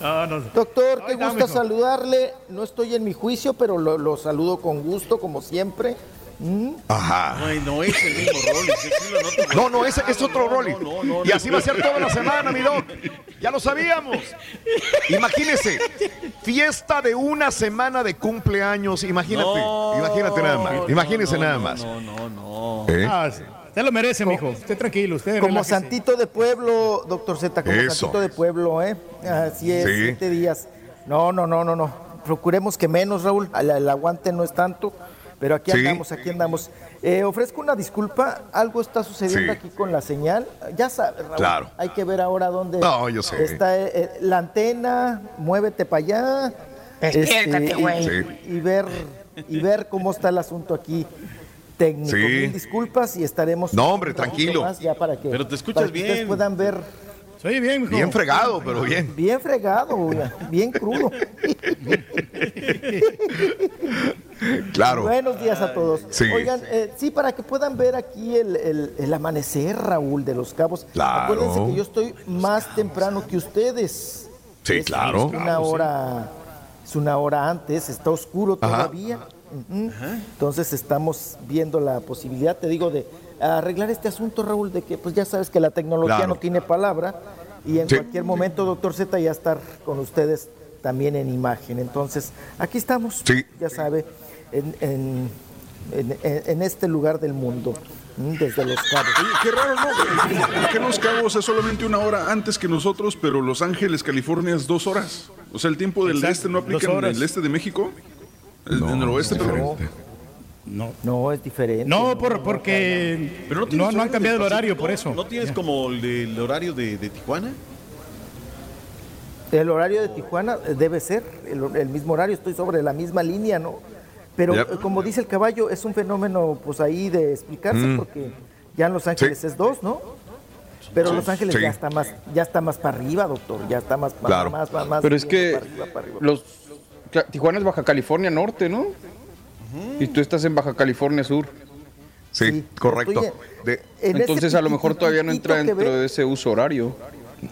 no, no. Doctor, qué no, mijo. saludarle. No estoy en mi juicio, pero lo, lo saludo con gusto, como siempre. Mm. Ajá. Ay, no es el mismo sí, lo noto. No, no, ese es otro Rolly. no, no, Y no. así va a ser toda la semana, mi doc. Ya lo sabíamos. Imagínese, fiesta de una semana de cumpleaños. Imagínate, No, imagínate nada más. Imagínese no, nada más. No, no, no. ¿Eh? Ah, sí. Usted lo merece, mijo. Usted tranquilo, usted Como relájese. santito de pueblo, doctor Z, como Eso. santito de pueblo, ¿eh? Así es, Sí. siete días. No, no, no, no, no. Procuremos que menos, Raúl. El, el aguante no es tanto, pero aquí Sí. andamos, aquí andamos. Eh, ofrezco una disculpa, algo está sucediendo Sí. aquí con la señal. Ya sabes, Raúl. Claro. Hay que ver ahora dónde No, yo sé. está eh, eh, la antena, muévete para allá. Despiértate, este, güey. y- Sí. y ver y ver cómo está el asunto aquí técnico. Sí. Mil disculpas y estaremos No, hombre, tranquilo. más ya para que Pero te escuchas para que ustedes bien. puedan ver Bien, mijo. Bien fregado, pero bien. bien fregado, bien crudo. Claro. Buenos días a todos. Sí. Oigan, eh, sí, para que puedan ver aquí el, el- el amanecer, Raúl, de los cabos. Claro. Acuérdense que yo estoy más temprano que ustedes. Sí, Es claro. una hora, es una hora antes, está oscuro Ajá. todavía. Entonces estamos viendo la posibilidad, te digo, de arreglar este asunto, Raúl, de que pues ya sabes que la tecnología Claro. no tiene palabra y en Sí. cualquier momento, doctor Z, ya estar con ustedes también en imagen. Entonces, aquí estamos, Sí. ya sabe, en, en- en- este lugar del mundo, desde los cabos. Oye, qué raro, ¿no? ¿Por qué Los Cabos es solamente una hora antes que nosotros, pero Los Ángeles, California es dos horas? O sea, el tiempo del Exacto, este no aplica en el este de México. El, en el oeste, perdón. No. No, es diferente. No, por, porque Pero no, tienes no, han cambiado el horario por eso. ¿No tienes como el, de- el horario de, de Tijuana? El horario de Tijuana debe ser el, el mismo horario, estoy sobre la misma línea, ¿no? Pero Yep. como dice el caballo, es un fenómeno pues ahí de explicarse Mm. porque ya en Los Ángeles es dos, ¿no? Pero Los Ángeles Sí. ya está más ya está más para arriba, doctor, ya está más para Claro. más, más, más Pero es que para arriba, para arriba. los Tijuana es Baja California Norte, ¿no? Y tú estás en Baja California Sur. Sí, Sí, correcto. De- En Entonces a lo mejor todavía no entra dentro ve- de ese uso horario.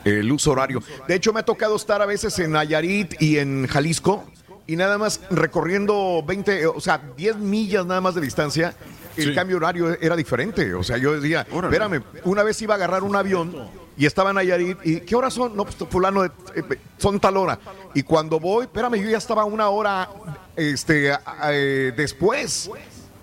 el uso horario. De hecho, me ha tocado estar a veces en Nayarit y en Jalisco y nada más recorriendo 20, eh, o sea, 10 millas nada más de distancia. El Sí. cambio horario era diferente. O sea, yo decía, espérame, una vez iba a agarrar un avión y estaba en Nayarit y ¿qué horas son? No, pues fulano, de- eh, son tal hora. Y cuando voy, espérame, yo ya estaba una hora este, eh, después.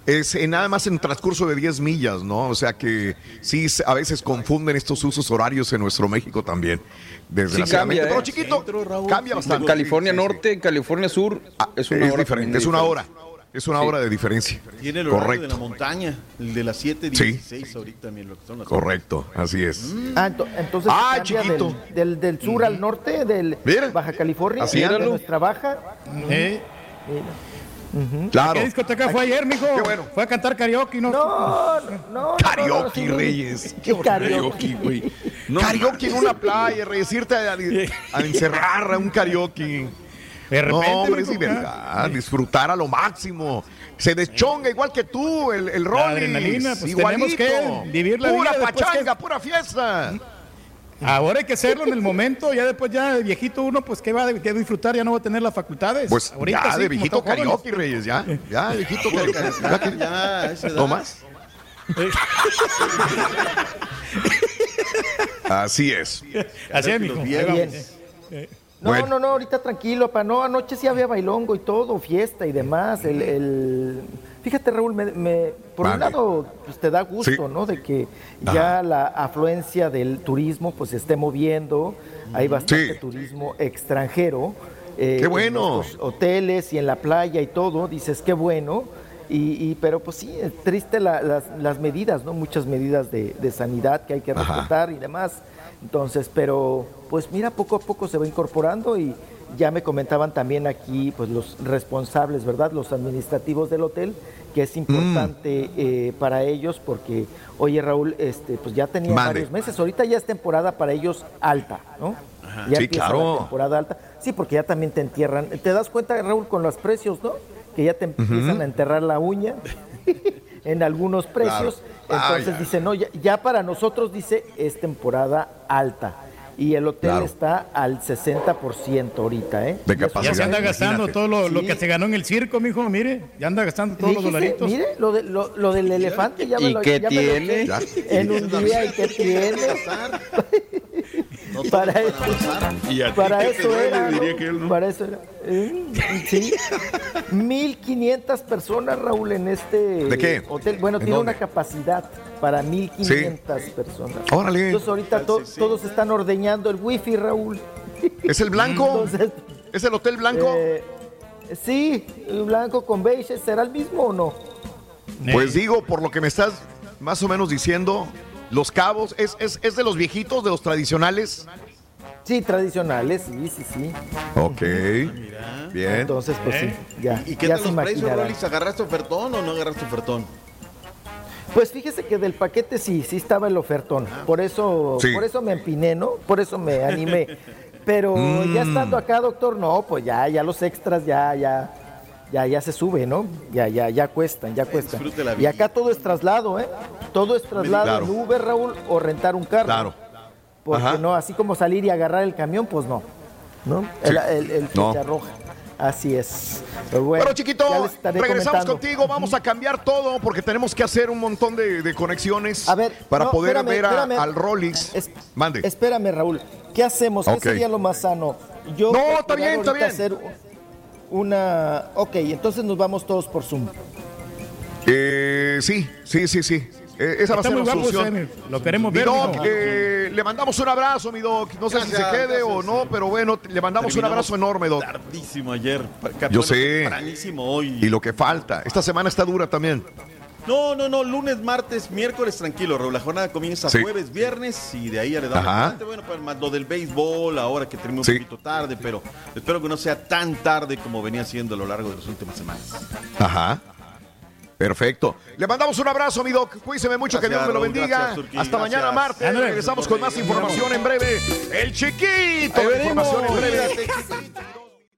Es eh, nada más en transcurso de 10 millas, ¿no? O sea que sí, se- a veces confunden estos usos horarios en nuestro México también. Desgraciadamente. cambia, ¿eh? Pero chiquito, cambia En bastante. California Sí, sí, sí. Norte, en California Sur, es una es hora diferente, es una hora. Es una Sí. hora de diferencia. Tiene el horario de la Correcto, montaña, el de las 7.16 ahorita, también lo que son las correcto, así es. Ah, ento- entonces Ah, chiquito. Del, del, del sur al norte, del Mira. Baja California, Así de es. nuestra baja. ¿Eh? Claro. ¿Qué discoteca fue ayer, mijo? Qué bueno. Fue a cantar karaoke, ¿no? No, no, no. Karaoke, no, sí. Reyes. Qué karaoke. Karaoke, güey. No, karaoke en una playa, Reyes, irte a, a encerrar a un karaoke. De No, repente, hombre, es libertad, disfrutar a lo máximo. Se deschonga igual que tú, el, el Rollins. adrenalina, pues igualito. tenemos que vivir la Pura vida después pachanga, que- pura fiesta. Ahora hay que hacerlo en el momento, ya después ya de viejito uno, pues ¿qué va a qué disfrutar? Ya no va a tener las facultades. Pues Ahorita ya sí, de viejito karaoke, Reyes, ya. Ya, de viejito karaoke. Ya. ¿No más? Así es. Así es, mijo. No, Bueno. no, no, ahorita tranquilo, pa. No, anoche sí había bailongo y todo, fiesta y demás. El, el- Fíjate, Raúl, me, me- por un lado, pues te da gusto, Sí. ¿no? De que ya la afluencia del turismo pues se esté moviendo. Hay bastante Sí. turismo extranjero. eh, ¡Qué bueno! En hoteles y en la playa y todo. Dices, qué bueno. Y, y- pero pues sí, es triste la- las, las medidas, ¿no? Muchas medidas de, de sanidad que hay que Ajá. respetar y demás. Entonces, pero pues mira, poco a poco se va incorporando y ya me comentaban también aquí pues los responsables, ¿verdad? Los administrativos del hotel, que es importante Mm. eh, para ellos porque, oye Raúl, este, pues ya tenía varios meses, ahorita ya es temporada para ellos alta, ¿no? Ya Sí, claro. la temporada alta. Sí, porque ya también te entierran. ¿Te das cuenta, Raúl, con los precios, no? Que ya te empiezan a enterrar la uña en algunos precios. Claro. Entonces Vaya. dice, no, ya, ya para nosotros dice es temporada alta. Y el hotel Claro. está al 60% ahorita, ¿eh? De capacidad. Ya se anda gastando imagínate. todo lo, lo Sí. que se ganó en el circo, mijo, mire. Ya anda gastando todos los dolaritos. Mire, lo, de- lo, lo del elefante ya me ¿Y lo qué ya me lo tiene? En un día, ¿y qué tiene? para eso, Y a ti para eso duele, era, ¿no? diría que él, ¿no? Para eso era. Eh, Sí. 1500 personas, Raúl, en este ¿De qué? hotel. Bueno, ¿En tiene dónde? una capacidad para 1500 personas. Órale. Entonces ahorita to- todos están ordeñando el wifi, Raúl. ¿Es el blanco? Entonces, ¿Es el hotel blanco? eh, sí, el blanco con beige, ¿será el mismo o no? Pues digo, por lo que me estás más o menos diciendo, Los Cabos, ¿es, es, es de los viejitos, de los tradicionales? Sí, tradicionales, sí, sí, sí. Ok. Bien. Entonces, pues sí, ya. ¿Y qué ya tal los precios. Rolis? ¿Agarraste ofertón o no agarraste ofertón? Pues fíjese que del paquete sí, sí estaba el ofertón. Por eso, Sí. por eso me empiné, ¿no? Por eso me animé. Pero Mm. ya estando acá, doctor, no, pues ya, ya los extras ya, ya, ya, ya se sube, ¿no? Ya, ya, ya cuestan, ya cuestan. Y acá todo es traslado, ¿eh? Todo es traslado Claro. en Uber, Raúl, o rentar un carro. Claro. Porque Ajá. no, así como salir y agarrar el camión, pues no. ¿No? El, el, el No. roja. Así es. Pero bueno, Bueno, chiquito, regresamos comentando. contigo. Vamos a cambiar todo porque tenemos que hacer un montón de, de conexiones A ver, para no, poder espérame, ver a- espérame. al Rollins. Es- Mande. Espérame, Raúl. ¿Qué hacemos? ¿Qué sería lo más sano? Yo No, está bien, está bien. hacer una... Ok, entonces nos vamos todos por Zoom. Eh, sí, sí, sí, sí. Eh, esa va a ser la solución. Lo queremos Mi ver, Doc, eh, le mandamos un abrazo, mi Doc. No sé si se Gracias, quede o no, pero bueno, le mandamos un abrazo enorme, Doc. Tardísimo ayer. Yo sé. hoy. Y lo que falta. Esta semana está dura también. No, no, no, lunes, martes, miércoles, tranquilo, Raúl. La jornada comienza Sí. jueves, viernes y de ahí ya le damos Ajá. adelante. Bueno, pues más lo del béisbol, ahora que terminó un Sí. poquito tarde, pero espero que no sea tan tarde como venía siendo a lo largo de las últimas semanas. Ajá. Perfecto. Le mandamos un abrazo, mi Doc. Cuídese mucho, que Dios me lo bendiga. Gracias. Hasta Gracias. mañana martes. Regresamos con más información en breve. El chiquito de información en breve.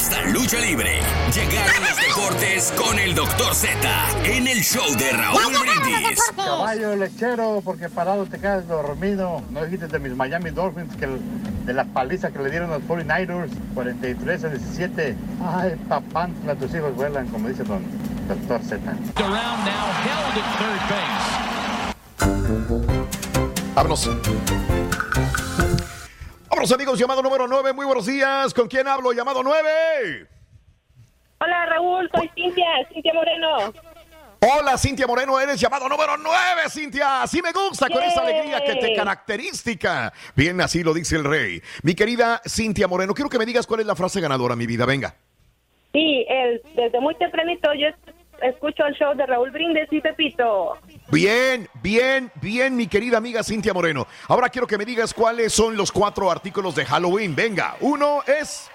Hasta lucha libre. Llegaron los deportes con el Dr. Z en el show de Raúl Brindis. Caballo lechero, porque parado te quedas dormido. No dijiste de mis Miami Dolphins, que el- de la paliza que le dieron a los 49ers, 43 a 17. Ay, papán, tus hijos vuelan, como dice don Doctor Z. Vámonos. Amigos. Llamado número 9. Muy buenos días. ¿Con quién hablo? Llamado 9. Hola Raúl, soy Cintia, Cintia Moreno. Hola, Cintia Moreno, eres llamado número 9, Cintia. Así me gusta, con esa alegría que te característica. Bien, así lo dice el rey. Mi querida Cintia Moreno, quiero que me digas cuál es la frase ganadora, mi vida. Venga. Sí, el, desde muy tempranito yo escucho el show de Raúl Brindis y Pepito. Bien, bien, bien, mi querida amiga Cintia Moreno. Ahora quiero que me digas cuáles son los cuatro artículos de Halloween. Venga, uno es...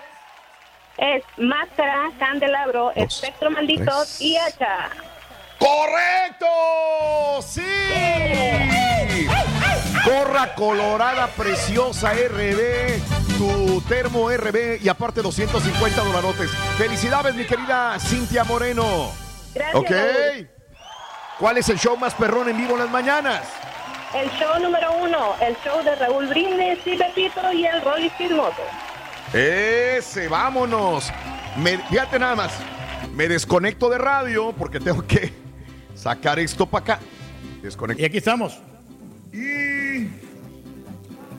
Es máscara, candelabro, espectro maldito tres. y hacha. ¡Correcto! ¡Sí! Gorra colorada preciosa RD tu termo RB y aparte 250 dolarotes. Felicidades, mi querida Cintia Moreno. Gracias, Ok. ¿Cuál es el show más perrón en vivo en las mañanas? El show número uno, el show de Raúl Brindis y Pepito y el Rolly Moto. Ese, vámonos. Me- fíjate nada más. Me desconecto de radio porque tengo que sacar esto para acá. Desconecto. Y aquí estamos. Y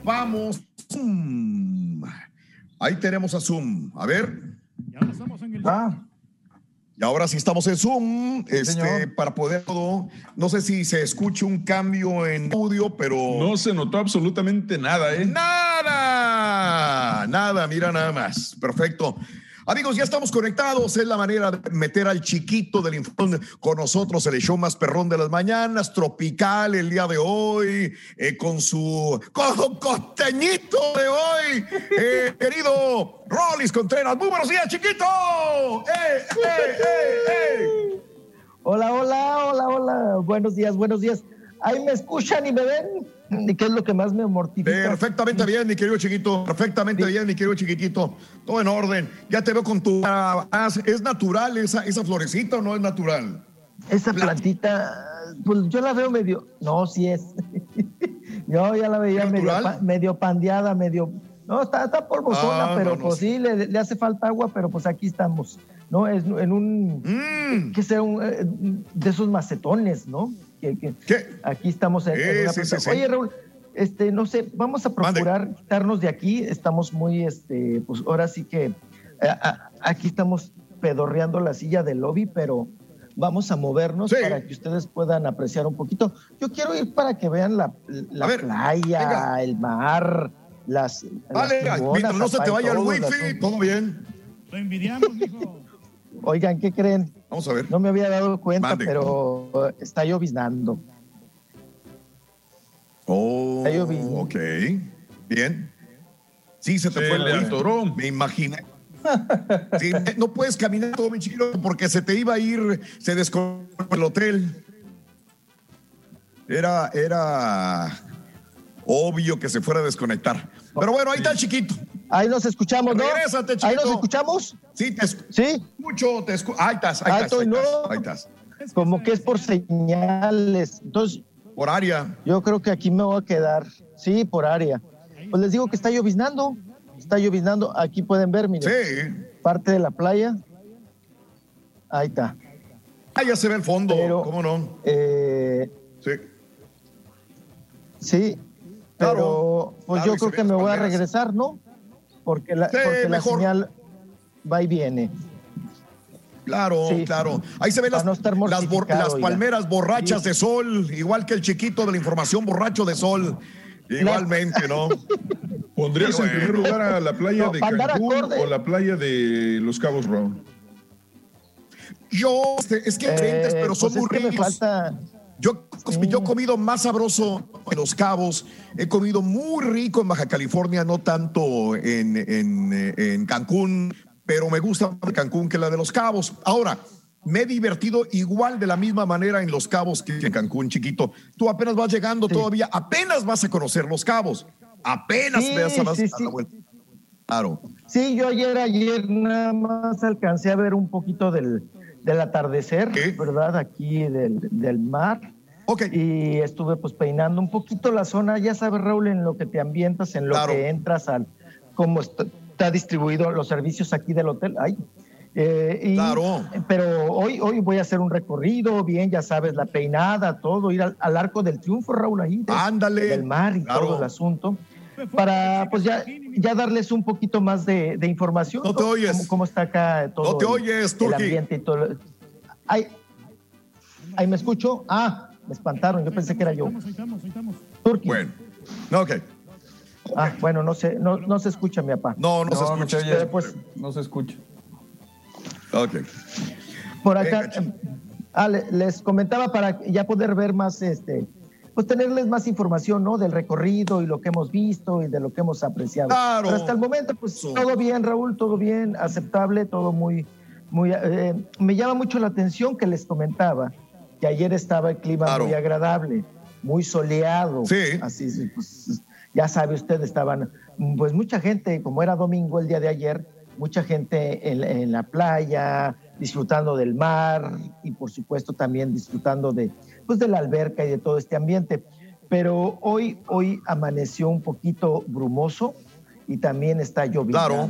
vamos. Zoom. Ahí tenemos a Zoom. A ver. Ah. Y ahora sí estamos en Zoom, este, señor. para poder todo. No sé si se escucha un cambio en audio, pero. No se notó absolutamente nada, ¿eh? Nada, nada, mira nada más. Perfecto. Amigos, ya estamos conectados. Es la manera de meter al chiquito del informe con nosotros, el show más perrón de las mañanas, tropical el día de hoy, eh, con su co- costeñito de hoy, eh, querido Rollis Contreras. Muy buenos días, chiquito. ¡Eh, eh, eh, eh! Hola, hola, hola, hola. Buenos días, buenos días. Ahí me escuchan y me ven. ¿Qué es lo que más me mortifica? Perfectamente bien, mi querido chiquito. Perfectamente bien, mi querido chiquitito. Todo en orden. Ya te veo con tu. ¿Es natural esa, esa florecita o no es natural? Esa plantita, pues yo la veo medio. No, sí es. yo ya la veía medio, medio pandeada, medio. No, está, está polvosona, Ah, pero no, pues sí, le, le hace falta agua, pero pues aquí estamos. ¿No? Es en un. ¿Qué será? Un, eh, de esos macetones, ¿no? Que, que Aquí estamos en, una sí, sí, planta. sí. Oye, Raúl, este, no sé, vamos a procurar quitarnos de aquí. Estamos muy, este, pues ahora sí que. eh, a- aquí estamos pedorreando la silla del lobby, pero vamos a movernos para que ustedes puedan apreciar un poquito. Yo quiero ir para que vean la, la playa, el mar, las. Vale, las mientras no se te vaya el wifi, todo bien. Lo envidiamos, mijo. Oigan, ¿qué creen? Vamos a ver. No me había dado cuenta, Mande. pero eh, está lloviznando. Oh, Está lloviznando. ok. Bien. Sí, se te Se fue el atoró. Me imaginé. Sí, no puedes caminar todo, mi chiquito, porque se te iba a ir, se desconectó el hotel. Era, era obvio que se fuera a desconectar. Pero bueno, ahí está el chiquito. Ahí nos escuchamos, ¿no? Regrésate, Ahí chiquito. nos escuchamos. Sí, te escu- Sí. escucho, te escu- Ahí estás, ahí Ahí estás, ahí estoy, estás, ¿no? ahí estás. Como que es por señales. Entonces, Por área. yo creo que aquí me voy a quedar. Sí, por área. Pues les digo que está lloviznando. Está lloviznando. Aquí pueden ver, miren. Sí. Parte de la playa. Ahí está. Ah, ya se ve el fondo, Pero, ¿cómo no? Eh, Sí. sí. Claro, Pero pues claro, yo creo que me voy a regresar, ¿no? Porque la, Sí, porque la mejor. señal va y viene. Claro, Sí. claro. Ahí se ven las, no las, bor- las palmeras borrachas Sí. de sol, igual que el chiquito de la información borracho de sol. Igualmente, ¿no? ¿Pondrías en primer lugar a la playa No, de Cancún o la playa de Los Cabos, Raúl? Yo, este, es que diferentes, Eh, pero son pues es muy que me ricos. Yo, yo he comido más sabroso en Los Cabos, he comido muy rico en Baja California, no tanto en, en, en Cancún, pero me gusta más de Cancún que la de Los Cabos. Ahora, me he divertido igual de la misma manera en Los Cabos que en Cancún, chiquito. Tú apenas vas llegando todavía, apenas vas a conocer Los Cabos, apenas Sí, veas a la, sí, a la vuelta. Claro. Sí, yo ayer, ayer nada más alcancé a ver un poquito del, del atardecer, ¿verdad? Aquí del, del mar. Y estuve pues peinando un poquito la zona, ya sabes, Raúl, en lo que te ambientas, en lo Claro. que entras, al cómo está, está distribuido los servicios aquí del hotel. Ay. Eh, y- Claro. Pero hoy, hoy voy a hacer un recorrido, bien, ya sabes, la peinada, todo, ir al, al Arco del Triunfo, Raúl, ahí. de- Ándale. Del mar y Claro. todo el asunto. Para, pues ya, ya darles un poquito más de, de información. No te oyes. Cómo, cómo está acá todo No te el- oyes, el ambiente y todo. Ay, ahí me escucho. Ah, me espantaron, yo pensé que era yo. Turki. Bueno, no, ok. Ah, bueno, no se, no, no se escucha, mi papá. No, no, se escucha. Pero, pues, No se escucha. Ok. por acá, ah, le- les comentaba para ya poder ver más, este, pues tenerles más información, ¿no? Del recorrido y lo que hemos visto y de lo que hemos apreciado. Claro. Pero hasta el momento, pues todo bien, Raúl, todo bien, aceptable, todo muy, muy. eh, me llama mucho la atención que les comentaba que ayer estaba el clima Claro. muy agradable. muy soleado. Sí. Así, sí, pues, ya sabe usted, estaban, pues mucha gente, como era domingo el día de ayer, mucha gente en, en la playa, disfrutando del mar y por supuesto también disfrutando de, pues, de la alberca y de todo este ambiente. Pero hoy, hoy amaneció un poquito brumoso y también está lloviendo. Claro.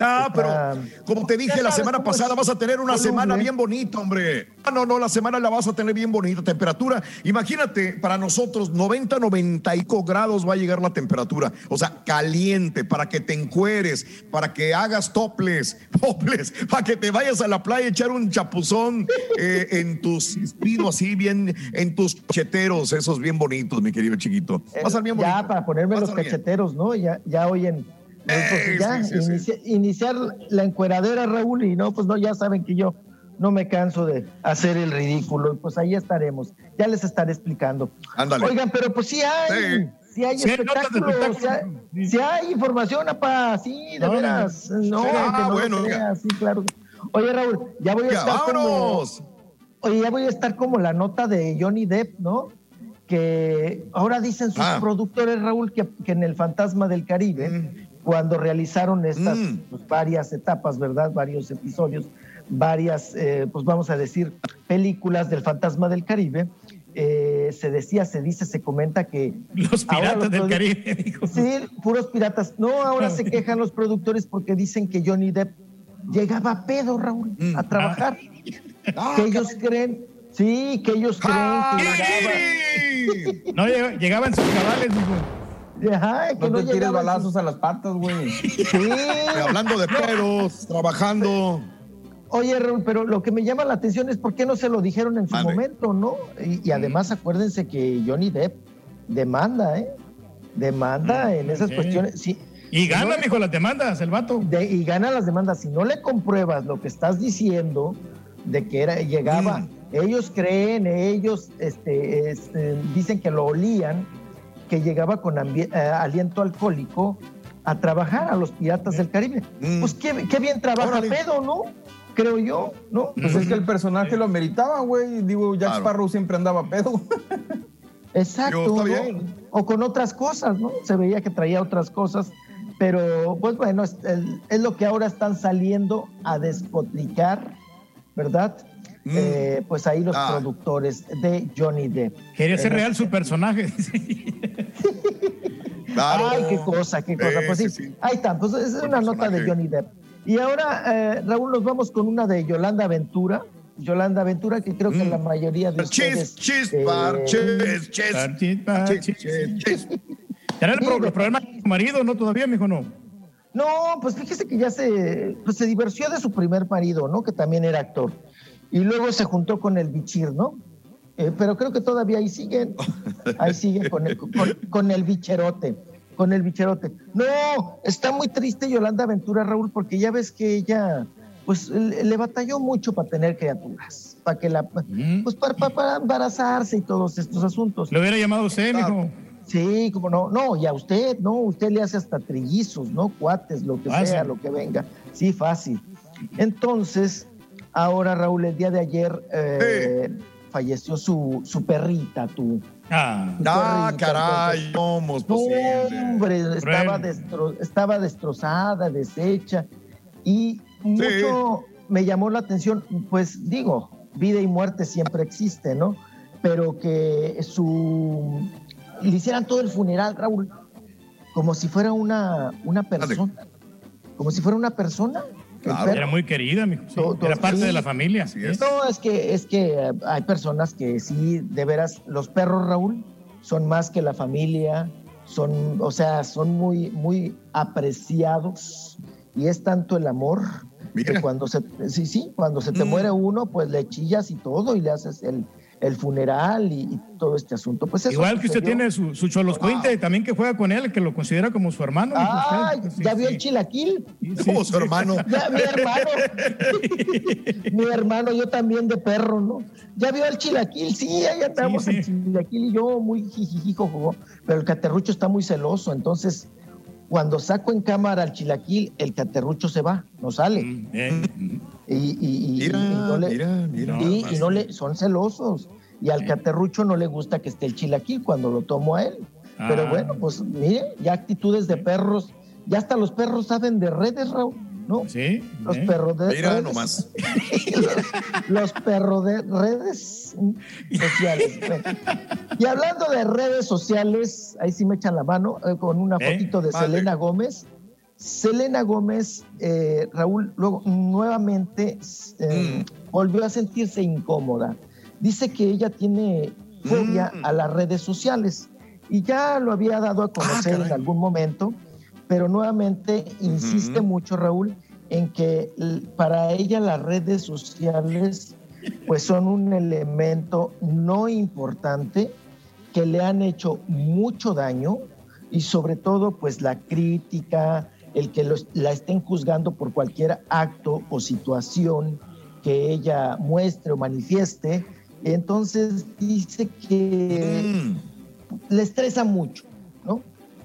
Ah, pero como te dije la semana pasada, vas a tener una semana bien bonita, hombre. Ah, no, no, la semana la vas a tener bien bonita. Temperatura, imagínate, para nosotros 90, 95 grados va a llegar la temperatura. O sea, caliente, para que te encueres, para que hagas toples, toples, para que te vayas a la playa a echar un chapuzón eh, en tus espinos así, bien, en tus cacheteros, esos bien bonitos, mi querido chiquito. Va a estar bien bonito. Ya, para ponerme los cacheteros, ¿no? Ya, ya hoy en... pues, ya, sí, sí, sí. inicia- iniciar la encueradera, Raúl, y no, pues no, ya saben que yo no me canso de hacer el ridículo, y pues ahí estaremos, ya les estaré explicando. Ándale. Oigan, pero pues sí hay, sí, hay Sí sí hay, información, apá, sí, de No, veras, no, Ah, no bueno, creas, sí, claro. Oye, Raúl, ya voy a Ya, estar como... Oye, ya voy a estar como la nota de Johnny Depp, ¿no? Que ahora dicen sus Ah. productores, Raúl, que, que en El Fantasma del Caribe, cuando realizaron estas Mm. pues, varias etapas, ¿verdad? Varios episodios, varias, eh, pues vamos a decir, películas del Fantasma del Caribe, eh, se decía, se dice, se comenta que... Los piratas del Caribe. dijo. Sí, puros piratas. No, ahora se quejan los productores porque dicen que Johnny Depp llegaba a pedo, Raúl, a trabajar. Ah, que ellos creen, sí, que ellos creen que llegaba. No, lleg- llegaba en sus cabales, dijo. Ajá, que No no te tires balazos a las patas, güey. Sí. Hablando de pedos, trabajando. Oye, Raúl, pero lo que me llama la atención es por qué no se lo dijeron en su momento, ¿no? Y, y además acuérdense que Johnny Depp demanda, ¿eh? Demanda en esas cuestiones. Sí, Y gana, No mijo, las demandas, el vato. de- y gana las demandas. Si no le compruebas lo que estás diciendo de que era, llegaba, Mm. ellos creen, ellos este, este, dicen que lo olían, que llegaba con eh, aliento alcohólico a trabajar a los piratas del Caribe. Mm. Pues qué, qué bien trabaja Órale. Pedo, ¿no? Creo yo, ¿no? Pues es que el personaje lo ameritaba, güey. Digo, Jack Claro. Sparrow siempre andaba pedo. Exacto. O con otras cosas, ¿no? Se veía que traía otras cosas, pero pues bueno, es, el- es lo que ahora están saliendo a despotricar, ¿verdad? Mm. Eh, pues ahí los Ah. productores de Johnny Depp. Quería ser Eh, real su personaje. Claro. Ay, qué cosa, qué cosa. Pues sí, ahí está, pues esa es Buen una nota de. Johnny Depp. Y ahora, eh, Raúl, nos vamos con una de Yolanda Ventura. Yolanda Ventura, que creo que Mm. la mayoría de ustedes... Chis, chis, eh, bar, chis, chis. Parchis, parchis. Chis, chis. ¿Será el Sí, pro- de- problema con su marido? No, todavía, mijo, no. No, pues fíjese que ya se, pues se divorció de su primer marido, ¿no? Que también era actor. Y luego se juntó con el bichir, ¿no? Eh, pero creo que todavía ahí siguen. Ahí siguen con el, con, con el bicherote. Con el bicherote. No, está muy triste Yolanda Ventura, Raúl, porque ya ves que ella, pues le, le batalló mucho para tener criaturas. Para que la, pues para, para- para embarazarse y todos estos asuntos. Lo hubiera llamado usted, mijo. Sí, como no, no, y a usted, no, usted le hace hasta trillizos, ¿no? Cuates, lo que Fácil. sea, lo que venga. Sí, fácil. Entonces, ahora, Raúl, el día de ayer eh, falleció su, su perrita, tu. Ah, tu Ah, perrita, caray, ¿cómo es posible? hombre, estaba, destro- estaba destrozada, deshecha. Y mucho me llamó la atención, pues digo, vida y muerte siempre existe, ¿no? Pero que su le hicieran todo el funeral, Raúl, como si fuera una, una persona. Como si fuera una persona. Claro. era muy querida, mijo. sí. Era parte sí. de la familia. Así es. No, es que, es que eh, hay personas que sí, de veras, los perros, Raúl, son más que la familia, son, o sea, son muy, muy apreciados y es tanto el amor Mira. que cuando se, sí, sí, cuando se te Mm. muere uno, pues le chillas y todo y le haces el, el funeral y, y todo este asunto. Pues eso Igual que usted tiene su, su Choloscuinte, también que juega con él, que lo considera como su hermano. Ah, usted. Sí, ya sí. vio el chilaquil. Sí, sí, Como sí. su hermano. Ya, mi hermano. mi hermano, yo también de perro, ¿no? Ya vio el chilaquil, sí, ahí andamos Sí, sí. el chilaquil y yo muy jijijijo jugó, pero el caterrucho está muy celoso, entonces cuando saco en cámara al chilaquil, el caterrucho se va, no sale. Y, y- y- Mira, y no le, mira, mira. y- nada y más. no le, son celosos. Y al caterrucho no le gusta que esté el chilaquil cuando lo tomo a él. Pero Ah. bueno, pues mire, ya actitudes de perros, ya hasta los perros saben de redes, Raúl, ¿no? Sí. Los ¿eh? perros de Mira redes. nomás. los, los perros de redes sociales. Y hablando de redes sociales, ahí sí me echan la mano eh, con una ¿Eh? fotito de Vale. Selena Gómez. Selena Gómez, eh, Raúl, luego nuevamente eh, volvió a sentirse incómoda. Dice que ella tiene fobia a las redes sociales y ya lo había dado a conocer en algún momento, pero nuevamente insiste mucho, Raúl, en que para ella las redes sociales pues son un elemento no importante que le han hecho mucho daño y sobre todo pues la crítica, el que los- la estén juzgando por cualquier acto o situación que ella muestre o manifieste. Entonces dice que le estresa mucho.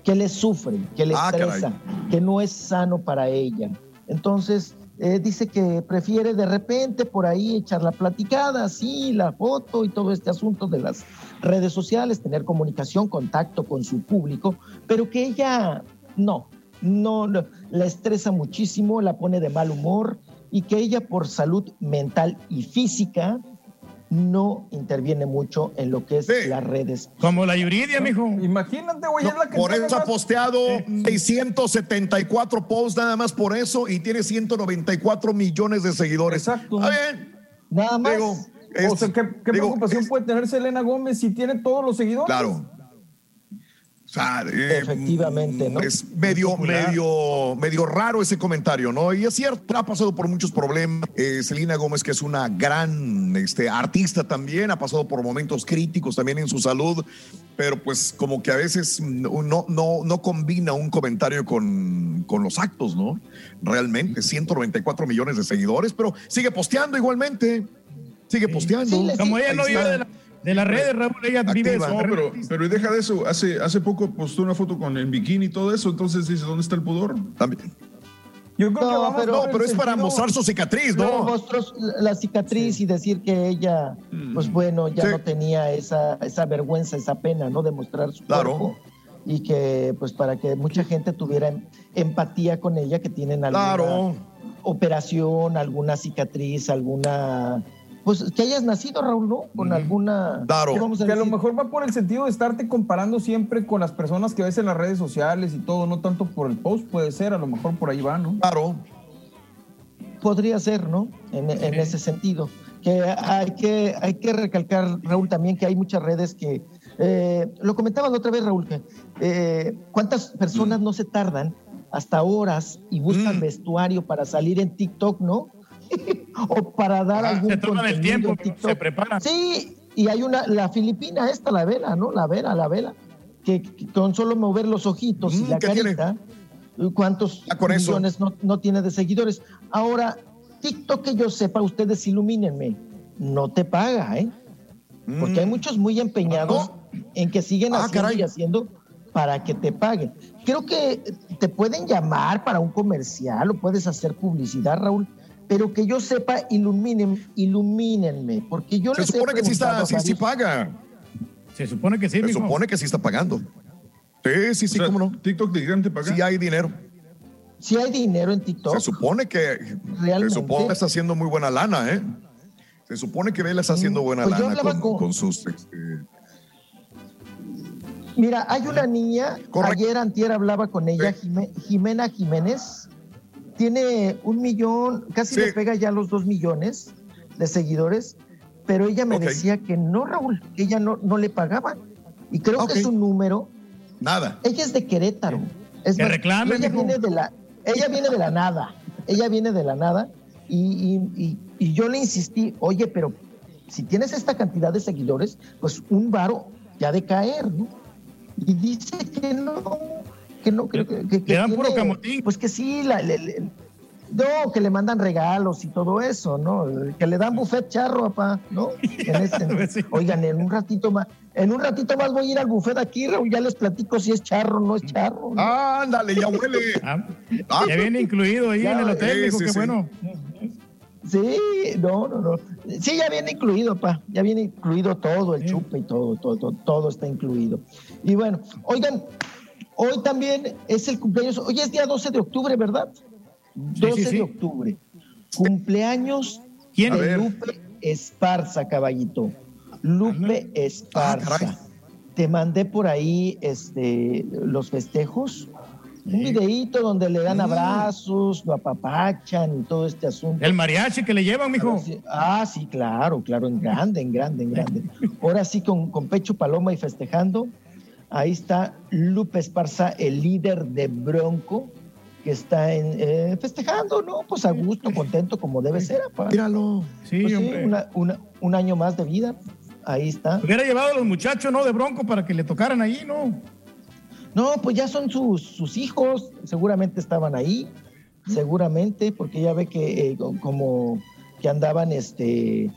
Que le sufre, que le Ah, caray. estresa, que no es sano para ella. Entonces, eh, dice que prefiere de repente por ahí echar la platicada, sí, la foto y todo este asunto de las redes sociales, tener comunicación, contacto con su público, pero que ella no, no, no, la estresa muchísimo, la pone de mal humor y que ella por salud mental y física no interviene mucho en lo que es las redes. Como la Yuridia, mijo. Imagínate, güey, es la que Por eso ha posteado 674 posts nada más por eso y tiene 194 millones de seguidores. Exacto. Está bien. Nada más. Digo, o sea, ¿qué, qué digo, preocupación es- puede tener Selena Gómez si tiene todos los seguidores? Claro. O sea, eh, Efectivamente, ¿no? Es medio, medio, medio raro ese comentario, ¿no? Y es cierto, ha pasado por muchos problemas. Eh, Selena Gómez, que es una gran este, artista también, ha pasado por momentos críticos también en su salud, pero pues como que a veces no, no, no, combina un comentario con, con los actos, ¿no? Realmente, 194 millones de seguidores, pero sigue posteando igualmente. Sigue posteando. Sí, Como ella no vive de, la- de las redes, Raúl, ella vive su No, pero, pero y deja de eso. Hace, hace poco postó una foto con el bikini y todo eso. Entonces dice, ¿dónde está el pudor? También. Yo creo que No, vamos pero- No, pero es para sentido- mostrar su cicatriz, No, ¿no? mostros la cicatriz y decir que ella, pues bueno, ya Sí. no tenía esa, esa vergüenza, esa pena, ¿no? De mostrar su Claro. cuerpo. Y que, pues, para que mucha gente tuviera em- empatía con ella, que tienen alguna Claro. operación, alguna cicatriz, alguna. Pues que hayas nacido, Raúl, ¿no? Con alguna. Claro. ¿qué vamos a Que a lo mejor va por el sentido de estarte comparando siempre con las personas que ves en las redes sociales y todo, no tanto por el post, puede ser, a lo mejor por ahí va, ¿no? Claro. Podría ser, ¿no? En, en ese sentido. Que hay, que hay que recalcar, Raúl, también que hay muchas redes que. eh, lo comentabas la otra vez, Raúl, que eh, cuántas personas no se tardan hasta horas y buscan Mm. vestuario para salir en TikTok, ¿no? o para dar Ah, algún se toman el tiempo, se preparan. Sí, y hay una, la filipina esta, la vela, ¿no? La vela, la vela, que, que con solo mover los ojitos y Mm, la carita, ¿cuántos Ah, con eso. millones no, no tiene de seguidores? Ahora, TikTok, que yo sepa, ustedes ilumínenme, no te paga, ¿eh? Porque hay muchos muy empeñados en que siguen Mm. Ah, haciendo caray. y haciendo para que te paguen. Creo que te pueden llamar para un comercial o puedes hacer publicidad, Raúl, pero que yo sepa, iluminen, ilumínenme, porque yo Se les he supone que sí, está, sí, sí paga. Se supone que sí, Se supone que sí está pagando. Sí, sí, sí, O sea, cómo no. TikTok grande paga. Sí hay dinero. Si hay dinero en TikTok. Se supone que Realmente. se supone que está haciendo muy buena lana, ¿eh? Se supone que Vela está haciendo buena Pues lana con, con- con sus este, Mira, hay una niña, Correcto. ayer antier hablaba con ella, Jime- Jimena Jiménez, tiene un millón, casi Sí. le pega ya los dos millones de seguidores, pero ella me decía que no, Raúl, que ella no, no le pagaba. Y creo que es un número, nada. ella es de Querétaro. Es Que más, reclame, ella mijo. viene de la, ella viene de la nada, ella viene de la nada, y, y- y- y yo le insistí, oye, pero si tienes esta cantidad de seguidores, pues un varo ya de caer, ¿no? Y dice que no, que no, que, que- que- que Le dan puro tiene- camotín. Pues que sí, la- le- le- no, que le mandan regalos y todo eso, ¿no? Que le dan buffet charro, papá, ¿no? En ese- Pues sí. oigan, en un ratito más, en un ratito más voy a ir al buffet aquí, Raúl, ya les platico si es charro o no es charro. ¿no? Ándale, ya huele. Ah, Ah, ya viene incluido ahí Ya, en el hotel, sí, mijo, sí, qué sí. bueno. Sí, no, no, no. Sí, ya viene incluido, pa. Ya viene incluido todo, el chupe y todo, todo, todo, todo está incluido. Y bueno, oigan, hoy también es el cumpleaños, hoy es día 12 de octubre, ¿verdad? 12 sí, sí. de octubre. Cumpleaños ¿Quién? de. Lupe Esparza, caballito. Lupe Esparza. Te mandé por ahí este, los festejos. Un videíto donde le dan abrazos, lo apapachan y todo este asunto. El mariachi que le llevan, mijo. Ah, sí, claro, claro, en grande, en grande, en grande. Ahora sí, con, con pecho paloma y festejando. Ahí está Lupe Esparza, el líder de Bronco, que está en, eh, festejando, ¿no? Pues a gusto, contento, como debe ser. apa. Míralo. Sí, Pues sí, una- una- un año más de vida. Ahí está. Hubiera llevado a los muchachos, ¿no? De Bronco para que le tocaran ahí, ¿no? No, pues ya son sus, sus hijos, seguramente estaban ahí, seguramente, porque ya ve que eh, co- como que andaban este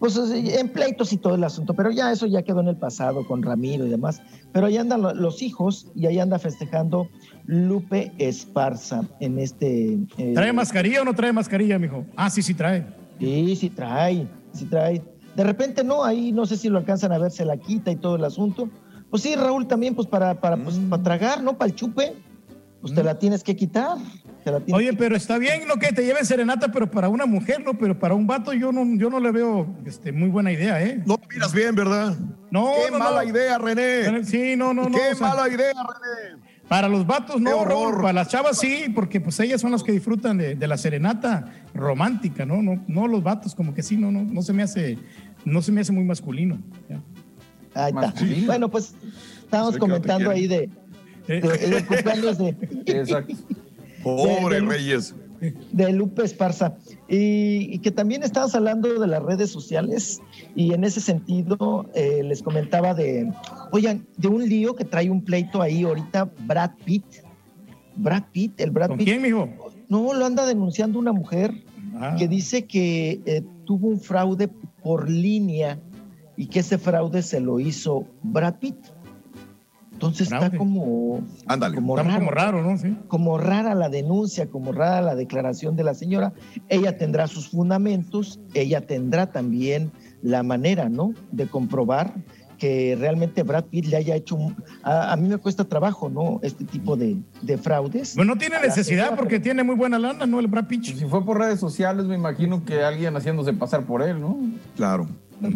pues en pleitos y todo el asunto, pero ya eso ya quedó en el pasado con Ramiro y demás. Pero ahí andan lo- los hijos y ahí anda festejando Lupe Esparza en este. eh, ¿Trae mascarilla o no trae mascarilla, mijo? Ah, sí, sí trae. Sí, sí trae, sí trae. De repente no, ahí no sé si lo alcanzan a ver, se la quita y todo el asunto. Pues sí, Raúl, también, pues para, para, pues, Mm. para tragar, ¿no? Para el chupe, pues te la tienes que quitar. Oye, que- pero está bien, ¿no? Que te lleven serenata, pero para una mujer, ¿no? Pero para un vato yo no, yo no le veo este, muy buena idea, ¿eh? No miras bien, ¿verdad? No, Qué no, mala no. idea, René. Sí, no, no, no. Qué o sea, mala idea, René. Para los vatos no, horror. para las chavas sí, porque pues ellas son las que disfrutan de, de la serenata romántica, ¿no? No, no los vatos, como que sí, no, no, no se me hace, no se me hace muy masculino. ya. Ahí está. Masculino. Bueno, pues estábamos comentando ahí de, Eh. de- cumpleaños de, Exacto. Pobre De- de- Reyes. de Lupe Esparza. Y, y que también estabas hablando de las redes sociales y en ese sentido eh, les comentaba de, oigan, de un lío que trae un pleito ahí ahorita Brad Pitt. Brad Pitt, el Brad ¿Con Pitt. quién, mijo? No, lo anda denunciando una mujer Ah. que dice que eh, tuvo un fraude por línea y que ese fraude se lo hizo Brad Pitt. Entonces está como, Ándale. como raro como raro, ¿no? Sí. como rara la denuncia, como rara la declaración de la señora. Ella tendrá sus fundamentos, ella tendrá también la manera, ¿no? De comprobar que realmente Brad Pitt le haya hecho... un- a, a mí me cuesta trabajo, ¿no? Este tipo de, de fraudes. Pues no tiene necesidad porque tiene muy buena lana, ¿no? El Brad Pitt. Si fue por redes sociales, me imagino que alguien haciéndose pasar por él, ¿no? Claro.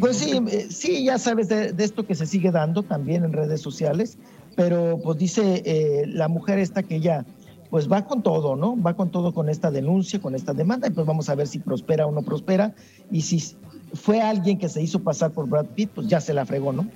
Pues sí, eh, sí, ya sabes de, de esto que se sigue dando también en redes sociales, pero pues dice eh, la mujer esta que ella pues va con todo, ¿no? Va con todo con esta denuncia, con esta demanda, y pues vamos a ver si prospera o no prospera, y si fue alguien que se hizo pasar por Brad Pitt, pues ya se la fregó, ¿no?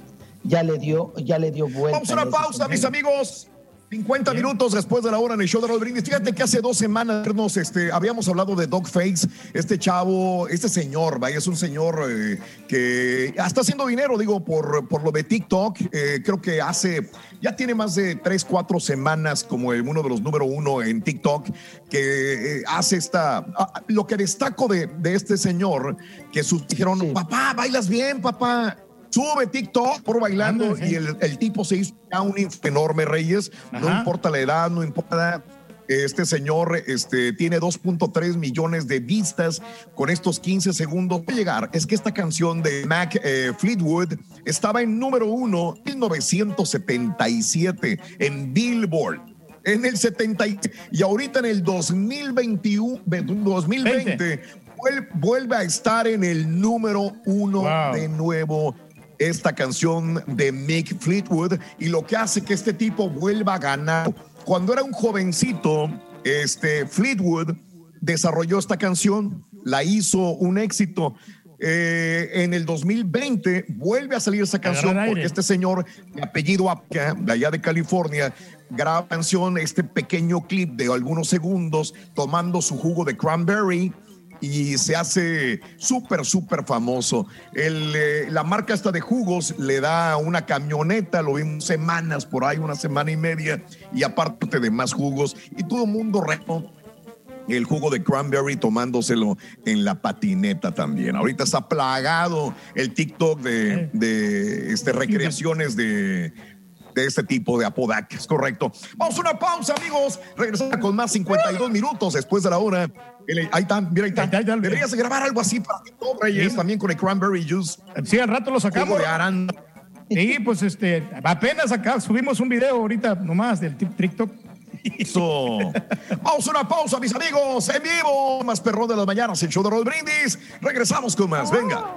Ya le dio, ya le dio vuelta. Vamos a una pausa, mis amigos. 50 minutos después de la hora en el show de Raúl Brindis. Fíjate que hace dos semanas nos, este, habíamos hablado de Dogface, este chavo, este señor, vaya, es un señor eh, que está haciendo dinero, digo, por, por lo de TikTok. Eh, creo que hace, ya tiene más de 3, 4 semanas como uno de los número uno en TikTok, que eh, hace esta, ah, lo que destaco de, de este señor, que sus dijeron, papá, bailas bien, papá. Sube TikTok por bailando y el, el tipo se hizo ya un enorme Reyes. No Ajá. importa la edad, no importa. Este señor este, tiene 2.3 millones de vistas con estos 15 segundos. Va a llegar. Es que esta canción de Mac eh, Fleetwood estaba en número uno en 1977 en Billboard. En el 70 y- ahorita en el 2021, 2020 vuel- vuelve a estar en el número uno Wow. de nuevo esta canción de Mick Fleetwood y lo que hace que este tipo vuelva a ganar. Cuando era un jovencito, este Fleetwood desarrolló esta canción, la hizo un éxito. Eh, en el 2020 vuelve a salir esa canción porque este señor de apellido Apka, de allá de California, graba canción, este pequeño clip de algunos segundos tomando su jugo de cranberry y se hace súper, súper famoso. El, eh, la marca esta de jugos le da una camioneta, lo vimos semanas por ahí, una semana y media, y aparte de más jugos, y todo el mundo reto el jugo de cranberry tomándoselo en la patineta también. Ahorita está plagado el TikTok de, de este, recreaciones de, de este tipo de Apodaca. Es correcto. Vamos a una pausa, amigos. Regresamos con más 52 minutos después de la hora. Ahí está, mira, ahí está. Deberías grabar algo así para que todo Reyes, también con el cranberry juice. Sí, al rato lo sacamos. de. Sí, pues este, apenas acá subimos un video ahorita nomás del TikTok. Eso. Vamos a una pausa, mis amigos. En vivo, más perrón de las mañanas, el show de Rod Brindis. Regresamos con más. Venga.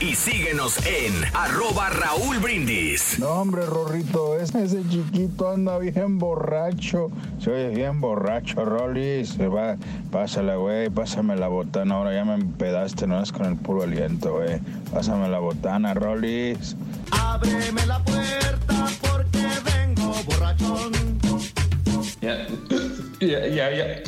Y síguenos en arroba Raúl Brindis. No, hombre, Rorrito, ese, ese chiquito anda bien borracho. Se oye bien borracho, Rolly. Se va, pásala, güey, pásame la botana. Ahora ya me empedaste, no es con el puro aliento, güey. Pásame la botana, Rollis. Ábreme la puerta porque vengo borrachón. Ya, ya, ya,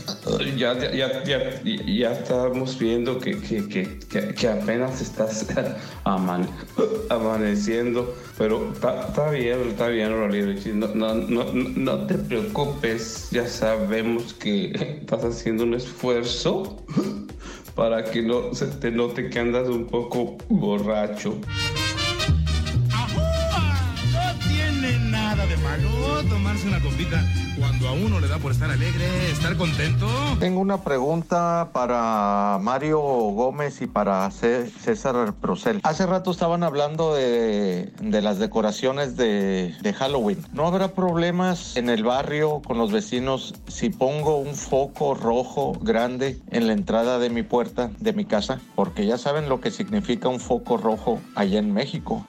ya, ya, ya, ya estamos viendo que, que, que, apenas estás aman- amaneciendo, pero está bien, está bien, no, no, no, no te preocupes, ya sabemos que estás haciendo un esfuerzo para que no se te note que andas un poco borracho. Malo tomarse una copita cuando a uno le da por estar alegre, estar contento. Tengo una pregunta para Mario Gómez y para Cé- César Procel. Hace rato estaban hablando de, de las decoraciones de, de Halloween. ¿No habrá problemas en el barrio con los vecinos si pongo un foco rojo grande en la entrada de mi puerta de mi casa? Porque ya saben lo que significa un foco rojo allá en México.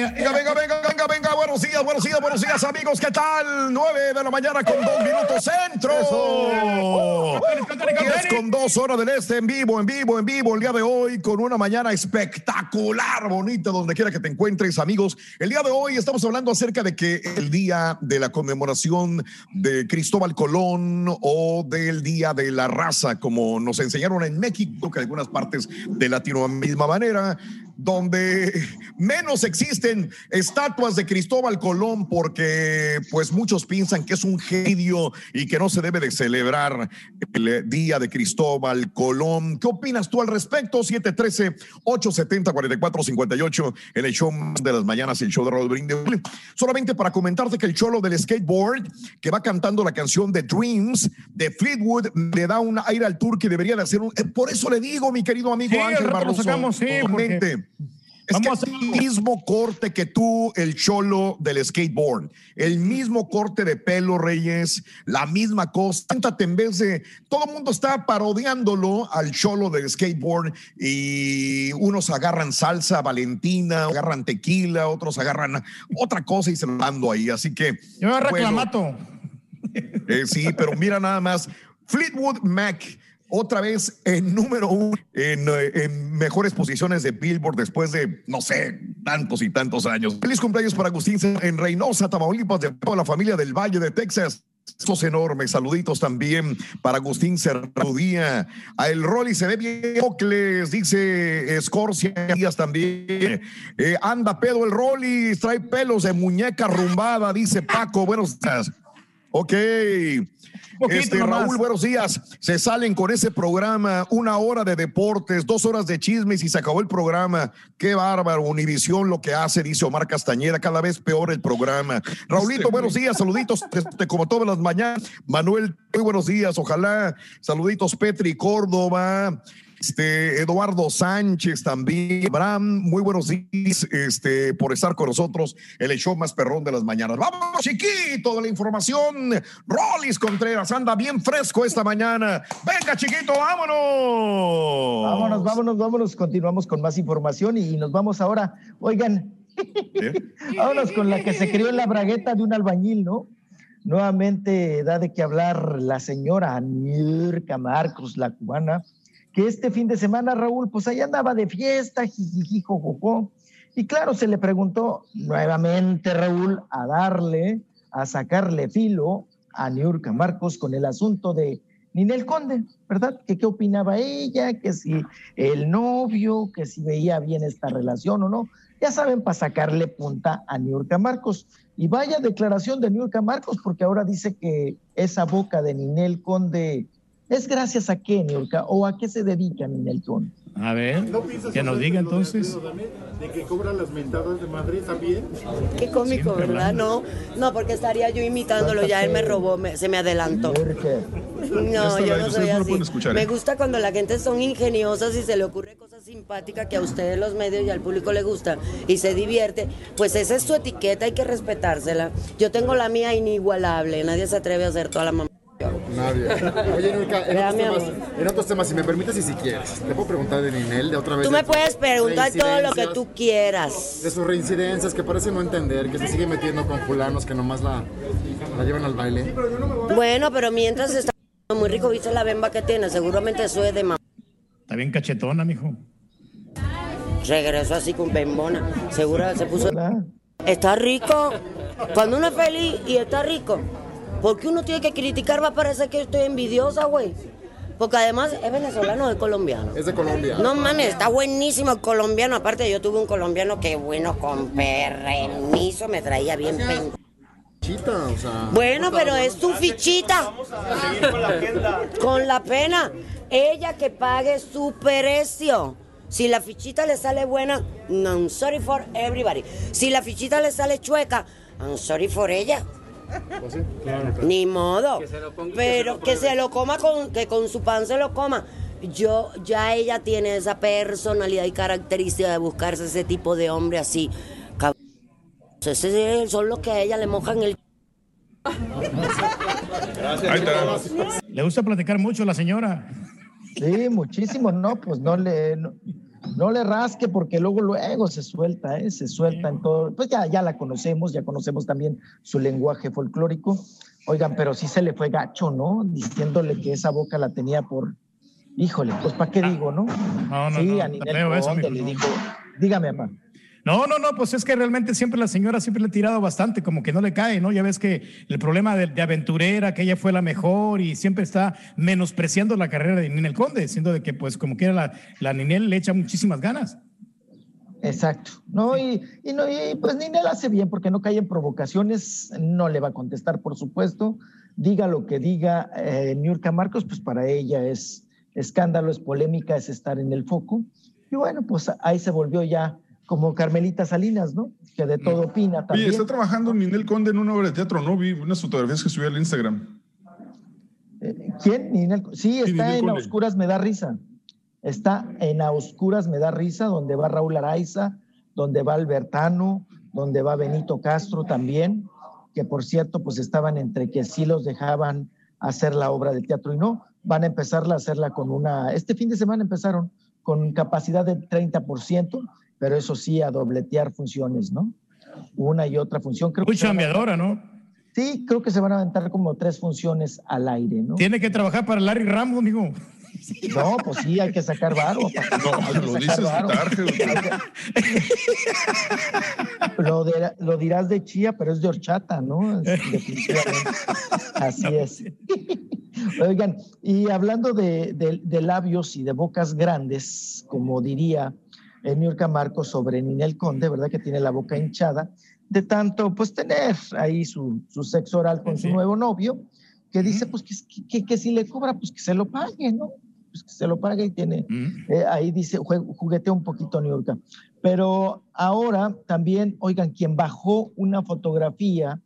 Venga, venga, venga, venga, venga. Buenos días, buenos días, buenos días, amigos. ¿Qué tal? 9 de la mañana con dos minutos centro. 10 con dos horas del este en vivo, en vivo, en vivo. El día de hoy con una mañana espectacular, bonita, donde quiera que te encuentres, amigos. El día de hoy estamos hablando acerca de que el día de la conmemoración de Cristóbal Colón o del Día de la Raza, como nos enseñaron en México, que en algunas partes de Latinoamérica, misma manera, donde menos existen estatuas de Cristóbal Colón porque pues muchos piensan que es un genio y que no se debe de celebrar el día de Cristóbal Colón. ¿Qué opinas tú al respecto? 713-870-4458 en el show de las mañanas, el show de Raúl Brindis. Solamente para comentarte que el cholo del skateboard que va cantando la canción de Dreams de Fleetwood le da un aire al tour que debería de hacer un... eh, Por eso le digo, mi querido amigo Sí, Ángel Barroso, sacamos, sí, porque- que es el mismo corte que tú, el cholo del skateboard. El mismo corte de pelo, Reyes. La misma cosa. Siéntate en vez de. Todo el mundo está parodiándolo al cholo del skateboard. Y unos agarran salsa valentina, agarran tequila, otros agarran otra cosa y se lo dando ahí. Así que. Yo bueno, reclamato. eh, sí, pero mira nada más. Fleetwood Mac, otra vez en número uno, en, eh, en mejores posiciones de Billboard después de, no sé, tantos y tantos años. Feliz cumpleaños para Agustín en Reynosa, Tamaulipas, de toda la familia del Valle de Texas. Estos enormes saluditos también para Agustín Cerradía. A el Rolly se ve bien. Dice Escorcia Díaz también. Eh, anda pedo el Rolly, trae pelos de muñeca rumbada, dice Paco. Buenos días. Ok. Este, nomás. Raúl, buenos días. Se salen con ese programa, una hora de deportes, dos horas de chismes y se acabó el programa. Qué bárbaro, Univisión lo que hace, dice Omar Castañeda, cada vez peor el programa. Raulito, buenos días, saluditos, este, como todas las mañanas. Manuel, muy buenos días, ojalá. Saluditos, Petri Córdoba. Este, Eduardo Sánchez también, Abraham, muy buenos días este, por estar con nosotros en el show más perrón de las mañanas. Vamos, chiquito, de la información. Rolis Contreras anda bien fresco esta mañana. Venga, chiquito, vámonos. Vámonos, vámonos, vámonos. Continuamos con más información y nos vamos ahora. Oigan, vámonos con la que se crió en la bragueta de un albañil, ¿no? nuevamente da de qué hablar la señora Nirka Marcos, la cubana, este fin de semana, Raúl, pues ahí andaba de fiesta, jijiji, jojojo. Y claro, se le preguntó nuevamente, Raúl, a darle, a sacarle filo a Niurka Marcos con el asunto de Ninel Conde, ¿verdad? Que qué opinaba ella, que si el novio, que si veía bien esta relación o no. Ya saben, para sacarle punta a Niurka Marcos. Y vaya declaración de Niurka Marcos, porque ahora dice que esa boca de Ninel Conde es gracias a qué, Niurka, o a qué se dedica Ninel Conde. A ver, que nos diga entonces. De que cobran las mentadas de Madrid también. Qué cómico, ¿verdad? No, no, porque estaría yo imitándolo, ya él me robó, me- se me adelantó. No, yo no soy así. Me gusta cuando la gente son ingeniosas y se le ocurre cosas simpáticas que a ustedes los medios y al público le gustan y se divierte. Pues esa es su etiqueta, hay que respetársela. Yo tengo la mía inigualable, nadie se atreve a hacer toda la mamá. Nadie. Oye, Nurka, en, otros temas, en otros temas, si me permites y si quieres, te puedo preguntar de Ninel de otra vez. Tú me puedes preguntar todo lo que tú quieras. De sus reincidencias, que parece no entender, que se sigue metiendo con fulanos que nomás la, la llevan al baile. Bueno, pero mientras está muy rico, viste la bemba que tiene, seguramente eso es de mamá. Está bien cachetona, mijo. Regresó así con bembona. Seguro se puso. Está rico. Cuando uno es feliz y está rico, porque uno tiene que criticar, va a parecer que estoy envidiosa, güey. Porque además es venezolano o es colombiano. Es de Colombia. No mames, está buenísimo el colombiano. Aparte, yo tuve un colombiano que bueno, con permiso me traía bien pen... Chita, o sea. Bueno, pero es su fichita. Con la pena. Ella que pague su precio. Si la fichita le sale buena, no, I'm sorry for everybody. Si la fichita le sale chueca, I'm sorry for ella. Pues Ni modo. Pero que se lo coma con, que con su pan se lo coma. Yo, ya ella tiene esa personalidad y característica de buscarse ese tipo de hombre así. Ese son los que a ella le mojan el Le gusta platicar mucho la señora. Sí, muchísimo, no, pues no le, no, no le rasque porque luego, luego se suelta, ¿eh? se suelta en todo, pues ya, ya la conocemos, ya conocemos también su lenguaje folclórico. Oigan, pero sí se le fue gacho, ¿no? Diciéndole que esa boca la tenía por, híjole, pues ¿para qué digo, no? No, no, sí, no, a Ninel Conde le dijo, dígame, mamá. No, no, no, pues es que realmente siempre la señora siempre le ha tirado bastante, como que no le cae, ¿no? Ya ves que el problema de, de aventurera, que ella fue la mejor y siempre está menospreciando la carrera de Ninel Conde, siendo de que pues como quiera la, la Ninel le echa muchísimas ganas. Exacto, ¿no? Y, y no, y pues Ninel hace bien porque no cae en provocaciones, no le va a contestar, por supuesto. Diga lo que diga eh, Niurka Marcos, pues para ella es escándalo, es polémica, es estar en el foco. Y bueno, pues ahí se volvió ya como Carmelita Salinas, ¿no? Que de todo opina Oye, también. está trabajando Ninel Conde en una obra de teatro, ¿no? Vi unas fotografías que subió al Instagram. ¿Quién? Ninel- Sí, está Ninel en A Conde. Oscuras Me Da Risa. Está en A Oscuras Me Da Risa, donde va Raúl Araiza, donde va Albertano, donde va Benito Castro también, que por cierto, pues estaban entre que sí los dejaban hacer la obra de teatro y no. Van a empezarla a hacerla con una. Este fin de semana empezaron con capacidad del 30%, pero eso sí, a dobletear funciones, ¿no? Una y otra función. Creo Muy chambeadora, ¿no? Sí, creo que se van a aventar como tres funciones al aire, ¿no? Tiene que trabajar para Larry Ramos, amigo. No, pues sí, hay que sacar varo. No, lo dices Lo, de- lo dirás de chía, pero es de horchata, ¿no? Definitivamente. Así es. Oigan, y hablando de, de- de labios y de bocas grandes, como diría Niurka Marcos sobre Ninel Conde, ¿verdad? Que tiene la boca hinchada, de tanto, pues, tener ahí su, su sexo oral con su nuevo novio, que dice, pues, que, que- que si le cobra, pues, que se lo pague, ¿no? Pues que se lo pague y tiene, eh, ahí dice, juguetea un poquito Niurka. Pero ahora también, oigan, quien bajó una fotografía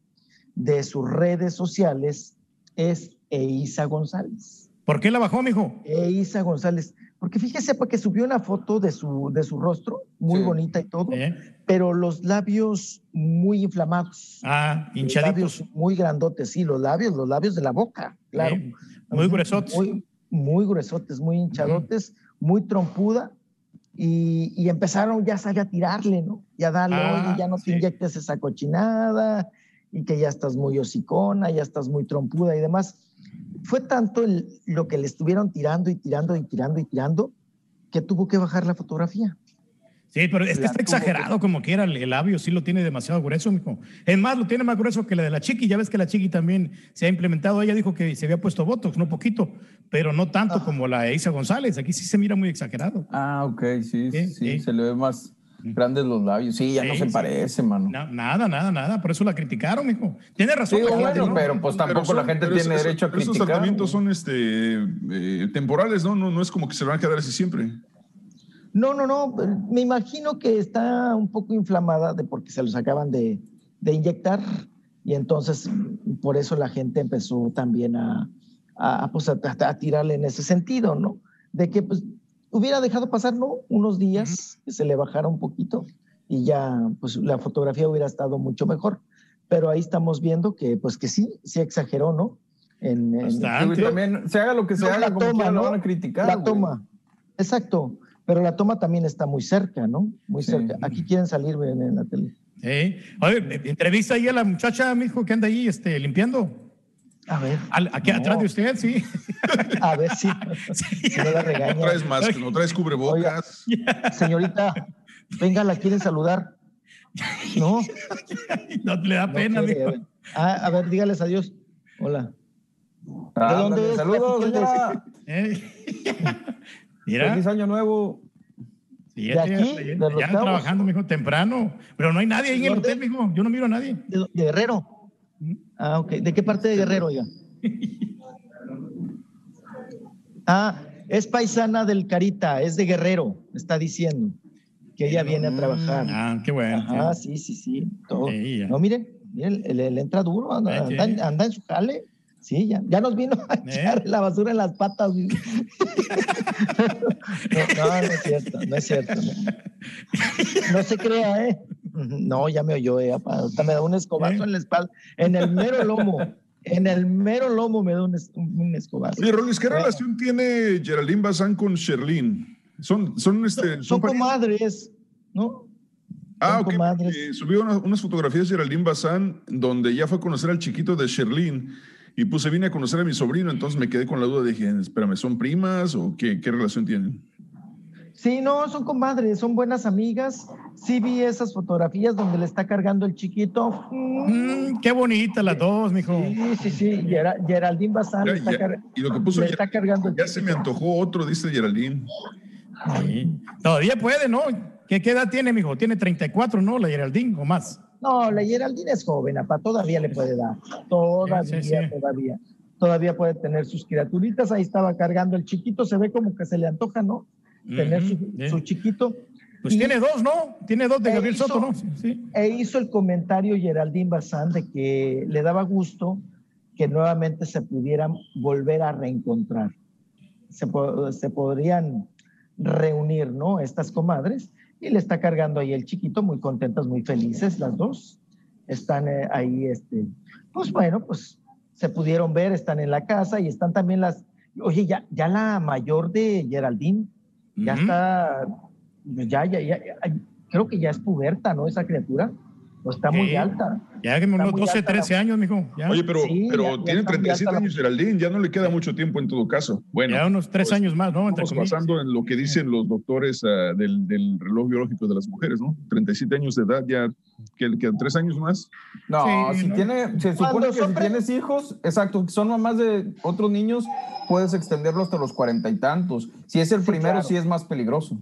de sus redes sociales es Eiza González. ¿Por qué la bajó, mijo? Eiza González. Porque fíjese, porque subió una foto de su, de su rostro, muy bonita y todo, pero los labios muy inflamados. Ah, Los hinchaditos. labios muy grandotes, sí, los labios, los labios de la boca, claro. Sí, muy gruesotes. Muy, muy gruesotes, muy hinchadotes, muy trompuda. Y, y empezaron, ya a tirarle, ¿no? Y a darle, Ah, oye, ya no te inyectes esa cochinada. y que ya estás muy hocicona, ya estás muy trompuda y demás. Fue tanto el- lo que le estuvieron tirando y tirando y tirando y tirando que tuvo que bajar la fotografía. Sí, pero es que La está exagerado como quiera, el, el labio sí lo tiene demasiado grueso, mijo. Es más, lo tiene más grueso que la de la chiqui. Ya ves que la chiqui también se ha implementado. Ella dijo que se había puesto botox, no poquito, pero no tanto como la de Isa González. Aquí sí se mira muy exagerado. Ah, ok, sí, sí, sí. se le ve más grandes los labios. Sí, ya no Sí, se sí. parece, mano. Na- nada, nada, nada. Por eso la criticaron, mijo. Tiene razón. Sí, gente, bueno, ¿no? pero pues tampoco son- la gente pero tiene esos- derecho a pero Esos criticar. tratamientos son este, eh, temporales, ¿no? ¿no? No es como que se van a quedar así siempre. No, no, no, me imagino que está un poco inflamada de porque se los acaban de, de inyectar y entonces por eso la gente empezó también a, a, pues, a, a tirarle en ese sentido, ¿no? De que pues hubiera dejado pasar, ¿no? Unos días que se le bajara un poquito y ya pues la fotografía hubiera estado mucho mejor. Pero ahí estamos viendo que pues que sí, sí exageró, ¿no? En, en-. También, se haga lo que se No, haga, la como toma, ¿no? van a criticar, La güey. toma, exacto. Pero la toma también está muy cerca, ¿no? Muy cerca. Aquí quieren salir en, en la tele. Sí. Oye, entrevista ahí a la muchacha, mijo, que anda ahí este, limpiando. A ver. aquí No. atrás de usted, sí. A ver si, si no la regaña. No traes más, no traes cubrebocas. Señorita, venga, la quieren saludar. No. No le da pena, quiere, a ver. Ah, a ver, dígales adiós. Hola. Ah, ¿De dónde es? Saludos, señora. Mira. Feliz año nuevo. Sí, ¿De ya, aquí? ya- ¿De ya Cabos? trabajando, mijo, temprano. Pero no hay nadie ahí en el hotel, mijo. Yo no miro a nadie. ¿De, de Guerrero? Ah, ok. ¿De qué parte de Guerrero, oiga? Ah, es paisana del Carita, es de Guerrero, está diciendo. Que ella viene a trabajar. Ah, qué bueno. Ah, sí, sí, sí. Todo. No, mire, mire, le, le entra duro, anda, en su jale. Sí, ya, ya nos vino a echar la basura en las patas. no, no, no es cierto, no es cierto. No, No se crea, ¿eh? No, ya me oyó, eh, apa, hasta me da un escobazo en la espalda, en el mero lomo. En el mero lomo me da un, un escobazo. Oye, Rolis, ¿qué Bueno, relación tiene Geraldine Bazán con Sherlyn? Son, son, este, Son parientes? comadres, ¿no? Ah, son ok. porque Subió una- unas fotografías de Geraldine Bazán donde ya fue a conocer al chiquito de Sherlyn y pues se vine a conocer a mi sobrino, entonces me quedé con la duda, dije, espérame, ¿son primas o qué, qué relación tienen? Sí, no, son comadres, son buenas amigas. Sí vi esas fotografías donde le está cargando el chiquito. Mm, qué bonita las dos, mijo. Sí, sí, sí. Gera- Geraldine Bazán Ya, está, ya, car- y lo que puso le ya, está cargando el ya se me antojó otro, dice Geraldine. Sí. Todavía puede, ¿no? ¿Qué, qué edad tiene, mijo? Tiene 34, ¿no? La Geraldine o más. No, la Geraldine es joven, apa, todavía le puede dar. Todavía, Sí, sí, sí. todavía. Todavía puede tener sus criaturitas. Ahí estaba cargando el chiquito. Se ve como que se le antoja, ¿no? Tener su, chiquito. Pues Y- tiene dos, ¿no? Tiene dos de E Gabriel hizo- Soto, ¿no? Sí, sí. E hizo el comentario Geraldine Bazán de que le daba gusto que nuevamente se pudieran volver a reencontrar. Se, se podrían reunir, ¿no? Estas comadres. Y le está cargando ahí el chiquito, muy contentas, muy felices las dos. Están eh, ahí, este, pues bueno, pues se pudieron ver, están en la casa y están también las, oye, ya, ya la mayor de Geraldine, ya está, ya, ya, ya, ya, creo que ya es puberta, ¿no? Esa criatura, o está muy alta. Ya que unos muy 12, alta la- 13 años, mijo. Ya. Oye, pero, Sí, pero ya- ya tiene muy 37 alta la- años Geraldine, ya no le queda mucho tiempo en todo caso. Bueno, ya unos tres pues, años más, ¿no? Entre Estamos basando en lo que dicen los doctores ah, del, del reloj biológico de las mujeres, ¿no? 37 años de edad, ya que quedan tres años más. No, Sí, si ¿no? tiene, se supone que si tienes hijos, exacto, son mamás de otros niños, puedes extenderlo hasta los cuarenta y tantos. Si es el Sí, primero, claro. sí es más peligroso.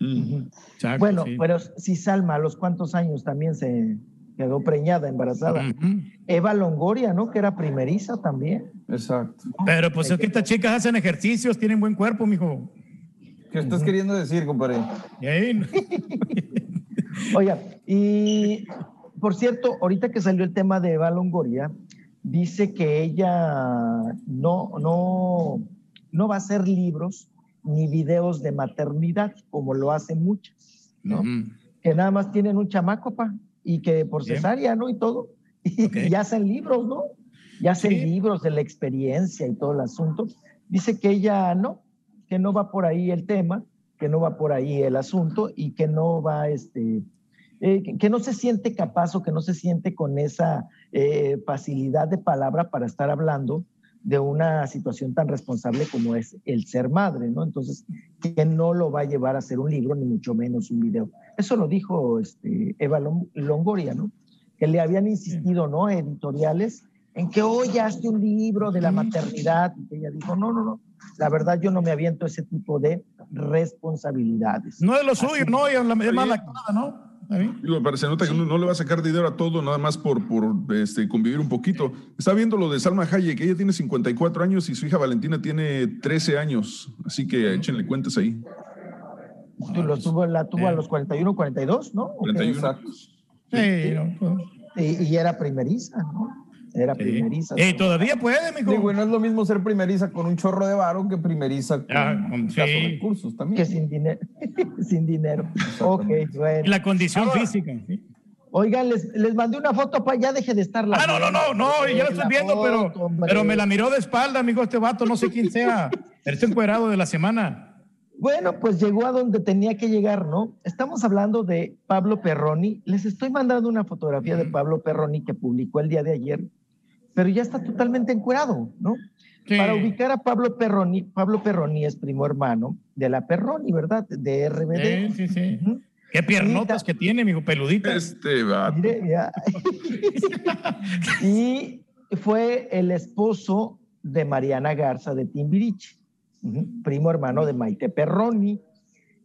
Exacto, Bueno, sí. pero si Salma a los cuantos años también se quedó preñada, embarazada. Ujú. Eva Longoria, ¿no? Que era primeriza también. Exacto. Pero pues es que estas chicas hacen ejercicios, tienen buen cuerpo, mijo. ¿Qué estás queriendo decir, compadre? Oiga, y por cierto, ahorita que salió el tema de Eva Longoria, dice que ella no, no, no va a hacer libros ni videos de maternidad, como lo hacen muchas, ¿no? Que nada más tienen un chamaco, pa, y que por cesárea, ¿no? Y todo. Y, Ok. y hacen libros, ¿no? Y hacen Sí. libros de la experiencia y todo el asunto. Dice que ella no, que no va por ahí el tema, que no va por ahí el asunto y que no va, este, eh, que, que no se siente capaz o que no se siente con esa eh, facilidad de palabra para estar hablando de una situación tan responsable como es el ser madre, ¿no? Entonces, que no lo va a llevar a hacer un libro, ni mucho menos un video. Eso lo dijo este, Eva Lon- Longoria, ¿no? Que le habían insistido, ¿no? Editoriales, en que hoy hazte un libro de la maternidad. Y ella dijo, no, no, no. La verdad, yo no me aviento ese tipo de responsabilidades. No es lo suyo, no, y es la- es mala actuada, ¿no? Digo, se nota que no, no le va a sacar dinero a todo, nada más por, por este, convivir un poquito. Está viendo lo de Salma Hayek, ella tiene 54 años y su hija Valentina tiene 13 años, así que échenle cuentas ahí. Tú lo tuvo, la tuvo a los 41, 42, ¿no? ¿O qué? 41. Sí, no, Y, y era primeriza, ¿no? Era primeriza. Eh, todavía puede, mijo. Digo, y no es lo mismo ser primeriza con un chorro de varo que primeriza con Ah, con- escasos sí. recursos también. Que sin dinero. sin dinero. Ok, bueno. Y la condición Ahora, física. ¿sí? Oigan, les, les mandé una foto para ya deje de estar la. Ah, no, no, no, no, ya lo estoy viendo, pero, pero me la miró de espalda, amigo, este vato, no sé quién sea. El encuerado de la semana. Bueno, pues llegó a donde tenía que llegar, ¿no? Estamos hablando de Pablo Perroni. Les estoy mandando una fotografía de Pablo Perroni que publicó el día de ayer, pero ya está totalmente encuerado, ¿no? Para ubicar a Pablo Perroni, Pablo Perroni es primo hermano de la Perroni, ¿verdad? De RBD. Sí, sí, sí. Qué piernotas que tiene, mijo, peludita. Este vato. Mire, ya. y fue el esposo de Mariana Garza de Timbiriche, primo hermano de Maite Perroni.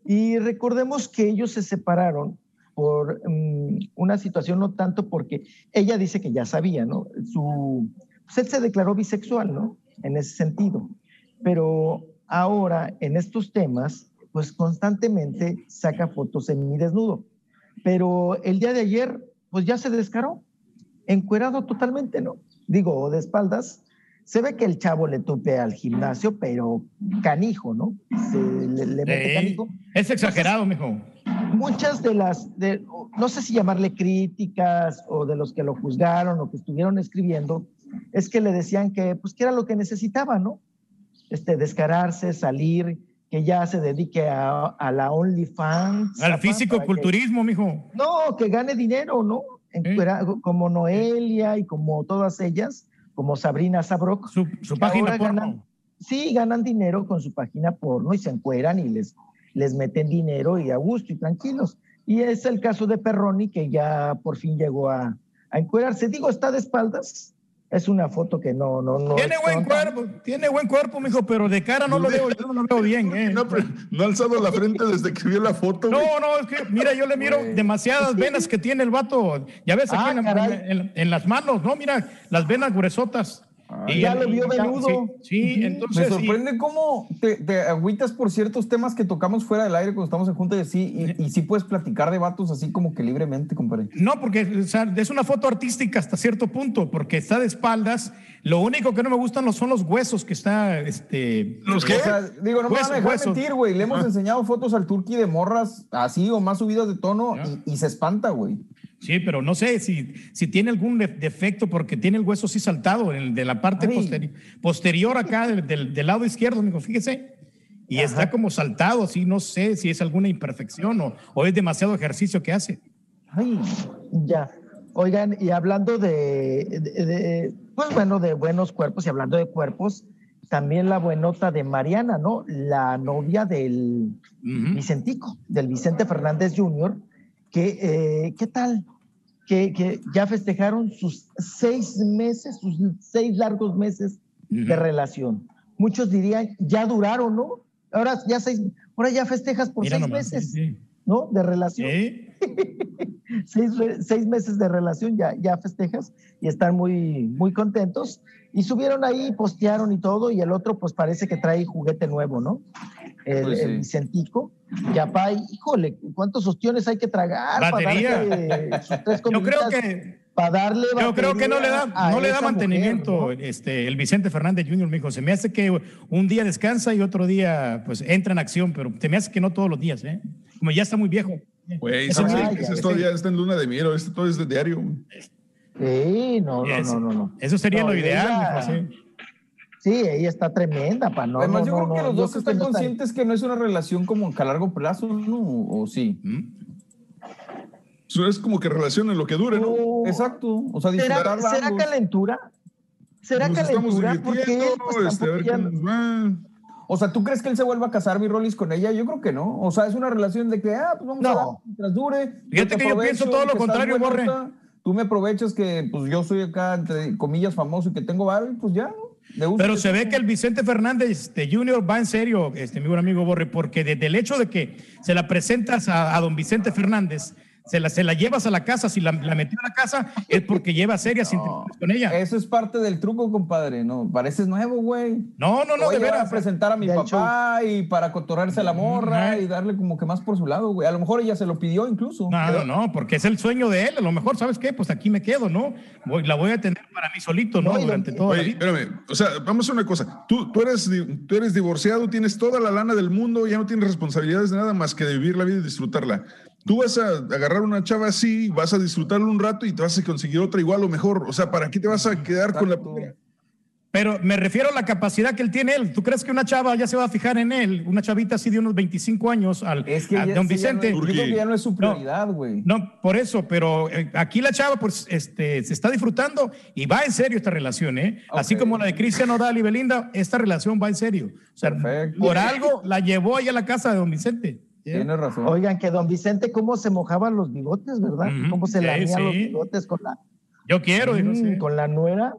Y recordemos que ellos se separaron por mm, una situación, no tanto porque ella dice que ya sabía, ¿no? Su, pues él se declaró bisexual, ¿no? En ese sentido. Pero ahora, en estos temas, pues constantemente saca fotos en mi desnudo. Pero el día de ayer, pues ya se descaró, encuerado totalmente, ¿no? Digo, de espaldas. Se ve que el chavo le tupe al gimnasio, pero canijo, ¿no? Se, le, le mete canijo. Es exagerado, mijo. Muchas de las, de, no sé si llamarle críticas o de los que lo juzgaron o que estuvieron escribiendo, es que le decían que, pues, que era lo que necesitaba, ¿no? Este, descararse, salir, que ya se dedique a, a la OnlyFans. Al físico-culturismo, mijo. no, que gane dinero, ¿no? Encuera- Como Noelia y como todas ellas, como Sabrina Sabrok. Su, página porno. ganan, sí, ganan dinero con su página porno y se encueran y les, les meten dinero y a gusto y tranquilos. Y es el caso de Perroni, que ya por fin llegó a, a encuerarse. Digo, está de espaldas. Es una foto que no, no, no. Tiene buen tonta. cuerpo, tiene buen cuerpo, mijo, pero de cara no lo veo, yo no lo veo bien, ¿eh? No, ha alzado la frente desde que vio la foto. güey. No, no, es que, mira, yo le miro demasiadas venas que tiene el vato. Ya ves aquí Ah, en las manos, ¿no? Mira, las venas gruesotas. Y ya lo vio venudo. Sí, sí, entonces. Me sorprende cómo te, te agüitas por ciertos temas que tocamos fuera del aire cuando estamos en junta y así, y, y sí puedes platicar de vatos así como que libremente, compadre. No, porque o sea, es una foto artística hasta cierto punto, porque está de espaldas. Lo único que no me gustan no son los huesos que está, este. O sea, digo, no me van a dejar mentir, güey. Le hemos enseñado fotos al Turqui de morras así o más subidas de tono y, y se espanta, güey. Sí, pero no sé si, si tiene algún de- defecto porque tiene el hueso así saltado en el de la parte posteri- posterior acá del, del- del lado izquierdo, amigo, fíjese. Y está como saltado, así no sé si es alguna imperfección o, o es demasiado ejercicio que hace. Ay, ya. Oigan, y hablando de, de- de, pues bueno, de buenos cuerpos y hablando de cuerpos, también la buenota de Mariana, ¿no? La novia del Vicentico, del Vicente Fernández Jr., que, eh, ¿qué tal? Que, que ya festejaron sus seis meses, sus seis largos meses de relación. Muchos dirían, ya duraron, ¿no? Ahora ya seis, ahora ya festejas por Mira seis nomás, meses, sí, sí. ¿No? De relación seis, re- seis meses de relación ya, ya festejas y están muy, muy contentos. Y subieron ahí, postearon y todo, y el otro pues parece que trae juguete nuevo, ¿no? El, Pues sí. el Vicentico. Ya, pa, híjole, ¿cuántos ostiones hay que tragar? Batería. Para darle sus tres Yo creo que Para darle Yo creo que no le da, no le da mantenimiento mujer, este, el Vicente Fernández Jr., mijo. Se me hace que un día descansa y otro día pues entra en acción, pero se me hace que no todos los días, ¿eh? Como ya está muy viejo. Güey, ese ese- todavía está en luna de miel, este todo es de diario. güey. Sí, no, no, Eso- no, no, no. Eso sería No, lo ideal, ella- sí. Sí, ella está tremenda, pa, no, Además, no, yo no, creo que los dos están conscientes que no es una relación como que a largo plazo, ¿no? ¿O sí? Eso es como que relacionen lo que dure, ¿no? Exacto. O sea, ¿Será, ¿será calentura? ¿Será Nos estamos calentura? Porque él, divirtiendo, pues, este, a ver tampoco qué nos va. O sea, ¿tú crees que él se vuelva a casar, mi Rolis, con ella? Yo creo que no. O sea, es una relación de que, ah, pues vamos a dar mientras dure. Fíjate te que yo pienso todo lo contrario, Borre. Tú me aprovechas que, pues, yo soy acá, entre comillas, famoso y que tengo y pues ya, ¿no? Pero se ve que el Vicente Fernández de Junior va en serio, este, mi buen amigo Borre, porque desde el hecho de que se la presentas a, a don Vicente Fernández, se la, se la llevas a la casa, si la, la metió a la casa, es porque lleva serias intenciones con ella. Eso es parte del truco, compadre. No, pareces nuevo, güey. No, no, no, Voy de veras. a presentar a mi De papá y para cotorrarse a la morra y darle como que más por su lado, güey. A lo mejor ella se lo pidió incluso. No, no, no, porque es el sueño de él. A lo mejor, ¿sabes qué? Pues aquí me quedo, ¿no? Voy- la voy a tener para mí solito, ¿no? Durante toda la Oye, vida. espérame, o sea, vamos a una cosa. Tú, tú, eres, tú eres divorciado, tienes toda la lana del mundo, ya no tienes responsabilidades de nada más que de vivir la vida y disfrutarla. Tú vas a agarrar una chava así, vas a disfrutarla un rato y te vas a conseguir otra igual o mejor. O sea, ¿para qué te vas a quedar con la primera? Pero me refiero a la capacidad que él tiene él. ¿Tú crees que una chava ya se va a fijar en él? Una chavita así de unos 25 años al Es que a ya- don sí, ya no- Vicente. yo creo que ya no es su prioridad, güey. No, por eso, pero eh, aquí la chava pues este, se está disfrutando y va en serio esta relación, ¿eh? Así como la de Cristian Odal y Belinda, esta relación va en serio. O sea, por algo la llevó ahí a la casa de don Vicente. Tienes razón. Oigan, que don Vicente, cómo se mojaban los bigotes, ¿verdad? Cómo se sí, lamían los bigotes con la. Yo quiero, dijo, Mm, sí. Con la nuera.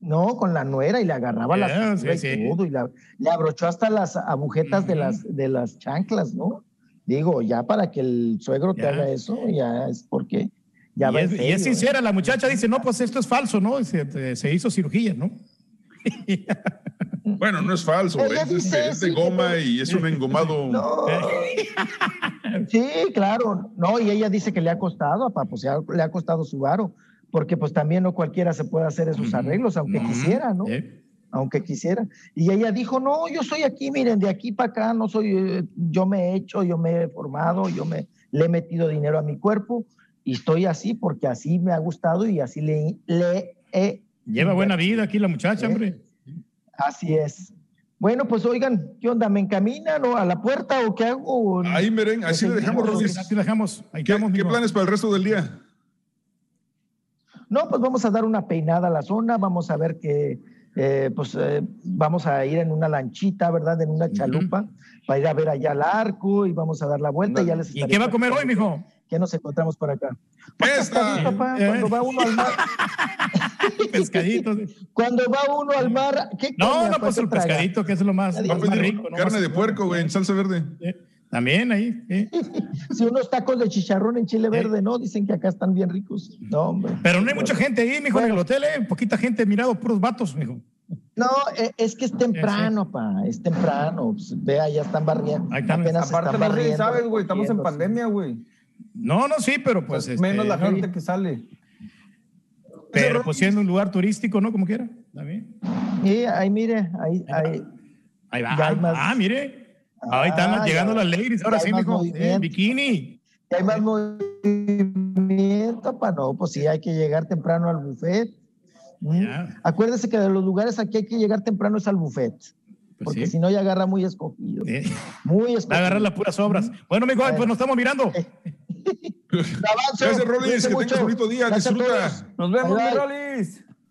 No, con la nuera y le agarraba la Yeah, cintura sí, y sí. todo, y la- le abrochó hasta las agujetas de, las, de las chanclas, ¿no? Digo, ya para que el suegro te Ya. haga eso, ya es porque ya y, va es, y ¿eh? sincera, la muchacha dice, no, pues esto es falso, ¿no? Se, se hizo cirugía, ¿no? Bueno, no es falso, es, de- dice, es de sí, goma y es un engomado. Sí, claro. No, y ella dice que le ha costado, papá, pues le ha costado su varo, porque pues también no cualquiera se puede hacer esos arreglos, aunque quisiera, ¿no? Aunque quisiera. Y ella dijo, no, yo soy aquí, miren, de aquí para acá, no soy, eh, yo me he hecho, yo me he formado, yo me le he metido dinero a mi cuerpo y estoy así porque así me ha gustado y así le, le he... Lleva buena vida aquí la muchacha, hombre. Así es. Bueno, pues oigan, ¿qué onda? ¿Me encaminan o a la puerta o qué hago? Ahí, Meren, así le dejamos, Rolis. Así le dejamos. Ahí ¿Qué, planes para el resto del día? No, pues vamos a dar una peinada a la zona, vamos a ver que, eh, pues eh, vamos a ir en una lanchita, ¿verdad? En una chalupa, para ir a ver allá el arco y vamos a dar la vuelta. y ya les ¿Y qué va a comer hoy, mijo? ¿Qué nos encontramos por acá? Pescadito, papá, Eh. cuando va uno al mar. Pescadito. Cuando va uno al mar, ¿qué No, no, pues ¿Qué el traga? pescadito, que es lo más, no. ¿no? Carne Más- de puerco, güey, en salsa verde. También ahí. sí. Si unos tacos de chicharrón en chile verde, ¿no? Dicen que acá están bien ricos. No, hombre. Pero no hay mucha gente ahí, mijo, en el hotel, ¿eh? Poquita gente, mirado, puros vatos, mijo. No, eh, es que es temprano, pa, es temprano. Pues, vea, ya están barriendo. Apenas Aparte, están no sé si barriendo. sabes, güey, estamos en pandemia, güey. No, no, sí, pero pues. este, Menos la no, gente que sale. Pero pues siendo un lugar turístico, ¿no? Como quiera. También. Sí, ahí mire, ahí, ahí. Ahí va. Más- Ah, mire. Ahí están Ah, llegando ya- las ladies. Ahora sí, mijo. Eh, bikini. Ya hay más movimiento, pa, no, pues sí, hay que llegar temprano al buffet. ¿Mm? Acuérdese que de los lugares aquí hay que llegar temprano es al buffet. Porque sí. si no, ya agarra muy escogido. Muy escogido. agarrar las puras obras. Bueno, mijo, pues nos estamos mirando. Gracias, Rolis. Que tengas bonito día. Disfruta. Nos vemos. Rolis.